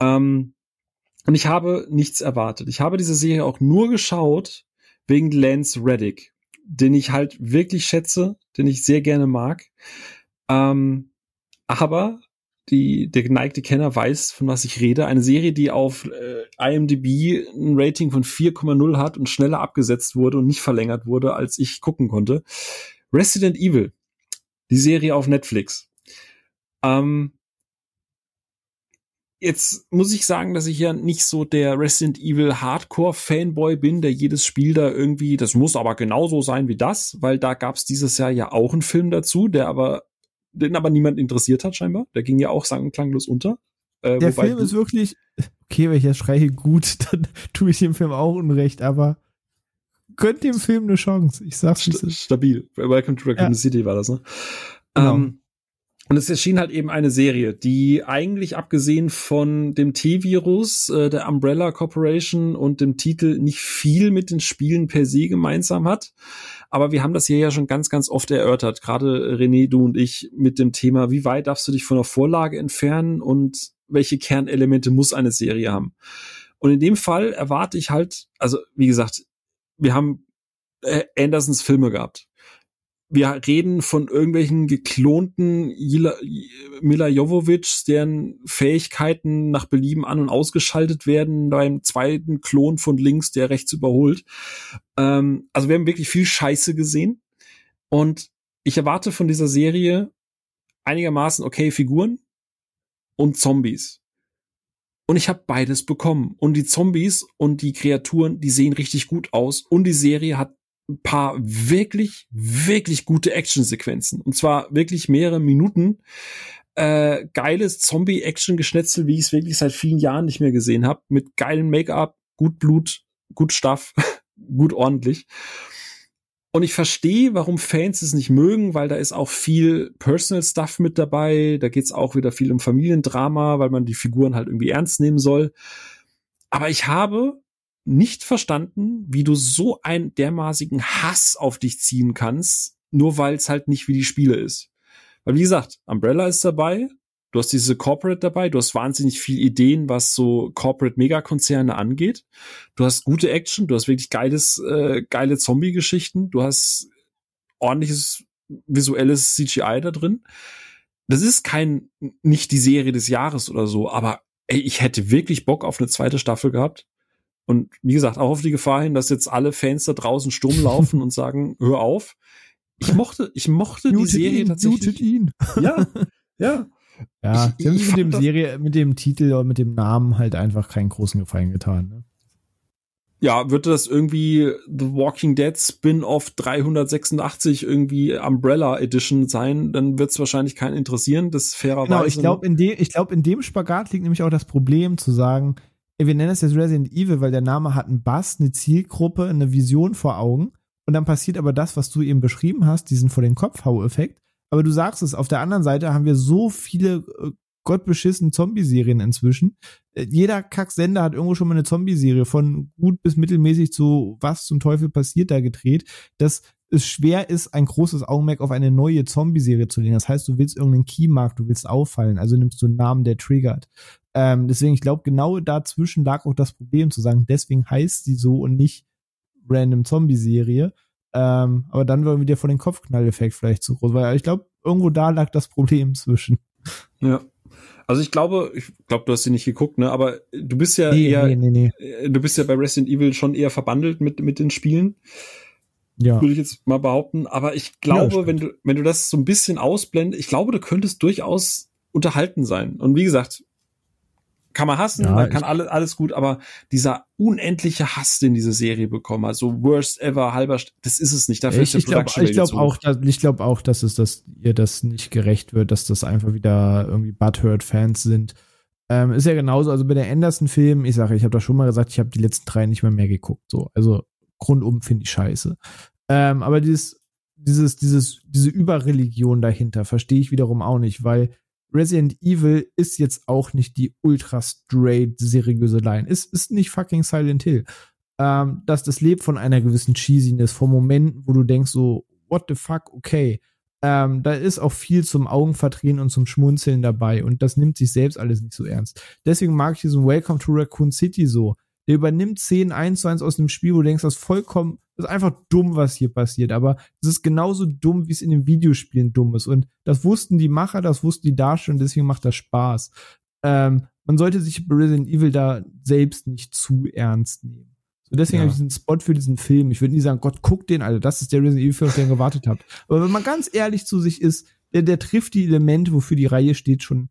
Ähm, und ich habe nichts erwartet. Ich habe diese Serie auch nur geschaut wegen Lance Reddick, den ich halt wirklich schätze, den ich sehr gerne mag. Ähm, aber die, der geneigte Kenner weiß, von was ich rede. Eine Serie, die auf äh, IMDb ein Rating von 4,0 hat und schneller abgesetzt wurde und nicht verlängert wurde, als ich gucken konnte. Resident Evil. Die Serie auf Netflix. Ähm, Jetzt muss ich sagen, dass ich ja nicht so der Resident Evil Hardcore Fanboy bin, der jedes Spiel da irgendwie, das muss aber genauso sein wie das, weil da gab's dieses Jahr ja auch einen Film dazu, der aber, den aber niemand interessiert hat scheinbar. Der ging ja auch sang- und klanglos unter. Äh, Der Film ist wirklich, okay, wenn ich jetzt schreie gut, dann tue ich dem Film auch Unrecht, aber gönnt dem Film eine Chance. Ich sag's st stabil. Welcome to Raccoon ja. City war das, ne? Genau. Ähm, und es erschien halt eben eine Serie, die eigentlich abgesehen von dem T-Virus, äh, der Umbrella Corporation und dem Titel nicht viel mit den Spielen per se gemeinsam hat. Aber wir haben das hier ja schon ganz, ganz oft erörtert. Gerade René, du und ich mit dem Thema, wie weit darfst du dich von der Vorlage entfernen und welche Kernelemente muss eine Serie haben? Und in dem Fall erwarte ich halt, also wie gesagt, wir haben äh, Andersons Filme gehabt wir reden von irgendwelchen geklonten Mila Jovovich, deren Fähigkeiten nach Belieben an- und ausgeschaltet werden, beim zweiten Klon von links, der rechts überholt. Ähm, also wir haben wirklich viel Scheiße gesehen. Und ich erwarte von dieser Serie einigermaßen okay Figuren und Zombies. Und ich habe beides bekommen. Und die Zombies und die Kreaturen, die sehen richtig gut aus. Und die Serie hat paar wirklich, wirklich gute Actionsequenzen. Und zwar wirklich mehrere Minuten. Äh, geiles Zombie-Action-Geschnetzel, wie ich es wirklich seit vielen Jahren nicht mehr gesehen habe. Mit geilem Make-up, gut Blut, gut Stuff, gut ordentlich. Und ich verstehe, warum Fans es nicht mögen, weil da ist auch viel Personal Stuff mit dabei. Da geht's auch wieder viel um Familiendrama, weil man die Figuren halt irgendwie ernst nehmen soll. Aber ich habe nicht verstanden, wie du so einen dermaßigen Hass auf dich ziehen kannst, nur weil es halt nicht wie die Spiele ist. Weil wie gesagt, Umbrella ist dabei, du hast diese Corporate dabei, du hast wahnsinnig viel Ideen, was so Corporate Megakonzerne angeht. Du hast gute Action, du hast wirklich geiles, äh, geile Zombie-Geschichten, du hast ordentliches visuelles CGI da drin. Das ist kein, nicht die Serie des Jahres oder so, aber ey, ich hätte wirklich Bock auf eine zweite Staffel gehabt. Und wie gesagt, auch auf die Gefahr hin, dass jetzt alle Fans da draußen stumm laufen und sagen, hör auf. Ich mochte, ich mochte die Serie ihn, tatsächlich. ihn. Ja, ja. Ja, ich, sie haben mit dem Serie, mit dem Titel oder mit dem Namen halt einfach keinen großen Gefallen getan. Ne? Ja, würde das irgendwie The Walking Dead Spin-off 386 irgendwie Umbrella Edition sein, dann wird es wahrscheinlich keinen interessieren, das fairerweise. Genau, ich glaube, in dem, ich glaube, in dem Spagat liegt nämlich auch das Problem zu sagen, wir nennen es jetzt Resident Evil, weil der Name hat einen Bass, eine Zielgruppe, eine Vision vor Augen. Und dann passiert aber das, was du eben beschrieben hast, diesen vor den Kopf-Hau-Effekt. Aber du sagst es, auf der anderen Seite haben wir so viele äh, gottbeschissen Zombie-Serien inzwischen. Äh, jeder Kacksender hat irgendwo schon mal eine Zombie-Serie von gut bis mittelmäßig zu was zum Teufel passiert da gedreht, dass es schwer ist, ein großes Augenmerk auf eine neue Zombie-Serie zu legen. Das heißt, du willst irgendeinen Keymark, du willst auffallen, also nimmst du einen Namen, der triggert. Ähm, deswegen, ich glaube, genau dazwischen lag auch das Problem zu sagen, deswegen heißt sie so und nicht Random Zombie-Serie. Ähm, aber dann war wieder von den Kopfknalleffekt vielleicht zu groß, weil ich glaube, irgendwo da lag das Problem zwischen. Ja. Also ich glaube, ich glaube, du hast sie nicht geguckt, ne? Aber du bist ja nee, eher, nee, nee, äh, du bist ja bei Resident Evil schon eher verbandelt mit mit den Spielen. Ja. Würde ich jetzt mal behaupten. Aber ich glaube, ja, wenn du wenn du das so ein bisschen ausblendest, ich glaube, du könntest durchaus unterhalten sein. Und wie gesagt, kann man hassen, ja, man kann alles, alles gut, aber dieser unendliche Hass, den diese Serie bekommen hat, so worst ever, halber, das ist es nicht. Dafür ich, ist der ich glaube glaub auch, dass, ich glaube auch, dass es, dass ihr das nicht gerecht wird, dass das einfach wieder irgendwie Butthurt-Fans sind. Ähm, ist ja genauso, also bei der Anderson-Film, ich sage, ich habe da schon mal gesagt, ich habe die letzten drei nicht mehr mehr geguckt, so. Also, grundum finde ich scheiße. Ähm, aber dieses, dieses, dieses, diese Überreligion dahinter verstehe ich wiederum auch nicht, weil Resident Evil ist jetzt auch nicht die ultra straight seriöse Line. Es ist nicht fucking Silent Hill. Ähm, dass das lebt von einer gewissen Cheesiness, von Momenten, wo du denkst so, what the fuck, okay. Ähm, da ist auch viel zum Augenverdrehen und zum Schmunzeln dabei und das nimmt sich selbst alles nicht so ernst. Deswegen mag ich diesen Welcome to Raccoon City so. Der übernimmt Szenen eins zu eins aus dem Spiel, wo du denkst, das ist vollkommen, das ist einfach dumm, was hier passiert. Aber es ist genauso dumm, wie es in den Videospielen dumm ist. Und das wussten die Macher, das wussten die Darsteller und deswegen macht das Spaß. Ähm, man sollte sich Resident Evil da selbst nicht zu ernst nehmen. So deswegen ja. habe ich diesen Spot für diesen Film. Ich würde nie sagen, Gott, guck den, Alter, das ist der Resident Evil Film, auf den ihr gewartet habt. Aber wenn man ganz ehrlich zu sich ist, der, der trifft die Elemente, wofür die Reihe steht, schon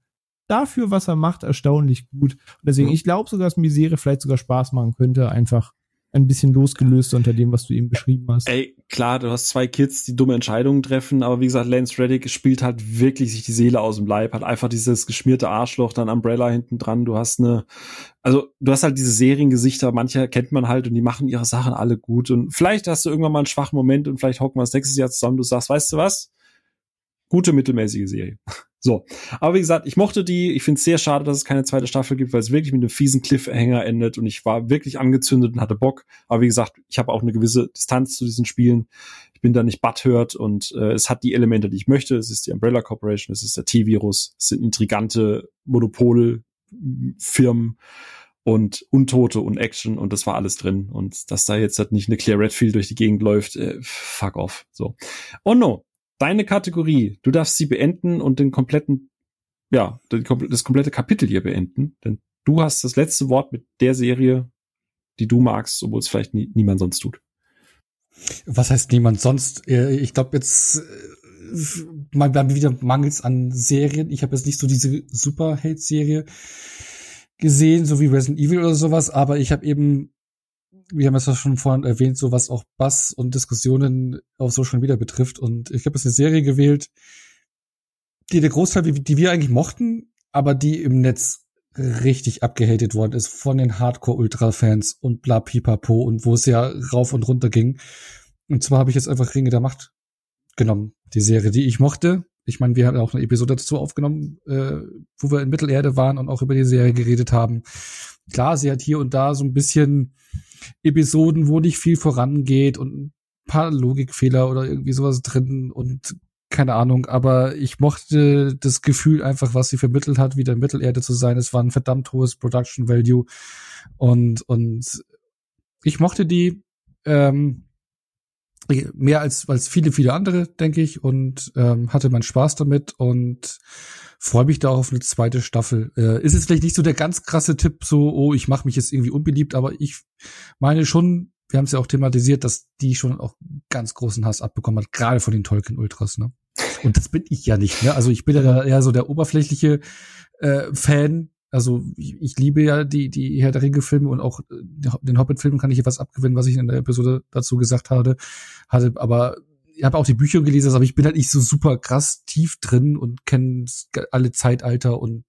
dafür, was er macht, erstaunlich gut. Und deswegen, mhm. ich glaube sogar, dass mir die Serie vielleicht sogar Spaß machen könnte, einfach ein bisschen losgelöst unter dem, was du eben beschrieben hast. Ey, klar, du hast zwei Kids, die dumme Entscheidungen treffen, aber wie gesagt, Lance Reddick spielt halt wirklich sich die Seele aus dem Leib, hat einfach dieses geschmierte Arschloch, dann Umbrella hinten dran, du hast eine, also du hast halt diese Seriengesichter, manche kennt man halt und die machen ihre Sachen alle gut und vielleicht hast du irgendwann mal einen schwachen Moment und vielleicht hocken wir das nächstes Jahr zusammen, du sagst, weißt du was? Gute mittelmäßige Serie. So. Aber wie gesagt, ich mochte die. Ich finde es sehr schade, dass es keine zweite Staffel gibt, weil es wirklich mit einem fiesen Cliffhanger endet und ich war wirklich angezündet und hatte Bock. Aber wie gesagt, ich habe auch eine gewisse Distanz zu diesen Spielen. Ich bin da nicht butthurt und äh, es hat die Elemente, die ich möchte. Es ist die Umbrella Corporation, es ist der T-Virus, es sind intrigante Monopolfirmen und Untote und Action und das war alles drin. Und dass da jetzt halt nicht eine Clear Redfield durch die Gegend läuft, äh, fuck off. So. Oh no, deine Kategorie. Du darfst sie beenden und den kompletten, ja, das komplette Kapitel hier beenden, denn du hast das letzte Wort mit der Serie, die du magst, obwohl es vielleicht nie, niemand sonst tut. Was heißt niemand sonst? Äh, ich glaube jetzt äh, mal wieder mangels an Serien. Ich habe jetzt nicht so diese Superheld-Serie gesehen, so wie Resident Evil oder sowas, aber ich habe eben wir haben es ja schon vorhin erwähnt, so was auch Bass und Diskussionen auf Social Media betrifft. Und ich habe jetzt eine Serie gewählt, die der Großteil, die wir eigentlich mochten, aber die im Netz richtig abgehatet worden ist von den Hardcore-Ultra-Fans und bla pipapo und wo es ja rauf und runter ging. Und zwar habe ich jetzt einfach Ringe der Macht genommen, die Serie, die ich mochte. Ich meine, wir haben auch eine Episode dazu aufgenommen, äh, wo wir in Mittelerde waren und auch über die Serie geredet haben. Klar, sie hat hier und da so ein bisschen Episoden, wo nicht viel vorangeht und ein paar Logikfehler oder irgendwie sowas drin und keine Ahnung, aber ich mochte das Gefühl einfach, was sie vermittelt hat, wieder in Mittelerde zu sein. Es war ein verdammt hohes Production Value und und ich mochte die ähm, mehr als als viele viele andere, denke ich, und ähm, hatte meinen Spaß damit und freue mich da auch auf eine zweite Staffel. Äh, ist jetzt vielleicht nicht so der ganz krasse Tipp, so, oh, ich mache mich jetzt irgendwie unbeliebt, aber ich meine schon, wir haben es ja auch thematisiert, dass die schon auch ganz großen Hass abbekommen hat, gerade von den Tolkien Ultras, ne? Und das bin ich ja nicht, ne? Also ich bin ja eher so der oberflächliche äh, Fan. Also ich, ich liebe ja die die Herr der Ringe Filme und auch äh, den Hobbit Filmen kann ich hier was abgewinnen, was ich in der Episode dazu gesagt habe. Hatte aber ich habe auch die Bücher gelesen, aber ich bin halt nicht so super krass tief drin und kenne alle Zeitalter und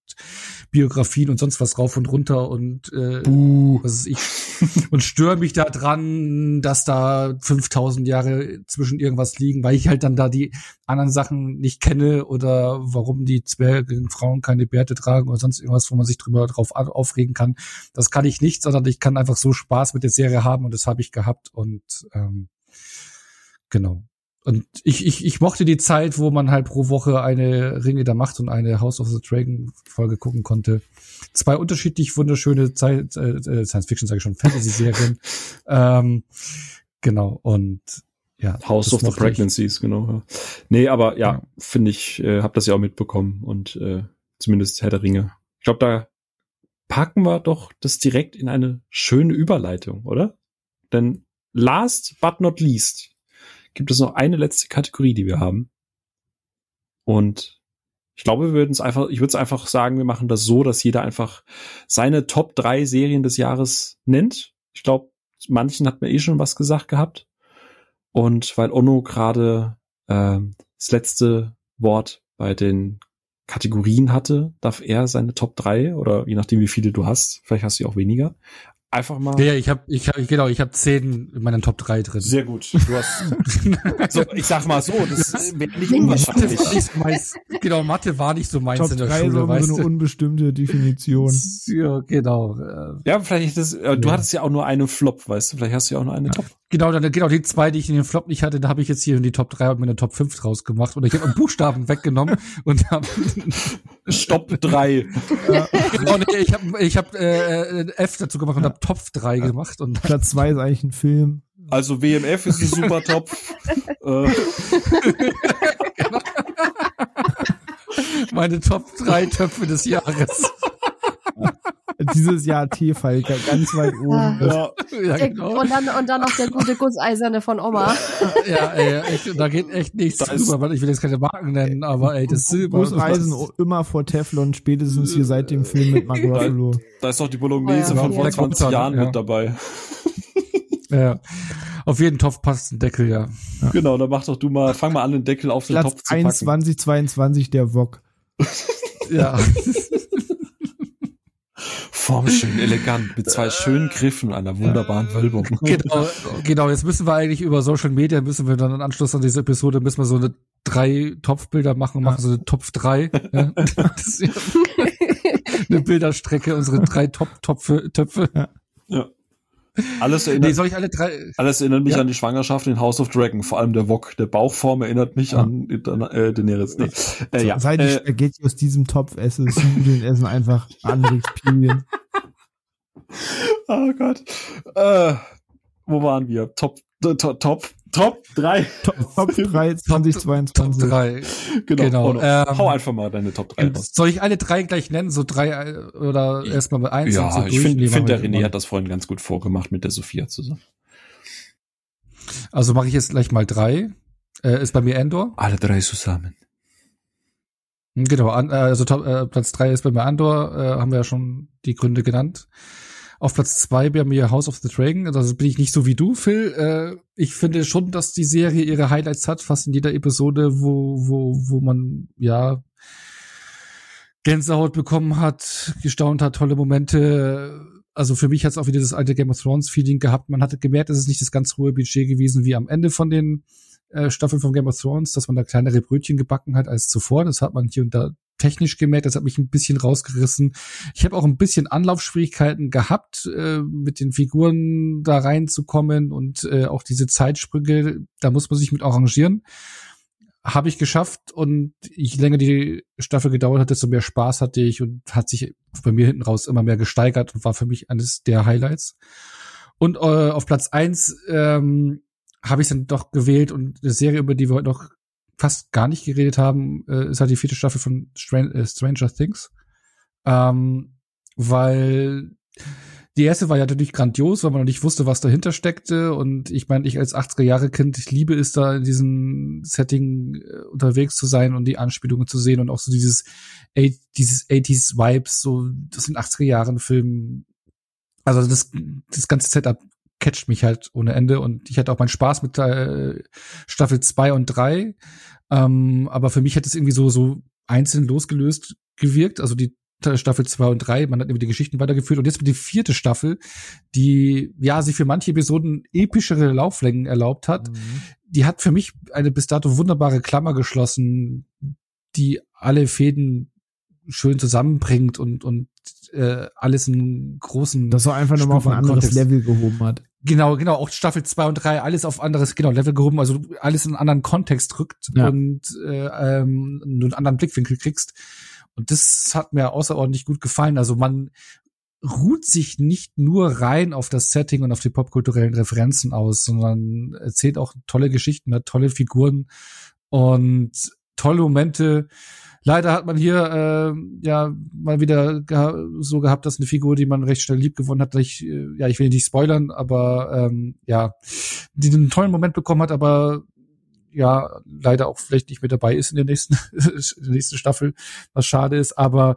Biografien und sonst was rauf und runter und äh, Buh. was ist ich und störe mich da dran, dass da 5000 Jahre zwischen irgendwas liegen, weil ich halt dann da die anderen Sachen nicht kenne oder warum die Zwerge Frauen keine Bärte tragen oder sonst irgendwas, wo man sich drüber drauf aufregen kann. Das kann ich nicht, sondern ich kann einfach so Spaß mit der Serie haben und das habe ich gehabt und ähm, genau. Und ich, ich, ich mochte die Zeit, wo man halt pro Woche eine Ringe der Macht und eine House of the Dragon Folge gucken konnte. Zwei unterschiedlich wunderschöne Zeit, äh, äh Science Fiction, sage ich schon, Fantasy-Serien. ähm, genau, und ja. House of the Pregnancies, ich. genau. Nee, aber ja, ja. finde ich, äh, habe das ja auch mitbekommen und äh, zumindest Herr der Ringe. Ich glaube, da packen wir doch das direkt in eine schöne Überleitung, oder? Denn last but not least gibt es noch eine letzte Kategorie, die wir haben. Und ich glaube, wir würden es einfach, ich würde es einfach sagen, wir machen das so, dass jeder einfach seine Top drei Serien des Jahres nennt. Ich glaube, manchen hat mir eh schon was gesagt gehabt. Und weil Onno gerade äh, das letzte Wort bei den Kategorien hatte, darf er seine Top drei oder je nachdem wie viele du hast, vielleicht hast du auch weniger, einfach mal. Ja, ich habe ich hab, genau, ich habe zehn in meinen Top 3 drin. Sehr gut. Du hast so, ich sag mal so, das wäre nicht unwahrscheinlich. Mathe nicht meins, genau, Mathe war nicht so meins Top in der 3 Schule, weißt so eine unbestimmte Definition. Ja, genau. Ja, vielleicht das äh, du ja. hattest ja auch nur eine Flop, weißt du, vielleicht hast du ja auch nur eine ja. Top. Genau, dann genau die zwei, die ich in den Flop nicht hatte, da habe ich jetzt hier in die Top 3 und meine Top 5 draus gemacht oder ich habe einen Buchstaben weggenommen und habe Stopp 3. ja, genau, nee, ich habe ich hab, äh, äh, F dazu gemacht und habe Topf 3 gemacht und Platz 2 ist eigentlich ein Film. Also WMF ist ein super Topf. äh. Meine Top 3 Töpfe des Jahres dieses Jahr Tefal ganz weit oben. Ja. ja genau. Und dann und dann noch der gute Gusseiserne von Oma. ja, ey, echt, da geht echt nichts drüber, weil ich will jetzt keine Marken nennen, aber ey, das Silber. Gusseisen immer vor Teflon, spätestens hier seit dem Film mit Mark Ruffalo. Da, da ist doch die Bolognese ja, von vor 20 Jahren ja. mit dabei. Ja. Auf jeden Topf passt ein Deckel, ja. ja. Genau, dann mach doch du mal, fang mal an, den Deckel auf den Platz Topf zu packen. 21, 22 der Wok. ja. Formschön, elegant, mit zwei schönen Griffen, einer wunderbaren Wölbung. Genau, genau, jetzt müssen wir eigentlich über Social Media, müssen wir dann im Anschluss an diese Episode, müssen wir so eine drei Topfbilder machen, machen so eine Topf drei. Ja. eine Bilderstrecke, unsere drei Top-Töpfe. Töpfe. Ja. ja. Alles erinnert, nee, soll ich alle drei? Alles erinnert mich ja. an die Schwangerschaft in House of Dragon, vor allem der Wok, der Bauchform erinnert mich ja. an äh, Daenerys. Nee. Äh, ja. Seit ich äh, Spaghetti aus diesem Topf esse, Nudeln essen einfach andere Experience. Oh Gott. Äh, wo waren wir? Top, top, top, Top 3. Top, Top 3 2022. Top 3. Genau. genau. Ähm, Hau einfach mal deine Top 3 raus. Soll ich alle drei gleich nennen? So drei äh, oder erstmal mit eins? Ja, so ich finde, find, der René hat das vorhin ganz gut vorgemacht mit der Sophia zusammen. Also mache ich jetzt gleich mal drei. Äh, ist bei mir Endor. Alle drei zusammen. Genau, an, äh, also top, äh, Platz drei ist bei mir Andor, äh, haben wir ja schon die Gründe genannt. Auf Platz zwei bei mir House of the Dragon. Also bin ich nicht so wie du, Phil. Äh, ich finde schon, dass die Serie ihre Highlights hat, fast in jeder Episode, wo, wo, wo man, ja, Gänsehaut bekommen hat, gestaunt hat, tolle Momente. Also für mich hat es auch wieder das alte Game of Thrones Feeling gehabt. Man hatte gemerkt, es ist nicht das ganz hohe Budget gewesen wie am Ende von den äh, Staffeln von Game of Thrones, dass man da kleinere Brötchen gebacken hat als zuvor. Das hat man hier und da technisch gemerkt, das hat mich ein bisschen rausgerissen. Ich habe auch ein bisschen Anlaufschwierigkeiten gehabt, äh, mit den Figuren da reinzukommen und äh, auch diese Zeitsprünge, da muss man sich mit arrangieren. Habe ich geschafft und je länger die Staffel gedauert hat, desto mehr Spaß hatte ich und hat sich bei mir hinten raus immer mehr gesteigert und war für mich eines der Highlights. Und äh, auf Platz eins ähm, habe ich dann doch gewählt und eine Serie, über die wir heute noch fast gar nicht geredet haben, äh, ist halt die vierte Staffel von Stran äh, Stranger Things. Ähm, weil die erste war ja natürlich grandios, weil man noch nicht wusste, was dahinter steckte. Und ich meine, ich als 80er-Jahre-Kind, ich liebe es da in diesem Setting äh, unterwegs zu sein und die Anspielungen zu sehen und auch so dieses, dieses 80s-Vibes, so das sind 80er-Jahren-Film. Also das, das ganze Setup catcht mich halt ohne Ende und ich hatte auch meinen Spaß mit äh, Staffel zwei und drei. Ähm, aber für mich hat es irgendwie so, so einzeln losgelöst gewirkt. Also die Staffel zwei und drei, man hat irgendwie die Geschichten weitergeführt und jetzt mit die vierte Staffel, die ja sich für manche Episoden epischere Lauflängen erlaubt hat, mhm. die hat für mich eine bis dato wunderbare Klammer geschlossen, die alle Fäden schön zusammenbringt und und äh, alles in großen das so einfach nochmal auf ein anderes Kontext. Level gehoben hat. Genau, genau, auch Staffel 2 und 3, alles auf anderes, genau, Level gehoben, also alles in einen anderen Kontext rückt ja. und äh, ähm, einen anderen Blickwinkel kriegst. Und das hat mir außerordentlich gut gefallen. Also man ruht sich nicht nur rein auf das Setting und auf die popkulturellen Referenzen aus, sondern erzählt auch tolle Geschichten, hat tolle Figuren und tolle Momente, Leider hat man hier äh, ja mal wieder geha so gehabt, dass eine Figur, die man recht schnell lieb gewonnen hat, ich, äh, ja, ich will nicht spoilern, aber ähm, ja, die einen tollen Moment bekommen hat, aber ja, leider auch vielleicht nicht mehr dabei ist in der nächsten, in der nächsten Staffel, was schade ist, aber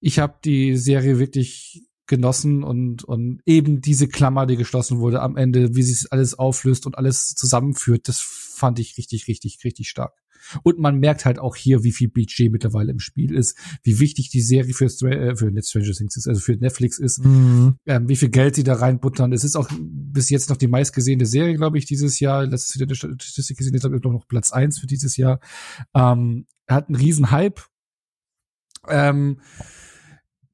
ich habe die Serie wirklich genossen und, und eben diese Klammer, die geschlossen wurde am Ende, wie sie es alles auflöst und alles zusammenführt, das fand ich richtig, richtig, richtig stark. Und man merkt halt auch hier, wie viel Budget mittlerweile im Spiel ist, wie wichtig die Serie für, Stra äh, für Stranger Things ist, also für Netflix ist, mhm. ähm, wie viel Geld sie da reinbuttern. Es ist auch bis jetzt noch die meistgesehene Serie, glaube ich, dieses Jahr. Letztes Jahr eine Statistik gesehen, jetzt habe ich noch Platz eins für dieses Jahr. Ähm, hat einen riesen Hype. Ähm,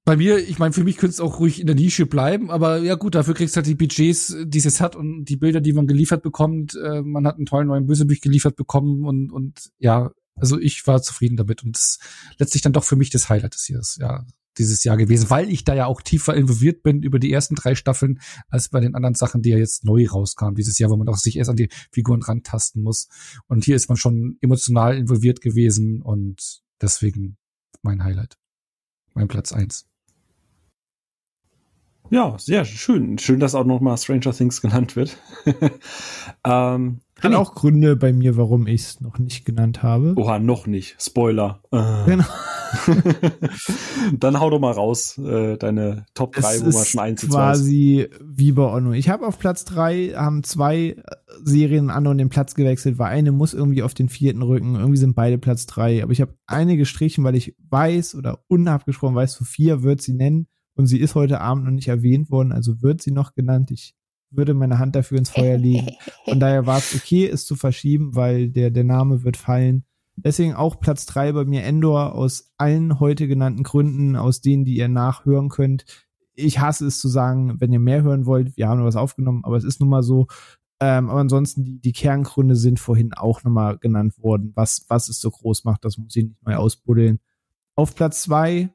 bei mir, ich meine, für mich könnte es auch ruhig in der Nische bleiben, aber ja gut, dafür kriegst du halt die Budgets, die es hat und die Bilder, die man geliefert bekommt. Äh, man hat einen tollen neuen Bösewicht geliefert bekommen und, und ja, also ich war zufrieden damit und das letztlich dann doch für mich das Highlight des Jahres, ja, dieses Jahr gewesen, weil ich da ja auch tiefer involviert bin über die ersten drei Staffeln als bei den anderen Sachen, die ja jetzt neu rauskamen dieses Jahr, wo man auch sich erst an die Figuren rantasten muss. Und hier ist man schon emotional involviert gewesen und deswegen mein Highlight. Mein Platz eins. Ja, sehr schön. Schön, dass auch noch mal Stranger Things genannt wird. ähm, Hat auch Gründe bei mir, warum ich es noch nicht genannt habe. Oha, noch nicht. Spoiler. Äh. Genau. Dann hau doch mal raus, äh, deine Top 3, es wo man schon eins quasi wie bei Onno. Ich habe auf Platz 3, haben zwei Serien an und den Platz gewechselt, weil eine muss irgendwie auf den vierten rücken. Irgendwie sind beide Platz 3. Aber ich habe eine gestrichen, weil ich weiß oder unabgesprochen weiß, Sophia wird sie nennen und sie ist heute Abend noch nicht erwähnt worden, also wird sie noch genannt. Ich würde meine Hand dafür ins Feuer legen. Von daher war es okay, es zu verschieben, weil der, der Name wird fallen. Deswegen auch Platz drei bei mir Endor aus allen heute genannten Gründen, aus denen, die ihr nachhören könnt. Ich hasse es zu sagen, wenn ihr mehr hören wollt, wir haben noch was aufgenommen, aber es ist nun mal so. Ähm, aber ansonsten, die, die Kerngründe sind vorhin auch nochmal genannt worden. Was, was es so groß macht, das muss ich nicht neu ausbuddeln. Auf Platz zwei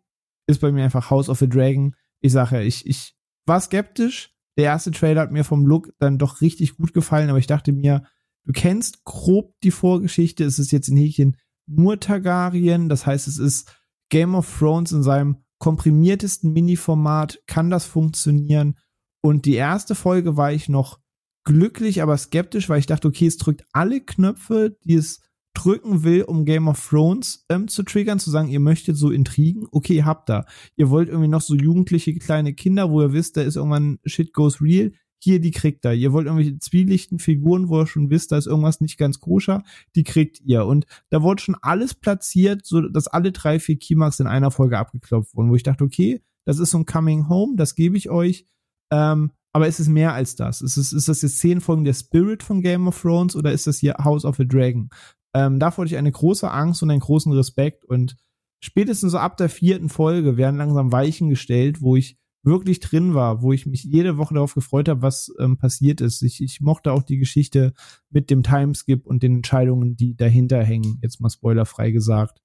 ist bei mir einfach House of the Dragon. Ich sage ich, ich war skeptisch. Der erste Trailer hat mir vom Look dann doch richtig gut gefallen, aber ich dachte mir, du kennst grob die Vorgeschichte. Es ist jetzt in Häkchen nur Targaryen. Das heißt, es ist Game of Thrones in seinem komprimiertesten Mini-Format. Kann das funktionieren? Und die erste Folge war ich noch glücklich, aber skeptisch, weil ich dachte, okay, es drückt alle Knöpfe, die es drücken will, um Game of Thrones ähm, zu triggern, zu sagen, ihr möchtet so Intrigen, okay, habt da. Ihr wollt irgendwie noch so jugendliche kleine Kinder, wo ihr wisst, da ist irgendwann Shit goes real. Hier, die kriegt ihr. Ihr wollt irgendwelche zwielichten Figuren, wo ihr schon wisst, da ist irgendwas nicht ganz koscher, die kriegt ihr. Und da wurde schon alles platziert, so dass alle drei, vier Keymarks in einer Folge abgeklopft wurden, wo ich dachte, okay, das ist so ein Coming Home, das gebe ich euch. Ähm, aber ist es mehr als das? Ist, es, ist das jetzt zehn Folgen der Spirit von Game of Thrones oder ist das hier House of a Dragon? Ähm, davor hatte ich eine große Angst und einen großen Respekt und spätestens so ab der vierten Folge werden langsam Weichen gestellt, wo ich wirklich drin war, wo ich mich jede Woche darauf gefreut habe, was ähm, passiert ist. Ich, ich mochte auch die Geschichte mit dem Timeskip und den Entscheidungen, die dahinter hängen, jetzt mal spoilerfrei gesagt.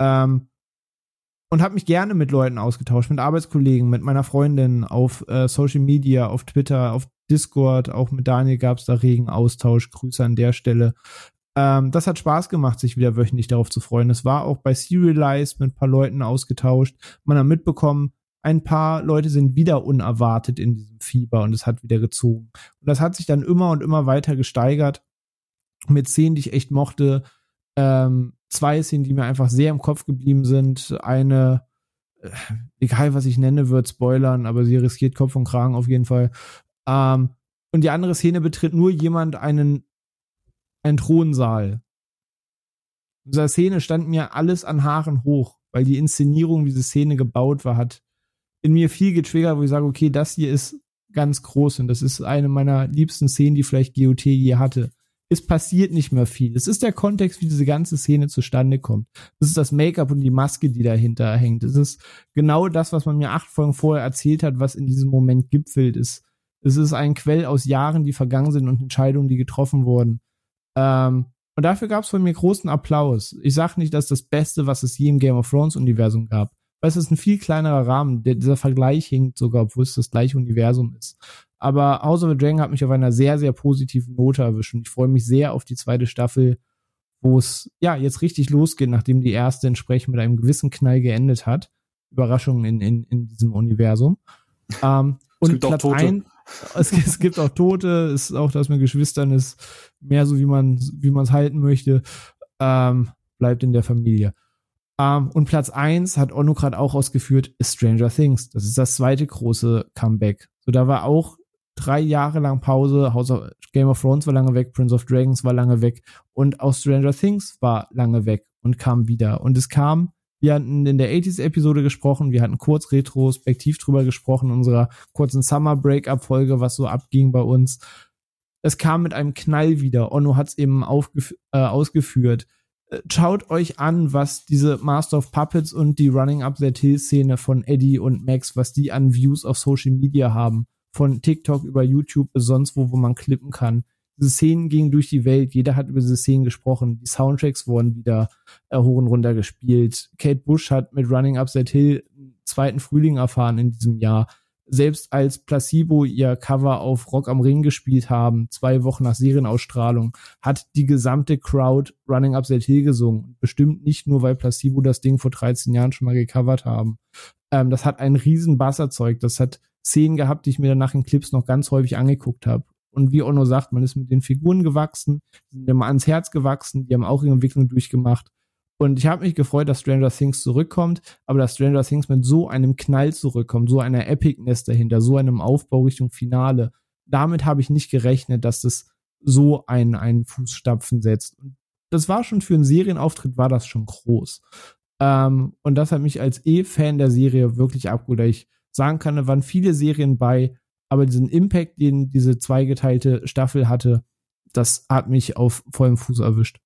Ähm, und habe mich gerne mit Leuten ausgetauscht, mit Arbeitskollegen, mit meiner Freundin auf äh, Social Media, auf Twitter, auf Discord, auch mit Daniel gab es da regen Austausch. Grüße an der Stelle. Ähm, das hat Spaß gemacht, sich wieder wöchentlich darauf zu freuen. Es war auch bei Serialize mit ein paar Leuten ausgetauscht. Man hat mitbekommen, ein paar Leute sind wieder unerwartet in diesem Fieber und es hat wieder gezogen. Und das hat sich dann immer und immer weiter gesteigert mit Szenen, die ich echt mochte. Ähm, zwei Szenen, die mir einfach sehr im Kopf geblieben sind. Eine, äh, egal was ich nenne, wird spoilern, aber sie riskiert Kopf und Kragen auf jeden Fall. Ähm, und die andere Szene betritt nur jemand einen ein Thronsaal. In dieser Szene stand mir alles an Haaren hoch, weil die Inszenierung, wie diese Szene gebaut war, hat in mir viel getriggert, wo ich sage, okay, das hier ist ganz groß und das ist eine meiner liebsten Szenen, die vielleicht GOT je hatte. Es passiert nicht mehr viel. Es ist der Kontext, wie diese ganze Szene zustande kommt. Es ist das Make-up und die Maske, die dahinter hängt. Es ist genau das, was man mir acht Folgen vorher erzählt hat, was in diesem Moment gipfelt. Es, es ist ein Quell aus Jahren, die vergangen sind und Entscheidungen, die getroffen wurden. Ähm, und dafür gab es von mir großen Applaus. Ich sage nicht, dass das Beste, was es je im Game of Thrones Universum gab. Weil es ist ein viel kleinerer Rahmen. Der, dieser Vergleich hinkt sogar, obwohl es das gleiche Universum ist. Aber House of the Dragon hat mich auf einer sehr, sehr positiven Note erwischt. Und ich freue mich sehr auf die zweite Staffel, wo es ja jetzt richtig losgeht, nachdem die erste entsprechend mit einem gewissen Knall geendet hat. Überraschungen in, in, in diesem Universum. Ähm, und Platz 1 es, es, gibt auch Tote, es ist auch das mit Geschwistern ist mehr so, wie man wie man es halten möchte. Ähm, bleibt in der Familie. Ähm, und Platz eins hat Onno gerade auch ausgeführt, ist Stranger Things. Das ist das zweite große Comeback. So, da war auch drei Jahre lang Pause. House of, Game of Thrones war lange weg, Prince of Dragons war lange weg und auch Stranger Things war lange weg und kam wieder. Und es kam wir hatten in der 80s-Episode gesprochen, wir hatten kurz retrospektiv drüber gesprochen, in unserer kurzen Summer Break-Up-Folge, was so abging bei uns. Es kam mit einem Knall wieder. Onno hat es eben äh, ausgeführt. Äh, schaut euch an, was diese Master of Puppets und die Running Up That Hill-Szene von Eddie und Max, was die an Views auf Social Media haben. Von TikTok über YouTube bis sonst wo, wo man klippen kann diese Szenen gingen durch die Welt, jeder hat über diese Szenen gesprochen, die Soundtracks wurden wieder äh, hoch und runter gespielt. Kate Bush hat mit Running Up That Hill einen zweiten Frühling erfahren in diesem Jahr. Selbst als Placebo ihr Cover auf Rock am Ring gespielt haben, zwei Wochen nach Serienausstrahlung, hat die gesamte Crowd Running Up That Hill gesungen. Bestimmt nicht nur, weil Placebo das Ding vor 13 Jahren schon mal gecovert haben. Ähm, das hat einen riesen Bass erzeugt. Das hat Szenen gehabt, die ich mir danach in Clips noch ganz häufig angeguckt habe. Und wie Ono sagt, man ist mit den Figuren gewachsen, sind immer ans Herz gewachsen, die haben auch ihre Entwicklung durchgemacht. Und ich habe mich gefreut, dass Stranger Things zurückkommt, aber dass Stranger Things mit so einem Knall zurückkommt, so einer Epicness dahinter, so einem Aufbau Richtung Finale. Damit habe ich nicht gerechnet, dass das so ein, ein Fußstapfen setzt. Und das war schon für einen Serienauftritt, war das schon groß. Ähm, und das hat mich als E-Fan der Serie wirklich abgeholt, ich sagen kann, da waren viele Serien bei, aber diesen Impact, den diese zweigeteilte Staffel hatte, das hat mich auf vollem Fuß erwischt.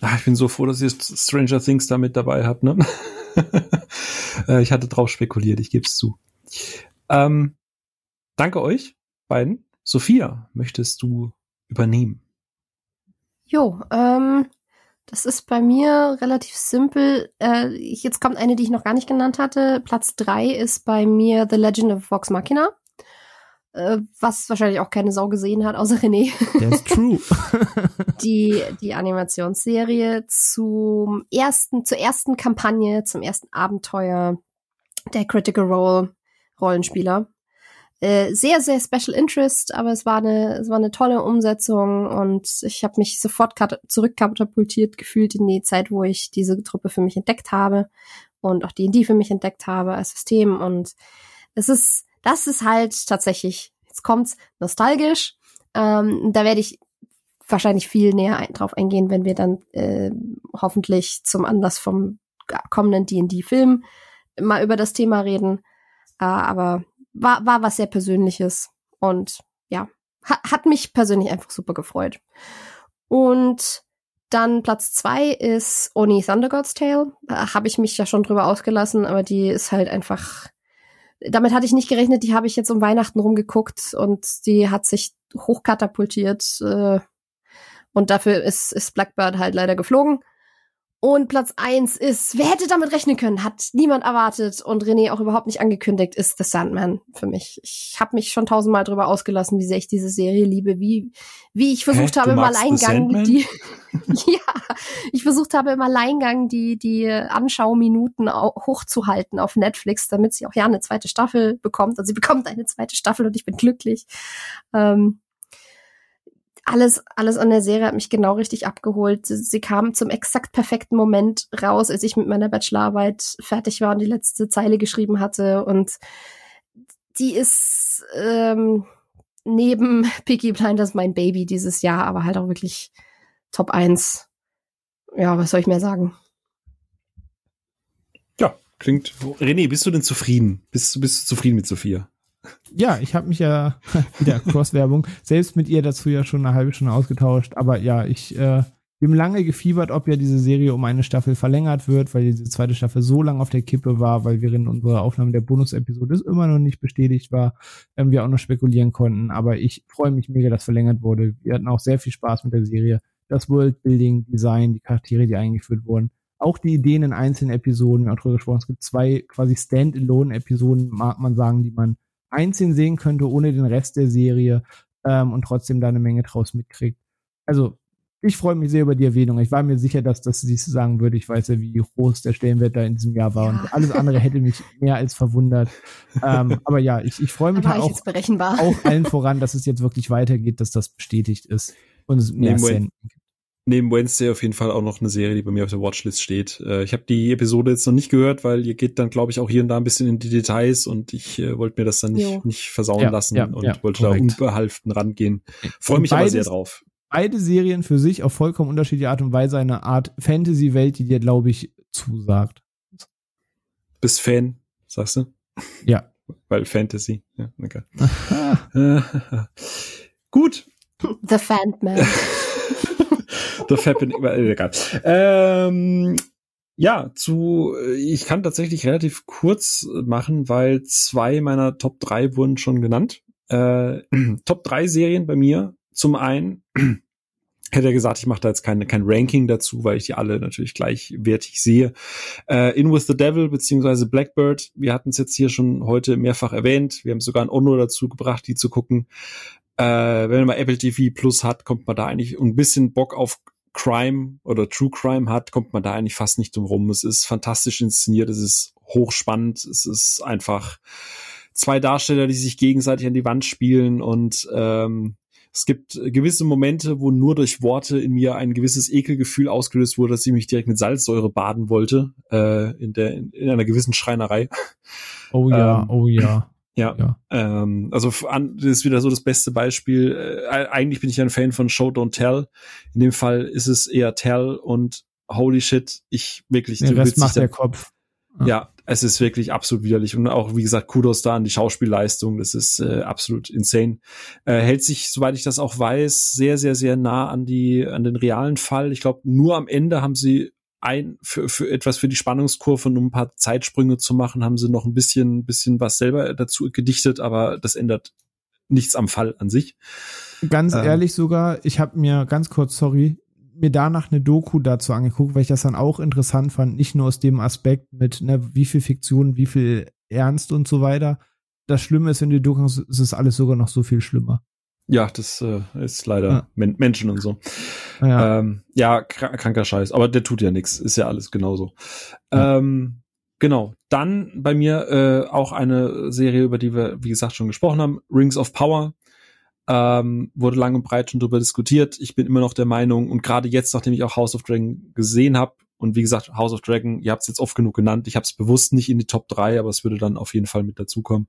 Ach, ich bin so froh, dass ihr Stranger Things da mit dabei habt, ne? Äh, ich hatte drauf spekuliert, ich gebe es zu. Ähm, danke euch beiden. Sophia, möchtest du übernehmen? Jo, ähm, das ist bei mir relativ simpel. Äh, jetzt kommt eine, die ich noch gar nicht genannt hatte. Platz drei ist bei mir The Legend of Vox Machina. Äh, was wahrscheinlich auch keine Sau gesehen hat, außer René. That's true. die, die Animationsserie zum ersten, zur ersten Kampagne, zum ersten Abenteuer der Critical Role Rollenspieler. Äh, sehr, sehr Special Interest, aber es war eine, es war eine tolle Umsetzung und ich habe mich sofort zurückkatapultiert gefühlt in die Zeit, wo ich diese Truppe für mich entdeckt habe und auch D&D für mich entdeckt habe als System und es ist, das ist halt tatsächlich, jetzt kommt's, nostalgisch. Ähm, da werde ich wahrscheinlich viel näher ein, drauf eingehen, wenn wir dann äh, hoffentlich zum Anlass vom kommenden D&D-Film mal über das Thema reden. Äh, aber war, war was sehr Persönliches und ja, hat, hat mich persönlich einfach super gefreut. Und dann Platz zwei ist Oni Thunder God's Tale. Da habe ich mich ja schon drüber ausgelassen, aber die ist halt einfach. Damit hatte ich nicht gerechnet. Die habe ich jetzt um Weihnachten rumgeguckt und die hat sich hochkatapultiert. Äh, und dafür ist, ist Blackbird halt leider geflogen. Und Platz eins ist, wer hätte damit rechnen können, hat niemand erwartet und René auch überhaupt nicht angekündigt, ist The Sandman für mich. Ich habe mich schon tausendmal drüber ausgelassen, wie sehr ich diese Serie liebe, wie, wie ich versucht Hä, habe im Alleingang die, ja, ich versucht habe im Alleingang die, die Anschauminuten hochzuhalten auf Netflix, damit sie auch ja eine zweite Staffel bekommt. Also sie bekommt eine zweite Staffel und ich bin glücklich. Ähm, alles, alles an der Serie hat mich genau richtig abgeholt. Sie, sie kam zum exakt perfekten Moment raus, als ich mit meiner Bachelorarbeit fertig war und die letzte Zeile geschrieben hatte. Und die ist ähm, neben Peaky Blinders mein Baby dieses Jahr, aber halt auch wirklich Top 1. Ja, was soll ich mehr sagen? Ja, klingt. René, bist du denn zufrieden? Bist, bist du zufrieden mit Sophia? Ja, ich habe mich ja wieder Cross-Werbung selbst mit ihr dazu ja schon eine halbe Stunde ausgetauscht. Aber ja, ich äh, bin lange gefiebert, ob ja diese Serie um eine Staffel verlängert wird, weil diese zweite Staffel so lange auf der Kippe war, weil in unserer Aufnahme der Bonus-Episode immer noch nicht bestätigt war, ähm, wir auch noch spekulieren konnten. Aber ich freue mich mega, dass verlängert wurde. Wir hatten auch sehr viel Spaß mit der Serie. Das Worldbuilding, Design, die Charaktere, die eingeführt wurden. Auch die Ideen in einzelnen Episoden, wir haben auch drüber gesprochen, es gibt zwei quasi Stand-alone-Episoden, mag man sagen, die man einzeln sehen könnte, ohne den Rest der Serie ähm, und trotzdem da eine Menge draus mitkriegt. Also, ich freue mich sehr über die Erwähnung. Ich war mir sicher, dass das sie sagen würde. Ich weiß ja, wie groß der Stellenwert da in diesem Jahr war. Ja. Und alles andere hätte mich mehr als verwundert. ähm, aber ja, ich, ich freue mich halt auch, auch allen voran, dass es jetzt wirklich weitergeht, dass das bestätigt ist und es mehr Sinn gibt neben Wednesday auf jeden Fall auch noch eine Serie, die bei mir auf der Watchlist steht. Äh, ich habe die Episode jetzt noch nicht gehört, weil ihr geht dann, glaube ich, auch hier und da ein bisschen in die Details und ich äh, wollte mir das dann nicht, nicht versauen ja, lassen ja, und ja, wollte korrekt. da unbehalften rangehen. Freue mich beides, aber sehr drauf. Beide Serien für sich auf vollkommen unterschiedliche Art und Weise eine Art Fantasy-Welt, die dir, glaube ich, zusagt. Bist Fan, sagst du? Ja. Weil Fantasy. Ja, okay. Gut. The Fandman. The äh, egal. Ähm, ja, zu, ich kann tatsächlich relativ kurz machen, weil zwei meiner Top 3 wurden schon genannt. Äh, Top 3 Serien bei mir. Zum einen hätte er gesagt, ich mache da jetzt kein, kein Ranking dazu, weil ich die alle natürlich gleichwertig sehe. Äh, In With the Devil beziehungsweise Blackbird, wir hatten es jetzt hier schon heute mehrfach erwähnt. Wir haben sogar ein Onno dazu gebracht, die zu gucken. Äh, wenn man Apple TV Plus hat, kommt man da eigentlich ein bisschen Bock auf Crime oder True Crime hat, kommt man da eigentlich fast nicht drum rum. Es ist fantastisch inszeniert, es ist hochspannend. Es ist einfach zwei Darsteller, die sich gegenseitig an die Wand spielen und ähm, es gibt gewisse Momente, wo nur durch Worte in mir ein gewisses Ekelgefühl ausgelöst wurde, dass ich mich direkt mit Salzsäure baden wollte, äh, in, der, in einer gewissen Schreinerei. Oh ja, ähm, oh ja. Ja, ja. Ähm, also das ist wieder so das beste Beispiel. Äh, eigentlich bin ich ein Fan von Show Don't Tell. In dem Fall ist es eher Tell und Holy Shit, ich wirklich. Der Rest macht der Kopf. Ja. ja. es ist wirklich absolut widerlich und auch wie gesagt Kudos da an die Schauspielleistung. Das ist äh, absolut insane. Äh, hält sich, soweit ich das auch weiß, sehr sehr sehr nah an die an den realen Fall. Ich glaube, nur am Ende haben sie ein für, für etwas für die Spannungskurve und um ein paar Zeitsprünge zu machen, haben sie noch ein bisschen bisschen was selber dazu gedichtet, aber das ändert nichts am Fall an sich. Ganz ähm, ehrlich sogar, ich habe mir ganz kurz, sorry, mir danach eine Doku dazu angeguckt, weil ich das dann auch interessant fand, nicht nur aus dem Aspekt mit, ne, wie viel Fiktion, wie viel Ernst und so weiter. Das Schlimme ist, wenn du Doku ist es alles sogar noch so viel schlimmer. Ja, das äh, ist leider ja. Men Menschen und so. Ja, ähm, ja kr kranker Scheiß, aber der tut ja nichts, ist ja alles genauso. Ja. Ähm, genau, dann bei mir äh, auch eine Serie, über die wir, wie gesagt, schon gesprochen haben, Rings of Power. Ähm, wurde lang und breit schon drüber diskutiert. Ich bin immer noch der Meinung, und gerade jetzt, nachdem ich auch House of Dragon gesehen habe, und wie gesagt, House of Dragon, ihr habt es jetzt oft genug genannt, ich habe es bewusst nicht in die Top 3, aber es würde dann auf jeden Fall mit dazukommen.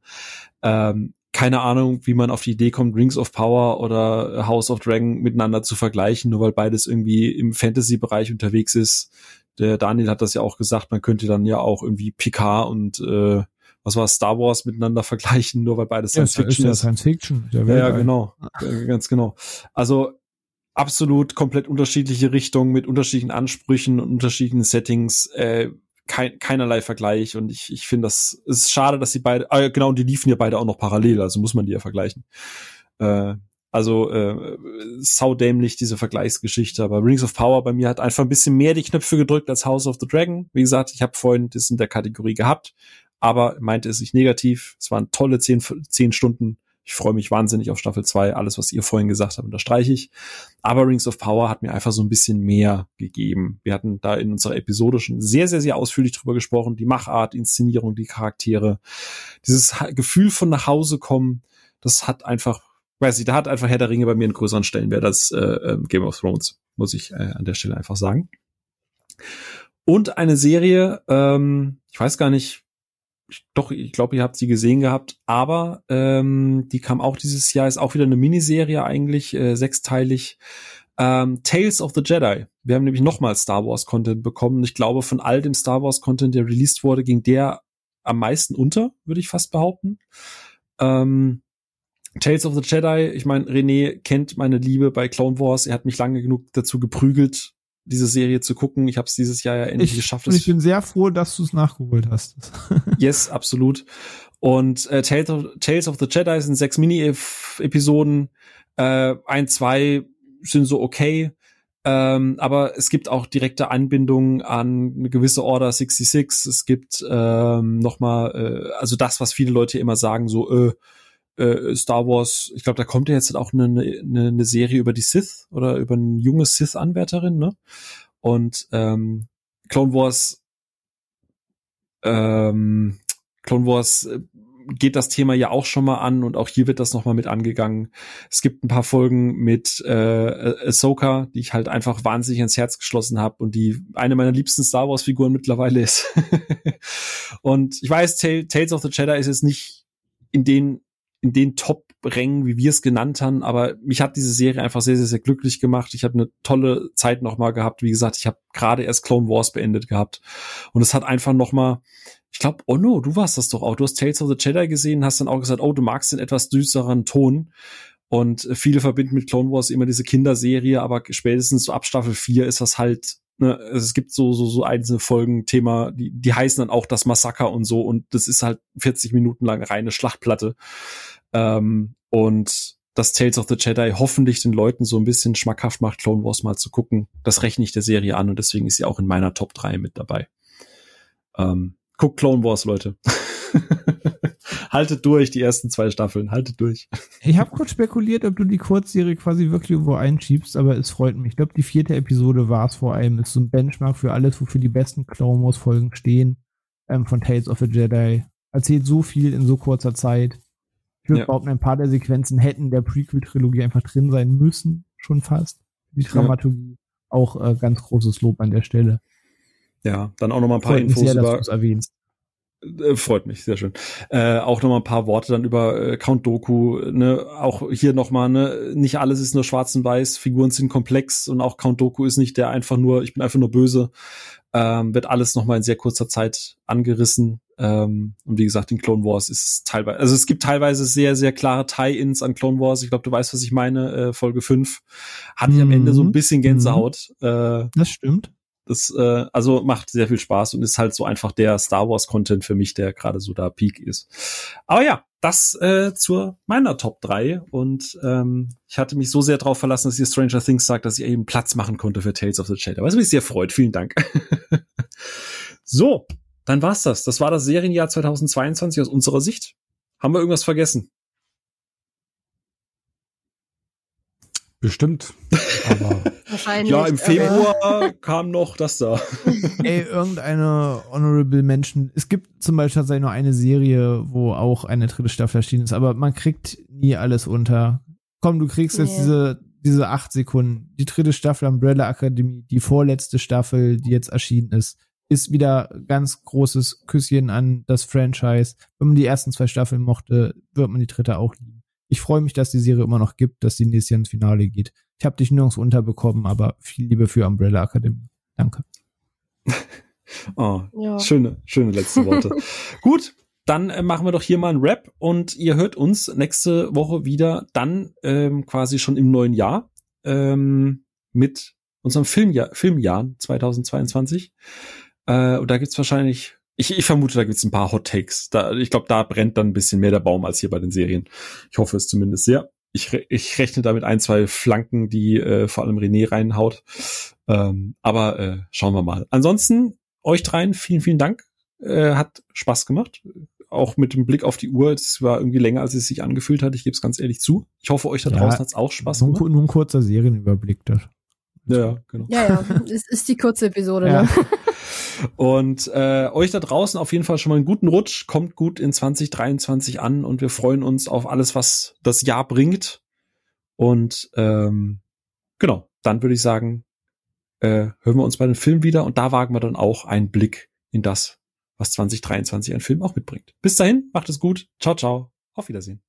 Ähm, keine Ahnung, wie man auf die Idee kommt, Rings of Power oder House of Dragon miteinander zu vergleichen, nur weil beides irgendwie im Fantasy-Bereich unterwegs ist. Der Daniel hat das ja auch gesagt, man könnte dann ja auch irgendwie Picard und äh, was war Star Wars miteinander vergleichen, nur weil beides Science ja, Fiction ist. Ja, Science Fiction. Ja, ja, genau. Ganz genau. Also absolut komplett unterschiedliche Richtungen mit unterschiedlichen Ansprüchen und unterschiedlichen Settings. Äh, kein, keinerlei Vergleich und ich, ich finde das ist schade, dass sie beide, ah, genau, und die liefen ja beide auch noch parallel, also muss man die ja vergleichen. Äh, also äh, saudämlich diese Vergleichsgeschichte, aber Rings of Power bei mir hat einfach ein bisschen mehr die Knöpfe gedrückt als House of the Dragon. Wie gesagt, ich habe vorhin das in der Kategorie gehabt, aber meinte es nicht negativ. Es waren tolle zehn, zehn Stunden ich freue mich wahnsinnig auf Staffel 2. Alles, was ihr vorhin gesagt habt, unterstreiche ich. Aber Rings of Power hat mir einfach so ein bisschen mehr gegeben. Wir hatten da in unserer Episode schon sehr, sehr, sehr ausführlich drüber gesprochen. Die Machart, Inszenierung, die Charaktere. Dieses Gefühl von nach Hause kommen, das hat einfach, weiß ich, da hat einfach Herr der Ringe bei mir einen größeren Stellenwert als äh, ähm, Game of Thrones, muss ich äh, an der Stelle einfach sagen. Und eine Serie, ähm, ich weiß gar nicht, doch, ich glaube, ihr habt sie gesehen gehabt, aber ähm, die kam auch dieses Jahr, ist auch wieder eine Miniserie eigentlich, äh, sechsteilig. Ähm, Tales of the Jedi. Wir haben nämlich nochmal Star Wars Content bekommen. Ich glaube, von all dem Star Wars Content, der released wurde, ging der am meisten unter, würde ich fast behaupten. Ähm, Tales of the Jedi, ich meine, René kennt meine Liebe bei Clone Wars. Er hat mich lange genug dazu geprügelt, diese Serie zu gucken. Ich habe es dieses Jahr ja endlich ich, geschafft. Ich bin sehr froh, dass du es nachgeholt hast. yes, absolut. Und äh, Tales, of, Tales of the Jedi sind sechs Mini-Episoden. Äh, ein, zwei sind so okay. Ähm, aber es gibt auch direkte Anbindungen an eine gewisse Order 66. Es gibt ähm, nochmal, äh, also das, was viele Leute immer sagen, so, äh, äh, Star Wars, ich glaube, da kommt ja jetzt auch eine, eine, eine Serie über die Sith oder über eine junge Sith-Anwärterin, ne? Und ähm, Clone Wars, ähm, Clone Wars äh, geht das Thema ja auch schon mal an und auch hier wird das nochmal mit angegangen. Es gibt ein paar Folgen mit äh, Ahsoka, die ich halt einfach wahnsinnig ins Herz geschlossen habe und die eine meiner liebsten Star Wars Figuren mittlerweile ist. und ich weiß, Tales of the Jedi ist jetzt nicht in den in den Top-Rängen, wie wir es genannt haben, aber mich hat diese Serie einfach sehr, sehr, sehr glücklich gemacht. Ich habe eine tolle Zeit nochmal gehabt. Wie gesagt, ich habe gerade erst Clone Wars beendet gehabt. Und es hat einfach nochmal, ich glaube, oh no, du warst das doch auch. Du hast Tales of the Jedi gesehen, hast dann auch gesagt, oh, du magst den etwas düsteren Ton. Und viele verbinden mit Clone Wars immer diese Kinderserie, aber spätestens so ab Staffel 4 ist das halt Ne, es gibt so, so, so einzelne Folgen, Thema, die, die heißen dann auch das Massaker und so und das ist halt 40 Minuten lang reine Schlachtplatte. Ähm, und das Tales of the Jedi hoffentlich den Leuten so ein bisschen schmackhaft macht, Clone Wars mal zu gucken. Das rechne ich der Serie an und deswegen ist sie auch in meiner Top 3 mit dabei. Ähm, guckt Clone Wars, Leute. haltet durch, die ersten zwei Staffeln, haltet durch. Ich habe kurz spekuliert, ob du die Kurzserie quasi wirklich irgendwo einschiebst, aber es freut mich. Ich glaube, die vierte Episode war es vor allem. Ist so ein Benchmark für alles, wofür die besten Clone Wars Folgen stehen. ähm, von Tales of the Jedi. Erzählt so viel in so kurzer Zeit. Ich würde Ja. behaupten, ein paar der Sequenzen hätten der Prequel-Trilogie einfach drin sein müssen, schon fast. Die Dramaturgie. Auch äh, ganz großes Lob an der Stelle. Ja, dann auch noch mal ein paar Infos sehr, über freut mich, sehr schön. Äh, auch noch mal ein paar Worte dann über äh, Count Doku. Ne? Auch hier noch mal, ne? nicht alles ist nur schwarz und weiß, Figuren sind komplex und auch Count Doku ist nicht der einfach nur, ich bin einfach nur böse. Ähm, wird alles noch mal in sehr kurzer Zeit angerissen. Ähm, und wie gesagt, in Clone Wars ist es teilweise, also es gibt teilweise sehr, sehr klare Tie-Ins an Clone Wars. Ich glaube, du weißt, was ich meine. Äh, Folge 5 hatte ich am Mhm. Ende so ein bisschen Gänsehaut. Äh, Das stimmt. Das äh, also macht sehr viel Spaß und ist halt so einfach der Star Wars Content für mich, der gerade so da Peak ist. Aber ja, das äh, zur meiner Top 3 und ähm, ich hatte mich so sehr darauf verlassen, dass ihr Stranger Things sagt, dass ich eben Platz machen konnte für Tales of the Jedi. Was mich sehr freut. Vielen Dank. so, dann war's das. Das war das Serienjahr 2022 aus unserer Sicht. Haben wir irgendwas vergessen? Bestimmt. Aber Wahrscheinlich. ja, im Februar kam noch das da. Ey, irgendeine Honorable Mention. Es gibt zum Beispiel tatsächlich nur eine Serie, wo auch eine dritte Staffel erschienen ist, aber man kriegt nie alles unter. Komm, du kriegst jetzt Nee. diese, diese acht Sekunden. Die dritte Staffel Umbrella Academy, die vorletzte Staffel, die jetzt erschienen ist, ist wieder ganz großes Küsschen an das Franchise. Wenn man die ersten zwei Staffeln mochte, wird man die dritte auch lieben. Ich freue mich, dass die Serie immer noch gibt, dass die nächstes Jahr ins Finale geht. Ich habe dich nirgends unterbekommen, aber viel Liebe für Umbrella Academy. Danke. Oh, Ja. Schöne, schöne letzte Worte. Gut, dann äh, machen wir doch hier mal einen Rap und ihr hört uns nächste Woche wieder, dann ähm, quasi schon im neuen Jahr ähm, mit unserem Filmjahr, Filmjahr 2022. Äh, und da gibt's wahrscheinlich, ich, ich vermute, da gibt's ein paar Hot Takes. Da, ich glaube, da brennt dann ein bisschen mehr der Baum als hier bei den Serien. Ich hoffe es zumindest sehr. Ich, re- ich rechne damit ein, zwei Flanken, die äh, vor allem René reinhaut. Ähm, aber äh, schauen wir mal. Ansonsten euch dreien vielen, vielen Dank. Äh, hat Spaß gemacht. Auch mit dem Blick auf die Uhr. Es war irgendwie länger, als es sich angefühlt hat. Ich gebe es ganz ehrlich zu. Ich hoffe, euch da Ja, draußen hat's auch Spaß Nur, gemacht. ku- nur ein kurzer Serienüberblick. Das. Ja, ja, genau. Ja, ja, es ist die kurze Episode. Ja. Ne? Und äh, euch da draußen auf jeden Fall schon mal einen guten Rutsch. Kommt gut in 2023 an und wir freuen uns auf alles, was das Jahr bringt. Und ähm, genau, dann würde ich sagen, äh, hören wir uns bei den Filmen wieder und da wagen wir dann auch einen Blick in das, was 2023 ein Film auch mitbringt. Bis dahin, macht es gut. Ciao, ciao. Auf Wiedersehen.